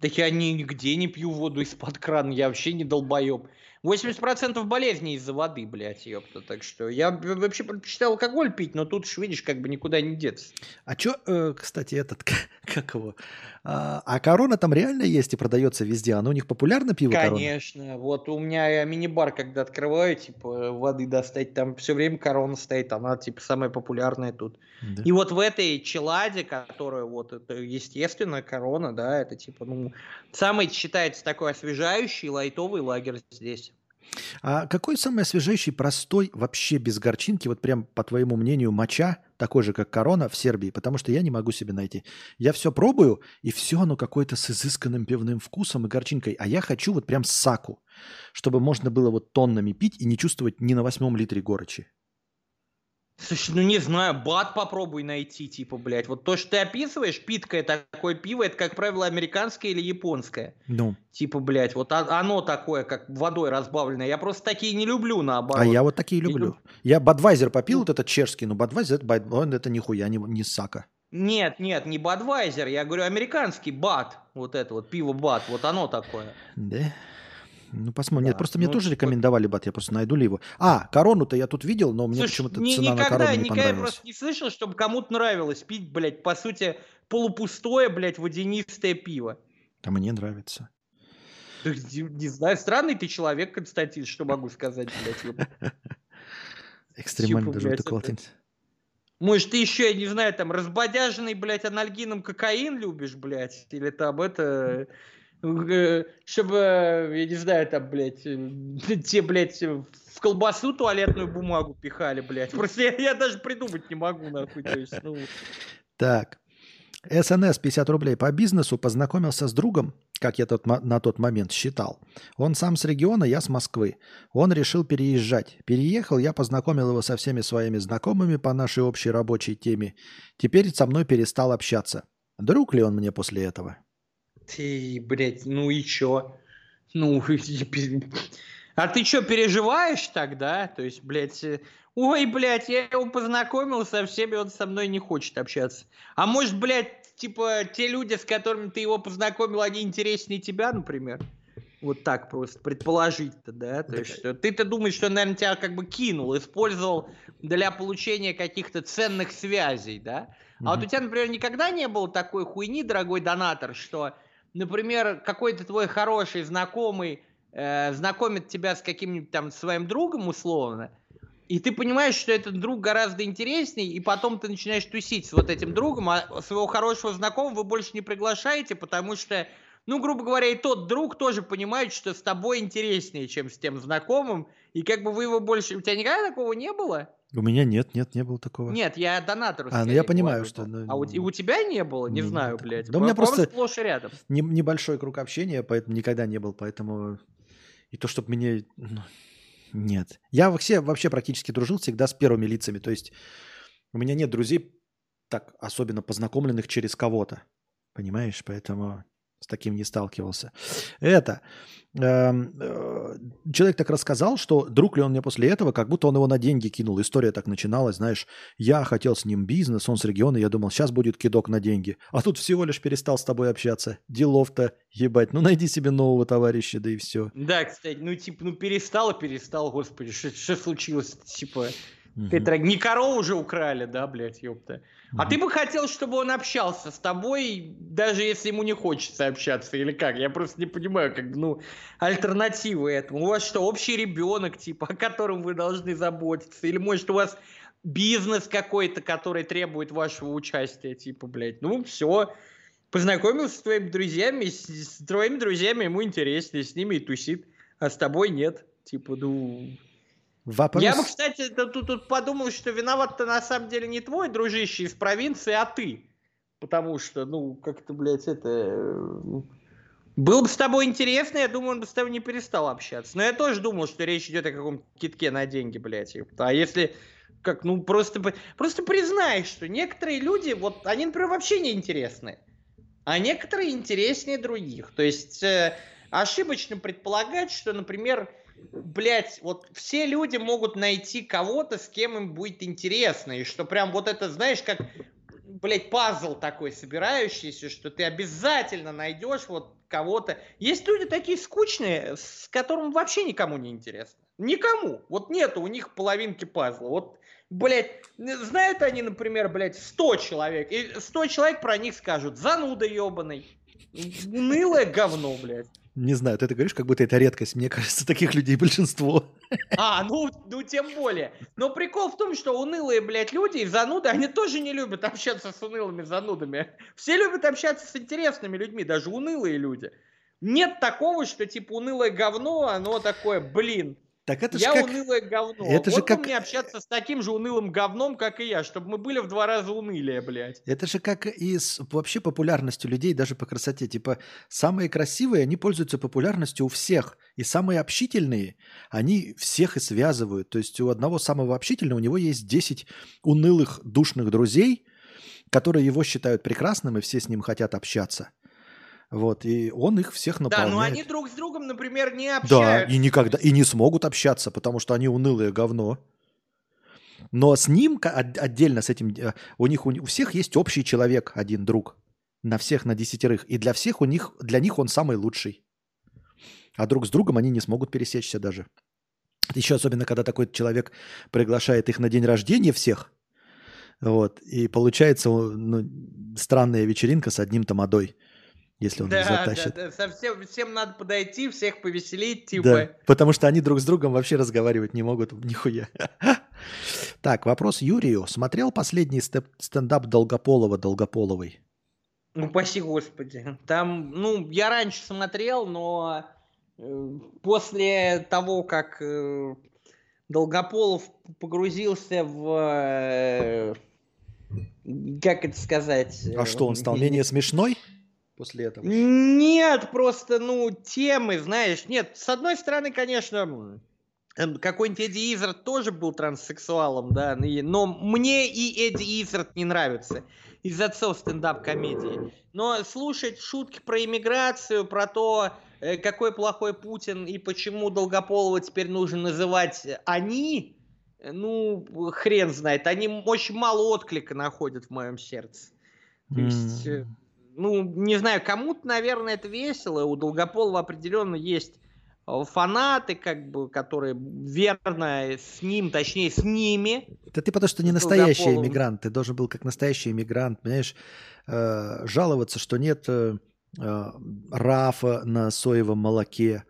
Да я ни- нигде не пью воду из-под крана, я вообще не долбоеб. 80% болезней из-за воды, блядь, ёпта. Так что я вообще предпочитал алкоголь пить, но тут, видишь, как бы никуда не деться. А чё, э, кстати, этот, как его? А, а корона там реально есть и продается везде? Оно у них популярно пиво корона? Конечно. Вот у меня я мини-бар, когда открываю, типа, воды достать, там все время корона стоит, она, типа, самая популярная тут. Да. И вот в этой челаде, которая вот, это, естественно, корона, да, это, типа, ну, самый считается такой освежающий, лайтовый лагерь здесь. А какой самый освежающий, простой, вообще без горчинки, вот прям, по твоему мнению, моча, такой же, как корона в Сербии? Потому что я не могу себе найти. Я все пробую, и все оно какое-то с изысканным пивным вкусом и горчинкой. А я хочу вот прям саку, чтобы можно было вот тоннами пить и не чувствовать ни на восьмом литре горечи. Слушай, ну не знаю, бат попробуй найти, типа, блядь. Вот то, что ты описываешь, питкое такое пиво, это, как правило, американское или японское. Ну, Типа, блядь, вот оно такое, как водой разбавленное. Я просто такие не люблю, наоборот. а я вот такие люблю. люб- Я Бадвайзер попил, Ну. вот этот чешский, но Бадвайзер, это, он- это нихуя не, не сака. Нет, нет, не Бадвайзер, я говорю американский бат. Вот это вот, пиво бат, вот оно такое. Да? Ну, посмотрим. Нет, Да, просто мне ну, тоже вот- рекомендовали бат, я просто найду ли его. А, корону-то я тут видел, но мне почему-то ни- цена на никогда, корону не никогда я понравилась. просто не слышал, чтобы кому-то нравилось пить, блядь, по сути, полупустое, блядь, водянистое пиво. А мне нравится. Да Не, не знаю, странный ты человек, Константин, что могу сказать, блядь. Экстремально даже оттенка. Может, ты еще, я не знаю, там, разбодяженный, блядь, анальгином кокаин любишь, блядь? Или там это... э, Чтобы, э, я не знаю, там, блядь, э, те, блядь, в колбасу туалетную бумагу пихали, блядь. Просто я, я даже придумать не могу, нахуй. То есть, ну, Так. СНС 50 рублей по бизнесу познакомился с другом, как я тот, на тот момент считал. Он сам с региона, я с Москвы. Он решил переезжать. Переехал, я познакомил его со всеми своими знакомыми по нашей общей рабочей теме. Теперь со мной перестал общаться. Друг ли он мне после этого? Ты, блядь, ну и чё? Ну, а ты чё, переживаешь тогда? То есть, блядь, э, ой, блядь, я его познакомил со всеми, он со мной не хочет общаться. А может, блядь, типа, те люди, с которыми ты его познакомил, они интереснее тебя, например? Вот так просто, предположить-то, да? То есть, что ты-то думаешь, что он, наверное, тебя как бы кинул, использовал для получения каких-то ценных связей, да? А вот Мгм. у тебя, например, никогда не было такой хуйни, дорогой донатор, что, например, какой-то твой хороший знакомый э, знакомит тебя с каким-нибудь там своим другом условно, и ты понимаешь, что этот друг гораздо интересней, и потом ты начинаешь тусить с вот этим другом, а своего хорошего знакомого вы больше не приглашаете, потому что, ну, грубо говоря, и тот друг тоже понимает, что с тобой интереснее, чем с тем знакомым, и как бы вы его больше... У тебя никогда такого не было? У меня нет, нет, не было такого. Нет, я донатору. А, ну я понимаю, что, ну, А у, и у тебя не было? Не не, не знаю, такого. блядь. Да у меня просто- сплошь и рядом. Не- небольшой круг общения, поэтому никогда не был, поэтому и то, чтобы мне ну, нет. Я вообще вообще практически дружил всегда с первыми лицами, то есть у меня нет друзей так особенно познакомленных через кого-то, понимаешь, поэтому С таким не сталкивался. Это. эм, э, Человек так рассказал, что друг ли он мне после этого, как будто он его на деньги кинул. История так начиналась, знаешь, я хотел с ним бизнес, он с региона, я думал, сейчас будет кидок на деньги. А тут всего лишь перестал с тобой общаться. Делов-то, ебать, ну найди себе нового товарища, да и все. Да, кстати, ну типа, ну перестал перестал, господи, что случилось? Типа, это не корову уже украли, да, блядь, ёпта. А ты бы хотел, чтобы он общался с тобой, даже если ему не хочется общаться, или как? Я просто не понимаю, как, ну, альтернативы этому. У вас что, общий ребенок, типа, о котором вы должны заботиться? Или, может, у вас бизнес какой-то, который требует вашего участия, типа, блядь, ну, все. Познакомился с твоими друзьями, с, с твоими друзьями ему интереснее, с ними и тусит, а с тобой нет. Типа, ну, Вопрос... я бы, кстати, тут, тут подумал, что виноват-то на самом деле не твой дружище из провинции, а ты. Потому что, ну, как-то, блядь, это... э, Было бы с тобой интересно, я думаю, он бы с тобой не перестал общаться. Но я тоже думал, что речь идет о каком-то китке на деньги, блядь. А если как, ну, просто, просто признай, что некоторые люди, вот, они, например, вообще не интересны. А некоторые интереснее других. То есть э, ошибочно предполагать, что, например, блядь, вот все люди могут найти кого-то, с кем им будет интересно. И что прям вот это, знаешь, как, блядь, пазл такой собирающийся, что ты обязательно найдешь вот кого-то. Есть люди такие скучные, с которым вообще никому не интересно. Никому. Вот нету у них половинки пазла. Вот, блядь, знают они, например, блядь, 100 человек. И 100 человек про них скажут, зануда ебаный. Унылое говно, блядь. Не знаю, ты это говоришь, как будто это редкость. Мне кажется, таких людей большинство. А, ну, ну тем более. Но прикол в том, что унылые, блядь, люди и зануды, они тоже не любят общаться с унылыми занудами. Все любят общаться с интересными людьми, даже унылые люди. Нет такого, что типа унылое говно, оно такое, блин, Так это же я как... унылое говно. это же вот как- бы мне общаться с таким же унылым говном, как и я, чтобы мы были в два раза унылее, блядь. Это же как и с вообще популярностью людей, даже по красоте. Типа, самые красивые, они пользуются популярностью у всех. И самые общительные, они всех и связывают. То есть у одного самого общительного, у него есть 10 унылых, душных друзей, которые его считают прекрасным, и все с ним хотят общаться. Вот, и он их всех Да, наполняет. но они друг с другом, например, не Да, общаются. и никогда, и не смогут общаться, потому что они унылые говно. Но с ним отдельно с этим, э, у них у, у всех есть общий человек, один друг. На всех, на десятерых. И для всех у них, для них он самый лучший. А друг с другом они не смогут пересечься даже. Еще особенно, когда такой человек приглашает их на день рождения всех. Вот. И получается ну, странная вечеринка с одним тамадой, если он их Да, да, затащит. да, совсем всем надо подойти, всех повеселить, Да, типа. потому что они друг с другом вообще разговаривать не могут нихуя. Так, вопрос Юрию. Смотрел последний стендап Долгополова Долгополовой? Ну, упаси господи. Там, ну, я раньше смотрел, но э, после того, как э, Долгополов погрузился в... э, как это сказать? А что, он стал менее смешной после этого? Нет, просто, ну, темы, знаешь, нет, с одной стороны, конечно, м, какой-нибудь Эдди Изард тоже был транссексуалом, да, но мне и Эдди Изард не нравится из отцов стендап-комедии. Но слушать шутки про иммиграцию, про то, э, какой плохой Путин и почему Долгополова теперь нужно называть «они», ну, хрен знает, они очень мало отклика находят в моем сердце. То есть, М. ну, не знаю, кому-то, наверное, это весело. У Долгополова определенно есть э, фанаты, как бы, которые верно с ним, точнее, с ними. Да ты потому что не настоящий Долгополовым. иммигрант. Ты должен был как настоящий иммигрант, понимаешь, э, жаловаться, что нет э, э, рафа на соевом молоке.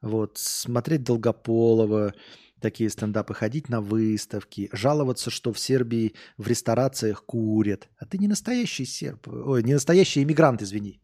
Вот, смотреть Долгополова, такие стендапы, ходить на выставки, жаловаться, что в Сербии в ресторациях курят. А ты не настоящий серб. Ой, не настоящий иммигрант, извини.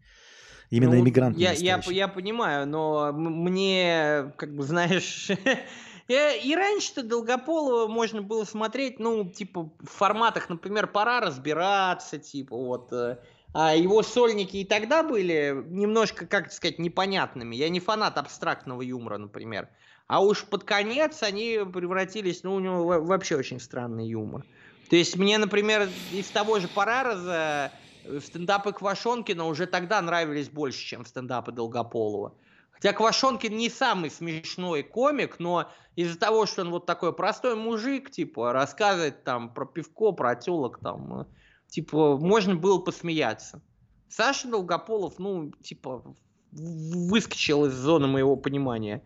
Именно Ну, иммигрант. Я, я, я понимаю, но мне, как бы, знаешь... э, И раньше-то Долгополова можно было смотреть, ну, типа, в форматах, например, «Пора разбираться», типа, вот. э, А его сольники и тогда были немножко, как сказать, непонятными. Я не фанат абстрактного юмора, например. А уж под конец они превратились, ну, у него во- вообще очень странный юмор. То есть мне, например, из того же Парараза стендапы Квашонкина уже тогда нравились больше, чем стендапы Долгополова. Хотя Квашонкин не самый смешной комик, но из-за того, что он вот такой простой мужик, типа, рассказывает там про пивко, про телок, там, э, типа, можно было посмеяться. Саша Долгополов, ну, типа, выскочил из зоны моего понимания.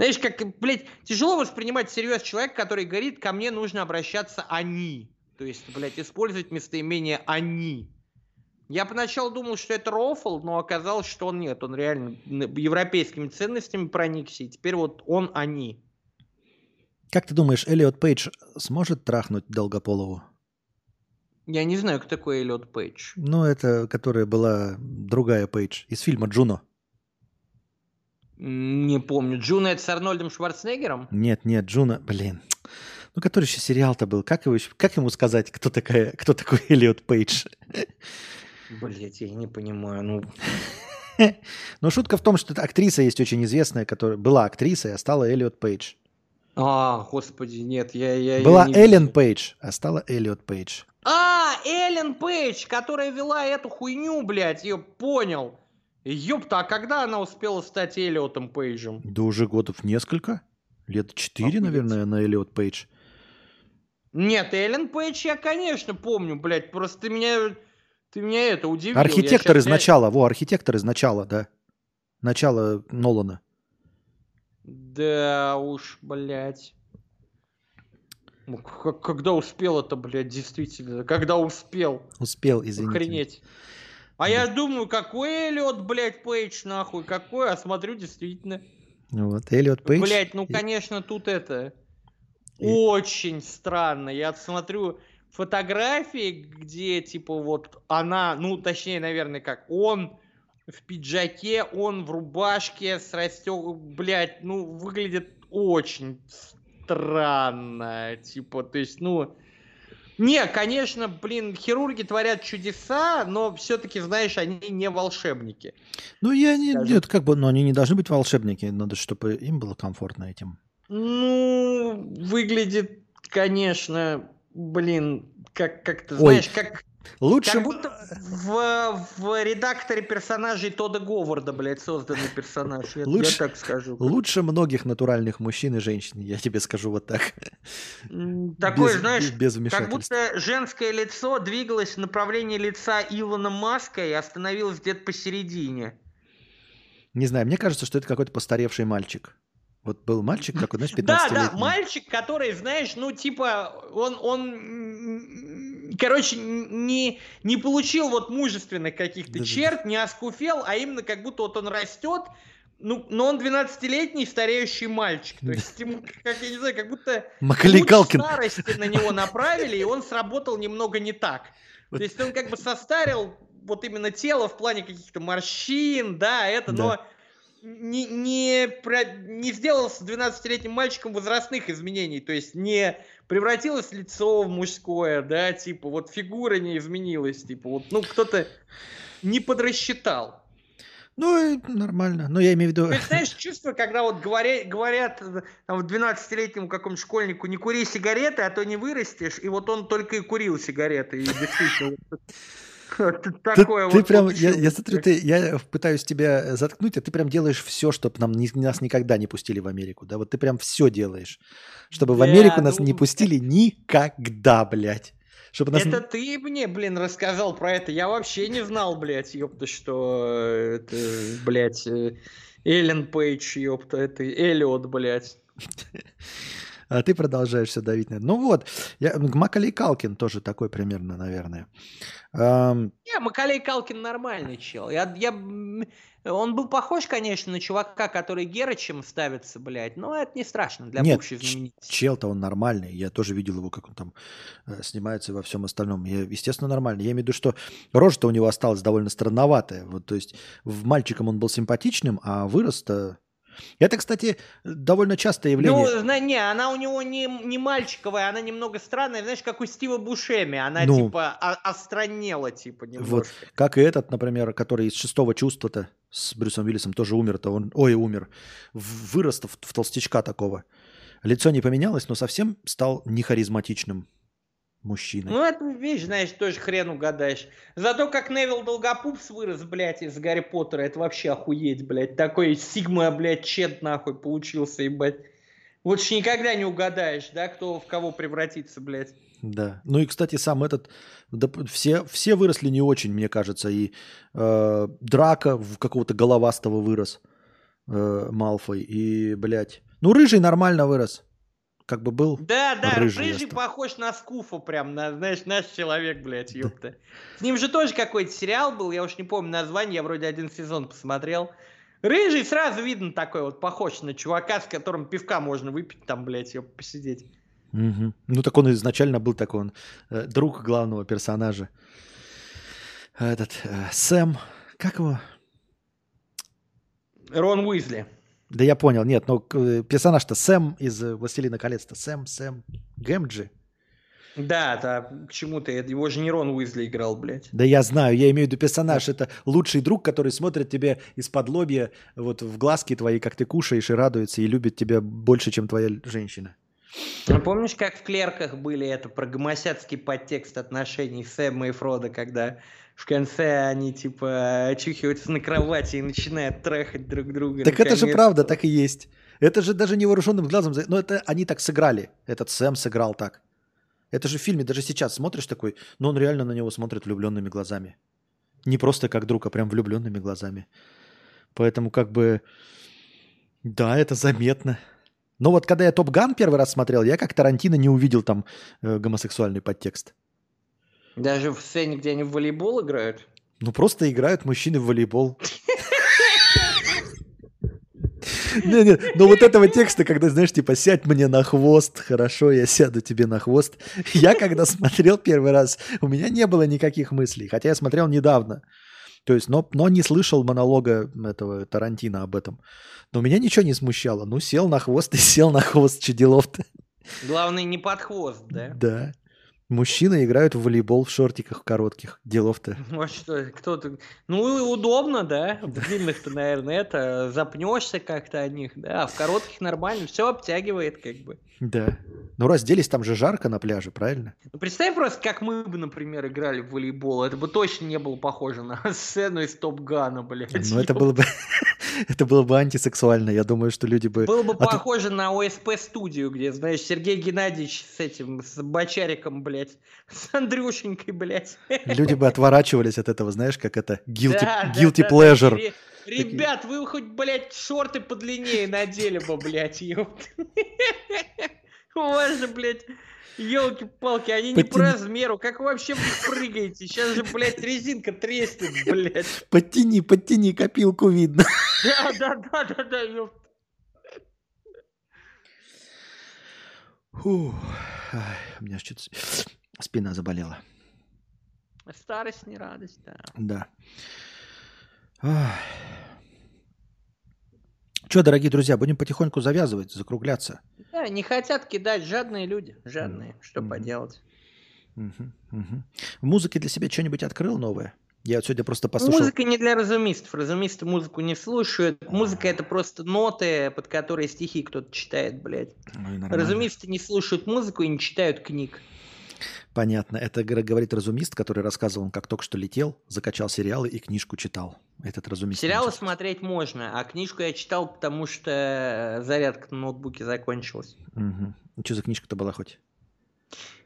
Знаешь, как, блядь, тяжело воспринимать всерьез человека, который говорит, ко мне нужно обращаться они. То есть, блядь, использовать местоимение они. Я поначалу думал, что это рофл, но оказалось, что он нет. Он реально европейскими ценностями проникся, и теперь вот он они. Как ты думаешь, Элliot Пейдж сможет трахнуть Долгополову? Я не знаю, кто такой Эллиот Пейдж. Ну, это которая была другая Пейдж из фильма «Джуно». Не помню. Джуно это с Арнольдом Шварценеггером? Нет, нет, Джуно, блин. Ну, который еще сериал-то был. Как, его, как ему сказать, кто, такая, кто такой Эллиот Пейдж? Блять, я не понимаю. Ну... Но шутка в том, что актриса есть очень известная, которая была актрисой, а стала Эллиот Пейдж. А, господи, нет, я... я была я не Эллен Пейдж, а стала Эллиот Пейдж. А, Эллен Пейдж, которая вела эту хуйню, блядь, ее понял. Ёпта, а когда она успела стать Эллиотом Пейджем? Да уже годов несколько. Лет четыре, наверное, на Эллиот Пейдж. Нет, Эллен Пейдж я, конечно, помню, блядь. Просто ты меня, ты меня это удивил. Архитектор из начала, во, архитектор из начала, да. Начало Нолана. Да уж, блядь. Ну, когда успел это, блядь, действительно? Когда успел? Успел, извините. Охренеть. А я думаю, какой Эллиот, блядь, Пейдж, нахуй, какой, а смотрю, действительно. Вот, Эллиот Пейдж. Блядь, ну, конечно, тут это... И... Очень странно. Я смотрю фотографии, где, типа, вот она, ну, точнее, наверное, как он в пиджаке, он в рубашке с растек, блядь, ну, выглядит очень странно. Типа, то есть, ну... Не, конечно, блин, хирурги творят чудеса, но все-таки, знаешь, они не волшебники. Ну, я не... Нет, как бы, но они не должны быть волшебники. Надо, чтобы им было комфортно этим. Ну, выглядит, конечно, блин, как, как ты знаешь, как... Лучше... Как будто в, в редакторе персонажей Тода Говарда, блядь, созданный персонаж. Я, лучше, я так скажу. Лучше многих натуральных мужчин и женщин, я тебе скажу вот так. Такое, без, знаешь, без как будто женское лицо двигалось в направлении лица Илона Маска и остановилось где-то посередине. Не знаю, мне кажется, что это какой-то постаревший мальчик. Вот был мальчик такой, знаешь, 15 Да, да, мальчик, который, знаешь, ну, типа, он, он короче, не, не получил вот мужественных каких-то да, черт, да. не оскуфел, а именно как будто вот он растет, ну, но он 12-летний стареющий мальчик. То есть, ему, как я не знаю, как будто Макалей Калкин. старости на него направили, и он сработал немного не так. То есть он как бы состарил вот именно тело в плане каких-то морщин, да, это, да. но не, не, про, не сделал с 12-летним мальчиком возрастных изменений, то есть не превратилось лицо в мужское, да, типа вот фигура не изменилась, типа вот, ну кто-то не подрасчитал. Ну, нормально. Но я имею в виду... Ты знаешь, чувство, когда вот говорят, говорят там, 12-летнему какому-то школьнику, не кури сигареты, а то не вырастешь, и вот он только и курил сигареты, и действительно... Такое ты, вот. Ты прям, я, я смотрю, ты, я пытаюсь тебя заткнуть, а ты прям делаешь все, чтобы нам не, нас никогда не пустили в Америку, да? Вот ты прям все делаешь, чтобы в Америку нас не ну, пустили никогда, блядь. Чтобы нас... Это ты мне, блин, рассказал про это. Я вообще не знал, блядь, ёпта, что это, блядь, э, Эллен Пейдж, ёпта, это Эллиот, блядь. А ты продолжаешь все давить на это. Ну вот, я, Макалей Калкин тоже такой примерно, наверное. Um... Не, Макалей Калкин нормальный чел. Я, я, он был похож, конечно, на чувака, который Герычем ставится, блядь, но это не страшно для Нет, чел-то он нормальный. Я тоже видел его, как он там э, снимается во всем остальном. Я, естественно, нормальный. Я имею в виду, что рожа-то у него осталась довольно странноватая. Вот, то есть в мальчиком он был симпатичным, а вырос-то это, кстати, довольно частое явление. Ну, не, она у него не, не мальчиковая, она немного странная, знаешь, как у Стива Бушеми, она ну, типа остранела, типа, немножко. Вот, как и этот, например, который из шестого чувства-то с Брюсом Уиллисом тоже умер-то, он, ой, умер, вырос в, в толстячка такого. Лицо не поменялось, но совсем стал нехаризматичным. Мужчиной. Ну, это вещь, знаешь, тоже хрен угадаешь. Зато как Невил Долгопупс вырос, блядь, из Гарри Поттера, это вообще охуеть, блядь. Такой Сигма, блядь, чет нахуй получился, ебать. Вот ж никогда не угадаешь, да, кто в кого превратится, блядь. Да. Ну и, кстати, сам этот... да, все, все выросли не очень, мне кажется. И э, Драка в какого-то головастого вырос. Э, Малфой. И, блядь... Ну, Рыжий нормально вырос. Как бы был Да, да, рыжий рыжий, похож на Скуфа прям, на, знаешь, наш человек, блядь, ёпта. С ним же тоже какой-то сериал был, я уж не помню название, я вроде один сезон посмотрел. Рыжий сразу видно такой вот, похож на чувака, с которым пивка можно выпить там, блядь, ёп, посидеть. Мгм. Ну, так он изначально был такой, он э, друг главного персонажа. Этот э, Сэм, как его? Рон Уизли. Да я понял, нет, но э, персонаж-то Сэм из э, «Властелина колец»-то. Сэм, Сэм, Гэмджи. Да, да, к чему ты, его же не Рон Уизли играл, блядь. Да я знаю, я имею в виду персонаж. Это лучший друг, который смотрит тебе из-под лобья вот в глазки твои, как ты кушаешь и радуется, и любит тебя больше, чем твоя женщина. А помнишь, как в «Клерках» были это про гомосядский подтекст отношений Сэма и Фрода, когда в конце они типа очухиваются на кровати и начинают трахать друг друга. Так это же правда, так и есть. Это же даже невооруженным глазом... Но это они так сыграли. Этот Сэм сыграл так. Это же в фильме, даже сейчас смотришь такой, но он реально на него смотрит влюбленными глазами. Не просто как друг, а прям влюбленными глазами. Поэтому как бы... Да, это заметно. Но вот когда я Топ Ган первый раз смотрел, я как Тарантино не увидел там э, гомосексуальный подтекст. Даже в сцене, где они в волейбол играют. Ну просто играют мужчины в волейбол. Не, не, но вот этого текста, когда, знаешь, типа, сядь мне на хвост, хорошо, я сяду тебе на хвост. Я когда смотрел первый раз, у меня не было никаких мыслей, хотя я смотрел недавно. То есть, но, но не слышал монолога этого Тарантино об этом. Но меня ничего не смущало. Ну, сел на хвост и сел на хвост, че делов-то. Главное, не под хвост, да? Да. Мужчины играют в волейбол в шортиках коротких. Делов-то. Ну а что, кто-то... Ну, удобно, да? В длинных-то, наверное, это запнешься как-то о них, да? А в коротких нормально, все обтягивает, как бы. Да. Ну, разделись, там же жарко на пляже, правильно? Ну, представь просто, как мы бы, например, играли в волейбол. Это бы точно не было похоже на сцену из Топ Гана, блядь. Ну, это было бы... Это было бы антисексуально. Я думаю, что люди бы... Было бы А ты- похоже на ОСП-студию, где, знаешь, Сергей Геннадьевич с этим, с Бочариком, блядь, с Андрюшенькой, блядь. Люди бы отворачивались от этого, знаешь, как это guilty, Да, да, guilty да, pleasure. Ре- Ребят, вы хоть, блядь, шорты подлиннее надели бы, блядь, ёпта. У вас же, блядь, елки-палки, они не по размеру. Как вы вообще прыгаете? Сейчас же, блядь, резинка треснет, блядь. Подтяни, подтяни, копилку видно. Да, да, да, да, да. Фу. Ай, у меня что-то спина заболела. Старость не радость, да. Да. Что, дорогие друзья, будем потихоньку завязывать, закругляться. Да, не хотят кидать, жадные люди, жадные, что Мгм. поделать. Мгм, мгм. В музыке для себя что-нибудь открыл новое? Я вот сегодня просто послушал. Музыка не для разумистов. Разумисты музыку не слушают. Музыка это просто ноты, под которые стихи кто-то читает, блядь. Нормально. Разумисты не слушают музыку и не читают книг. Понятно. Это говорит разумист, который рассказывал, как только что летел, закачал сериалы и книжку читал. Этот разумист. Сериалы значит. смотреть можно, а книжку я читал, потому что зарядка на ноутбуке закончилась. Мгм. Что за книжка-то была хоть?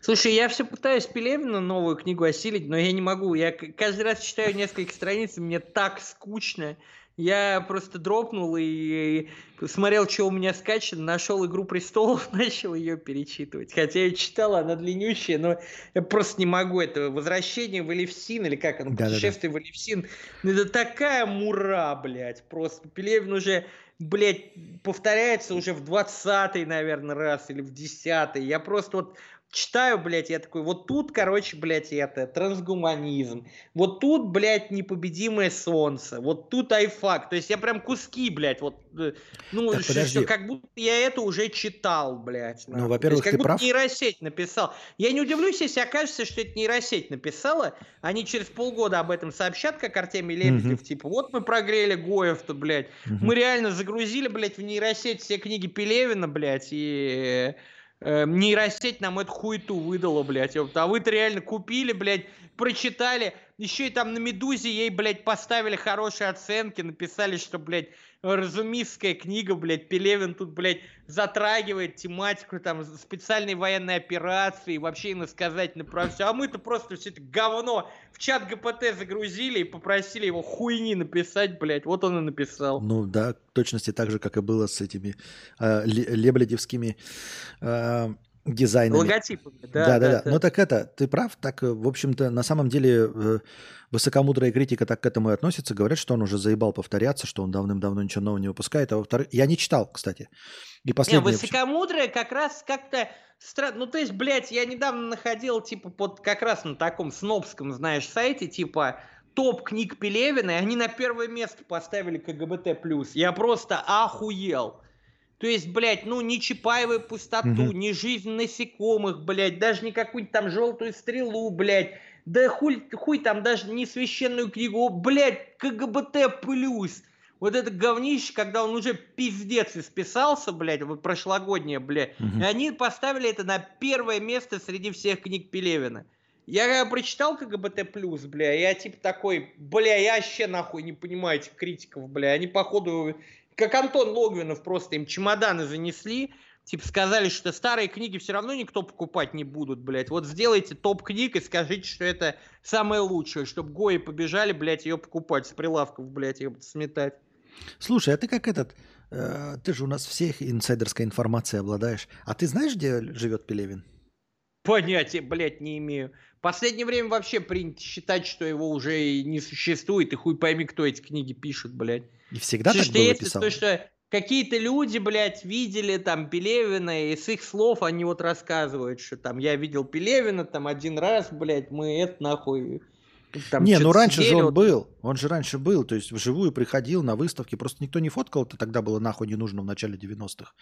Слушай, я все пытаюсь Пелевина новую книгу осилить, но я не могу. Я каждый раз читаю несколько страниц, и мне так скучно. Я просто дропнул и смотрел, что у меня скачано, нашел «Игру престолов», начал ее перечитывать. Хотя я читал, она длиннющая, но я просто не могу. Это «Возвращение в Элевсин», или как оно, Да-да-да. «Путешествие в Элевсин». Ну, Это такая мура, блядь, просто. Пелевин уже, блядь, повторяется уже в 20-й, наверное, раз, или в 10-й. Я просто вот читаю, блядь, я такой, вот тут, короче, блядь, это, трансгуманизм. Вот тут, блядь, непобедимое солнце. Вот тут айфак. То есть я прям куски, блядь, вот, э, ну, Так, что- подожди. что как будто я это уже читал, блядь. Ну, во-первых, есть ты как будто прав. нейросеть написал. Я не удивлюсь, если окажется, что это нейросеть написала. Они через полгода об этом сообщат, как Артемий Лебедев. Типа, вот мы прогрели Гоев-то, блядь. Мгм. Мы реально загрузили, блядь, в нейросеть все книги Пелевина, блядь, и э, нейросеть нам эту хуету выдала, блядь. А вы-то реально купили, блядь, прочитали. Еще и там на Медузе ей, блядь, поставили хорошие оценки, написали, что, блядь, разумистская книга, блядь, Пелевин тут, блядь, затрагивает тематику там специальной военной операции, вообще иносказательно про все. А мы-то просто все это говно в чат ГПТ загрузили и попросили его хуйни написать, блядь. Вот он и написал. Ну да, в точности так же, как и было с этими э, ле- лебледевскими э, дизайнами. Логотипами, да, Да, да, да. да. Ну так это, ты прав, так, э, в общем-то, на самом деле э, высокомудрая критика так к этому и относится. Говорят, что он уже заебал повторяться, что он давным-давно ничего нового не выпускает. А во-вторых, я не читал, кстати. И Не, последнее... высокомудрое как раз как-то странно. Ну, то есть, блядь, я недавно находил, типа, под как раз на таком снобском, знаешь, сайте, типа, топ книг Пелевина, и они на первое место поставили КГБТ+. Я просто охуел. То есть, блядь, ну, не Чапаевой пустоту, Мгм. не жизнь насекомых, блядь, даже не какую-нибудь там желтую стрелу, блядь, да хуй, хуй там даже не священную книгу, блядь, КГБТ плюс. Вот это говнище, когда он уже пиздец исписался, блядь, вот прошлогоднее, блядь. Мгм. И они поставили это на первое место среди всех книг Пелевина. Я когда прочитал КГБТ плюс, бля, я типа такой, бля, я вообще нахуй не понимаю этих критиков, бля. Они, походу, как Антон Логвинов, просто им чемоданы занесли, типа сказали, что старые книги все равно никто покупать не будут, блядь. Вот сделайте топ книг и скажите, что это самое лучшее, чтобы Гои побежали, блядь, ее покупать с прилавков, блядь, ее сметать. Слушай, а ты как этот... э, ты же у нас всех инсайдерской информацией обладаешь. А ты знаешь, где живет Пелевин? Понятия, блядь, не имею. В последнее время вообще принято считать, что его уже и не существует, и хуй пойми, кто эти книги пишет, блядь. И всегда Слушай, так что было, если писал? то, что какие-то люди, блядь, видели там Пелевина, и с их слов они вот рассказывают, что там я видел Пелевина там один раз, блядь, мы это нахуй... там не, ну раньше же сидели, он вот был. Он же раньше был. То есть вживую приходил на выставки. Просто никто не фоткал. Это тогда было нахуй не нужно в начале 90-х.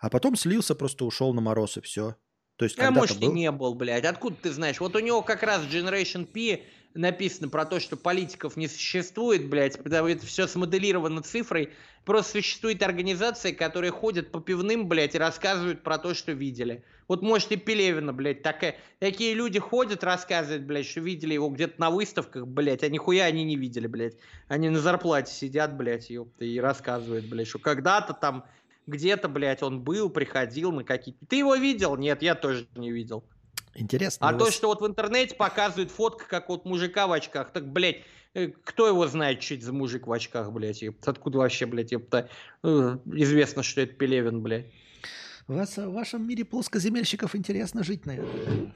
А потом слился, просто ушел на мороз и все. То есть А может и был. не был, блядь. Откуда ты знаешь? Вот у него как раз Generation P написано про то, что политиков не существует, блядь, потому это все смоделировано цифрой. Просто существует организация, которая ходит по пивным, блядь, и рассказывают про то, что видели. Вот может и Пелевина, блядь, такая, такие люди ходят, рассказывают, блядь, что видели его где-то на выставках, блядь, а нихуя они не видели, блядь. Они на зарплате сидят, блядь, ёпта, и рассказывают, блядь, что когда-то там где-то, блядь, он был, приходил на какие-то... Ты его видел? Нет, я тоже не видел. Интересно. А у то, вас- что вот в интернете показывают фотка, как вот мужика в очках, так, блядь, э, кто его знает, что это за мужик в очках, блядь, ёпта? Откуда вообще, блядь, ёпта, э, известно, что это Пелевин, блядь. У вас, в вашем мире плоскоземельщиков интересно жить, наверное.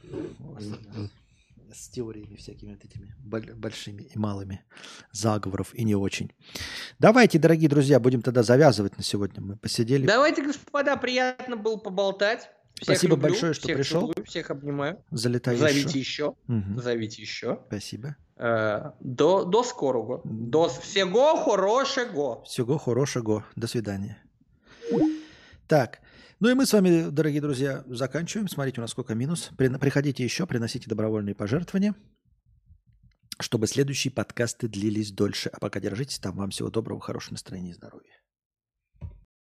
С теориями всякими вот этими боль- большими и малыми заговоров и не очень. Давайте, дорогие друзья, будем тогда завязывать на сегодня. Мы посидели. Давайте, господа, приятно было поболтать. Всех Спасибо люблю, большое, что всех пришел. целую, всех обнимаю. Залетай Зовите еще. еще. Мгм. Зовите еще. Спасибо. Э, До, до скорого. До всего хорошего. Всего хорошего. До свидания. Так. Ну и мы с вами, дорогие друзья, заканчиваем. Смотрите, у нас сколько минус. При- Приходите еще, приносите добровольные пожертвования, чтобы следующие подкасты длились дольше. А пока держитесь там. Вам всего доброго, хорошего настроения и здоровья.